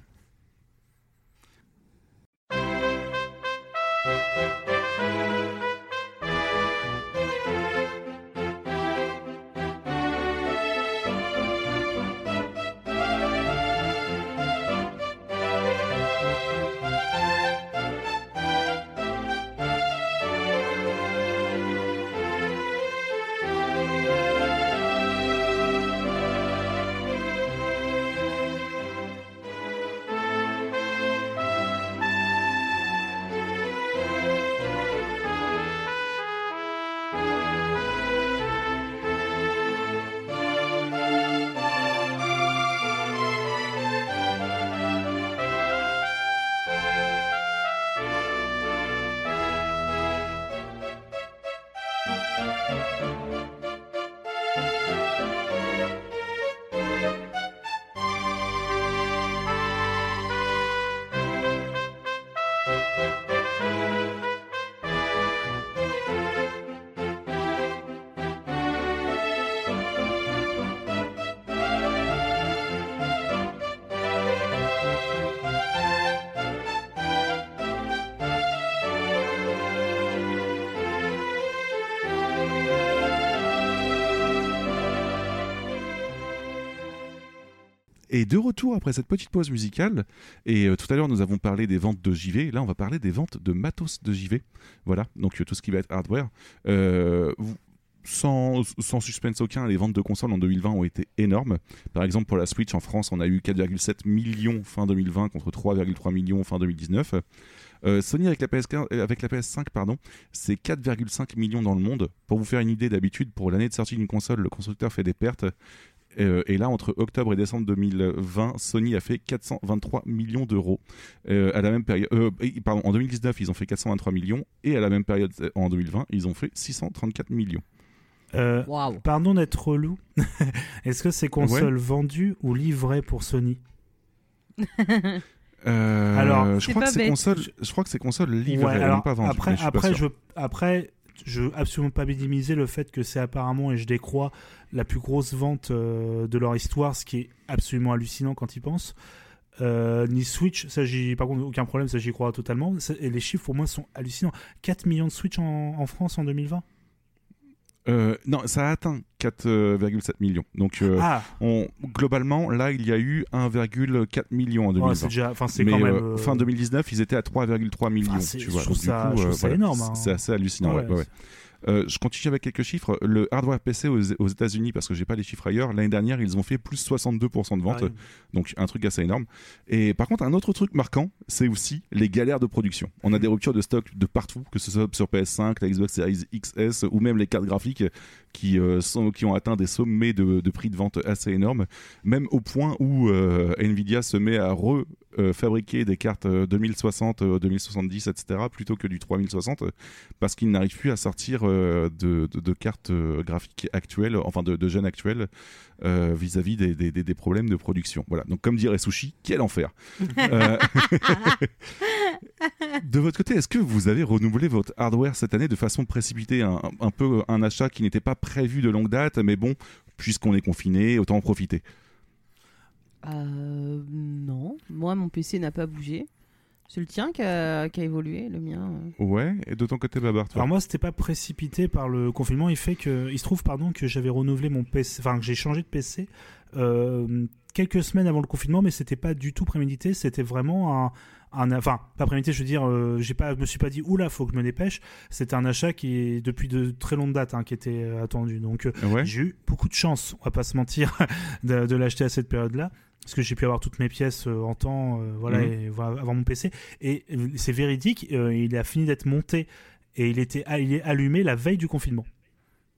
Speaker 2: Et de retour après cette petite pause musicale, et euh, tout à l'heure nous avons parlé des ventes de JV, là on va parler des ventes de matos de JV. Voilà, donc euh, tout ce qui va être hardware. Euh, sans, suspense aucun, les ventes de consoles en 2020 ont été énormes. Par exemple, pour la Switch en France, on a eu 4,7 millions fin 2020 contre 3,3 millions fin 2019. Euh, Sony avec la, PS15, euh, avec la PS5, pardon, c'est 4,5 millions dans le monde. Pour vous faire une idée, d'habitude, pour l'année de sortie d'une console, le constructeur fait des pertes Euh, et là, entre octobre et décembre 2020, Sony a fait 423 millions d'euros. Euh, à la même période, euh, pardon, en 2019, ils ont fait 423 millions et à la même période, en 2020, ils ont fait 634 millions.
Speaker 3: Euh. Pardon d'être relou. Est-ce que c'est console vendue ou livrée pour Sony
Speaker 2: Euh,
Speaker 3: Alors,
Speaker 2: je crois, que c'est console, je crois que c'est console livrée,
Speaker 3: Ouais, alors,
Speaker 2: pas vendu.
Speaker 3: après,
Speaker 2: je,
Speaker 3: après, je veux absolument pas minimiser le fait que c'est apparemment, et je décrois, la plus grosse vente euh, de leur histoire, ce qui est absolument hallucinant quand ils pensent. Euh, ni Switch, ça j'ai par contre aucun problème, ça j'y crois totalement. Et les chiffres pour moi sont hallucinants. 4 millions de Switch en France en 2020
Speaker 2: Euh, non, ça a atteint 4,7 millions. Donc, euh,
Speaker 3: Ah,
Speaker 2: on, globalement, là, il y a eu 1,4 million en
Speaker 3: ouais,
Speaker 2: 2020.
Speaker 3: c'est déjà,
Speaker 2: Mais
Speaker 3: même.
Speaker 2: euh,
Speaker 3: euh,
Speaker 2: fin 2019, ils étaient à 3,3 millions.
Speaker 3: c'est-
Speaker 2: tu
Speaker 3: je
Speaker 2: vois.
Speaker 3: trouve
Speaker 2: Donc, du
Speaker 3: ça-
Speaker 2: coup,
Speaker 3: je
Speaker 2: euh,
Speaker 3: trouve ça
Speaker 2: voilà,
Speaker 3: énorme,
Speaker 2: c'est-
Speaker 3: hein.
Speaker 2: C'est assez hallucinant.
Speaker 3: ouais,
Speaker 2: ouais, ouais, ouais. Euh, je continue avec quelques chiffres. Le hardware PC aux, aux États-Unis, parce que j'ai pas les chiffres ailleurs, l'année dernière, ils ont fait plus 62% de ventes.
Speaker 3: pareil.
Speaker 2: Donc un truc assez énorme. Et par contre, un autre truc marquant, c'est aussi les galères de production. On a des ruptures de stock de partout, que ce soit sur PS5, la Xbox Series XS ou même les cartes graphiques qui, euh, sont, qui ont atteint des sommets de, de prix de vente assez énormes, même au point où euh, Nvidia se met à refabriquer des cartes euh, 2060, euh, 2070, etc., plutôt que du 3060, euh, parce qu'ils n'arrivent plus à sortir euh, de, de- de cartes euh, graphiques actuelles, enfin de, de jeunes actuels, euh, vis-à-vis des, des- des- des problèmes de production. Voilà. Donc, comme dirait Sushi, quel enfer. Euh, de votre côté, est-ce que vous avez renouvelé votre hardware cette année de façon précipitée, un, un peu un achat qui n'était pas prévu de longue date, mais bon, puisqu'on est confiné, autant en profiter.
Speaker 4: Euh, non, moi mon PC n'a pas bougé. C'est le tien qui a, qui a évolué, le mien. euh.
Speaker 2: Ouais. Et de ton côté, Babar, toi
Speaker 3: Alors moi, c'était pas précipité par le confinement. Il fait que, il se trouve, pardon, que j'avais renouvelé mon PC, enfin que j'ai changé de PC euh, quelques semaines avant le confinement, mais c'était pas du tout prémédité. C'était vraiment un, un, enfin pas prémédité. Je veux dire, euh, j'ai pas, je me suis pas dit oula, faut que je me dépêche. C'était un achat qui est depuis de très longue date, hein, qui était euh, attendu. Donc euh,
Speaker 2: Ouais.
Speaker 3: j'ai eu beaucoup de chance, on va pas se mentir, de, de l'acheter à cette période-là. Parce que j'ai pu avoir toutes mes pièces euh, en temps, euh, voilà,
Speaker 2: Mhm.
Speaker 3: et avant mon PC. Et c'est véridique, euh, il a fini d'être monté et il était ah, il est allumé la veille du confinement.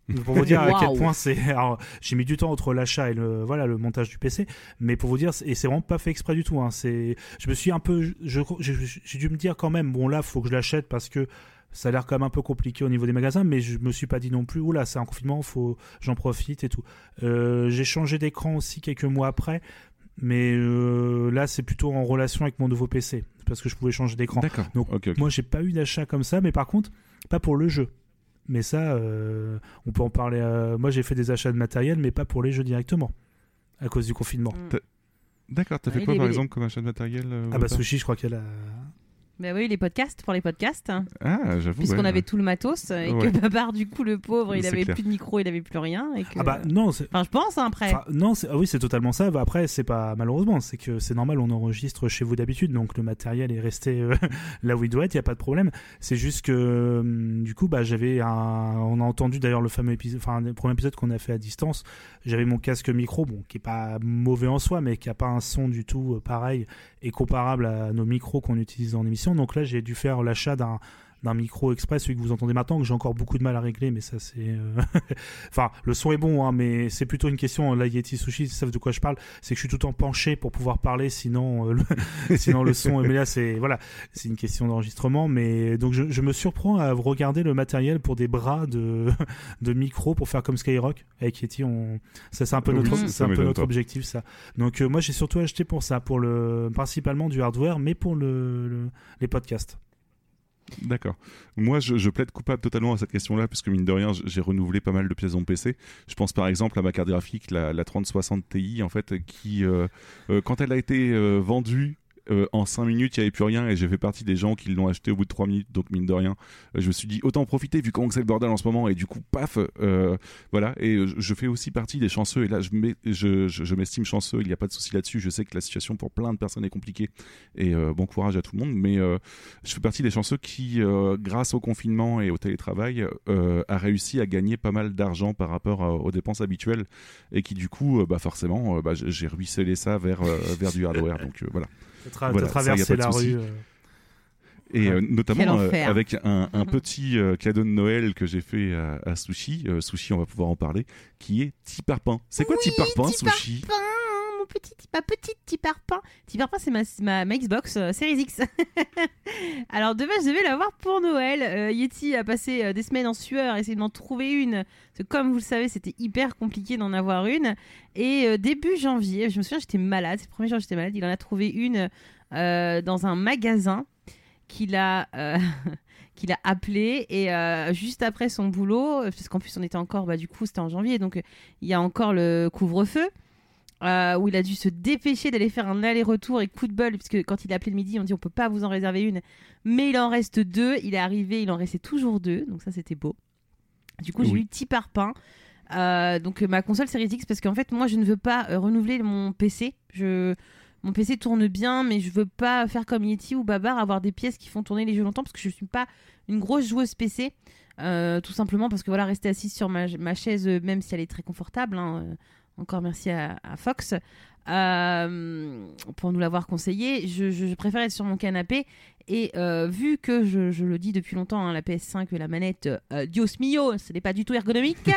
Speaker 3: pour vous dire à quel point c'est alors j'ai mis du temps entre l'achat et le voilà le montage du PC mais pour vous dire et c'est vraiment pas fait exprès du tout hein, c'est je me suis un peu je- j'ai dû me dire quand même bon là faut que je l'achète parce que ça a l'air quand même un peu compliqué au niveau des magasins mais je me suis pas dit non plus oula c'est un confinement faut j'en profite et tout Euh, j'ai changé d'écran aussi quelques mois après mais euh, là c'est plutôt en relation avec mon nouveau PC parce que je pouvais changer d'écran
Speaker 2: D'accord.
Speaker 3: Donc,
Speaker 2: Ok, ok.
Speaker 3: moi, j'ai pas eu d'achat comme ça, mais par contre, pas pour le jeu. Mais ça, euh, on peut en parler. euh, moi, j'ai fait des achats de matériel, mais pas pour les jeux directement, à cause du confinement.
Speaker 4: Mm.
Speaker 2: D'accord. T'as fait quoi, par exemple, comme achat de matériel euh,
Speaker 3: Ah bah Sushi, je crois qu'elle a.
Speaker 1: Bah oui, les podcasts, pour les podcasts. hein.
Speaker 2: Ah, j'avoue.
Speaker 1: Puisqu'on
Speaker 2: ouais.
Speaker 1: avait tout le matos et
Speaker 2: Ouais.
Speaker 1: que Babar, du coup, le pauvre, il avait
Speaker 2: clair.
Speaker 1: plus de micro, il avait plus rien. Et que...
Speaker 3: Ah bah non, c'est-
Speaker 1: Enfin, je pense, hein, après.
Speaker 3: Enfin, non, c'est- ah oui, c'est totalement ça. Bah, après, c'est pas malheureusement, c'est que c'est normal, on enregistre chez vous d'habitude, donc le matériel est resté euh, là où il doit être, il y a pas de problème. C'est juste que hum, du coup, bah, j'avais un, on a entendu d'ailleurs le fameux épisode, enfin le premier épisode qu'on a fait à distance. J'avais mon casque micro, bon, qui est pas mauvais en soi, mais qui a pas un son du tout euh, pareil et comparable à nos micros qu'on utilise en émission. Donc là, j'ai dû faire l'achat d'un d'un micro express, celui que vous entendez maintenant, que j'ai encore beaucoup de mal à régler, mais ça c'est... euh, enfin, le son est bon, hein, mais c'est plutôt une question, là Yeti Sushi, ils savent de quoi je parle, c'est que je suis tout le temps penché pour pouvoir parler, sinon, euh, le... sinon le son... Mais là, c'est voilà, c'est une question d'enregistrement, mais donc je, je me surprends à regarder le matériel pour des bras de, de micro pour faire comme Skyrock avec Yeti. On... Ça, c'est un peu notre, c'est un peu notre objectif, ça. Donc euh, moi, j'ai surtout acheté pour ça, pour le principalement du hardware, mais pour le, le- les podcasts.
Speaker 2: D'accord. Moi, je, plaide coupable totalement à cette question-là, puisque mine de rien, j'ai renouvelé pas mal de pièces mon PC. Je pense par exemple à ma carte graphique, la, la 3060 Ti, en fait, qui, euh, euh, quand elle a été euh, vendue, euh, en 5 minutes, il n'y avait plus rien et j'ai fait partie des gens qui l'ont acheté au bout de 3 minutes, donc mine de rien, euh, je me suis dit autant en profiter vu comment c'est le bordel en ce moment et du coup, paf, euh, voilà. Et je- fais aussi partie des chanceux et là, je m'est- je, je, je m'estime chanceux, il n'y a pas de souci là-dessus. Je sais que la situation pour plein de personnes est compliquée et bon courage à tout le monde, mais je fais partie des chanceux qui, grâce au confinement et au télétravail, a réussi à gagner pas mal d'argent par rapport aux dépenses habituelles et qui du coup, bah forcément, bah, j'ai ruisselé ça vers, vers du hardware. Donc voilà.
Speaker 3: T'as tra-
Speaker 2: Voilà, ça, de
Speaker 3: la rue. euh.
Speaker 2: Et euh, notamment euh, avec un, un
Speaker 1: Mhm.
Speaker 2: petit euh, cadeau de Noël que j'ai fait à, à Sushi, euh, Sushi on va pouvoir en parler, qui est Tiparpin. C'est quoi
Speaker 1: Oui,
Speaker 2: Tiparpin. Sushi?
Speaker 1: Mon ma petite Tiparpin. Tiparpin, c'est ma, ma, ma Xbox euh, Series X. Alors, de base, je devais l'avoir pour Noël. Euh, Yeti a passé euh, des semaines en sueur, à essayer d'en trouver une. Parce que, comme vous le savez, c'était hyper compliqué d'en avoir une. Et début janvier, je me souviens, j'étais malade. C'est le premier jour j'étais malade. Il en a trouvé une dans un magasin qu'il a. qu'il a appelé et juste après son boulot parce qu'en plus on était encore bah du coup c'était en janvier donc il y a encore le couvre-feu euh, où il a dû se dépêcher d'aller faire un aller-retour et coup de bol, puisque quand il a appelé le midi, on dit on peut pas vous en réserver une, mais il en reste deux. Il est arrivé, il en restait toujours deux, donc ça c'était beau. Du coup, j'ai eu petit parpaing. Euh, donc ma console Series X, parce qu'en fait, moi je ne veux pas euh, renouveler mon PC. Je... Mon PC tourne bien, mais je veux pas faire comme Yeti ou Babar, avoir des pièces qui font tourner les jeux longtemps, parce que je suis pas une grosse joueuse PC. Euh, tout simplement parce que voilà, rester assise sur ma, ma chaise, même si elle est très confortable, hein, encore merci à, à Fox euh, pour nous l'avoir conseillé. Je, je- je préfère être sur mon canapé et euh, vu que je, je le dis depuis longtemps, hein, la PS5 et la manette, euh, Dios mio, ce n'est pas du tout ergonomique. Puis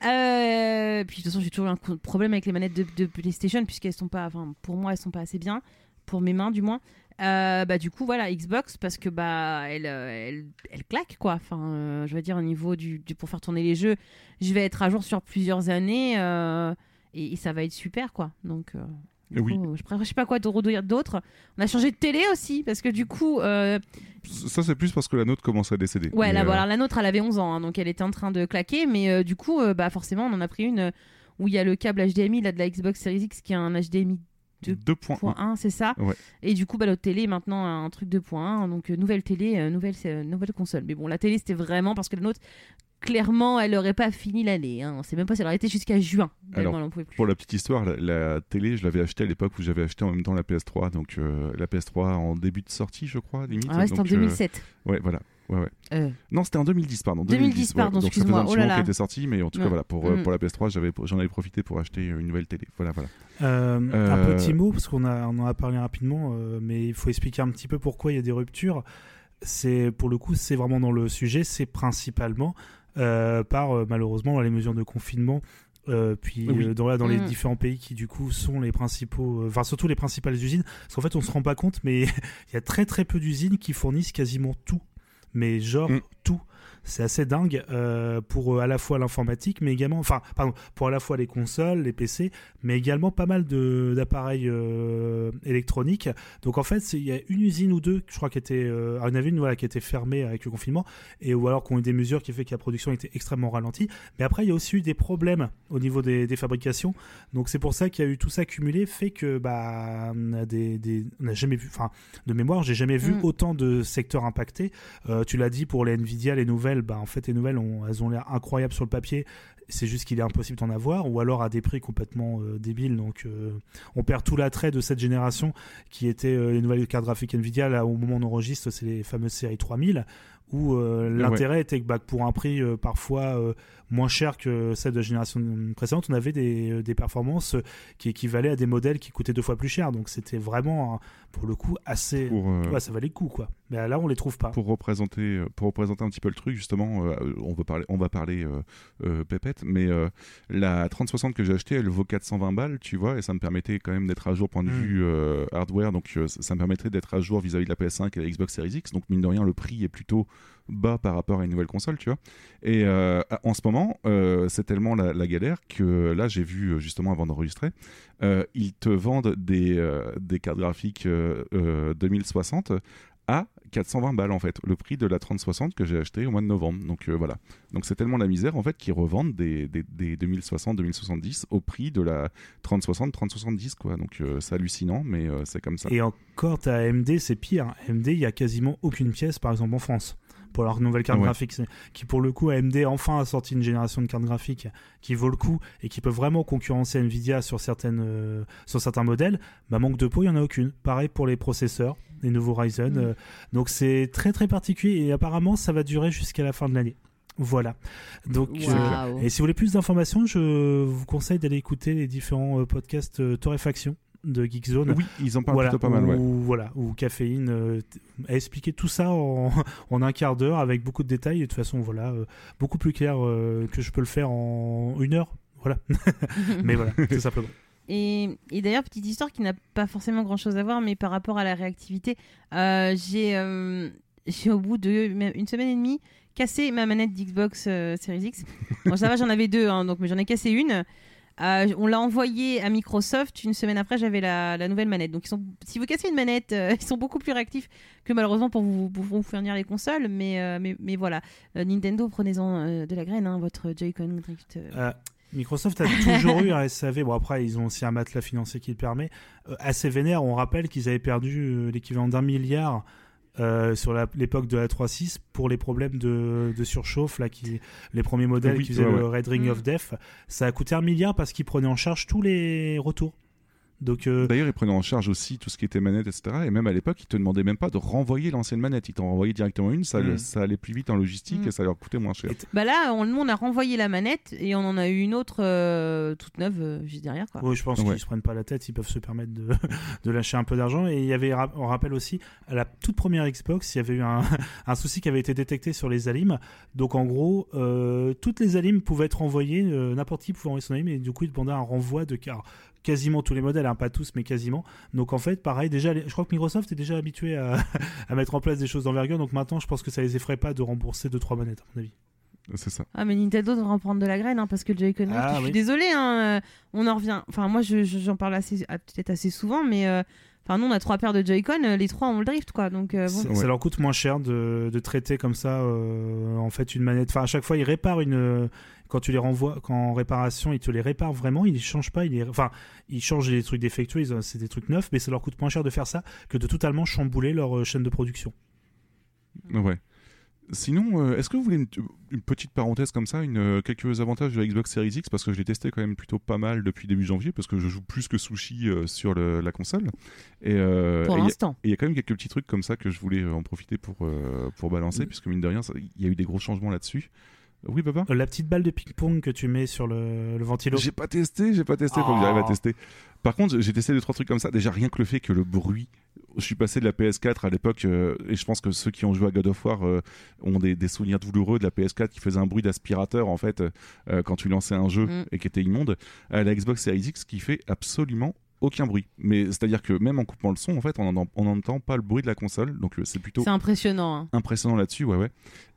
Speaker 1: de toute façon, j'ai toujours un problème avec les manettes de, de PlayStation puisqu'elles sont pas, enfin pour moi, elles sont pas assez bien pour mes mains du moins. Euh, bah du coup voilà Xbox parce que bah elle euh, elle, elle claque quoi enfin euh, je veux dire au niveau du, du- pour faire tourner les jeux je vais être à jour sur plusieurs années euh, et, et ça va être super quoi donc
Speaker 2: oui.
Speaker 1: coup, je, je sais pas quoi de redire d'autre on a changé de télé aussi parce que du coup euh,
Speaker 2: Ça, c'est plus parce que la nôtre commence à décéder.
Speaker 1: ouais
Speaker 2: Mais,
Speaker 1: la,
Speaker 2: euh,
Speaker 1: voilà, la nôtre elle avait 11 ans hein, donc elle était en train de claquer mais euh, du coup bah forcément on en a pris une où il y a le câble HDMI là de la Xbox Series X qui a un HDMI
Speaker 2: 2.1.
Speaker 1: 2.1, c'est ça
Speaker 2: Ouais.
Speaker 1: Et du coup, bah, notre télé est maintenant un truc 2.1, donc euh, nouvelle télé, euh, nouvelle, euh, nouvelle console. Mais bon, la télé, c'était vraiment parce que la nôtre, clairement, elle aurait pas fini l'année. Hein. On sait même pas si elle aurait été jusqu'à juin. tellement
Speaker 2: Alors,
Speaker 1: elle en pouvait plus.
Speaker 2: Pour la petite histoire, la, la télé, je l'avais achetée à l'époque où j'avais acheté en même temps la PS3. Donc euh, la PS3 en début de sortie, je crois, limite.
Speaker 1: Ah ouais, c'était en
Speaker 2: Donc, euh,
Speaker 1: 2007.
Speaker 2: ouais, voilà. Ouais, ouais.
Speaker 1: Euh,
Speaker 2: Non, c'était en 2010, pardon.
Speaker 1: 2010,
Speaker 2: ouais.
Speaker 1: pardon,
Speaker 2: faisait
Speaker 1: excuse-moi. Oh là là.
Speaker 2: qu'elle était sortie, mais en tout cas,
Speaker 1: Ouais.
Speaker 2: voilà, pour,
Speaker 1: Mm.
Speaker 2: pour la PS3, j'avais, j'en avais profité pour acheter une nouvelle télé. Voilà, voilà.
Speaker 3: Euh, Un petit mot, parce qu'on a, on en a parlé rapidement, euh, mais il faut expliquer un petit peu pourquoi il y a des ruptures. C'est Pour le coup, c'est vraiment dans le sujet, c'est principalement par euh, malheureusement les mesures de confinement. euh, puis
Speaker 2: Oui.
Speaker 3: euh, dans, là, dans les
Speaker 1: Mm.
Speaker 3: différents pays qui du coup sont les principaux, euh, enfin surtout les principales usines, parce qu'en fait on se rend pas compte, mais il y a très très peu d'usines qui fournissent quasiment tout, mais genre
Speaker 2: Mm.
Speaker 3: tout. C'est assez dingue euh, pour euh, à la fois l'informatique, mais également, enfin, pardon, pour à la fois les consoles, les PC, mais également pas mal d'appareils euh, électroniques. Donc en fait, il y a une usine ou deux, je crois, qui était, euh, une voilà, qui était fermée avec le confinement, et ou alors qui ont eu des mesures qui fait que la production était extrêmement ralentie. Mais après, il y a aussi eu des problèmes au niveau des, des fabrications. Donc c'est pour ça qu'il y a eu tout ça cumulé, fait que bah, on a des, des- on n'a jamais vu, enfin, de mémoire, j'ai jamais vu
Speaker 1: Mm.
Speaker 3: autant de secteurs impactés. Tu l'as dit pour les Nvidia, les nouvelles, bah, en fait, les nouvelles, ont, elles ont l'air incroyables sur le papier. C'est juste qu'il est impossible d'en avoir, ou alors à des prix complètement euh, débiles. Donc, euh, on perd tout l'attrait de cette génération qui était euh, les nouvelles cartes graphiques Nvidia. Là, au moment où on enregistre, c'est les fameuses séries 3000, où euh,
Speaker 2: Ouais.
Speaker 3: l'intérêt était que bah, que pour un prix euh, parfois euh, moins cher que celle de la génération précédente, on avait des, des performances qui équivalaient à des modèles qui coûtaient deux fois plus cher. Donc, c'était vraiment, pour le coup, assez.
Speaker 2: Pour,
Speaker 3: Ouais, ça valait le coup, quoi. Mais là, on les trouve pas.
Speaker 2: pour représenter pour représenter un petit peu le truc justement on va parler on va parler pépette mais la 3060 que j'ai achetée elle vaut 420 balles tu vois et ça me permettait quand même d'être à jour point de
Speaker 3: Mm.
Speaker 2: vue hardware donc ça ça me permettrait d'être à jour vis-à-vis de la PS5 et la Xbox Series X donc mine de rien le prix est plutôt bas par rapport à une nouvelle console tu vois et euh, en ce moment euh, c'est tellement la, galère que là j'ai vu euh, justement avant d'enregistrer euh, ils te vendent des, des cartes graphiques euh, euh, 2060 à 420 balles en fait, le prix de la 3060 que j'ai acheté au mois de novembre. Donc voilà. Donc c'est tellement la misère en fait qu'ils revendent des, des, des 2060, 2070 au prix de la 3060, 3070 quoi. Donc c'est hallucinant, mais c'est comme ça.
Speaker 3: Et encore, t'as AMD, c'est pire. AMD, il y a quasiment aucune pièce, par exemple en France, pour leur nouvelle carte
Speaker 2: Ouais.
Speaker 3: graphique. Qui, pour le coup, AMD enfin a sorti une génération de cartes graphiques qui vaut le coup et qui peut vraiment concurrencer Nvidia sur, certaines, euh, sur certains modèles. Bah, manque de peau, il n'y en a aucune. Pareil pour les processeurs, les nouveaux Ryzen.
Speaker 1: Mm.
Speaker 3: euh, donc c'est très très particulier et apparemment, ça va durer jusqu'à la fin de l'année. Voilà. Donc, euh, et si vous voulez plus d'informations, je vous conseille d'aller écouter les différents podcasts euh, Torréfaction de Geekzone.
Speaker 2: Oui, ils en parlent
Speaker 3: voilà,
Speaker 2: plutôt pas mal, ouais.
Speaker 3: où, voilà, où Caféine euh, a expliqué tout ça en, en un quart d'heure avec beaucoup de détails et de toute façon voilà euh, beaucoup plus clair euh, que je peux le faire en une heure. Voilà, mais voilà, tout simplement.
Speaker 4: Et, et d'ailleurs, petite histoire qui n'a pas forcément grand chose à voir, mais par rapport à la réactivité, euh, j'ai euh, j'ai au bout de même une semaine et demie cassé ma manette d'Xbox euh, Series X. Bon, ça va, j'en avais deux, hein, donc, mais j'en ai cassé une. Euh, on l'a envoyé à Microsoft. Une semaine après, j'avais la, nouvelle manette. Donc, si vous cassez une manette, euh, ils sont beaucoup plus réactifs que malheureusement pour vous, fournir les consoles. Mais, euh, voilà, Nintendo, prenez-en de la graine, hein, votre Joy-Con Drift.
Speaker 3: Microsoft a toujours eu un SAV. Bon, après, ils ont aussi un matelas financier qui le permet. Assez vénère, on rappelle qu'ils avaient perdu l'équivalent d'un milliard euh, sur la- l'époque de la 3.6 pour les problèmes de, de surchauffe, là, qui, les premiers modèles
Speaker 2: Oui,
Speaker 3: qui faisaient
Speaker 2: ouais,
Speaker 3: le Red Ring
Speaker 4: Mm.
Speaker 3: of Death. Ça a coûté un milliard parce qu'ils prenaient en charge tous les retours. Donc, euh,
Speaker 2: D'ailleurs, ils prenaient en charge aussi tout ce qui était manette, etc. Et même à l'époque, ils te demandaient même pas de renvoyer l'ancienne manette. Ils t'en renvoyaient directement une. Ça,
Speaker 3: Mm.
Speaker 2: ça allait plus vite en logistique
Speaker 4: Mm.
Speaker 2: et ça leur coûtait moins cher.
Speaker 4: Bah là, on, nous, on a renvoyé la manette et on en a eu une autre euh, toute neuve euh, juste derrière. Quoi.
Speaker 3: Oui, je pense
Speaker 2: Ouais.
Speaker 3: qu'ils se prennent pas la tête, ils peuvent se permettre de, de lâcher un peu d'argent. Et il y avait, on rappelle aussi, à la toute première Xbox, il y avait eu un, un souci qui avait été détecté sur les alimes. Donc en gros, euh, toutes les alimes pouvaient être envoyées, euh, n'importe qui pouvait envoyer son alim, et du coup, il demandait un renvoi de car quasiment tous les modèles, hein, pas tous, mais quasiment. Donc en fait, pareil, déjà, je crois que Microsoft est déjà habitué à, à mettre en place des choses d'envergure. Donc maintenant, je pense que ça les effraie pas de rembourser 2-3 manettes, à mon avis.
Speaker 2: C'est ça.
Speaker 4: Ah, mais Nintendo devrait en prendre de la graine hein, parce que le Joy-Con
Speaker 3: Ah,
Speaker 4: je suis
Speaker 3: oui.
Speaker 4: désolée, hein, euh, on en revient. Enfin, moi, je- je- j'en parle assez, peut-être assez souvent, mais euh, enfin, nous, on a trois paires de Joy-Con, euh, les trois ont le drift, quoi. Donc, euh, bon.
Speaker 3: Ça,
Speaker 2: Ouais.
Speaker 3: ça leur coûte moins cher de, de traiter comme ça euh, en fait une manette. Enfin à chaque fois ils réparent une quand tu les renvoies quand en réparation ils te les réparent vraiment ils les changent pas ils les enfin ils changent les trucs défectueux c'est des trucs neufs mais ça leur coûte moins cher de faire ça que de totalement chambouler leur chaîne de production.
Speaker 2: Ouais. Sinon, euh, est-ce que vous voulez une, une petite parenthèse comme ça, une, euh, quelques avantages de la Xbox Series X? Parce que je l'ai testé quand même plutôt pas mal depuis début janvier, parce que je joue plus que Sushi euh, sur le- la console. Et euh,
Speaker 4: pour
Speaker 2: et il y a-
Speaker 4: l'instant.
Speaker 2: et il y a quand même quelques petits trucs comme ça que je voulais en profiter pour, euh, pour balancer,
Speaker 3: Mm.
Speaker 2: puisque mine de rien, il y a eu des gros changements là-dessus. Oui, Baba
Speaker 3: Euh, la petite balle de ping-pong que tu mets sur le, le ventilo.
Speaker 2: J'ai pas testé, j'ai pas testé, faut que j'arrive à
Speaker 3: Oh.
Speaker 2: tester. Par contre, j'ai testé deux trois trucs comme ça. Déjà rien que le fait que le bruit, je suis passé de la PS4 à l'époque euh, et je pense que ceux qui ont joué à God of War euh, ont des, des souvenirs douloureux de la PS4 qui faisait un bruit d'aspirateur en fait euh, quand tu lançais un jeu
Speaker 4: Mm.
Speaker 2: et qui était immonde. À la Xbox Series X qui fait absolument aucun bruit. Mais c'est-à-dire que même en coupant le son, en fait, on n'entend pas le bruit de la console. Donc c'est plutôt
Speaker 4: C'est impressionnant. hein.
Speaker 2: impressionnant là-dessus, ouais, ouais.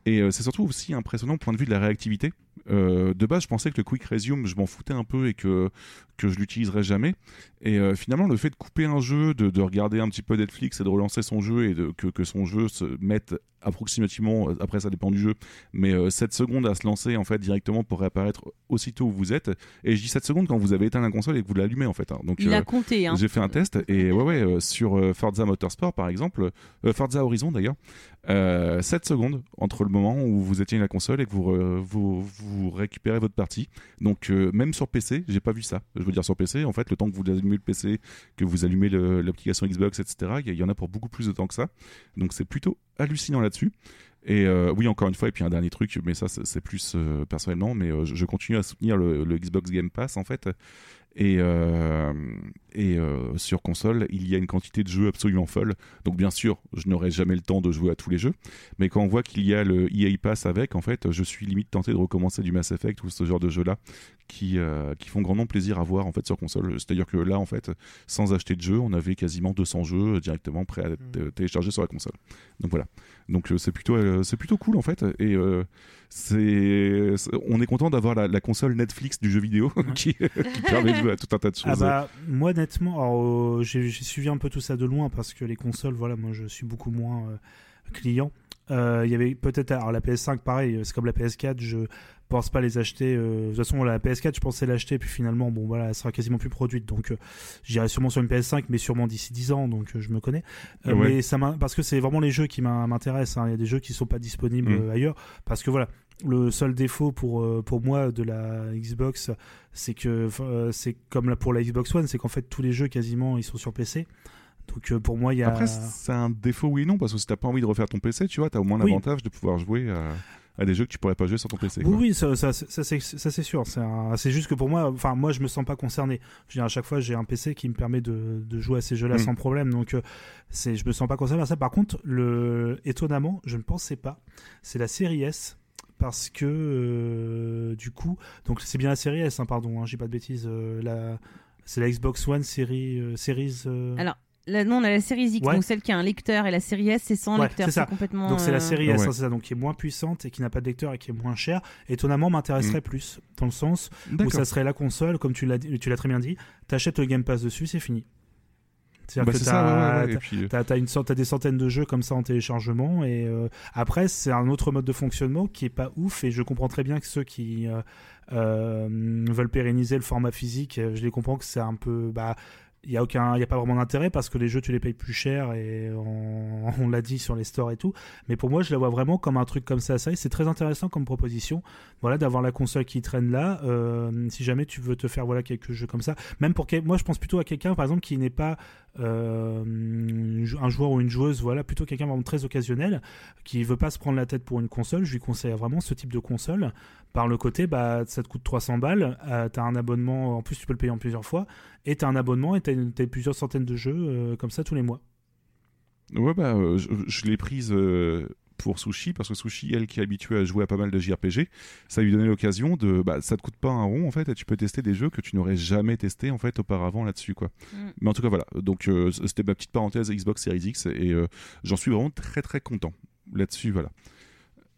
Speaker 2: Et euh, c'est surtout aussi impressionnant au point de vue de la réactivité. Euh, de base, je pensais que le Quick Resume, je m'en foutais un peu et que, que je l'utiliserais jamais. Et euh, finalement, le fait de couper un jeu, de, de regarder un petit peu Netflix et de relancer son jeu et de, que, que son jeu se mette approximativement, après ça dépend du jeu, mais euh, 7 secondes à se lancer en fait directement pour réapparaître aussitôt où vous êtes. Et je dis 7 secondes quand vous avez éteint la console et que vous l'allumez en fait. hein. Donc,
Speaker 4: Il a compté. Hein.
Speaker 2: j'ai fait un test et ouais ouais sur Forza Motorsport par exemple, Forza Horizon d'ailleurs, euh, 7 secondes entre le moment où vous éteignez la console et que vous, re- vous, vous récupérez votre partie. Donc euh, même sur PC, j'ai pas vu ça. Je veux dire sur PC, en fait, le temps que vous allumez le PC, que vous allumez l'application Xbox, etc., il y, en a pour beaucoup plus de temps que ça. Donc c'est plutôt hallucinant là-dessus. Et euh, oui, encore une fois, et puis un dernier truc, mais ça c'est plus euh, personnellement, mais je, continue à soutenir le Xbox Game Pass en fait. Et, euh, et euh, sur console, il y a une quantité de jeux absolument folle. Donc bien sûr, je n'aurai jamais le temps de jouer à tous les jeux, mais quand on voit qu'il y a le EA Pass avec, en fait, je suis limite tenté de recommencer du Mass Effect ou ce genre de jeux-là qui, euh, qui font grandement plaisir à voir en fait sur console. C'est-à-dire que là, en fait, sans acheter de jeu, on avait quasiment 200 jeux directement prêts à être euh, téléchargés sur la console. Donc voilà. Donc c'est plutôt, c'est plutôt cool en fait. Et c'est, on est content d'avoir la, la console Netflix du jeu vidéo qui, qui permet de jouer à tout un tas de choses.
Speaker 3: Ah bah moi honnêtement, alors, euh, j'ai j'ai suivi un peu tout ça de loin parce que les consoles, voilà, moi je suis beaucoup moins euh, client. Euh, Il y avait peut-être alors la PS5 pareil, c'est comme la PS4, je pense pas les acheter. euh, de toute façon la PS4 je pensais l'acheter puis finalement bon voilà elle sera quasiment plus produite donc euh, j'irai sûrement sur une PS5 mais sûrement d'ici 10 ans donc euh, je me connais. Euh,
Speaker 2: Ouais.
Speaker 3: Mais ça parce que c'est vraiment les jeux qui m'in- m'intéressent. hein. Il y a des jeux qui sont pas disponibles
Speaker 2: Mm.
Speaker 3: euh, ailleurs parce que voilà le seul défaut pour euh, pour moi de la Xbox c'est que euh, c'est comme pour la Xbox One, c'est qu'en fait tous les jeux quasiment ils sont sur PC. Donc euh, pour moi il y a
Speaker 2: Après, c'est un défaut oui et non, parce que si t'as pas envie de refaire ton PC, tu vois, t'as au moins
Speaker 3: Oui.
Speaker 2: l'avantage de pouvoir jouer à, à des jeux que tu pourrais pas jouer sur ton PC.
Speaker 3: Oui,
Speaker 2: quoi.
Speaker 3: oui, ça, ça, ça, c'est ça, c'est sûr. C'est juste que pour moi, enfin, moi, je me sens pas concerné. Je veux dire, à chaque fois, j'ai un PC qui me permet de, de jouer à ces jeux-là
Speaker 2: Mm.
Speaker 3: sans problème. Donc, euh, c'est, je me sens pas concerné par ça. Par contre, le, étonnamment, je ne pensais pas. C'est la série S. Parce que, euh, du coup, donc c'est bien la série S, hein, pardon, hein, j'ai pas de bêtises. euh, la, c'est la Xbox One série, euh, series. euh,
Speaker 4: Alors, là, non, on a la série X,
Speaker 3: Ouais.
Speaker 4: donc celle qui a un lecteur, et la série S, c'est sans
Speaker 3: Ouais,
Speaker 4: lecteur.
Speaker 3: c'est
Speaker 4: complètement.
Speaker 3: Donc c'est la
Speaker 4: euh,
Speaker 3: série
Speaker 2: Ah
Speaker 3: S,
Speaker 2: ouais.
Speaker 3: hein, c'est ça, donc qui est moins puissante et qui n'a pas de lecteur et qui est moins chère. Étonnamment, m'intéresserait plus dans le sens où ça serait la console, comme tu l'as dit- tu l'as très bien dit. T'achètes le Game Pass dessus, c'est fini. C'est-à-dire
Speaker 2: Bah,
Speaker 3: que
Speaker 2: c'est
Speaker 3: t'as-
Speaker 2: ouais, ouais, puis, euh,
Speaker 3: des centaines de jeux comme ça en téléchargement et euh, après c'est un autre mode de fonctionnement qui est pas ouf et je comprends très bien que ceux qui euh, euh, veulent pérenniser le format physique, euh, je les comprends que c'est un peu bah il y a aucun y a pas vraiment d'intérêt parce que les jeux tu les payes plus cher et on, l'a dit sur les stores et tout mais pour moi je la vois vraiment comme un truc comme ça ça c'est très intéressant comme proposition voilà d'avoir la console qui traîne là euh, si jamais tu veux te faire voilà quelques jeux comme ça même pour moi je pense plutôt à quelqu'un par exemple qui n'est pas euh, un joueur ou une joueuse, voilà, plutôt quelqu'un vraiment très occasionnel qui veut pas se prendre la tête pour une console. Je lui conseille vraiment ce type de console. Par le côté, bah, ça te coûte 300 balles, euh, t'as un abonnement, en plus tu peux le payer en plusieurs fois, et t'as un abonnement et t'as, une- t'as plusieurs centaines de jeux euh, comme ça tous les mois.
Speaker 2: Ouais, bah, euh, je, je l'ai prise euh, pour Sushi, parce que Sushi, elle qui est habituée à jouer à pas mal de JRPG, ça lui donnait l'occasion de. Bah, ça te coûte pas un rond, en fait, et tu peux tester des jeux que tu n'aurais jamais testé, en fait, auparavant là-dessus, quoi.
Speaker 4: Mm.
Speaker 2: Mais en tout cas, voilà. Donc, euh, c'était ma petite parenthèse Xbox Series X, et euh, j'en suis vraiment très, très content là-dessus, voilà.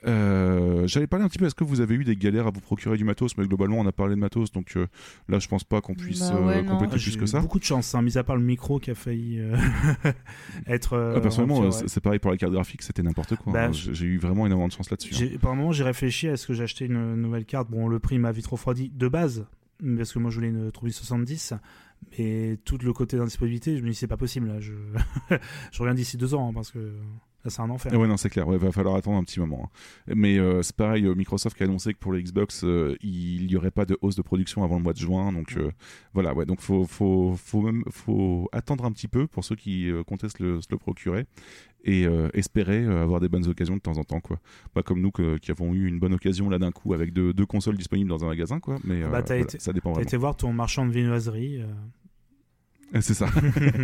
Speaker 2: Euh, J'allais parler un petit peu, est-ce que vous avez eu des galères à vous procurer du matos? Mais globalement, on a parlé de matos, donc euh, là, je pense pas qu'on puisse
Speaker 4: Bah ouais,
Speaker 2: euh, compléter
Speaker 3: j'ai
Speaker 2: plus
Speaker 3: eu
Speaker 2: que ça.
Speaker 3: beaucoup de chance, hein, mis à part le micro qui a failli euh, être. euh,
Speaker 2: Ah, personnellement, c'est
Speaker 3: ouais.
Speaker 2: c'est pareil pour la carte graphique, c'était n'importe quoi.
Speaker 3: Bah,
Speaker 2: hein. J'ai eu vraiment énormément de chance là-dessus. hein.
Speaker 3: J'ai- Par moment, j'ai réfléchi à est-ce que acheté une nouvelle carte. Bon, le prix m'a vite refroidi de base, parce que moi je voulais une 3070, mais tout le côté d'indisponibilité, je me dis c'est pas possible. Là, je, je reviens d'ici deux ans hein, parce que là c'est un enfer.
Speaker 2: Ah ouais, non, c'est clair. Ouais, va falloir attendre un petit moment. hein. Mais euh, c'est pareil, euh, Microsoft qui a annoncé que pour le Xbox, euh, il n'y aurait pas de hausse de production avant le mois de juin. Donc euh, voilà, ouais. Donc faut, faut, faut, même, faut attendre un petit peu pour ceux qui comptaient se le, se le procurer et espérer avoir des bonnes occasions de temps en temps, quoi. Pas comme nous que- qui avons eu une bonne occasion là d'un coup avec deux, deux consoles disponibles dans un magasin, quoi. Mais
Speaker 3: Bah, t'as
Speaker 2: voilà,
Speaker 3: été-
Speaker 2: ça dépend vraiment.
Speaker 3: été voir ton marchand de viennoiserie.
Speaker 2: C'est ça.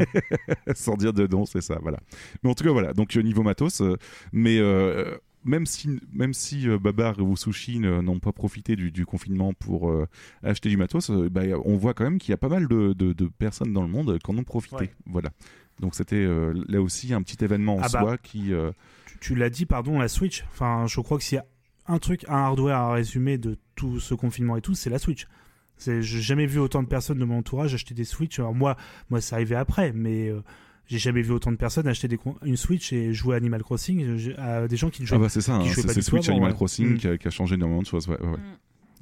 Speaker 2: Sans dire de nom, c'est ça, voilà. Mais en tout cas, voilà. Donc, euh, niveau matos, euh, mais euh, même si, même si euh, Babar ou Sushi n'ont pas profité du, du confinement pour euh, acheter du matos, euh, bah, on voit quand même qu'il y a pas mal de, de- de personnes dans le monde qui en ont profité.
Speaker 3: Ouais.
Speaker 2: Voilà. Donc, c'était là aussi un petit événement en
Speaker 3: Ah bah.
Speaker 2: soi qui.
Speaker 3: tu, tu l'as dit, pardon, la Switch. Enfin, je crois que s'il y a un truc, un hardware à résumer de tout ce confinement et tout, c'est la Switch. C'est, j'ai jamais vu autant de personnes de mon entourage acheter des Switch. Alors moi, moi, ça arrivait après, mais euh, j'ai jamais vu autant de personnes acheter des, une Switch et jouer à Animal Crossing euh, à des gens qui ne jouent
Speaker 2: Ah bah c'est ça,
Speaker 3: qui
Speaker 2: hein,
Speaker 3: jouaient
Speaker 2: c'est c'est Switch
Speaker 3: avant,
Speaker 2: Animal
Speaker 3: ouais.
Speaker 2: Crossing
Speaker 3: Mm.
Speaker 2: qui, a, qui a changé énormément de choses. ouais, ouais, ouais.
Speaker 4: Mm.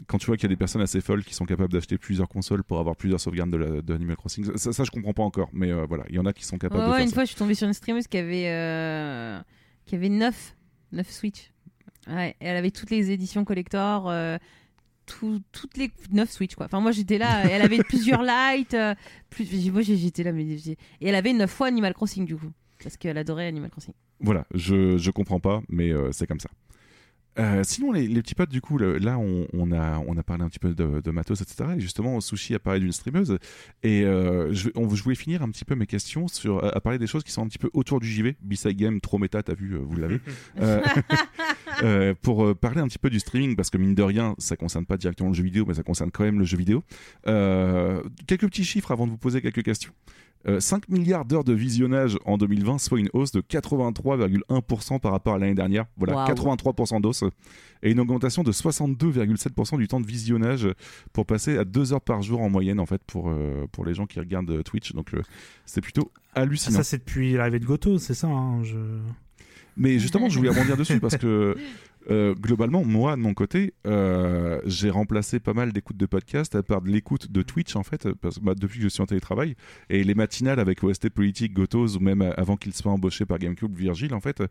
Speaker 2: Quand tu vois qu'il y a des personnes assez folles qui sont capables d'acheter plusieurs consoles pour avoir plusieurs sauvegardes de, la- de Animal Crossing, ça, ça, je comprends pas encore, mais euh, voilà, il y en a qui sont capables
Speaker 4: Ouais,
Speaker 2: de
Speaker 4: ouais,
Speaker 2: faire
Speaker 4: une
Speaker 2: ça.
Speaker 4: fois, je suis tombée sur une streameuse qui avait, euh, qui avait 9, 9 Switch. Ouais, et elle avait toutes les éditions collector, euh, tout- toutes les 9 Switch, quoi. Enfin, moi, j'étais là, elle avait plusieurs lights, euh, plus, moi, j'étais là, mais et elle avait 9 fois Animal Crossing, du coup. Parce qu'elle adorait Animal Crossing.
Speaker 2: Voilà, je, je comprends pas, mais euh, c'est comme ça. Euh, sinon, les, les petits potes, du coup, le- là, on, on a, on a parlé un petit peu de, de matos, etc. Et justement, Sushi a parlé d'une streameuse. Et euh, je, on, je voulais finir un petit peu mes questions sur, à, parler des choses qui sont un petit peu autour du JV. B-Side Game, trop méta, t'as vu, euh, vous l'avez. Euh, pour parler un petit peu du streaming, parce que mine de rien, ça concerne pas directement le jeu vidéo, mais ça concerne quand même le jeu vidéo. Quelques petits chiffres avant de vous poser quelques questions. Euh, 5 milliards d'heures de visionnage en 2020, soit une hausse de 83,1% par rapport à l'année dernière. Voilà,
Speaker 4: Waouh.
Speaker 2: 83% d'hausse. Et une augmentation de 62,7% du temps de visionnage pour passer à 2 heures par jour en moyenne, en fait, pour, euh, pour les gens qui regardent euh, Twitch. Donc, euh, c'est plutôt
Speaker 3: Ah,
Speaker 2: hallucinant.
Speaker 3: ça, c'est depuis l'arrivée de Goto, c'est ça. hein, je...
Speaker 2: Mais justement, je voulais rebondir dessus parce que euh, globalement, moi, de mon côté, euh, j'ai remplacé pas mal d'écoutes de podcasts à part de l'écoute de Twitch, en fait, parce que bah, depuis que je suis en télétravail. Et les matinales avec OST Politique, Gotos, ou même avant qu'il soit embauché par Gamecube, Virgile, en fait,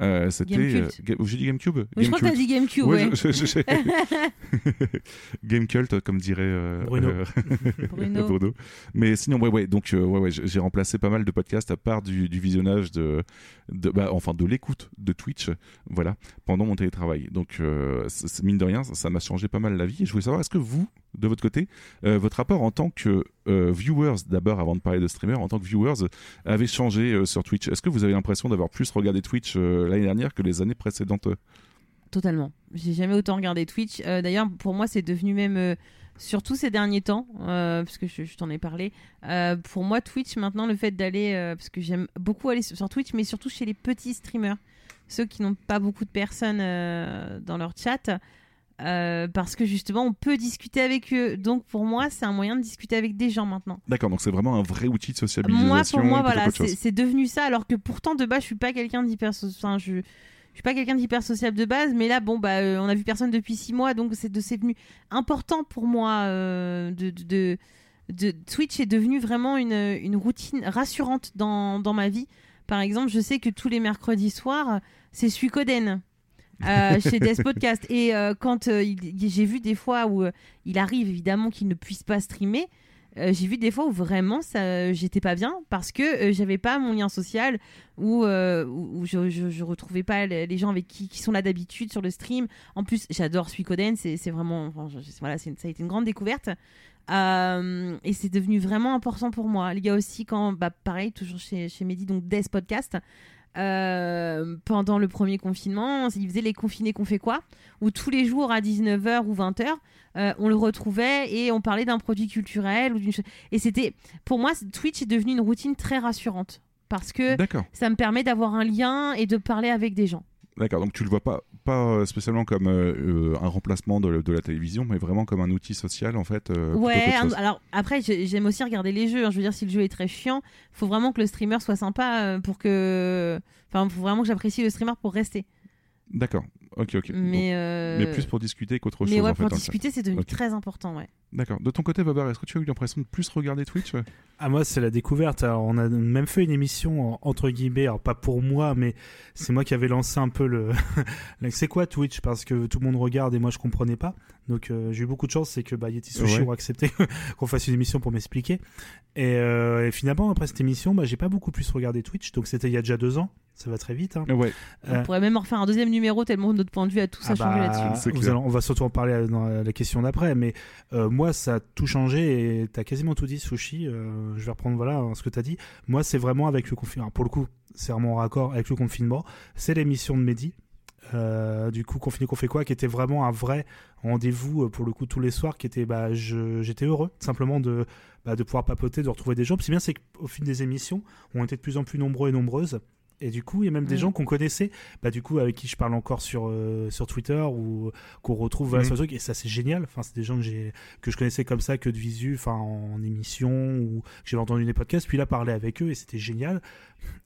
Speaker 2: euh, c'était. Euh, Ga- J'ai dit Gamecube?
Speaker 4: Oui, je crois que t'as dit GameCube, ouais.
Speaker 2: je- je- je- Game Cult, comme dirait euh,
Speaker 3: Bruno.
Speaker 2: euh,
Speaker 4: Bruno.
Speaker 2: Bruno. Mais sinon, ouais, ouais. Donc, euh, ouais, ouais, j'ai j'ai remplacé pas mal de podcasts à part du, du visionnage de, de bah, enfin, de l'écoute de Twitch, voilà, pendant mon télétravail télétravail. Donc, euh, mine de rien, ça- m'a changé pas mal la vie. Et je voulais savoir, est-ce que vous, de votre côté, euh, votre rapport en tant que euh, viewers, d'abord avant de parler de streamer, en tant que viewers, avait changé euh, sur Twitch? Est-ce que vous avez l'impression d'avoir plus regardé Twitch l'année dernière que les années précédentes?
Speaker 1: Totalement. J'ai jamais autant regardé Twitch. D'ailleurs, pour moi, c'est devenu même, surtout ces derniers temps, euh, parce que je, t'en ai parlé. pour moi, Twitch, maintenant, le fait d'aller, parce que j'aime beaucoup aller sur Twitch, mais surtout chez les petits streamers, ceux qui n'ont pas beaucoup de personnes euh, dans leur chat. euh, parce que justement, on peut discuter avec eux. Donc, pour moi, c'est un moyen de discuter avec des gens maintenant.
Speaker 2: D'accord, donc c'est vraiment un vrai outil de sociabilisation.
Speaker 1: Moi, pour moi, voilà, c'est devenu ça. Alors que pourtant, de base, je suis pas quelqu'un d'hyper. Enfin, je, je suis pas quelqu'un d'hyper sociable de base, mais là, bon, bah, euh, on a vu personne depuis six mois, donc c'est de- c'est devenu important pour moi euh, de, de, de- de- Twitch est devenu vraiment une, une routine rassurante dans, dans ma vie. Par exemple, je sais que tous les mercredis soirs, c'est Suikoden. euh, chez Death Podcast et euh, quand euh, j'ai vu des fois où il arrive évidemment qu'il ne puisse pas streamer j'ai vu des fois où vraiment ça j'étais pas bien parce que j'avais pas mon lien social euh, où je, je, je retrouvais pas les gens avec qui, qui sont là d'habitude sur le stream en plus j'adore Suikoden c'est c'est vraiment enfin, je- je- voilà c'est ça a été une grande découverte Euh, et c'est devenu vraiment important pour moi il y a aussi quand bah pareil toujours chez, chez Mehdi donc Death Podcast euh, pendant le premier confinement, il faisait les confinés qu'on fait quoi Où tous les jours à 19h ou 20h, euh, on le retrouvait et on parlait d'un produit culturel ou d'une. Et c'était, pour moi, Twitch est devenu une routine très rassurante parce que ça me permet d'avoir un lien et de parler avec des gens.
Speaker 2: D'accord. Donc tu le vois pas, pas euh, spécialement comme euh, euh, un remplacement de, de la télévision, mais vraiment comme un outil social en fait. euh,
Speaker 1: ouais, un- alors après, j'ai- j'aime aussi regarder les jeux. hein. Je veux dire, si le jeu est très chiant, faut vraiment que le streamer soit sympa pour que. Enfin, faut vraiment que j'apprécie le streamer pour rester.
Speaker 2: D'accord, ok, ok. Donc-
Speaker 1: Mais, euh,
Speaker 2: mais plus pour discuter qu'autre chose
Speaker 1: mais ouais,
Speaker 2: en fait.
Speaker 1: pour discuter, c'est devenu très important, ouais.
Speaker 2: D'accord. De ton côté, Babar, est-ce que tu as eu l'impression de plus regarder Twitch
Speaker 3: Ah moi c'est la découverte. Alors, on a même fait une émission en- entre guillemets, alors pas pour moi, mais c'est moi qui avais lancé un peu le. c'est quoi Twitch? Parce que tout le monde regarde et moi je comprenais pas. Donc euh, j'ai eu beaucoup de chance, c'est que bah, Yeti Sushi
Speaker 2: Ouais.
Speaker 3: ont accepté qu'on fasse une émission pour m'expliquer. Et, euh, et finalement après cette émission, bah, j'ai pas beaucoup plus regardé Twitch. Donc c'était il y a déjà deux ans. Ça va très vite. Hein.
Speaker 2: Ouais.
Speaker 3: Euh,
Speaker 1: On pourrait même en refaire un deuxième numéro tellement notre point de vue a tout ça
Speaker 3: Ah
Speaker 1: changé
Speaker 3: bah,
Speaker 1: là-dessus.
Speaker 2: C'est
Speaker 3: vous
Speaker 2: clair.
Speaker 3: allez- on va surtout en parler euh, dans la question d'après, mais euh, moi ça a tout changé et t'as quasiment tout dit, Sushi. euh, je vais reprendre voilà hein, ce que t'as dit. Moi c'est vraiment avec le confinement. Pour le coup, c'est vraiment en raccord avec le confinement. C'est l'émission de Mehdi. Euh, du coup, confiné qu'on fait quoi, qui était vraiment un vrai rendez-vous pour le coup tous les soirs, qui était, bah, je- j'étais heureux simplement de, bah, de pouvoir papoter, de retrouver des gens. Puis c'est bien, c'est qu'au fil des émissions, on était de plus en plus nombreux et nombreuses. Et du coup, il y a même des
Speaker 1: Mm.
Speaker 3: gens qu'on connaissait, bah, du coup, avec qui je parle encore sur, euh, sur Twitter ou qu'on retrouve voilà,
Speaker 2: Mhm.
Speaker 3: sur le truc. Et ça, c'est génial. Enfin, c'est des gens que, que je connaissais comme ça, que de visu, enfin, en émission ou que j'avais entendu des podcasts. Puis là, parler avec eux et c'était génial.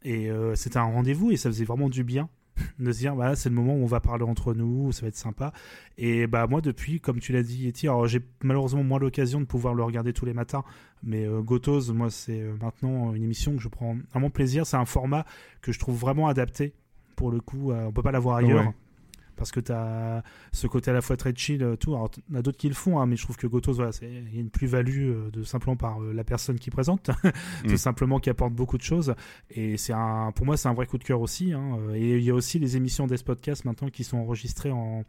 Speaker 3: Et euh, c'était un rendez-vous et ça faisait vraiment du bien de se dire, voilà, c'est le moment où on va parler entre nous, ça va être sympa. Et bah, moi, depuis, comme tu l'as dit, alors j'ai malheureusement moins l'occasion de pouvoir le regarder tous les matins. Mais euh, Gotos, moi, c'est euh, maintenant une émission que je prends vraiment plaisir. C'est un format que je trouve vraiment adapté. Pour le coup, euh, on peut pas l'avoir ailleurs.
Speaker 2: Ouais.
Speaker 3: Parce que tu as ce côté à la fois très chill, euh, tout. Alors, il y en a d'autres qui le font, hein, mais je trouve que Gotos, voilà, il y a une plus-value euh, de simplement par euh, la personne qui présente, tout
Speaker 2: Mm.
Speaker 3: simplement qui apporte beaucoup de choses. Et c'est un, pour moi, c'est un vrai coup de cœur aussi. hein. Et il y a aussi les émissions des podcasts maintenant qui sont enregistrées en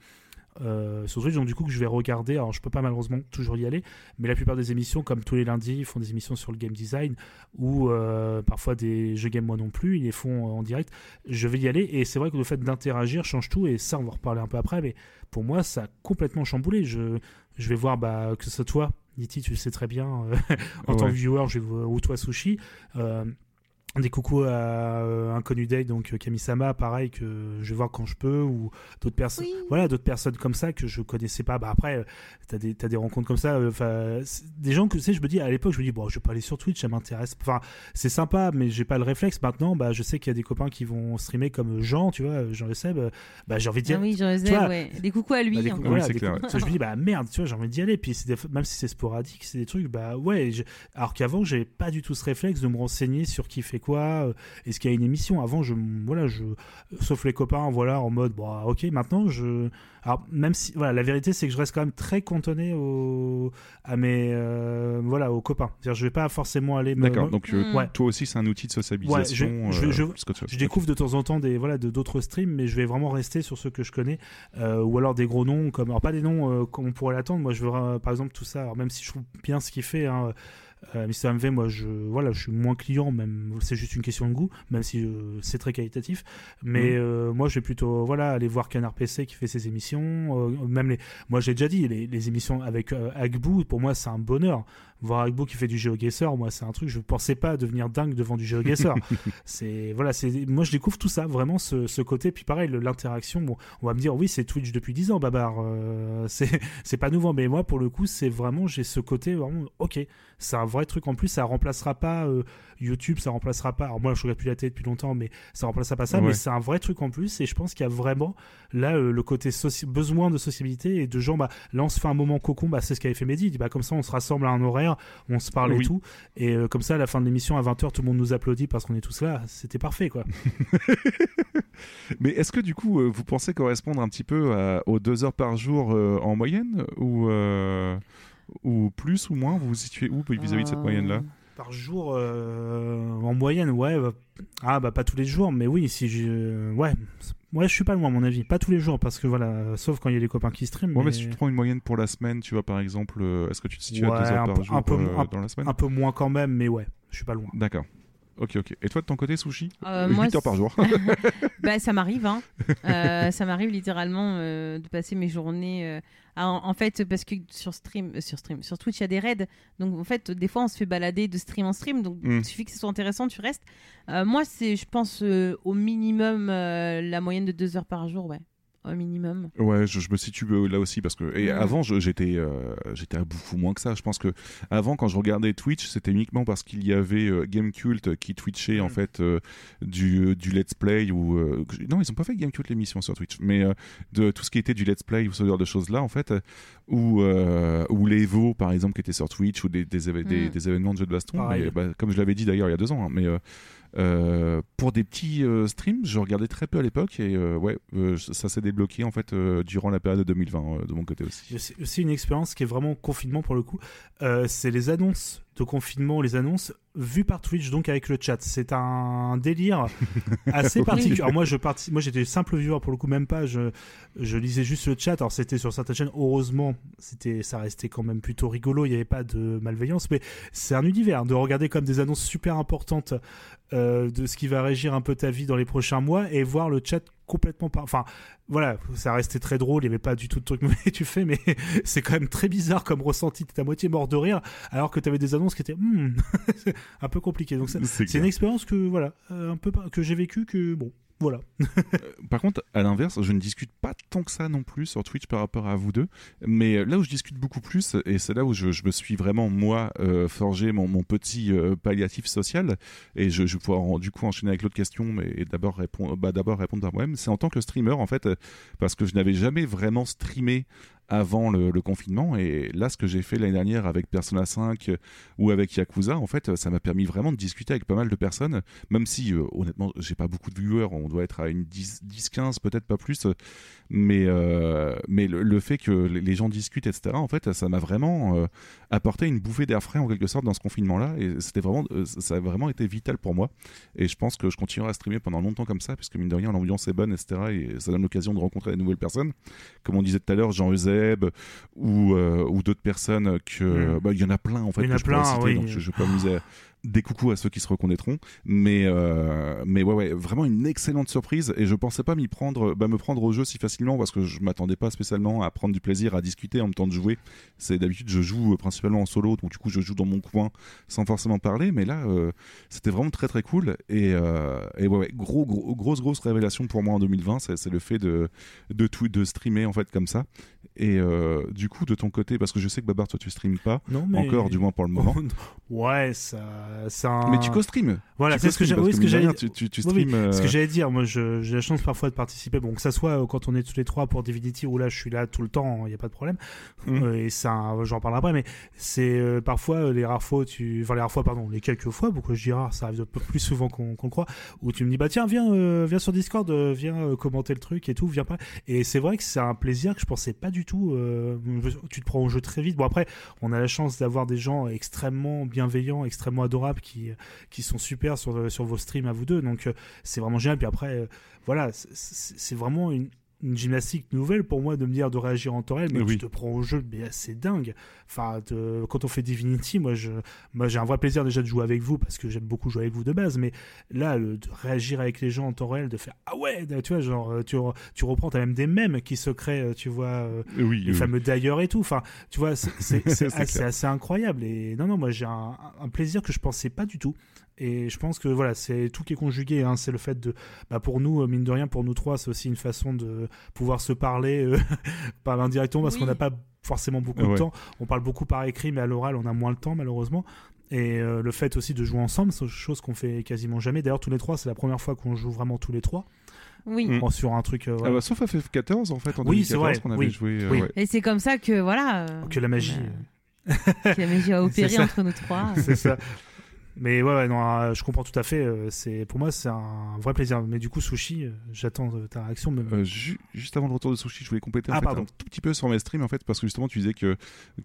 Speaker 3: euh, sur Twitch, donc du coup que je vais regarder. Alors je peux pas malheureusement toujours y aller, mais la plupart des émissions, comme tous les lundis, ils font des émissions sur le game design ou euh, parfois des jeux game moi non plus, ils les font en direct. Je vais y aller et c'est vrai que le fait d'interagir change tout et ça on va en reparler un peu après, mais pour moi ça a complètement chamboulé. Je, je vais voir bah, que ce soit toi, Niti, tu le sais très bien, euh, en tant que viewer, je vais ou toi Sushi. euh, des coucous à euh, Inconnu Day, donc euh, Kamisama, pareil, que je vais voir quand je peux, ou d'autres personnes.
Speaker 1: Oui.
Speaker 3: Voilà, d'autres personnes comme ça que je connaissais pas. Bah après, euh, t'as des, t'as des rencontres comme ça. euh, Enfin, des gens que tu sais, je me dis à l'époque, je me dis bon, je vais pas aller sur Twitch, ça m'intéresse. Enfin, c'est sympa, mais j'ai pas le réflexe. Maintenant, bah, je sais qu'il y a des copains qui vont streamer comme Jean, tu vois, Jean Le Seb. Bah, j'ai envie de dire.
Speaker 1: Ah oui,
Speaker 3: tu vois,
Speaker 1: ai, ouais. Des coucous à lui.
Speaker 3: Bah, des
Speaker 1: hein.
Speaker 2: Oui,
Speaker 3: voilà, des
Speaker 2: clair,
Speaker 3: je me dis bah merde tu vois j'ai envie d'y aller puis c'est des- même si c'est sporadique c'est des trucs bah ouais je- alors qu'avant j'avais pas du tout ce réflexe de me renseigner sur qui fait quoi euh, Est-ce qu'il y a une émission? Avant, je, voilà, je, sauf les copains, voilà, en mode, bon, ah, ok, maintenant, je, alors même si, voilà, la vérité, c'est que je reste quand même très cantonné au, à mes, euh, voilà, aux copains. C'est-à-dire, je vais pas forcément aller. me-
Speaker 2: D'accord, donc euh,
Speaker 1: Mm.
Speaker 3: Ouais.
Speaker 2: toi aussi c'est un outil de sociabilisation.
Speaker 3: Ouais, je- je- je-
Speaker 2: euh,
Speaker 3: découvre de temps en temps des voilà de d'autres streams, mais je vais vraiment rester sur ceux que je connais, euh, ou alors des gros noms comme alors pas des noms euh, comme on pourrait l'attendre. Moi, je veux euh, par exemple tout ça. Alors même si je trouve bien ce qu'il fait, hein, euh, Mr MV, moi je voilà, je suis moins client, même c'est juste une question de goût, même si euh, c'est très qualitatif. Mais
Speaker 2: Mhm.
Speaker 3: euh, moi, je vais plutôt voilà aller voir Canard PC qui fait ses émissions, euh, même les. Moi, j'ai déjà dit les, les émissions avec Agbu, pour moi, c'est un bonheur. Voir Agbu qui fait du GeoGuessr, moi, c'est un truc. Je pensais pas devenir dingue devant du GeoGuessr. c'est voilà, c'est moi, je découvre tout ça, vraiment ce, ce côté. Puis pareil, l'interaction. Bon, on va me dire oui, c'est Twitch depuis 10 ans, Babar. Euh, c'est c'est pas nouveau, mais moi, pour le coup, c'est vraiment j'ai ce côté vraiment ok. C'est un vrai truc en plus. Ça remplacera pas euh, YouTube, ça remplacera pas. Alors moi, je regarde plus la télé depuis longtemps, mais ça remplacera pas ça.
Speaker 2: Ouais.
Speaker 3: Mais c'est un vrai truc en plus. Et je pense qu'il y a vraiment là euh, le côté soci- besoin de sociabilité et de gens. Bah là, on se fait un moment cocon. Bah c'est ce qu'avait fait Mehdi. Il dit, bah comme ça, on se rassemble à un horaire, on se parle et tout. Et euh, comme ça, à la fin de l'émission à 20h, tout le monde nous applaudit parce qu'on est tous là. C'était parfait, quoi.
Speaker 2: Mais est-ce que du coup, euh, vous pensez correspondre un petit peu à- aux deux heures par jour euh, en moyenne ou, ou plus ou moins Vous vous situez où vis-à-vis de cette moyenne-là?
Speaker 3: Par jour, euh, en moyenne, ouais. bah, ah, bah pas tous les jours, mais oui, si je. Ouais. Ouais, je suis pas loin, à mon avis. Pas tous les jours, parce que voilà, sauf quand il y a des copains qui streament.
Speaker 2: Ouais, mais
Speaker 3: mais
Speaker 2: si tu prends une moyenne pour la semaine, tu vois par exemple, euh, est-ce que tu te situes
Speaker 3: Ouais,
Speaker 2: à deux heures
Speaker 3: un
Speaker 2: par
Speaker 3: peu-
Speaker 2: jour
Speaker 3: un peu
Speaker 2: euh,
Speaker 3: moins-
Speaker 2: dans la semaine
Speaker 3: Un peu moins quand même, mais ouais, je suis pas loin.
Speaker 2: D'accord. Ok, ok. Et toi de ton côté, Sushi
Speaker 1: Euh,
Speaker 2: 8
Speaker 1: moi,
Speaker 2: heures par jour.
Speaker 1: Bah, ça m'arrive, hein. Euh, ça m'arrive littéralement euh, de passer mes journées. À- en, fait, parce que sur stream, euh, sur stream, sur Twitch, il y a des raids. Donc, en fait, des fois, on se fait balader de stream en stream. Donc,
Speaker 2: Mm.
Speaker 1: il suffit que ce soit intéressant, tu restes. Euh, moi, c'est, je pense, euh, au minimum euh, la moyenne de deux heures par jour, ouais. Au minimum.
Speaker 2: Ouais, je, je me situe euh, là aussi parce que et avant j'étais euh, j'étais à beaucoup moins que ça. Je pense que avant quand je regardais Twitch, c'était uniquement parce qu'il y avait euh, Gamecult qui twitchait en fait euh, du du let's play ou non ils ont pas fait Gamecult l'émission sur Twitch, mais de tout ce qui était du let's play ou ce genre de choses là en fait, ou euh, ou les Evo par exemple qui étaient sur Twitch ou des des, éve- des, des événements de jeux de baston. Mais, bah, comme je l'avais dit d'ailleurs il y a deux ans, hein, mais euh, euh, pour des petits euh, streams, je regardais très peu à l'époque et ouais, ça s'est débloqué en fait durant la période de 2020 euh, de mon côté aussi.
Speaker 3: C'est aussi une expérience qui est vraiment confinement pour le coup. C'est les annonces confinement, les annonces vues par Twitch, donc avec le chat. C'est un délire assez particulier. Alors moi, je parti... moi j'étais simple viewer pour le coup, même pas. Je, je lisais juste le chat. Alors c'était sur certaines chaînes. Heureusement, c'était, ça restait quand même plutôt rigolo. Il n'y avait pas de malveillance, mais c'est un univers de regarder comme des annonces super importantes euh, de ce qui va régir un peu ta vie dans les prochains mois et voir le chat complètement pas. Enfin, voilà, ça restait très drôle. Il n'y avait pas du tout de truc mauvais que tu fais, mais c'est quand même très bizarre comme ressenti. T'es à moitié mort de rire alors que tu avais des annonces qui étaient hmm, un peu compliquées. Donc
Speaker 2: C'est
Speaker 3: une expérience que voilà, euh, un peu que j'ai vécue que bon, voilà.
Speaker 2: Par contre, à l'inverse, je ne discute pas tant que ça non plus sur Twitch par rapport à vous deux. Mais là où je discute beaucoup plus, et c'est là où je, me suis vraiment, moi, euh, forgé mon, petit euh, palliatif social, et je, vais pouvoir du coup enchaîner avec l'autre question, mais d'abord répondre, bah, d'abord répondre par moi-même, c'est en tant que streamer, en fait, euh, parce que je n'avais jamais vraiment streamé avant le, confinement. Et là, ce que j'ai fait l'année dernière avec Persona 5 euh, ou avec Yakuza, en fait, ça m'a permis vraiment de discuter avec pas mal de personnes, même si, euh, honnêtement, j'ai pas beaucoup de viewers, on doit être à une 10-15, peut-être pas plus. Mais, euh, mais le, fait que les gens discutent, etc., en fait, ça m'a vraiment euh, apporté une bouffée d'air frais, en quelque sorte, dans ce confinement-là. Et c'était vraiment, ça a vraiment été vital pour moi. Et je pense que je continuerai à streamer pendant longtemps comme ça, puisque mine de rien, l'ambiance est bonne, etc. Et ça donne l'occasion de rencontrer de nouvelles personnes. Comme on disait tout à l'heure, Jean Euseb ou, euh, ou d'autres personnes que.
Speaker 3: Mm.
Speaker 2: bah, Il y en a plein, en fait,
Speaker 3: Il y en a plein,
Speaker 2: citer,
Speaker 3: oui.
Speaker 2: donc je, je peux m'amuser à- des coucous à ceux qui se reconnaîtront mais euh, mais ouais ouais vraiment une excellente surprise et je pensais pas m'y prendre bah, me prendre au jeu si facilement parce que je m'attendais pas spécialement à prendre du plaisir à discuter en même temps de jouer c'est d'habitude je joue euh, principalement en solo donc du coup je joue dans mon coin sans forcément parler mais là euh, c'était vraiment très très cool et, euh, et ouais, ouais, gros, gros grosse grosse révélation pour moi en 2020 c'est c'est le fait de de tout de streamer en fait comme ça Et euh, du coup, de ton côté, parce que je sais que Babar, toi, tu streames pas
Speaker 3: Non, mais...
Speaker 2: encore, du moins pour le moment.
Speaker 3: ouais, ça, ça.
Speaker 2: Mais tu co-stream.
Speaker 3: Voilà, c'est ce que Oui,
Speaker 2: de
Speaker 3: j'allais.
Speaker 2: rien, Tu, tu, tu
Speaker 3: oui,
Speaker 2: euh,
Speaker 3: Ce que j'allais dire, moi j'ai la chance parfois de participer, bon que ça soit euh, quand on est tous les trois pour Divinity où là je suis là tout le temps, il n'y a pas de problème. Euh, et ça, j'en parlerai après, mais c'est euh, parfois euh, les rares fois, tu... enfin les rares fois, pardon, les quelques fois, pourquoi je dis rare, ça arrive un peu plus souvent qu'on qu'on le croit, où tu me dis bah tiens viens, euh, viens sur Discord, euh, viens euh, commenter le truc et tout, viens pas, et c'est vrai que c'est un plaisir que je pensais pas du tout, euh, tu te prends au jeu très vite, bon après on a la chance d'avoir des gens extrêmement bienveillants, extrêmement adorables qui sont super sur, sur vos streams à vous deux. Donc euh, c'est vraiment génial. Puis après, euh, voilà, c'est vraiment une, une gymnastique nouvelle pour moi de me dire de réagir en temps réel, mais
Speaker 2: Oui.
Speaker 3: tu te prends au jeu, mais c'est dingue. Enfin, quand on fait Divinity, moi, je, moi, j'ai un vrai plaisir déjà de jouer avec vous parce que j'aime beaucoup jouer avec vous de base, mais là, le- de réagir avec les gens en temps réel, de faire ah ouais, tu vois, genre tu, tu reprends, t'as même des mèmes qui se créent, euh, tu vois. euh,
Speaker 2: Oui,
Speaker 3: les
Speaker 2: oui.
Speaker 3: fameux d'ailleurs et tout. Enfin, tu vois, c'est- assez incroyable. Et non, non, moi j'ai un, un plaisir que je pensais pas du tout. Et je pense que voilà, c'est tout qui est conjugué. hein. C'est le fait de, bah, pour nous, euh, mine de rien, pour nous trois, c'est aussi une façon de pouvoir se parler, euh, parler indirectement parce
Speaker 1: Oui.
Speaker 3: qu'on n'a pas forcément beaucoup de temps. On parle beaucoup par écrit, mais à l'oral, on a moins le temps malheureusement. Et euh, le fait aussi de jouer ensemble, c'est une chose qu'on fait quasiment jamais. D'ailleurs, tous les trois, c'est la première fois qu'on joue vraiment tous les trois
Speaker 1: Oui.
Speaker 2: Mm.
Speaker 3: Bon, sur un truc. euh,
Speaker 2: Ah bah, sauf à FF14 en fait en
Speaker 3: Oui, c'est
Speaker 2: 2014
Speaker 3: vrai,
Speaker 2: qu'on avait
Speaker 3: oui.
Speaker 2: joué. euh,
Speaker 3: Oui.
Speaker 2: ouais.
Speaker 1: Et c'est comme ça que voilà. euh,
Speaker 3: que la magie.
Speaker 1: on a- que la magie a opéré entre nous trois.
Speaker 3: c'est ça. Mais ouais, ouais, non, euh, je comprends tout à fait. euh, C'est pour moi, c'est un vrai plaisir. Mais du coup, sushi, euh, j'attends ta réaction. Mais...
Speaker 2: Euh, ju- juste avant le retour de Sushi, je voulais compléter en
Speaker 3: Ah,
Speaker 2: fait, un tout petit peu sur mes streams en fait parce que justement tu disais que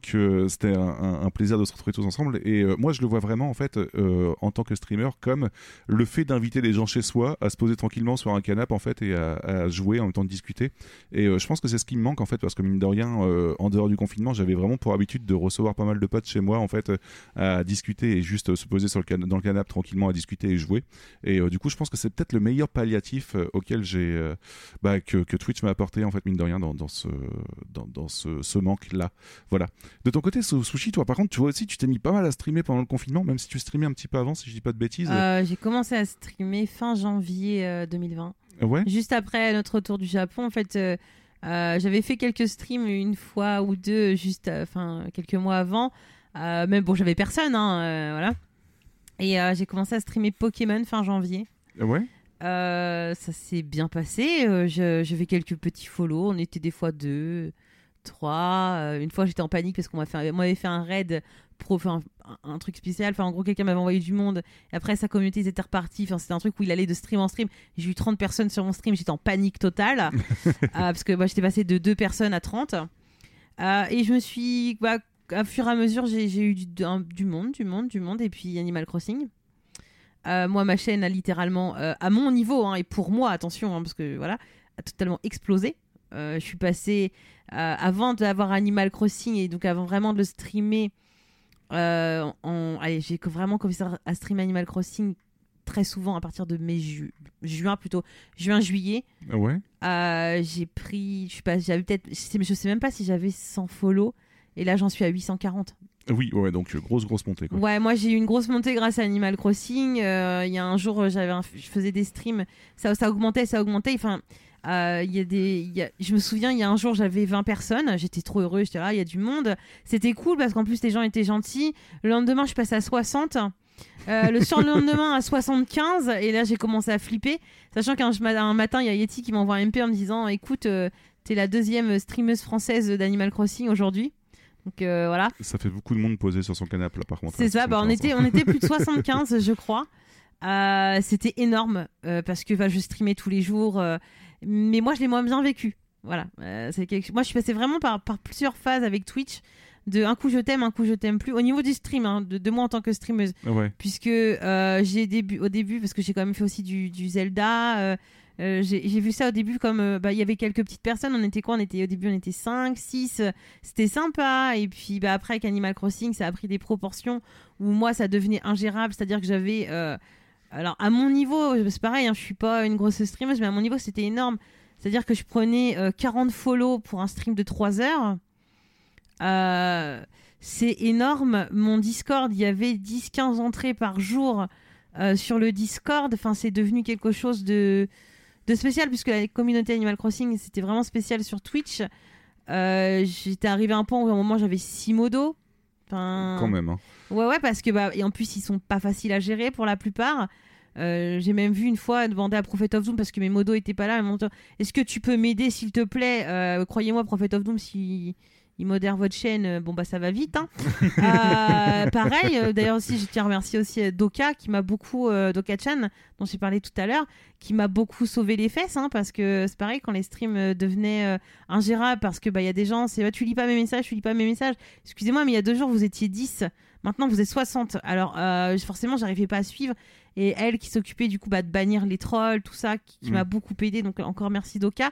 Speaker 2: que c'était un, plaisir de se retrouver tous ensemble et euh, moi je le vois vraiment en fait euh, en tant que streamer comme le fait d'inviter les gens chez soi à se poser tranquillement sur un canapé en fait et à, à jouer en même temps de discuter et je pense que c'est ce qui me manque en fait parce que mine de rien en dehors du confinement j'avais vraiment pour habitude de recevoir pas mal de potes chez moi en fait à discuter et juste se poser sur le dans le canapé tranquillement à discuter et jouer et euh, du coup je pense que c'est peut-être le meilleur palliatif euh, auquel j'ai euh, bah, que, que Twitch m'a apporté en fait mine de rien dans, dans ce dans, dans ce, ce manque là voilà de ton côté Su- Sushi toi par contre tu vois aussi tu t'es mis pas mal à streamer pendant le confinement même si tu streamais un petit peu avant si je dis pas de bêtises
Speaker 1: J'ai commencé à streamer fin janvier euh, 2020.
Speaker 2: ouais
Speaker 1: Juste après notre retour du Japon, en fait, euh, euh, j'avais fait quelques streams une fois ou deux, juste, euh, enfin, quelques mois avant. Mais bon, j'avais personne, hein, voilà. Et euh, j'ai commencé à streamer Pokémon fin janvier.
Speaker 2: ouais?
Speaker 1: Euh, ça s'est bien passé. Euh, je- fait quelques petits follow. On était des fois deux, trois. Euh, une fois, j'étais en panique parce qu'on fait, m'avait fait un raid pro, un, un truc spécial. Enfin, en gros, quelqu'un m'avait envoyé du monde. Et après, sa communauté ils étaient repartis. Enfin, c'était un truc où il allait de stream en stream. J'ai eu 30 personnes sur mon stream. J'étais en panique totale. Parce que moi, j'étais passé de deux personnes à 30. Euh, et je me suis. bah, à fur et à mesure, j'ai eu du, un- du monde, du monde, du monde. Et puis Animal Crossing. Euh, moi, ma chaîne a littéralement, euh, à mon niveau, hein, et pour moi, attention, hein, parce que voilà, a totalement explosé. Euh, je suis passée, avant d'avoir Animal Crossing et donc avant vraiment de le streamer, en, allez, j'ai vraiment commencé à- streamer Animal Crossing très souvent à partir de mai, ju- juin plutôt, juin-juillet.
Speaker 2: ouais
Speaker 1: Euh, j'ai pris, je sais pas, j'avais peut-être, je sais, je sais même pas si j'avais 100 follow, et là j'en suis à 840.
Speaker 2: oui ouais donc euh, grosse grosse montée quoi.
Speaker 1: Ouais, moi j'ai eu une grosse montée grâce à Animal Crossing. Euh, Il y a un jour, j'avais un- je faisais des streams, ça, ça augmentait, ça augmentait. Enfin, euh, y a des, il y a- je me souviens, il y a un jour, j'avais 20 personnes. J'étais trop heureux. J'étais là, il y a du monde. C'était cool parce qu'en plus les gens étaient gentils. Le lendemain, je passe à 60. Euh, le surlendemain à 75 et là j'ai commencé à flipper sachant qu'un un matin il y a Yeti qui m'envoie un MP en me disant écoute t'es la deuxième streameuse française d'Animal Crossing aujourd'hui donc euh, voilà
Speaker 2: ça fait beaucoup de monde posé sur son canapé là par contre
Speaker 1: c'est
Speaker 2: hein,
Speaker 1: ça, bah, on,
Speaker 2: 75,
Speaker 1: était, on était plus de 75, je crois. Euh, C'était énorme euh, parce que bah, je streamais tous les jours. mais moi, je l'ai moins bien vécu. Voilà. C'est quelque- Moi, je suis passée vraiment par, par plusieurs phases avec Twitch. De un coup, je t'aime, un coup, je t'aime plus. Au niveau du stream, hein, de, de moi en tant que streameuse.
Speaker 2: ouais
Speaker 1: Puisque euh, j'ai début, au début, parce que j'ai quand même fait aussi du, du Zelda. euh, euh, j'ai vu ça au début comme euh, bah, il y avait quelques petites personnes. On était quoi? On était au début on était 5 6 c'était sympa. Et puis bah, après avec Animal Crossing ça a pris des proportions où moi ça devenait ingérable. C'est à dire que j'avais euh, alors à mon niveau c'est pareil hein, je suis pas une grosse streameuse mais à mon niveau c'était énorme. C'est à dire que je prenais euh, 40 follow pour un stream de 3 heures. C'est énorme. Mon Discord il y avait 10-15 entrées par jour sur le Discord. Enfin c'est devenu quelque chose de de spécial puisque la communauté Animal Crossing c'était vraiment spécial sur Twitch Euh, J'étais arrivé à un point où à un moment j'avais 6 modos. Enfin,
Speaker 2: Quand même. hein.
Speaker 1: Ouais, ouais, parce que bah, et en plus ils sont pas faciles à gérer pour la plupart. Euh, J'ai même vu une fois demander à Prophet of Doom parce que mes modos étaient pas là. Est-ce que tu peux m'aider s'il te plaît? Euh, Croyez-moi, Prophet of Doom, si il modère votre chaîne, euh, bon bah ça va vite. Hein. Euh, pareil, euh, d'ailleurs aussi, je tiens à remercier aussi Doka qui m'a beaucoup, euh, Doka Chan, dont j'ai parlé tout à l'heure, qui m'a beaucoup sauvé les fesses, hein, parce que c'est pareil quand les streams devenaient euh, ingérables, parce que bah il y a des gens, c'est tu lis pas mes messages, tu lis pas mes messages. Excusez-moi, mais il y a deux jours vous étiez 10, maintenant vous êtes 60. Alors forcément, j'arrivais pas à suivre. Et elle qui s'occupait du coup bah, de bannir les trolls, tout ça, qui, qui
Speaker 2: Mm.
Speaker 1: m'a beaucoup aidé. Donc encore merci Doka.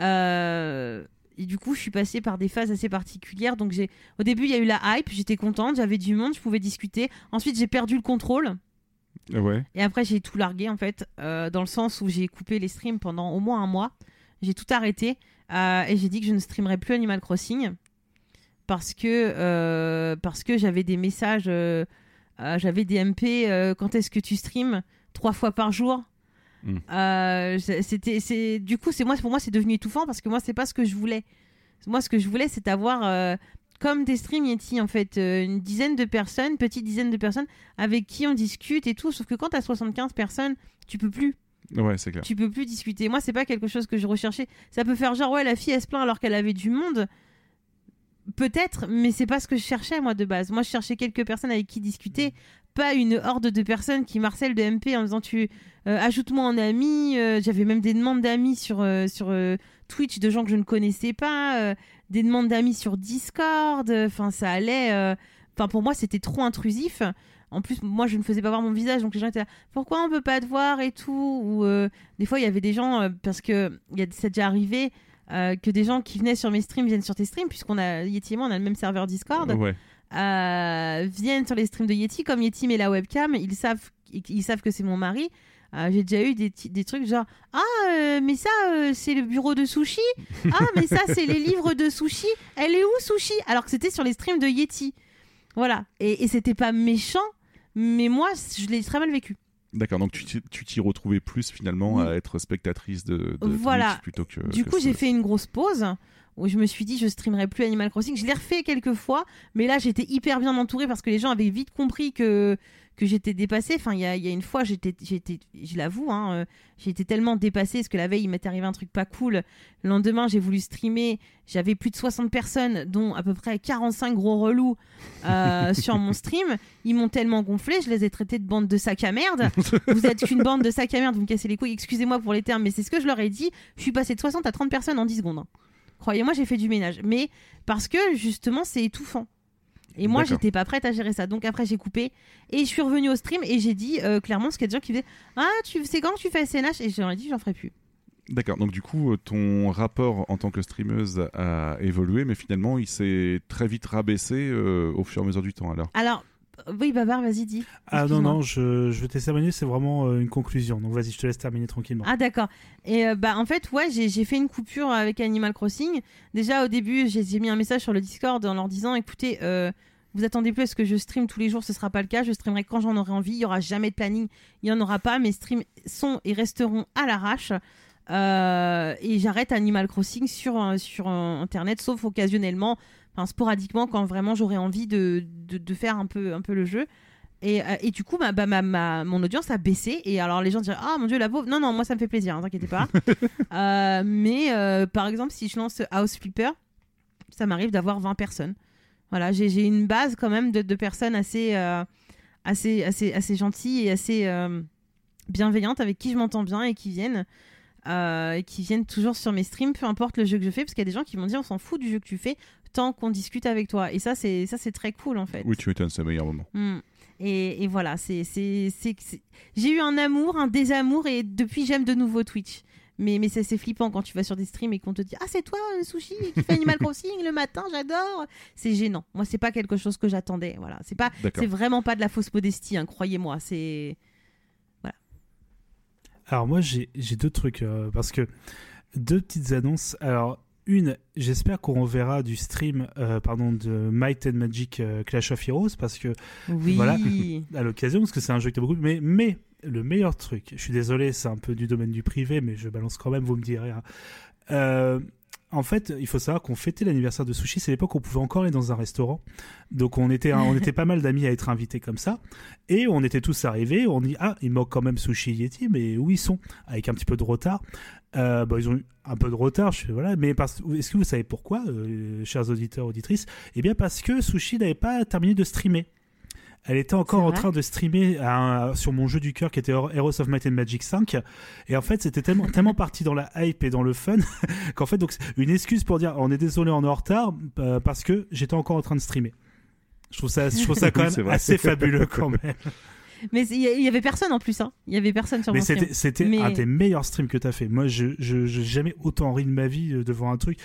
Speaker 1: Euh, et du coup, je suis passée par des phases assez particulières. Donc j'ai, au début, il y a eu la hype, j'étais contente, j'avais du monde, je pouvais discuter. Ensuite, j'ai perdu le contrôle.
Speaker 2: Ouais.
Speaker 1: Et après, j'ai tout largué en fait, euh, dans le sens où j'ai coupé les streams pendant au moins un mois. J'ai tout arrêté euh, et j'ai dit que je ne streamerais plus Animal Crossing parce que euh, parce que j'avais des messages, j'avais des MP. quand est-ce que tu streams? Trois fois par jour.
Speaker 2: Mm.
Speaker 1: Euh, c'était c'est du coup c'est moi pour moi c'est devenu étouffant parce que moi c'est pas ce que je voulais. Moi ce que je voulais c'est avoir euh, comme des streams Yeti en fait euh, une dizaine de personnes, petite dizaine de personnes avec qui on discute et tout. Sauf que quand t'as 75 personnes, tu peux plus.
Speaker 2: Ouais, c'est clair.
Speaker 1: Tu peux plus discuter. Moi, c'est pas quelque chose que je recherchais. Ça peut faire genre, ouais, la fille, elle se plaint alors qu'elle avait du monde. Peut-être, mais c'est pas ce que je cherchais, moi, de base. Moi, je cherchais quelques personnes avec qui discuter, pas une horde de personnes qui marcellent de MP en disant, tu euh, ajoute-moi en ami. Euh, J'avais même des demandes d'amis sur, euh, sur euh, Twitch de gens que je ne connaissais pas, des demandes d'amis sur Discord. Enfin, ça allait. Enfin, pour moi, c'était trop intrusif. En plus, moi, je ne faisais pas voir mon visage, donc les gens étaient là, pourquoi on peut pas te voir et tout? Ou des fois, il y avait des gens, parce que y a- déjà arrivé que des gens qui venaient sur mes streams viennent sur tes streams, puisqu'on a, Yeti et moi, on a le même serveur Discord,
Speaker 2: Ouais.
Speaker 1: Euh, viennent sur les streams de Yeti. Comme Yeti met la webcam, ils savent, ils savent que c'est mon mari. Euh, J'ai déjà eu des, des trucs genre Ah, euh, mais ça, euh, c'est le bureau de sushi. Ah, mais ça, c'est les livres de sushi. Elle est où, sushi Alors que c'était sur les streams de Yeti. Voilà. Et, et c'était pas méchant, mais moi, je l'ai très mal vécu.
Speaker 2: D'accord, donc tu t'y- retrouvais plus finalement
Speaker 1: Oui.
Speaker 2: à être spectatrice de, de
Speaker 1: Voilà.
Speaker 2: Twitch plutôt que.
Speaker 1: Du
Speaker 2: que
Speaker 1: coup, j'ai fait une grosse pause où je me suis dit je streamerai plus Animal Crossing. Je l'ai refait quelques fois, mais là j'étais hyper bien entourée parce que les gens avaient vite compris que que j'étais dépassée. Enfin, il y a, y a une fois, j'étais, j'étais, je l'avoue, hein, euh, j'ai été tellement dépassée parce que la veille il m'était arrivé un truc pas cool. Le lendemain, j'ai voulu streamer, j'avais plus de 60 personnes, dont à peu près 45 gros relous euh, sur mon stream. Ils m'ont tellement gonflé, je les ai traités de bande de sacs à merde. vous êtes qu'une bande de sacs à merde, vous me cassez les couilles. Excusez-moi pour les termes, mais c'est ce que je leur ai dit. Je suis passée de 60 à 30 personnes en 10 secondes. Croyez-moi, j'ai fait du ménage. Mais parce que justement, c'est étouffant. Et moi, j'étais pas prête à gérer ça. Donc après, j'ai coupé et je suis revenue au stream et j'ai dit euh, clairement, parce qu'il y a des gens qui disaient Ah, tu c'est quand tu fais SNH Et ai dit J'en ferai plus.
Speaker 2: D'accord, donc du coup, euh, ton rapport en tant que streameuse a évolué, mais finalement, il s'est très vite rabaissé euh, au fur et à mesure du temps alors?
Speaker 1: Alors, oui, Babar, vas-y, dis.
Speaker 3: Ah non, non, je, je vais te laisser terminer, c'est vraiment euh, une conclusion. Donc vas-y, je te laisse terminer tranquillement.
Speaker 1: Ah d'accord. Et euh, bah en fait ouais j'ai fait une coupure avec Animal Crossing. Déjà au début j'ai mis un message sur le Discord en leur disant écoutez euh, vous attendez plus à ce que je stream tous les jours, ce sera pas le cas. Je streamerai quand j'en aurai envie. Il y aura jamais de planning, il y en aura pas. Mes streams sont et resteront à l'arrache. Euh, et j'arrête Animal Crossing sur sur internet, sauf occasionnellement, enfin sporadiquement quand vraiment j'aurais envie de, de, de faire un peu un peu le jeu. Et, euh, et du coup, ma, bah, ma, ma- mon audience a baissé. Et alors, les gens diraient Ah mon dieu, la pauvre. Non, non, moi, ça me fait plaisir, ne t'inquiétez pas. Euh, mais euh, par exemple, si je lance House Flipper, ça m'arrive d'avoir 20 personnes. Voilà, j'ai une base quand même de, de personnes assez, euh, assez, assez, assez gentilles et assez bienveillantes avec qui je m'entends bien et qui viennent. euh, qui viennent toujours sur mes streams, peu importe le jeu que je fais, parce qu'il y a des gens qui m'ont dit on s'en fout du jeu que tu fais tant qu'on discute avec toi. Et ça, c'est ça, c'est très cool en fait.
Speaker 2: Oui, tu m'étonnes, c'est le meilleur moment.
Speaker 1: Mm. Et, et voilà, c'est, c'est, c'est, c'est- j'ai eu un amour, un désamour, et depuis j'aime de nouveau Twitch. Mais, mais c'est, flippant quand tu vas sur des streams et qu'on te dit Ah, c'est toi, euh, Sushi, qui fait Animal Crossing le matin, j'adore. C'est gênant. Moi, c'est pas quelque chose que j'attendais. Voilà. C'est, pas, c'est vraiment pas de la fausse modestie, hein, croyez-moi. C'est.
Speaker 3: Alors moi j'ai j'ai deux trucs euh, parce que deux petites annonces. Alors une, j'espère qu'on reverra du stream euh, pardon de Might and Magic euh, Clash of Heroes parce que
Speaker 1: Oui.
Speaker 3: Voilà. à l'occasion parce que c'est un jeu qui a beaucoup mais mais le meilleur truc, je suis désolé, c'est un peu du domaine du privé mais je balance quand même, vous me direz. hein. Euh, en fait, il faut savoir qu'on fêtait l'anniversaire de Sushi. C'est l'époque où on pouvait encore aller dans un restaurant. Donc on était, on était pas mal d'amis à être invités comme ça. Et on était tous arrivés. On dit ah, il manque quand même Sushi Yeti, mais où ils sont? Avec un petit peu de retard. Euh, bon, ils ont eu un peu de retard, je, voilà. Mais est-ce que vous savez pourquoi, euh, chers auditeurs auditrices? Eh bien parce que Sushi n'avait pas terminé de streamer. Elle était encore en train de streamer sur mon jeu du cœur qui était Heroes of Might and Magic 5. Et en fait, c'était tellement, tellement parti dans la hype et dans le fun qu'en fait, donc, une excuse pour dire on est désolé, on est en retard euh, parce que j'étais encore en train de streamer. Je trouve ça, je trouve ça quand même assez fabuleux quand même.
Speaker 4: Mais il y, avait personne en plus, hein. Il y avait personne sur
Speaker 3: mais
Speaker 4: mon stream.
Speaker 3: C'était un des meilleurs streams que tu as fait. Moi, je n'ai jamais autant ri de ma vie euh, devant un truc.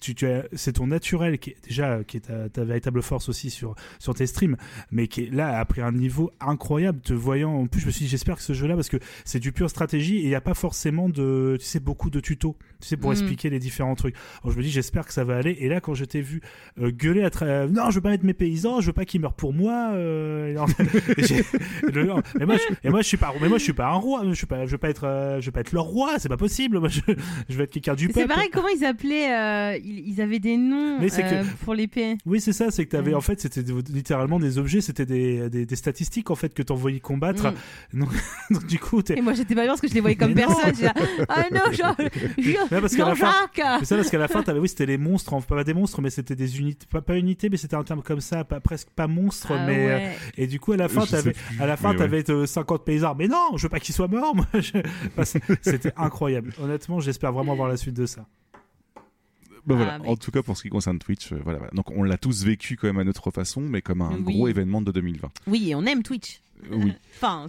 Speaker 3: Tu, tu c'est ton naturel qui est déjà qui est ta, véritable force aussi sur, sur tes streams, mais qui est là a pris un niveau incroyable. Te voyant, en plus, je me suis dit, j'espère que ce jeu-là, parce que c'est du pure stratégie et il n'y a pas forcément de, tu sais, beaucoup de tutos, tu sais, pour mm. expliquer les différents trucs. Alors, je me dis, j'espère que ça va aller. Et là, quand je t'ai vu euh, gueuler à travers, non, je veux pas mettre mes paysans, je veux pas qu'ils meurent pour moi. Euh, mais moi, je, et moi, je suis pas, mais moi, je suis pas un roi. Je suis pas, je veux pas être, euh, je veux pas être leur roi. C'est pas possible. Moi, je, je veux être quelqu'un du peuple.
Speaker 4: C'est pareil. Comment ils appelaient euh, ils, avaient des noms euh, pour l'épée.
Speaker 3: Oui, c'est ça. C'est que t'avais, en fait, c'était littéralement des objets. C'était des, des, statistiques en fait que t'envoyais combattre. Mm. Donc, du coup,
Speaker 4: et moi, j'étais pas bien parce que je les voyais comme personne. ah non, genre,
Speaker 3: parce qu'à la fin, c'est ça parce qu'à la fin, t'avais, oui, c'était les monstres. Enfin, pas des monstres, mais c'était des unités, pas, pas unités, mais c'était un terme comme ça, pas, presque pas monstre, ah mais et du coup, à la fin, t'avais, à la fin, t'avais 50 paysans. Mais non, je veux pas qu'ils soient morts. Moi, c'était incroyable. Honnêtement, j'espère vraiment voir la suite de ça.
Speaker 2: Bah voilà. Ah, en tout cas, pour ce qui concerne Twitch, euh, voilà, Donc, on l'a tous vécu quand même à notre façon, mais comme un gros événement de 2020.
Speaker 4: Oui, on aime Twitch.
Speaker 2: Euh, oui.
Speaker 4: enfin,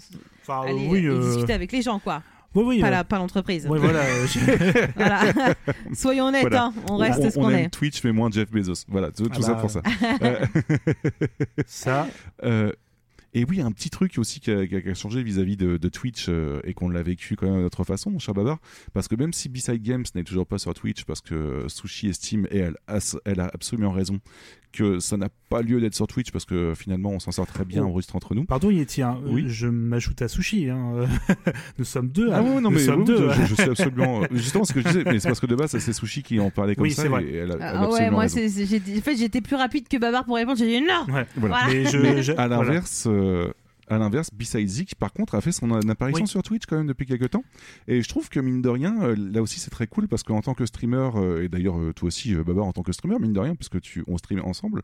Speaker 4: oui, euh, discuter avec les gens, quoi. Oui, oui, pas, l'entreprise.
Speaker 3: Oui, voilà.
Speaker 4: Soyons honnêtes, hein, on reste ce qu'on est.
Speaker 2: Twitch, mais moins Jeff Bezos. Voilà, tout, ça pour ça.
Speaker 3: ça.
Speaker 2: Et oui, un petit truc aussi qui a, changé vis-à-vis de, Twitch euh, et qu'on l'a vécu quand même de notre façon, mon cher Babar, parce que même si B-Side Games n'est toujours pas sur Twitch, parce que Sushi estime, et elle a absolument raison, que ça n'a pas lieu d'être sur Twitch parce que finalement on s'en sort très bien oh. enregistré entre nous.
Speaker 3: Pardon Yeti, hein, oui je m'ajoute à Sushi. Hein. nous sommes deux.
Speaker 2: Ah
Speaker 3: non,
Speaker 2: mais
Speaker 3: sommes
Speaker 2: deux. Je, sais absolument. justement ce que je disais, mais c'est parce que de base c'est Sushi qui en parlait comme oui, ça. Vrai. Et elle a, ah, ouais, moi en
Speaker 4: fait j'étais plus rapide que Babar pour répondre. J'ai dit non.
Speaker 2: Ouais, voilà. Mais, je, à l'inverse. Euh, à l'inverse, B-Side Zik, par contre, a fait son apparition sur Twitch quand même depuis quelques temps. Et je trouve que, mine de rien, euh, là aussi, c'est très cool parce qu'en tant que streamer, euh, et d'ailleurs, euh, toi aussi, Babar, en tant que streamer, mine de rien, parce que tu, on stream ensemble,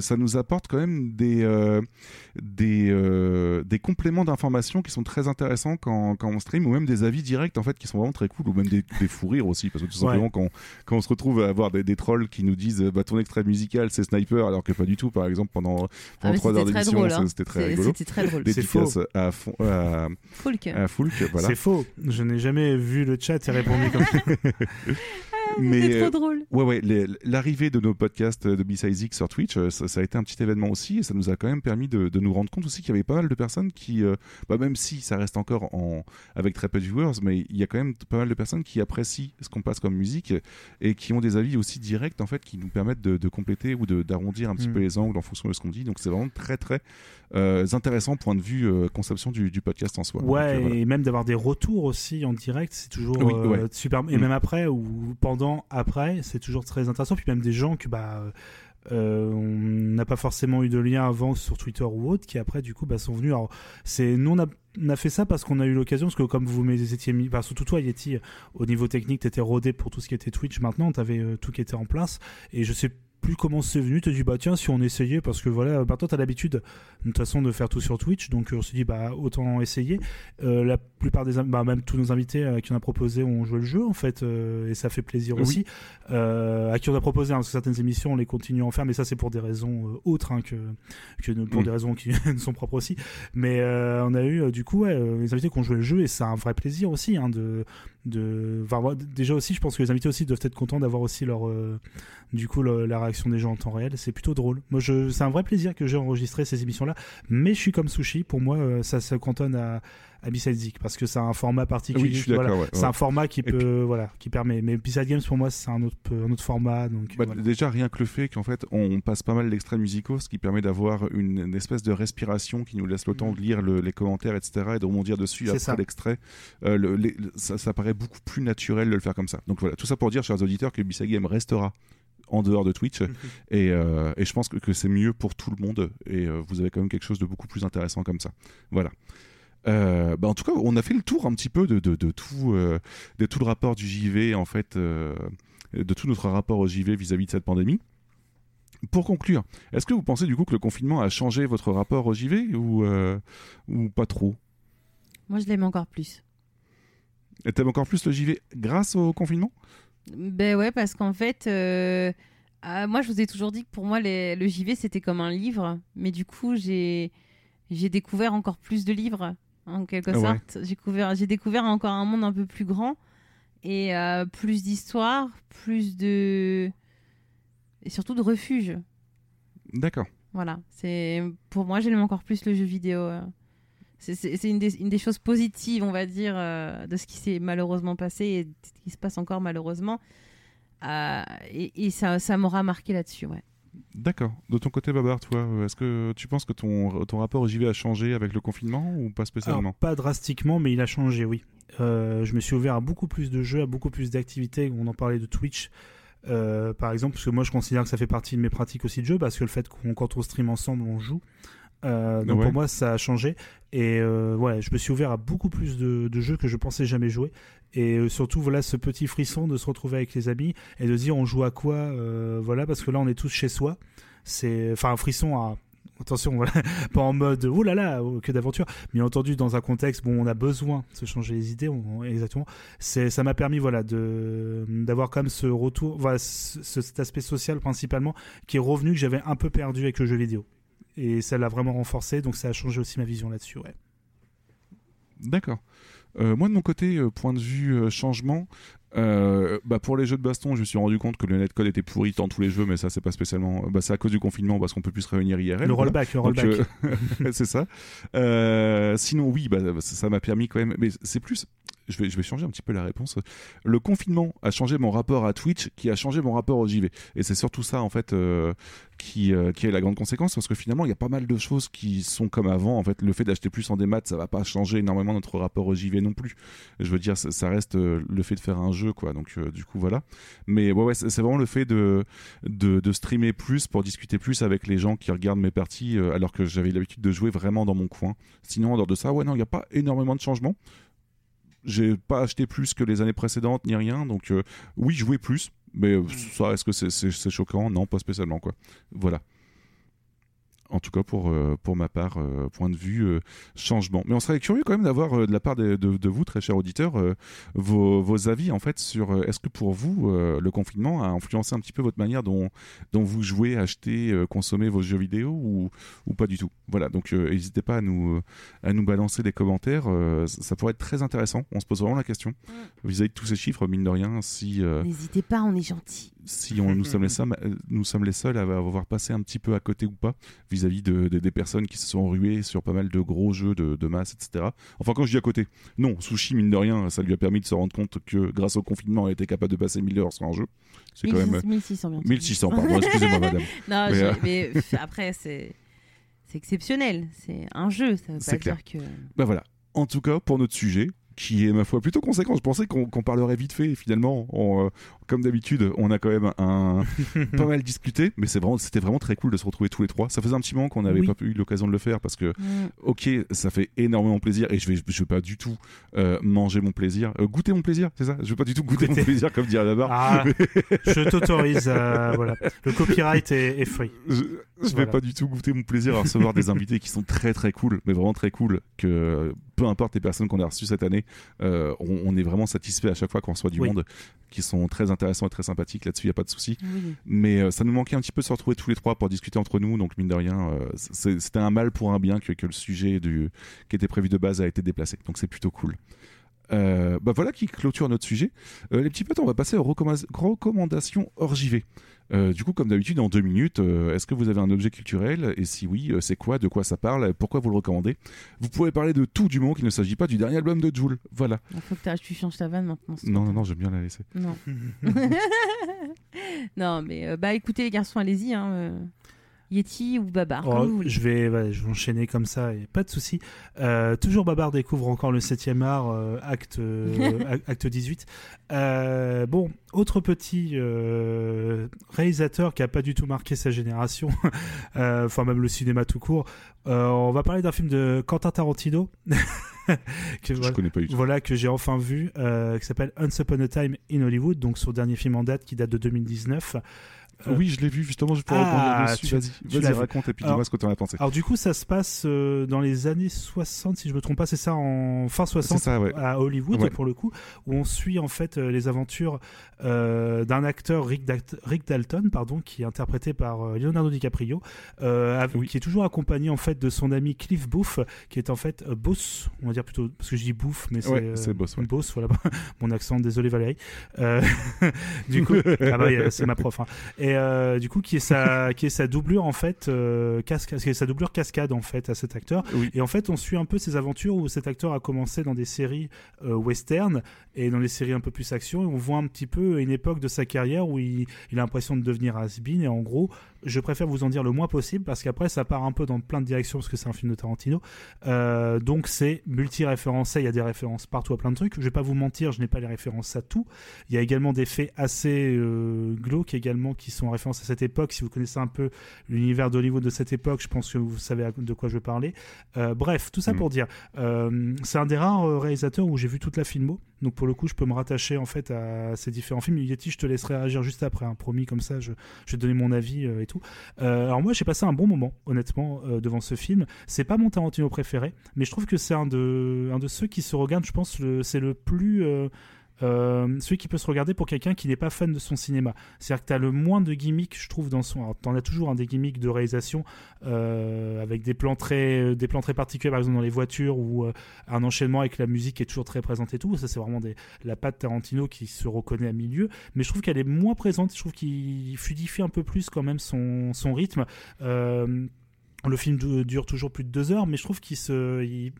Speaker 2: ça nous apporte quand même des, des, des compléments d'informations qui sont très intéressants quand, quand, on stream, ou même des avis directs, en fait, qui sont vraiment très cool, ou même des, des fous rires aussi, parce que tout simplement, quand, quand, on se retrouve à avoir des, trolls qui nous disent, bah, ton extrait musical, c'est Sniper, alors que pas du tout, par exemple, pendant, pendant ah, 3 heures d'émission, hein. c'était très rigolo.
Speaker 4: C'était très
Speaker 3: c'est faux.
Speaker 2: à, fond, à,
Speaker 3: voilà. C'est faux. Je n'ai jamais vu le chat et répondu comme ça.
Speaker 4: mais trop euh, drôle.
Speaker 2: Ouais, ouais. L'arrivée de nos podcasts de B-Size sur Twitch, euh, ça, a été un petit événement aussi, et ça nous a quand même permis de, nous rendre compte aussi qu'il y avait pas mal de personnes qui, euh, bah, même si ça reste encore en, avec très peu de viewers, mais il y a quand même pas mal de personnes qui apprécient ce qu'on passe comme musique et qui ont des avis aussi directs en fait, qui nous permettent de, compléter ou d'arrondir un petit mm. peu les angles en fonction de ce qu'on dit. Donc c'est vraiment très très intéressant point de vue conception du, podcast en soi.
Speaker 3: Ouais, et même d'avoir des retours aussi en direct, c'est toujours super. Et mm. même après ou pendant après, c'est toujours très intéressant. Puis même des gens que bah euh, on n'a pas forcément eu de lien avant sur Twitter ou autre, qui après du coup bah, sont venus. Alors c'est nous on a, fait ça parce qu'on a eu l'occasion, parce que comme vous m'étiez mis, enfin, surtout toi Yeti, au niveau technique, t'étais rodé pour tout ce qui était Twitch. Maintenant, t'avais avais euh, tout qui était en place, et je sais plus comment c'est venu, tu dit bah tiens si on essayait parce que voilà bah toi t'as l'habitude de toute façon de faire tout sur Twitch donc on s'est dit bah autant essayer. Euh, la plupart des bah, même tous nos invités à qui on a proposé ont joué le jeu en fait euh, et ça fait plaisir aussi. Euh, à qui on a proposé hein, parce que certaines émissions on les continue à en faire mais ça c'est pour des raisons autres hein, que, que pour des raisons qui sont propres aussi. Mais on a eu du coup les invités qui ont joué le jeu et c'est un vrai plaisir aussi hein, de de enfin, déjà aussi je pense que les invités aussi doivent être contents d'avoir aussi leur du coup la réactions des gens en temps réel. C'est plutôt drôle. Moi, je, c'est un vrai plaisir que j'ai enregistré ces émissions-là. Mais je suis comme Sushi. Pour moi, euh, ça se cantonne à, à Zik parce que c'est un format particulier.
Speaker 2: Oui, je suis d'accord.
Speaker 3: Voilà.
Speaker 2: ouais,
Speaker 3: C'est
Speaker 2: ouais.
Speaker 3: un format qui peut, voilà, qui permet. Mais B-Side Games pour moi, c'est un autre, un autre format. Donc
Speaker 2: Bah,
Speaker 3: voilà.
Speaker 2: Déjà, rien que le fait qu'en fait, on passe pas mal d'extraits musicaux, ce qui permet d'avoir une, une espèce de respiration qui nous laisse le temps de lire le- les commentaires, etc., et de rebondir dessus
Speaker 3: C'est
Speaker 2: après l'extrait. Euh, le- ça, ça paraît beaucoup plus naturel de le faire comme ça. Donc voilà, tout ça pour dire, chers auditeurs, que Bissag Game restera en dehors de Twitch, et, euh, et je pense que, que c'est mieux pour tout le monde, et euh, vous avez quand même quelque chose de beaucoup plus intéressant comme ça. Voilà. Euh, bah, en tout cas, on a fait le tour un petit peu de, de, de tout, euh, de tout le rapport du JV, en fait, euh, de tout notre rapport au JV vis-à-vis de cette pandémie. Pour conclure, est-ce que vous pensez du coup que le confinement a changé votre rapport au JV ou, euh, ou pas trop?
Speaker 4: Moi, je l'aime encore plus.
Speaker 2: Et T'aimes encore plus le JV grâce au confinement?
Speaker 4: Ben ouais, parce qu'en fait, euh, ah, moi, je vous ai toujours dit que pour moi, les- le JV, c'était comme un livre. Mais du coup, j'ai découvert encore plus de livres, en quelque
Speaker 2: Ah ouais.
Speaker 4: sorte. J'ai découvert, j'ai découvert encore un monde un peu plus grand et euh, plus d'histoires, plus de... Et surtout de refuge.
Speaker 2: D'accord.
Speaker 4: Voilà. C'est Pour moi, j'aime encore plus le jeu vidéo. C'est- une, des- une des choses positives, on va dire, euh, de ce qui s'est malheureusement passé et de ce qui se passe encore malheureusement. Euh, et et ça, ça m'aura marqué là-dessus, ouais.
Speaker 2: D'accord. De ton côté, Babar, toi, euh, est-ce que tu penses que ton, ton rapport au JV a changé avec le confinement ou pas spécialement?
Speaker 3: Alors, pas drastiquement, mais il a changé, oui. Euh, je me suis ouvert à beaucoup plus de jeux, à beaucoup plus d'activités. On en parlait de Twitch, euh, par exemple, parce que moi je considère que ça fait partie de mes pratiques aussi de jeu, parce que le fait qu'on quand on stream ensemble, on joue. Euh, donc
Speaker 2: Ouais.
Speaker 3: pour moi, ça a changé. Et euh, ouais, je me suis ouvert à beaucoup plus de, de jeux que je pensais jamais jouer. Et euh, surtout, voilà, ce petit frisson de se retrouver avec les amis et de dire on joue à quoi, euh, voilà, parce que là on est tous chez soi. C'est, enfin, un frisson à attention, voilà, pas en mode oh là là, oh, que d'aventure, bien entendu dans un contexte bon on a besoin de se changer les idées on- exactement c'est ça m'a permis voilà de d'avoir quand même ce retour voilà ce- ce- cet aspect social principalement qui est revenu que j'avais un peu perdu avec le jeu vidéo et ça l'a vraiment renforcé donc ça a changé aussi ma vision là-dessus ouais
Speaker 2: D'accord. Euh, moi, de mon côté, euh, point de vue euh, changement, bah, pour les jeux de baston, je me suis rendu compte que le netcode était pourri dans tous les jeux, mais ça, c'est pas spécialement. Bah, c'est à cause du confinement parce qu'on peut plus se réunir IRL.
Speaker 3: le
Speaker 2: voilà.
Speaker 3: rollback le rollback
Speaker 2: c'est ça. Sinon, oui, bah, ça m'a permis quand même. Mais c'est plus. Je vais, changer un petit peu la réponse. Le confinement a changé mon rapport à Twitch, qui a changé mon rapport au JV. Et c'est surtout ça, en fait, euh, qui, euh, qui est la grande conséquence, parce que finalement, il y a pas mal de choses qui sont comme avant. En fait, le fait d'acheter plus en démat, ça va pas changer énormément notre rapport au JV non plus. Je veux dire, ça, reste euh, le fait de faire un jeu, quoi. Donc, du coup, voilà. Mais ouais, c'est vraiment le fait de, de, de streamer plus pour discuter plus avec les gens qui regardent mes parties, alors que j'avais l'habitude de jouer vraiment dans mon coin. Sinon, en dehors de ça, ouais, non, il n'y a pas énormément de changements. J'ai pas acheté plus que les années précédentes, ni rien. Donc, euh, oui, jouer plus. Mais euh, ça, est-ce que c'est choquant? Non, pas spécialement, quoi. Voilà. En tout cas, pour, euh, pour ma part, euh, point de vue euh, changement. Mais on serait curieux quand même d'avoir de la part de, de- de vous, très chers auditeurs, vos, vos avis en fait sur est-ce que pour vous, le confinement a influencé un petit peu votre manière dont, dont vous jouez, achetez, consommez vos jeux vidéo ou, ou pas du tout? Voilà, donc n'hésitez pas à nous, à nous balancer des commentaires. ça pourrait être très intéressant. On se pose vraiment la question vis-à-vis de tous ces chiffres, mine de rien, si.
Speaker 4: N'hésitez pas, on est gentil.
Speaker 2: si on, nous, sommes les seuls, nous sommes les seuls à avoir passé un petit peu à côté ou pas vis-à-vis de, de- des personnes qui se sont ruées sur pas mal de gros jeux de, de masse, etc. Enfin, quand je dis à côté, non, Sushi, mine de rien, ça lui a permis de se rendre compte que grâce au confinement, elle était capable de passer 1000 heures sur un jeu. C'est quand même.
Speaker 4: 1600 bientôt.
Speaker 2: 1600, pardon, excusez-moi, madame.
Speaker 4: Non,
Speaker 2: Mais, euh,
Speaker 4: mais après, c'est c'est exceptionnel. C'est un jeu, ça veut pas
Speaker 2: clair.
Speaker 4: dire que.
Speaker 2: Bah voilà. En tout cas, pour notre sujet, qui est ma foi plutôt conséquent, je pensais qu'on parlerait vite fait. Finalement, on, euh, comme d'habitude, on a quand même un, pas mal discuté, mais c'est vraiment, c'était vraiment très cool de se retrouver tous les trois. Ça faisait un petit moment qu'on n'avait
Speaker 3: Oui.
Speaker 2: pas eu l'occasion de le faire parce que,
Speaker 4: Mm.
Speaker 2: ok, ça fait énormément plaisir et je vais, je vais pas du tout euh, manger mon plaisir, Euh, goûter mon plaisir, c'est ça? Je vais pas du tout goûter mon plaisir comme dirait la barre.
Speaker 3: ah je t'autorise euh, voilà le copyright est, est free
Speaker 2: Je, je vais pas du tout goûter mon plaisir à recevoir des invités qui sont très très cool, mais vraiment très cool. Que peu importe les personnes qu'on a reçues cette année, on, on est vraiment satisfait à chaque fois qu'on reçoit du
Speaker 3: Oui.
Speaker 2: monde qui sont très intéressants et très sympathiques. Là-dessus, il y a pas de souci.
Speaker 4: Oui.
Speaker 2: Mais euh, ça nous manquait un petit peu de se retrouver tous les trois pour discuter entre nous. Donc mine de rien, euh, c'était un mal pour un bien que, que le sujet du, qui était prévu de base a été déplacé. Donc c'est plutôt cool. Euh, bah voilà qui clôture notre sujet. Euh, les petits potes, on va passer aux recommanda- recommandations hors JV. Euh, du coup, comme d'habitude, en deux minutes, euh, est-ce que vous avez un objet culturel? Et si oui, euh, c'est quoi? De quoi ça parle? Pourquoi vous le recommandez? Vous pouvez parler de tout du moment qu'il ne s'agit pas du dernier album de Joule. Voilà.
Speaker 4: Il faut que tu changes ta vanne maintenant.
Speaker 2: Non, non, non, j'aime bien la laisser.
Speaker 4: Non. non, mais euh, bah écoutez les garçons, allez-y. Hein, euh, Yeti ou Babar,
Speaker 3: Oh,
Speaker 4: comme vous voulez.
Speaker 3: je vais, ouais, je vais enchaîner comme ça, et pas de souci. Euh, toujours Babar découvre encore le 7e art, euh, acte, euh, ac- acte 18. Euh, bon, autre petit euh, réalisateur qui a pas du tout marqué sa génération, euh, enfin même le cinéma tout court. Euh, on va parler d'un film de Quentin Tarantino. que,
Speaker 2: Je
Speaker 3: voilà,
Speaker 2: connais pas du tout.
Speaker 3: voilà, que j'ai enfin vu, euh, qui s'appelle Once Upon a Time in Hollywood, donc son dernier film en date qui date de 2019. Euh,
Speaker 2: oui, je l'ai vu justement, je peux
Speaker 3: Ah,
Speaker 2: rebondir dessus. Vas-y, raconte et puis dis-moi ce que tu en as pensé.
Speaker 3: Alors du coup, ça se passe euh, dans les années 60, si je me trompe pas, c'est ça, en fin
Speaker 2: C'est
Speaker 3: 60
Speaker 2: ça, ouais.
Speaker 3: à Hollywood
Speaker 2: Ouais.
Speaker 3: pour le coup, où on suit en fait euh, les aventures euh, d'un acteur Rick, Dalton, pardon, qui est interprété par Leonardo DiCaprio, euh, avec-
Speaker 2: Oui.
Speaker 3: qui est toujours accompagné en fait de son ami Cliff Booth, qui est en fait Boss, on va dire plutôt parce que je dis Booth, mais c'est
Speaker 2: Ouais, Boss.
Speaker 3: Boss, voilà mon accent, désolé Valérie. Du coup, ah bah, c'est ma prof. hein. Et euh, du coup, qui est sa, qui est sa doublure en fait, euh, cascade, qui est sa doublure cascade en fait à cet acteur.
Speaker 2: Oui.
Speaker 3: Et en fait, on suit un peu ses aventures où cet acteur a commencé dans des séries euh, western et dans les séries un peu plus action. Et on voit un petit peu une époque de sa carrière où il, il a l'impression de devenir has-been. Et en gros, je préfère vous en dire le moins possible parce qu'après, ça part un peu dans plein de directions parce que c'est un film de Tarantino. Euh, donc, c'est multi-référencé. Il y a des références partout à plein de trucs. Je vais pas vous mentir, je n'ai pas les références à tout. Il y a également des faits assez euh, glauques également qui sont en référence à cette époque. Si vous connaissez un peu l'univers d'Hollywood de cette époque, je pense que vous savez de quoi je veux parler. Euh, bref, tout ça
Speaker 2: Mm.
Speaker 3: pour dire, c'est un des rares réalisateurs où j'ai vu toute la filmo. Donc pour le coup, je peux me rattacher en fait à ces différents films. Yeti, je te laisserai réagir juste après, hein, promis comme ça, je, vais donner mon avis euh, et tout. Euh, alors moi, j'ai passé un bon moment, honnêtement, euh, devant ce film. C'est pas mon Tarantino préféré, mais je trouve que c'est un de, un de ceux qui se regardent. Je pense c'est le plus euh, euh, celui qui peut se regarder pour quelqu'un qui n'est pas fan de son cinéma. C'est-à-dire que tu as le moins de gimmicks, je trouve, dans son. Alors, tu en as toujours un des gimmicks de réalisation euh, avec des plans, très, des plans très particuliers, par exemple dans les voitures, ou euh, un enchaînement avec la musique qui est toujours très présente et tout. Ça, c'est vraiment la patte Tarantino qui se reconnaît à milieu. Mais je trouve qu'elle est moins présente. Je trouve qu'il fluidifie un peu plus quand même son, son rythme. Euh, le film du- dure toujours plus de deux heures, mais je trouve qu'il se, il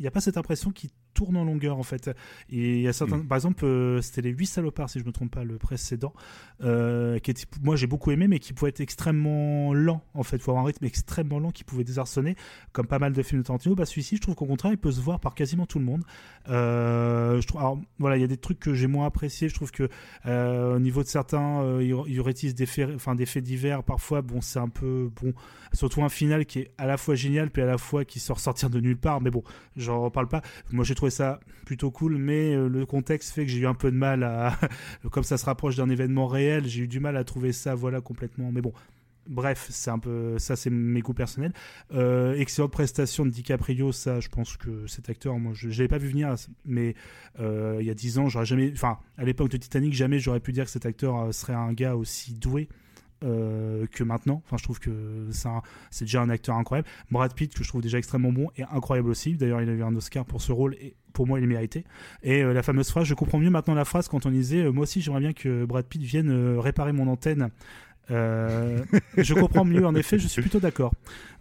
Speaker 3: n'y a pas cette impression qu'il tourne en longueur en fait. Et il y a certains, par exemple, euh, c'était les huit salopards si je me trompe pas, le précédent, euh, qui était, moi j'ai beaucoup aimé, mais qui pouvait être extrêmement lent en fait, faut avoir un rythme extrêmement lent qui pouvait désarçonner, comme pas mal de films de Tarantino. Bah celui-ci, je trouve qu'au contraire, il peut se voir par quasiment tout le monde. Euh, je trouve, alors, voilà, il y a des trucs que j'ai moins appréciés. Je trouve que euh, au niveau de certains, il y aurait des faits, enfin des faits divers. Parfois, bon, c'est un peu bon, surtout un final qui est à la fois génial puis à la fois qui sort sortir de nulle part. Mais bon, j'en reparle pas. Moi, j'ai trouvé ça plutôt cool, mais euh, le contexte fait que j'ai eu un peu de mal à, comme ça se rapproche d'un événement réel, j'ai eu du mal à trouver ça, voilà, complètement. Mais bon. Bref, c'est un peu ça, c'est mes goûts personnels. Euh, excellente prestation de DiCaprio, ça, je pense que cet acteur, moi, je, l'avais pas vu venir, mais euh, il y a dix ans, j'aurais jamais, enfin, à l'époque de Titanic, jamais j'aurais pu dire que cet acteur serait un gars aussi doué. Euh, que maintenant, enfin je trouve que c'est déjà un acteur incroyable. Brad Pitt que je trouve déjà extrêmement bon et incroyable aussi. D'ailleurs il a eu un Oscar pour ce rôle et pour moi il est mérité. Et euh, la fameuse phrase, je comprends mieux maintenant la phrase quand on disait euh, moi aussi j'aimerais bien que Brad Pitt vienne réparer mon antenne. Euh, je comprends mieux, en effet, je suis plutôt d'accord.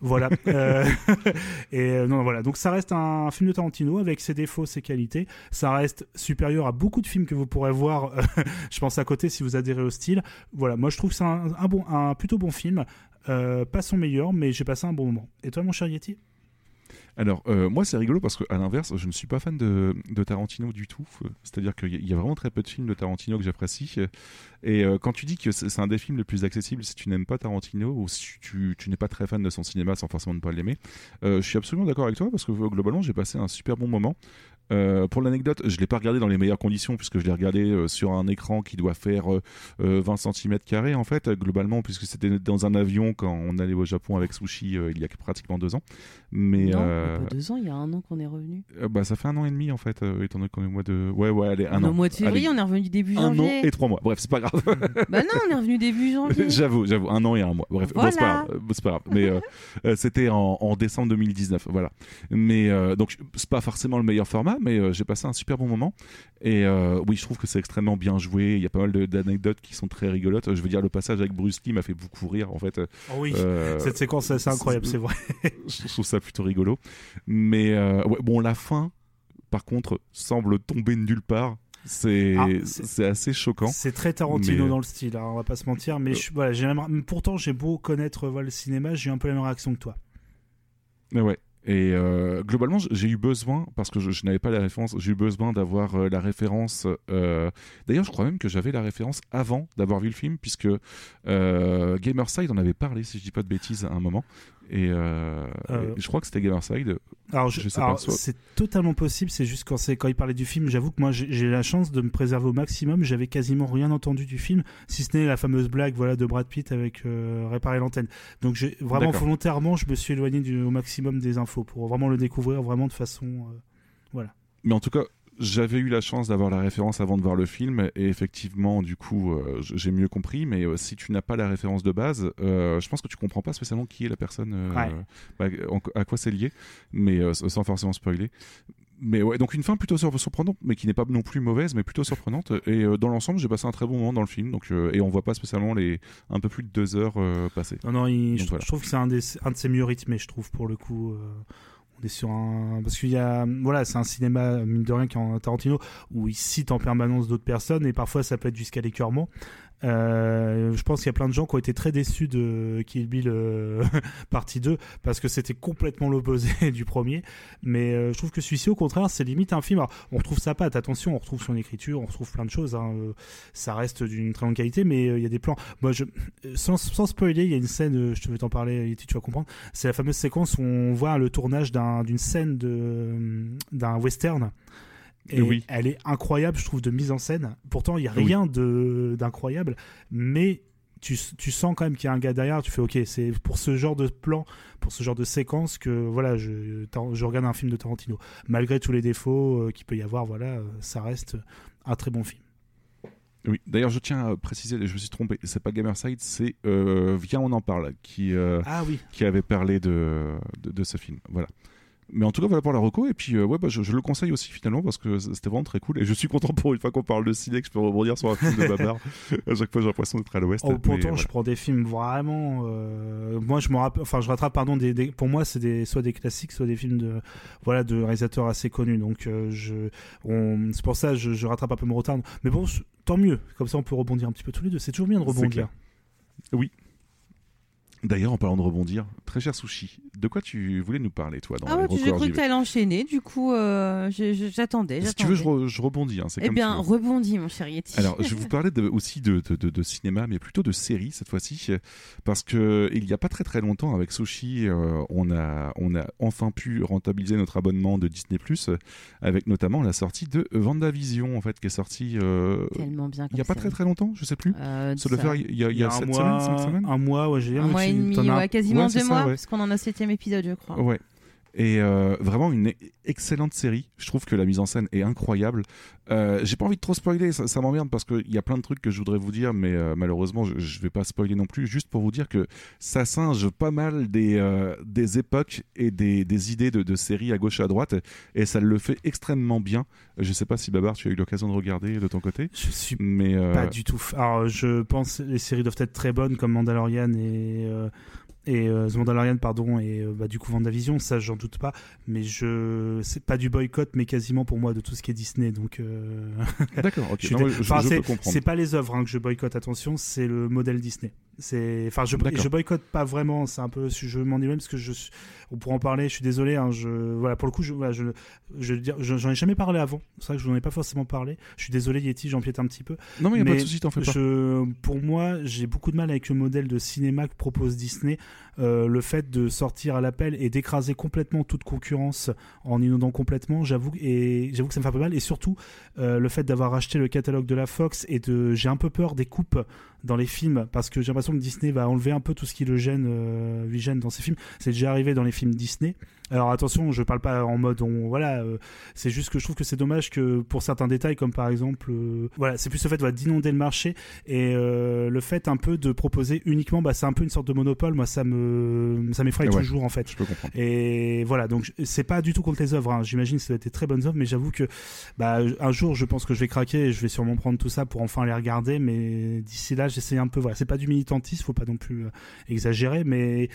Speaker 3: Voilà. Euh, et euh, non, voilà. Donc ça reste un film de Tarantino avec ses défauts, ses qualités. Ça reste supérieur à beaucoup de films que vous pourrez voir. je pense à côté si vous adhérez au style. Voilà. Moi, je trouve que c'est un, un bon, un plutôt bon film. Pas son meilleur, mais j'ai passé un bon moment. Et toi, mon cher Yeti?
Speaker 2: Alors, euh, moi, c'est rigolo parce qu'à l'inverse, je ne suis pas fan de, Tarantino du tout. Euh, C'est-à-dire qu'il y a- vraiment très peu de films de Tarantino que j'apprécie. Et euh, quand tu dis que c'est un des films les plus accessibles si tu n'aimes pas Tarantino ou si tu, n'es pas très fan de son cinéma sans forcément ne pas l'aimer, je suis absolument d'accord avec toi parce que globalement, j'ai passé un super bon moment. Euh, pour l'anecdote, je l'ai pas regardé dans les meilleures conditions puisque je l'ai regardé euh, sur un écran qui doit faire euh, euh, 20 cm carrés en fait, euh, globalement, puisque c'était dans un avion quand on allait au Japon avec Sushi euh, il y a pratiquement deux ans. Mais
Speaker 4: non,
Speaker 2: euh,
Speaker 4: pas deux ans, il y a un an qu'on est revenu.
Speaker 2: euh, bah, ça fait un an et demi en fait, euh, étant donné qu'on est au mois de. Ouais, ouais, allez, un
Speaker 4: On
Speaker 2: an.
Speaker 4: au mois de février,
Speaker 2: Allez,
Speaker 4: on est revenu début
Speaker 2: un an
Speaker 4: janvier.
Speaker 2: et trois mois. Bref, c'est pas grave.
Speaker 4: Bah non, on est revenu début janvier.
Speaker 2: j'avoue, j'avoue, un an et un mois. Bref, bon, c'est pas
Speaker 4: Voilà.
Speaker 2: grave. euh, c'est pas grave. Mais euh, euh, c'était en, en décembre 2019, voilà. Mais euh, donc c'est pas forcément le meilleur format, cinéma, mais euh, j'ai passé un super bon moment. Et euh, oui, je trouve que c'est extrêmement bien joué. Il y a pas mal d'anecdotes qui sont très rigolotes. Je veux dire, le passage avec Bruce Lee m'a fait beaucoup rire, en fait.
Speaker 3: Oh oui,
Speaker 2: Euh,
Speaker 3: cette séquence, c'est incroyable,
Speaker 2: c'est-
Speaker 3: vrai.
Speaker 2: je trouve ça plutôt rigolo. Mais ouais, bon, la fin, par contre, semble tomber de nulle part. C'est
Speaker 3: Ah,
Speaker 2: assez choquant.
Speaker 3: C'est très Tarantino
Speaker 2: Mais-
Speaker 3: dans le style, hein, on va pas se mentir. Mais je- voilà, pourtant, j'ai beau connaître voilà, le cinéma, j'ai eu un peu la même réaction que toi.
Speaker 2: Mais ouais. Et euh, globalement, j'ai eu besoin, parce que je, n'avais pas la référence, j'ai eu besoin d'avoir euh, la référence. euh, D'ailleurs, je crois même que j'avais la référence avant d'avoir vu le film, puisque Gamerside en avait parlé, si je dis pas de bêtises, à un moment. Et, euh,
Speaker 3: Euh,
Speaker 2: et je crois que c'était Gamerside.
Speaker 3: Alors, je-
Speaker 2: Je sais
Speaker 3: alors,
Speaker 2: pas,
Speaker 3: c'est totalement possible. C'est juste quand, quand il parlait du film, j'avoue que moi, j'ai la chance de me préserver au maximum. J'avais quasiment rien entendu du film, si ce n'est la fameuse blague voilà, de Brad Pitt avec euh, réparer l'antenne. Donc, vraiment volontairement, je me suis éloigné du, au maximum des infos pour vraiment le découvrir vraiment de façon. euh,
Speaker 2: Mais en tout cas, j'avais eu la chance d'avoir la référence avant de voir le film, et effectivement, du coup, euh, j'ai mieux compris. Mais euh, si tu n'as pas la référence de base, euh, je pense que tu comprends pas spécialement qui est la personne,
Speaker 3: Ouais.
Speaker 2: bah, en- à quoi c'est lié, mais sans forcément spoiler. Mais ouais, donc une fin plutôt sur- surprenante, mais qui n'est pas non plus mauvaise, mais plutôt surprenante. Et dans l'ensemble, j'ai passé un très bon moment dans le film, donc et on voit pas spécialement les un peu plus de deux heures passer.
Speaker 3: Non, non, il-
Speaker 2: Donc
Speaker 3: je, trou-
Speaker 2: voilà.
Speaker 3: je trouve que c'est un, un de ses mieux rythmés, je trouve, pour le coup. On est sur un. Parce qu'il y a. Voilà, c'est un cinéma, mine de rien, qui est en Tarantino, où il cite en permanence d'autres personnes, et parfois ça peut être jusqu'à l'écœurement. Euh, je pense qu'il y a plein de gens qui ont été très déçus de Kill Bill euh, partie 2 parce que c'était complètement l'opposé du premier. Mais euh, je trouve que celui-ci au contraire c'est limite un film. On retrouve sa patte attention on retrouve son écriture on retrouve plein de choses hein, euh, ça reste d'une très bonne qualité mais il y a des plans. Sans, spoiler il y a une scène je vais t'en parler tu vas comprendre. C'est la fameuse séquence où on voit le tournage d'un- d'une scène d'un western et
Speaker 2: Oui.
Speaker 3: elle est incroyable, je trouve, de mise en scène. Pourtant, il n'y a
Speaker 2: Oui.
Speaker 3: rien de d'incroyable, mais tu, tu sens quand même qu'il y a un gars derrière. Tu fais, ok, c'est pour ce genre de plan, pour ce genre de séquence que voilà, je, je regarde un film de Tarantino. Malgré tous les défauts euh, qu'il peut y avoir, voilà, euh, ça reste un très bon film.
Speaker 2: Oui. D'ailleurs, je tiens à préciser, je me suis trompé, c'est pas Gamerside, c'est euh, Viens on en parle qui euh,
Speaker 3: Ah oui,
Speaker 2: qui avait parlé de, de, de ce film. Voilà. Mais en tout cas, voilà pour la reco. Et puis, euh, ouais, bah, je, je le conseille aussi finalement parce que c'était vraiment très cool. Et je suis content pour une fois qu'on parle de ciné que je peux rebondir sur un film de Babar. à chaque fois, j'ai l'impression d'être à l'ouest.
Speaker 3: Oh, pourtant, je prends des films vraiment. euh, moi, je me rappelle. Enfin, je rattrape. Pardon. Des, des- pour moi, c'est des soit des classiques, soit des films de voilà de réalisateurs assez connus. Donc, euh, je. on- C'est pour ça, je, je rattrape un peu mon retard. Mais bon, tant mieux. Comme ça, on peut rebondir un petit peu tous les deux. C'est toujours bien de rebondir.
Speaker 2: clair. D'ailleurs, en parlant de rebondir, très cher Sushi, de quoi tu voulais nous parler, toi, dans
Speaker 4: Ah ouais, tu- j'ai cru que t'allais enchaîner, du coup, euh, j'attendais.
Speaker 2: Si tu veux, je, re- je rebondis. hein,
Speaker 4: Eh
Speaker 2: comme
Speaker 4: bien, rebondis, mon cher Yeti.
Speaker 2: Alors, je vais vous parler de- aussi de, de- de- de cinéma, mais plutôt de séries cette fois-ci, parce que il n'y a pas très très longtemps avec Sushi, euh, on a on a enfin pu rentabiliser notre abonnement de Disney avec notamment la sortie de Vendavision en fait, qui est sortie euh,
Speaker 4: Tellement bien.
Speaker 2: il n'y a pas très
Speaker 4: série.
Speaker 2: très longtemps, je sais plus.
Speaker 4: Euh,
Speaker 2: Ça doit faire il y a, y a
Speaker 3: un mois,
Speaker 2: semaines, cinq semaines.
Speaker 3: Un mois, ouais, j'ai
Speaker 4: un mois et demi, ouais, quasiment
Speaker 2: Ouais,
Speaker 4: deux
Speaker 2: ça,
Speaker 4: mois,
Speaker 2: ouais.
Speaker 4: parce qu'on en a septième épisode, je crois.
Speaker 2: Ouais. Et euh, vraiment une excellente série. Je trouve que la mise en scène est incroyable. Euh, J'ai pas envie de trop spoiler, ça, ça m'emmerde parce qu'il y a plein de trucs que je voudrais vous dire, mais euh, malheureusement je, je vais pas spoiler non plus. Juste pour vous dire que ça singe pas mal des, euh, des époques et des, des idées de, de séries à gauche et à droite, et ça le fait extrêmement bien. Je sais pas si Babar, tu as eu l'occasion de regarder de ton côté,
Speaker 3: Je suis
Speaker 2: mais
Speaker 3: Pas du tout. Alors, je pense que les séries doivent être très bonnes comme Mandalorian et et euh, The Mandalorian pardon et euh, bah, du coup Vendavision, ça j'en doute pas. Mais je c'est pas du boycott, mais quasiment pour moi de tout ce qui est Disney. Donc euh,
Speaker 2: d'accord, ok,
Speaker 3: c'est pas les œuvres hein, que je boycotte. Attention, c'est le modèle Disney. C'est enfin je je boycotte pas vraiment. C'est un peu je m'en éloigne parce que je on pourra en parler. Je suis désolé. Hein, je voilà pour le coup je voilà, je je j'en ai jamais parlé avant. C'est vrai que je n'en ai pas forcément parlé. Je suis désolé Yeti, j'empiète un petit peu.
Speaker 2: Non, mais il n'y a pas de souci, t'en fais pas.
Speaker 3: Je, pour moi, j'ai beaucoup de mal avec le modèle de cinéma que propose Disney. Euh, le fait de sortir à l'appel et d'écraser complètement toute concurrence en inondant complètement, j'avoue que ça me fait un mal. Et surtout, euh, le fait d'avoir acheté le catalogue de la Fox et de, j'ai un peu peur des coupes dans les films parce que j'ai l'impression l'impression que Disney va enlever un peu tout ce qui le gêne, euh, lui gêne dans ses films. C'est déjà arrivé dans les films Disney. Alors attention, je parle pas en mode on voilà, euh, c'est juste que je trouve que c'est dommage que pour certains détails comme par exemple euh, voilà, c'est plus le fait voilà, d'inonder le marché et euh, le fait un peu de proposer uniquement bah c'est un peu une sorte de monopole, moi ça me ça m'effraie
Speaker 2: Ouais.
Speaker 3: toujours en fait.
Speaker 2: Je peux comprendre.
Speaker 3: Et voilà, donc c'est pas du tout contre les œuvres. hein. J'imagine que ça a été très bonnes œuvres, mais j'avoue que bah, un jour, je pense que je vais craquer et je vais sûrement prendre tout ça pour enfin les regarder. Mais d'ici là, j'essaie un peu. Voilà, c'est pas du militantisme, faut pas non plus euh, exagérer, mais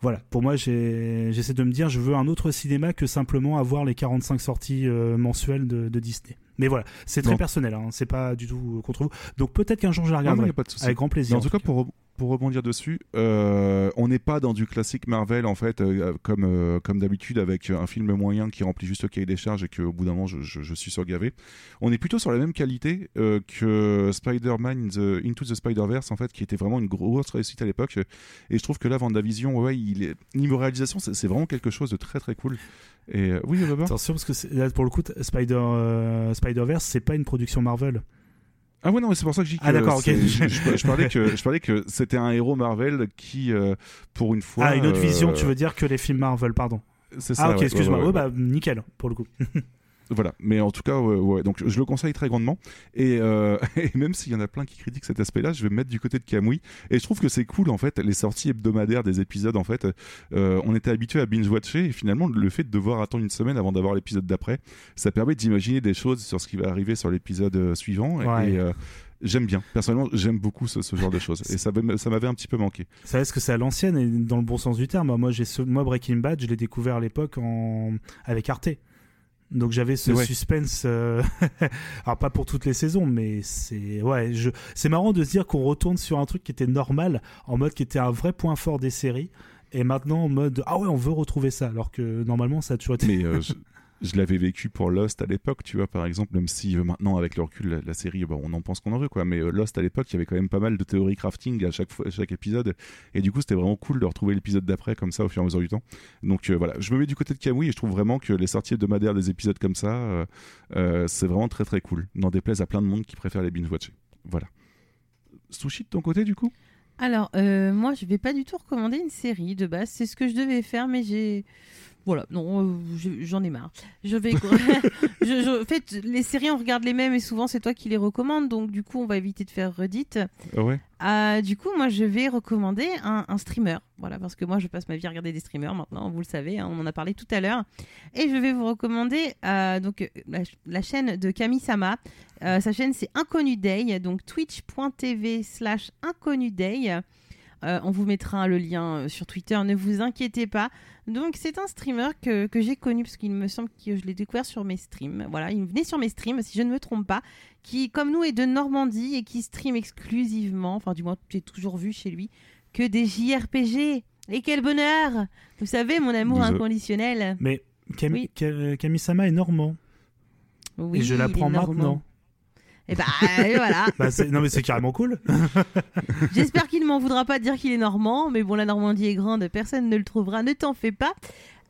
Speaker 3: voilà. Pour moi, j'ai- j'essaie de me dire, je veux un autre cinéma que simplement avoir les 45 sorties euh, mensuelles de, de Disney. Mais voilà, c'est très personnel. Hein. C'est pas du tout contre vous. Donc peut-être qu'un jour je la regarderai
Speaker 2: pas de
Speaker 3: avec grand
Speaker 2: Mais
Speaker 3: plaisir.
Speaker 2: en tout cas, pour, re- pour rebondir dessus, euh, on n'est pas dans du classique Marvel en fait, euh, comme, euh, comme d'habitude avec un film moyen qui remplit juste le cahier des charges et qu'au bout d'un moment je, suis surgavé. On est plutôt sur la même qualité que Spider-Man Into the Spider-Verse en fait, qui était vraiment une grosse réussite à l'époque. Et je trouve que là, Vendavision, ouais, il est... niveau réalisation, c'est vraiment quelque chose de très très cool. Et oui, Weber
Speaker 3: Attention parce que là pour le coup, Spider euh, Spider Verse, c'est pas une production Marvel.
Speaker 2: Ah ouais non mais c'est pour ça que que
Speaker 3: Ah, d'accord, ok.
Speaker 2: je, je- je parlais que je parlais que c'était un héros Marvel qui euh, pour une fois
Speaker 3: ah, une autre
Speaker 2: euh,
Speaker 3: vision, tu veux dire que les films Marvel, pardon.
Speaker 2: c'est ça
Speaker 3: Ah, ok,
Speaker 2: ouais,
Speaker 3: excuse-moi.
Speaker 2: Ouais, ouais.
Speaker 3: bah, nickel, pour le coup.
Speaker 2: Voilà, mais en tout cas, ouais, ouais. donc je le conseille très grandement. Et, euh, et même s'il y en a plein qui critiquent cet aspect-là, je vais me mettre du côté de Kamui. Et je trouve que c'est cool, en fait, les sorties hebdomadaires des épisodes. En fait, euh, on était habitué à binge-watcher, et finalement, le fait de devoir attendre une semaine avant d'avoir l'épisode d'après, ça permet d'imaginer des choses sur ce qui va arriver sur l'épisode euh, suivant. Et,
Speaker 3: Ouais.
Speaker 2: et, euh, J'aime bien, personnellement, j'aime beaucoup ce, ce genre de choses. Et ça, m'avait- ça m'avait un petit peu manqué.
Speaker 3: Ça reste que c'est à l'ancienne et dans le bon sens du terme. Moi, j'ai moi Breaking Bad, je l'ai découvert à l'époque en... avec Arte. Donc j'avais ce
Speaker 2: Ouais.
Speaker 3: suspense, euh, alors pas pour toutes les saisons, mais c'est ouais, je... c'est marrant de se dire qu'on retourne sur un truc qui était normal, en mode qui était un vrai point fort des séries, et maintenant en mode ah ouais on veut retrouver ça, alors que normalement ça a toujours été.
Speaker 2: Mais euh, je, l'avais vécu pour Lost à l'époque, tu vois, par exemple, même si euh, maintenant, avec le recul, la, série, bah, on en pense qu'on en veut, quoi. Mais euh, Lost à l'époque, il y avait quand même pas mal de théories crafting à chaque, fois, chaque épisode. Et du coup, c'était vraiment cool de retrouver l'épisode d'après, comme ça, au fur et à mesure du temps. Donc euh, voilà, je me mets du côté de Kamui et je trouve vraiment que les sorties hebdomadaires des épisodes comme ça, c'est vraiment très très cool. N'en déplaise à plein de monde qui préfère les binge-watcher. Voilà. Sushi de ton côté, du coup?
Speaker 1: Alors, moi, je vais pas du tout recommander une série de base. C'est ce que je devais faire, mais j'ai. Voilà, non, euh, je- j'en ai marre. Je vais. je, je- En fait, les séries, on regarde les mêmes et souvent, c'est toi qui les recommandes. Donc, du coup, on va éviter de faire redite.
Speaker 2: Ah Ouais?
Speaker 1: Euh, du coup, moi, je vais recommander un, un streamer. Voilà, parce que moi, je passe ma vie à regarder des streamers maintenant, vous le savez, hein, on en a parlé tout à l'heure. Et je vais vous recommander euh, donc, euh, la, la chaîne de Camille Sama. Euh, sa chaîne, c'est Inconnu Day, donc twitch.tv slash Inconnu Day. Euh, on vous mettra le lien euh, sur Twitter, ne vous inquiétez pas. Donc, c'est un streamer que, que j'ai connu, parce qu'il me semble que je l'ai découvert sur mes streams. Voilà, il venait sur mes streams, si je ne me trompe pas qui, comme nous, est de Normandie et qui stream exclusivement, enfin du moins j'ai toujours vu chez lui, que des JRPG. Et quel bonheur Vous savez, mon amour inconditionnel.
Speaker 3: Mais Camille,
Speaker 1: Oui.
Speaker 3: Ca- Camille Sama est normand
Speaker 1: Oui,
Speaker 3: et je l'apprends maintenant.
Speaker 1: Et bah et voilà.
Speaker 3: Bah, non mais c'est carrément cool.
Speaker 1: J'espère qu'il ne m'en voudra pas de dire qu'il est normand, mais bon, la Normandie est grande, personne ne le trouvera, ne t'en fais pas.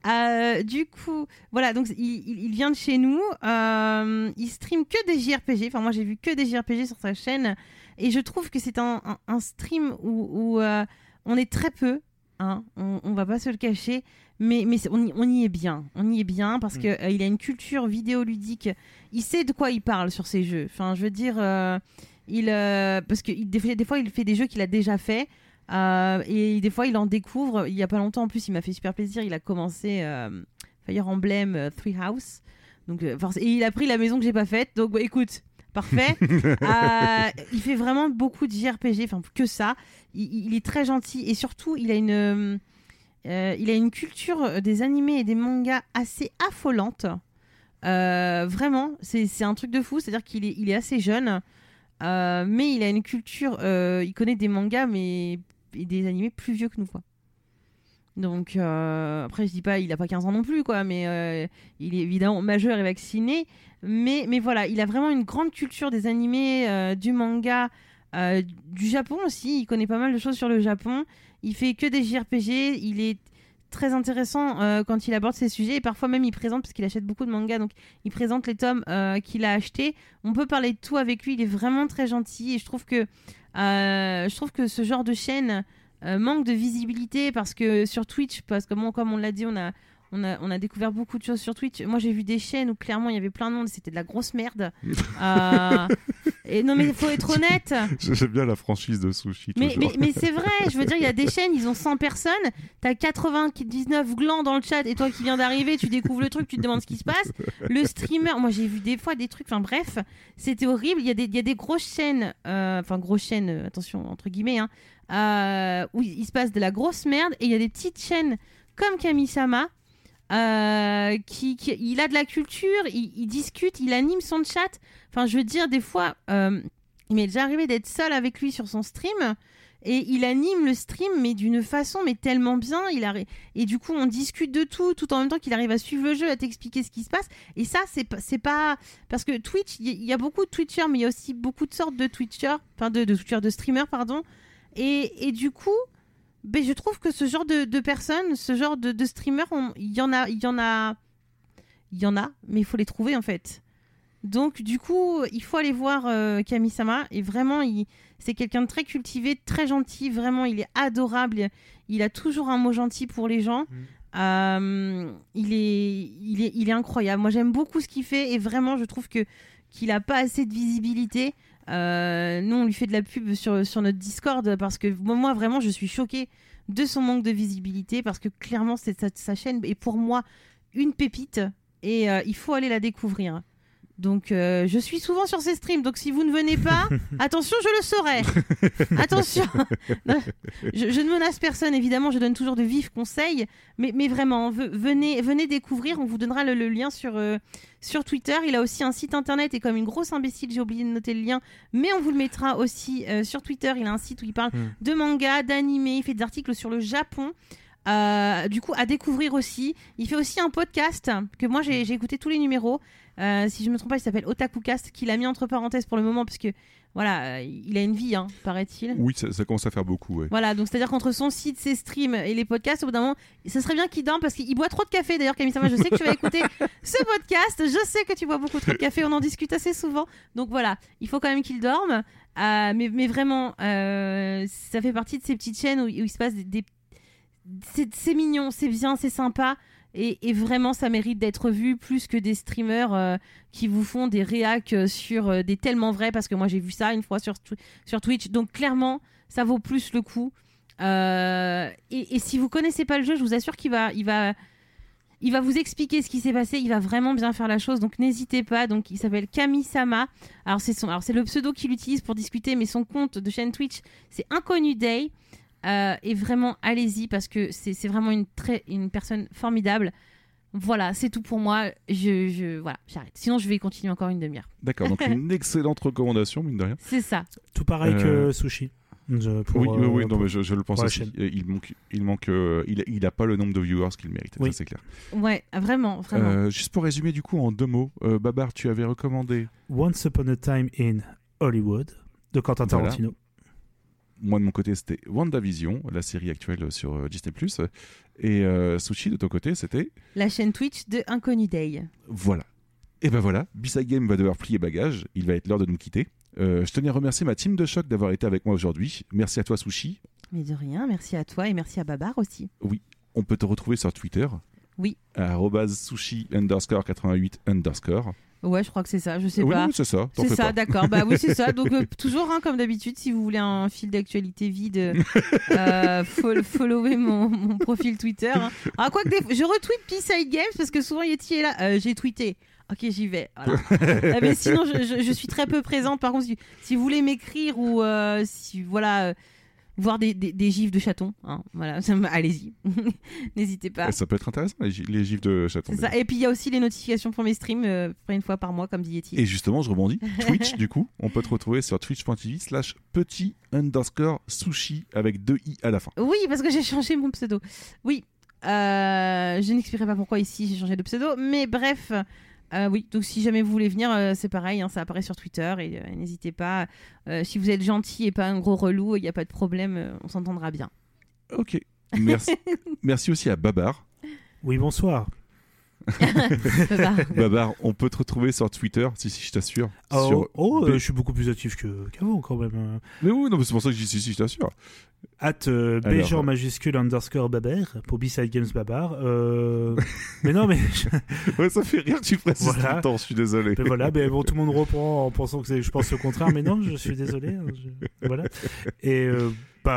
Speaker 1: Euh, du coup, voilà, donc il, il- il vient de chez nous, euh, il stream que des JRPG, enfin moi j'ai vu que des JRPG sur sa chaîne, et je trouve que c'est un, un- un stream où, où, euh, on est très peu, hein, on, on va pas se le cacher, mais, mais on, y, on y est bien, on y est bien parce
Speaker 3: Mm.
Speaker 1: que euh, il a une culture vidéoludique, il sait de quoi il parle sur ses jeux, enfin je veux dire... euh, il, euh, parce que il- des, fois- des fois, il fait des jeux qu'il a déjà fait. et des fois, il en découvre. Il y a pas longtemps, en plus, il m'a fait super plaisir. Il a commencé Fire Emblem Three House. Donc, et il a pris la maison que j'ai pas faite. Donc, bah, écoute, parfait. Euh, il fait vraiment beaucoup de JRPG, enfin que ça. Il, il est très gentil et surtout, il a une, euh, il a une culture euh, des animés et des mangas assez affolante. Euh, vraiment, c'est un truc de fou. C'est-à-dire qu'il est, il est assez jeune, mais il a une culture. il connaît des mangas, mais et des animés plus vieux que nous, quoi. Donc après, je dis pas, il a pas 15 ans non plus, quoi, mais il est évidemment majeur et vacciné. Mais, mais voilà, il a vraiment une grande culture des animés, du manga, du Japon aussi. Il connaît pas mal de choses sur le Japon. Il fait que des JRPG. Il est très intéressant euh, quand il aborde ces sujets et parfois même il présente parce qu'il achète beaucoup de mangas donc il présente les tomes euh, qu'il a achetés. On peut parler de tout avec lui, il est vraiment très gentil et je trouve que euh, je trouve que ce genre de chaîne manque de visibilité parce que sur Twitch parce que comme on l'a dit on a on a, on a découvert beaucoup de choses sur Twitch. Moi, j'ai vu des chaînes où clairement il y avait plein de monde et c'était de la grosse merde. Euh, et non, mais il faut être honnête.
Speaker 2: J'aime bien la franchise de sushi.
Speaker 1: Mais, mais, mais c'est vrai, je veux dire, il y a des chaînes, ils ont 100 personnes, t'as 99 glands dans le chat, et toi qui viens d'arriver, tu découvres le truc, tu te demandes ce qui se passe. Le streamer, moi j'ai vu des fois des trucs, enfin bref, c'était horrible. Il y, a des, il y a des grosses chaînes, euh, enfin grosses chaînes, euh, attention, entre guillemets, hein, euh, où il se passe de la grosse merde, et il y a des petites chaînes comme Kamisama. Euh, qui, il a de la culture, il, discute, il anime son chat. Enfin, je veux dire, des fois, euh, il m'est déjà arrivé d'être seul avec lui sur son stream et il anime le stream, mais d'une façon, mais tellement bien. Il arri- Et du coup, on discute de tout, tout en même temps qu'il arrive à suivre le jeu, à t'expliquer ce qui se passe. Et ça, c'est pas, parce que Twitch, il y, il y a beaucoup de Twitchers, mais il y a aussi beaucoup de sortes de Twitchers, enfin de, de Twitchers, de streamers, pardon. Et, et du coup, ben, je trouve que ce genre de, de personnes, ce genre de, de streamers, il y en a, il y en a, il y en a, mais il faut les trouver en fait. Donc du coup, il faut aller voir euh, Kami-sama et vraiment, il, c'est quelqu'un de très cultivé, très gentil. Vraiment, il est adorable. Il a toujours un mot gentil pour les gens. Euh, il est, il est, il est incroyable. Moi, j'aime beaucoup ce qu'il fait et vraiment, je trouve que qu'il a pas assez de visibilité. Euh, nous, on lui fait de la pub sur, notre Discord parce que moi, vraiment, je suis choquée de son manque de visibilité parce que clairement, c'est sa, sa chaîne est pour moi une pépite et euh, il faut aller la découvrir. Donc, euh, je suis souvent sur ses streams. Donc, si vous ne venez pas, attention, je le saurai. attention. Je, je ne menace personne, évidemment. Je donne toujours de vifs conseils. Mais, mais vraiment, ve- venez, venez découvrir. On vous donnera le, le lien sur, euh, sur Twitter. Il a aussi un site internet. Et comme une grosse imbécile, j'ai oublié de noter le lien. Mais on vous le mettra aussi euh, sur Twitter. Il a un site où il parle
Speaker 3: Mm.
Speaker 1: de manga, d'anime. Il fait des articles sur le Japon. Du coup, à découvrir aussi. Il fait aussi un podcast que moi j'ai écouté tous les numéros. Euh, si je me trompe pas, il s'appelle OtakuCast, qu'il a mis entre parenthèses pour le moment, parce que voilà, euh, il a une vie, hein, paraît-il.
Speaker 2: Oui, ça, ça commence à faire beaucoup. Ouais.
Speaker 1: Voilà, donc c'est-à-dire qu'entre son site, ses streams et les podcasts, au bout d'un moment, ça serait bien qu'il dorme parce qu'il boit trop de café. D'ailleurs, Camille Sama, je sais que tu vas écouter ce podcast. Je sais que tu bois beaucoup trop de café. On en discute assez souvent. Donc voilà, il faut quand même qu'il dorme. Euh, mais, mais vraiment, ça fait partie de ces petites chaînes où, où il se passe des. c'est mignon, c'est bien, c'est sympa. Et, vraiment, ça mérite d'être vu plus que des streamers euh, qui vous font des réacs euh, sur euh, des tellement vrais. Parce que moi, j'ai vu ça une fois sur, sur Twitch. Donc clairement, ça vaut plus le coup. Et, et si vous connaissez pas le jeu, je vous assure qu'il va, il va, il va vous expliquer ce qui s'est passé. Il va vraiment bien faire la chose. Donc n'hésitez pas. Donc il s'appelle Kami-sama. Alors c'est son, alors c'est le pseudo qu'il utilise pour discuter, mais son compte de chaîne Twitch c'est Inconnu Day. Euh, et vraiment allez-y parce que c'est vraiment une très une personne formidable. Voilà, c'est tout pour moi. Je, je voilà, j'arrête. Sinon je vais continuer encore une demi-heure.
Speaker 2: D'accord, donc une excellente recommandation, mine de rien.
Speaker 1: C'est ça.
Speaker 3: Tout pareil
Speaker 2: Euh,
Speaker 3: que Sushi. Je- pour,
Speaker 2: oui, oui,
Speaker 3: euh,
Speaker 2: non, mais je, je le pense aussi. Il manque, il manque, euh, il, il a pas le nombre de viewers qu'il mérite.
Speaker 3: Oui.
Speaker 2: Ça c'est clair.
Speaker 1: Ouais, vraiment, vraiment.
Speaker 2: Euh, juste pour résumer du coup en deux mots, euh, Babar, tu avais recommandé.
Speaker 3: Once Upon a Time in Hollywood de Quentin
Speaker 2: Voilà. Moi de mon côté, c'était WandaVision, la série actuelle sur euh, Disney+. Et euh, Sushi de ton côté, c'était
Speaker 1: La chaîne Twitch de Inconnu Day.
Speaker 2: voilà. Et ben voilà, B-Side Game va devoir plier bagage. Il va être l'heure de nous quitter. Euh, je tenais à remercier ma team de choc d'avoir été avec moi aujourd'hui. Merci à toi Sushi.
Speaker 1: Mais de rien, merci à toi et merci à Babar aussi.
Speaker 2: On peut te retrouver sur Twitter.
Speaker 1: Oui.
Speaker 2: À sushi underscore 88 underscore.
Speaker 1: Ouais, je crois que c'est ça, je sais
Speaker 2: oui,
Speaker 1: pas.
Speaker 2: oui, c'est ça.
Speaker 1: C'est ça, d'accord. Bah oui, c'est ça. Donc euh, toujours, hein, comme d'habitude, si vous voulez un fil d'actualité vide, euh, fol- followez mon, mon profil Twitter. hein. Ah, quoi que des... je retweet P-Side Games parce que souvent Yeti est là. Euh, J'ai tweeté. Ok, j'y vais. Voilà. Euh, mais sinon, je, je- je suis très peu présente. Par contre, si, si vous voulez m'écrire ou euh, si voilà, voir des, des, des gifs de chatons, hein, voilà, allez-y. N'hésitez pas.
Speaker 2: Ça peut être intéressant, les, gi- les gifs de chaton.
Speaker 1: C'est ça. Et puis il y a aussi les notifications pour mes streams, euh, une fois par mois, comme dit Yeti.
Speaker 2: Et justement, je rebondis. Twitch, du coup, on peut te retrouver sur twitch.tv slash petit underscore sushi avec deux i à la fin.
Speaker 1: Oui, parce que j'ai changé mon pseudo. Oui, euh, je n'expliquerai pas pourquoi ici j'ai changé de pseudo, mais bref, euh, oui. Donc si jamais vous voulez venir, euh, c'est pareil, hein, ça apparaît sur Twitter et euh, n'hésitez pas. Euh, si vous êtes gentil et pas un gros relou, il n'y a pas de problème, euh, on s'entendra bien.
Speaker 2: Ok. Merci, merci aussi à Babar.
Speaker 3: Oui, bonsoir.
Speaker 2: Babar, on peut te retrouver sur Twitter, si, si, je t'assure.
Speaker 3: Oh,
Speaker 2: Sur
Speaker 3: oh,
Speaker 2: B-
Speaker 3: euh, je suis beaucoup plus actif que- qu'avant quand même. euh.
Speaker 2: Mais oui, non, mais c'est pour ça que je dis si, si, je t'assure.
Speaker 3: At euh,
Speaker 2: Alors,
Speaker 3: majuscule underscore babar pour B-Side Games Babar. Euh, mais non, mais,
Speaker 2: Ouais, ça fait rire que tu précises
Speaker 3: Voilà.
Speaker 2: tout le temps, je suis désolé.
Speaker 3: mais voilà, mais bon, tout le monde reprend en pensant que je pense le contraire, mais non, je suis désolé. hein, je- Voilà. Et euh,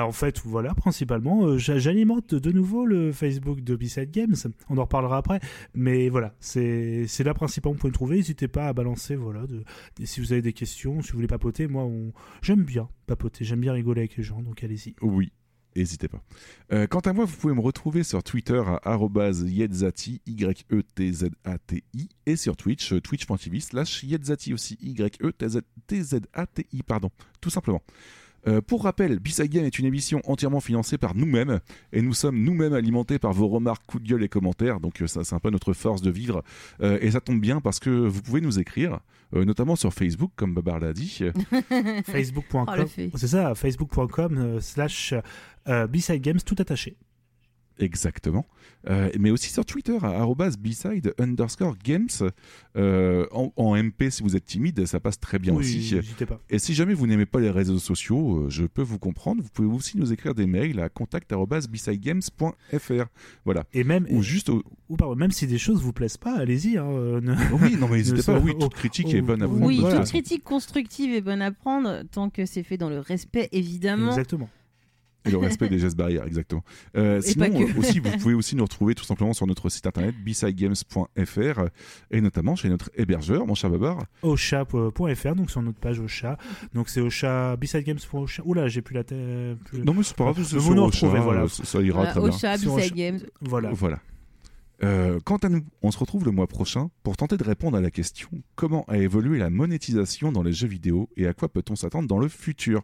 Speaker 3: en fait, voilà, principalement, euh, j'a- j'alimente de nouveau le Facebook de B-Side Games. On en reparlera après, mais voilà, c'est là principalement vous pouvez me trouver. N'hésitez pas à balancer, voilà, si vous avez des questions, si vous voulez papoter, moi, j'aime bien papoter, j'aime bien rigoler avec les gens, donc allez-y.
Speaker 2: Oui, n'hésitez pas. Euh, quant à moi, vous pouvez me retrouver sur Twitter à yetzati, Y-E-T-Z-A-T-I, et sur Twitch, euh, twitch.tv slash yetzati aussi, Y-E-T-Z-A-T-I, pardon, tout simplement. Euh, pour rappel, B-Side Game est une émission entièrement financée par nous-mêmes et nous sommes nous-mêmes alimentés par vos remarques, coups de gueule et commentaires. Donc euh, ça, c'est un peu notre force de vivre Euh, et ça tombe bien parce que vous pouvez nous écrire, euh, notamment sur Facebook, comme Babar l'a dit.
Speaker 3: facebook.com
Speaker 4: Oh,
Speaker 3: c'est ça facebook.com euh, slash B-Side Games tout attaché
Speaker 2: Exactement. Euh, mais aussi sur Twitter, à beside underscore games. Euh, en, en MP, si vous êtes timide, ça passe très bien
Speaker 3: oui,
Speaker 2: aussi.
Speaker 3: pas
Speaker 2: Et si jamais vous n'aimez pas les réseaux sociaux, euh, je peux vous comprendre. Vous pouvez aussi nous écrire des mails à contact.besidegames.fr. Voilà.
Speaker 3: et même
Speaker 2: Ou juste au...
Speaker 3: ou pardon, même si des choses vous plaisent pas allez-y hein, ne-
Speaker 2: oui, non, mais n'hésitez pas. Oui, toute critique
Speaker 3: oh,
Speaker 2: est bonne à prendre.
Speaker 4: Oui,
Speaker 2: toute
Speaker 3: voilà.
Speaker 4: toute
Speaker 2: façon.
Speaker 4: critique constructive est bonne à prendre tant que c'est fait dans le respect, évidemment.
Speaker 3: exactement
Speaker 2: Et le respect des gestes barrières, exactement. Euh, sinon, euh, aussi, vous pouvez aussi nous retrouver tout simplement sur notre site internet besidegames.fr et notamment chez notre hébergeur, mon cher Babar.
Speaker 3: ocha.fr donc sur notre page Ocha donc c'est Ocha B-Side Games pour Ocha oula j'ai plus la tête plus-
Speaker 2: Non, mais c'est pas grave, c'est
Speaker 3: Vous
Speaker 2: sur
Speaker 3: nous
Speaker 2: Ocha,
Speaker 3: retrouvez, voilà.
Speaker 2: ça, ça ira
Speaker 4: Voilà,
Speaker 2: très bien.
Speaker 4: Ocha, B-Side
Speaker 3: Ocha.
Speaker 4: Games.
Speaker 3: voilà
Speaker 2: Voilà. Euh, quant à nous, on se retrouve le mois prochain pour tenter de répondre à la question comment a évolué la monétisation dans les jeux vidéo et à quoi peut-on s'attendre dans le futur?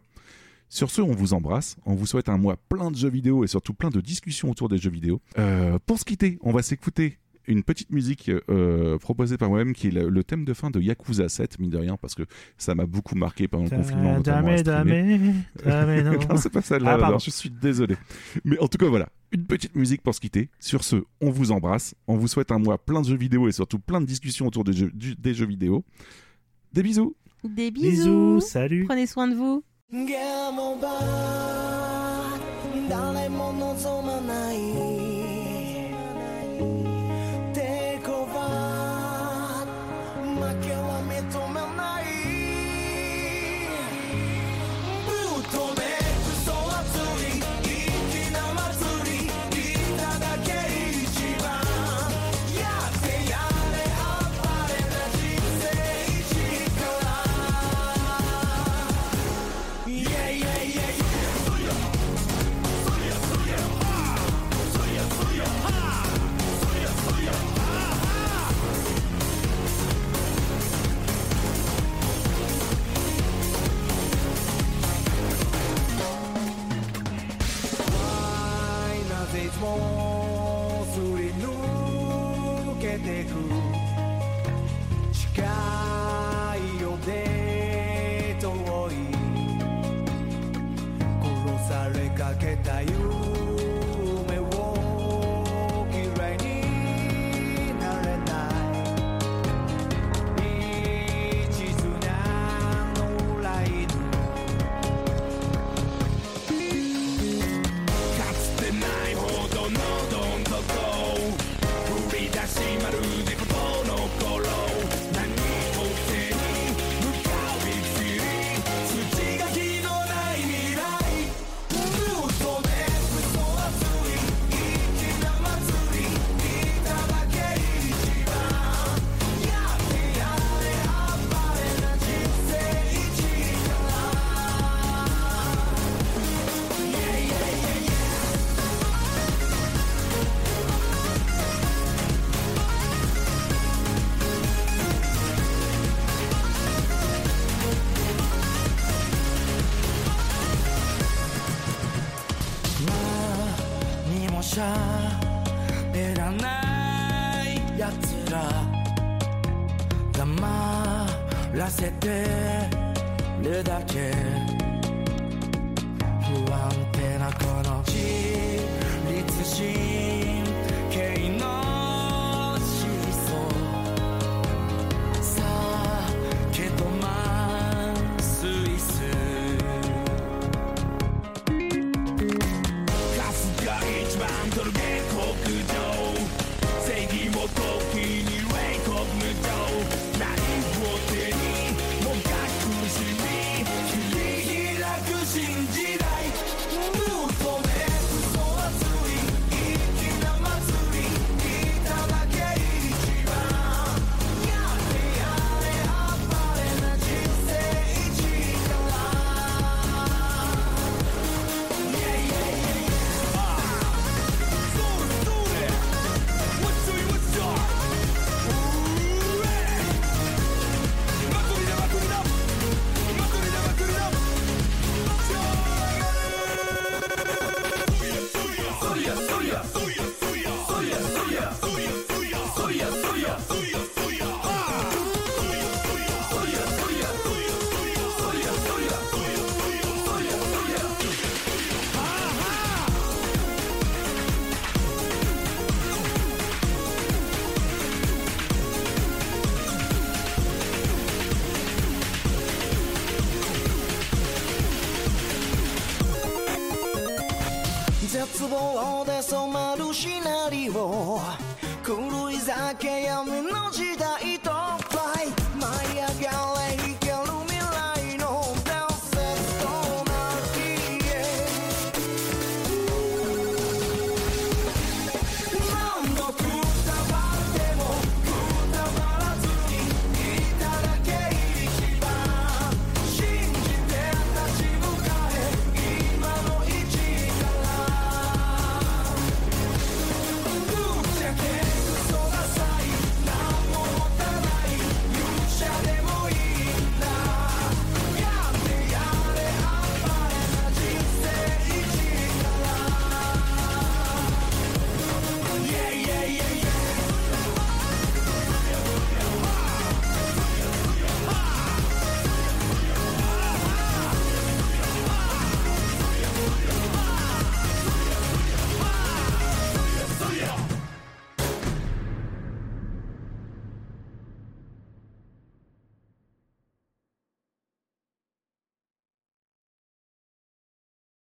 Speaker 2: Sur ce, on vous embrasse, on vous souhaite un mois plein de jeux vidéo et surtout plein de discussions autour des jeux vidéo. Euh, pour se quitter, on va s'écouter une petite musique euh, proposée par moi-même qui est le, le thème de fin de Yakuza 7, mine de rien, parce que ça m'a beaucoup marqué pendant le confinement.
Speaker 3: Dame, dame, dame, non.
Speaker 2: non, c'est pas celle-là.
Speaker 3: Ah,
Speaker 2: je suis désolé. Mais en tout cas, voilà. Une petite musique pour se quitter. Sur ce, on vous embrasse. On vous souhaite un mois plein de jeux vidéo et surtout plein de discussions autour des jeux, du- des jeux vidéo. Des bisous.
Speaker 4: Des
Speaker 3: bisous
Speaker 4: bisous.
Speaker 3: salut
Speaker 4: Prenez soin de vous.
Speaker 5: ゲームバー誰も望まない。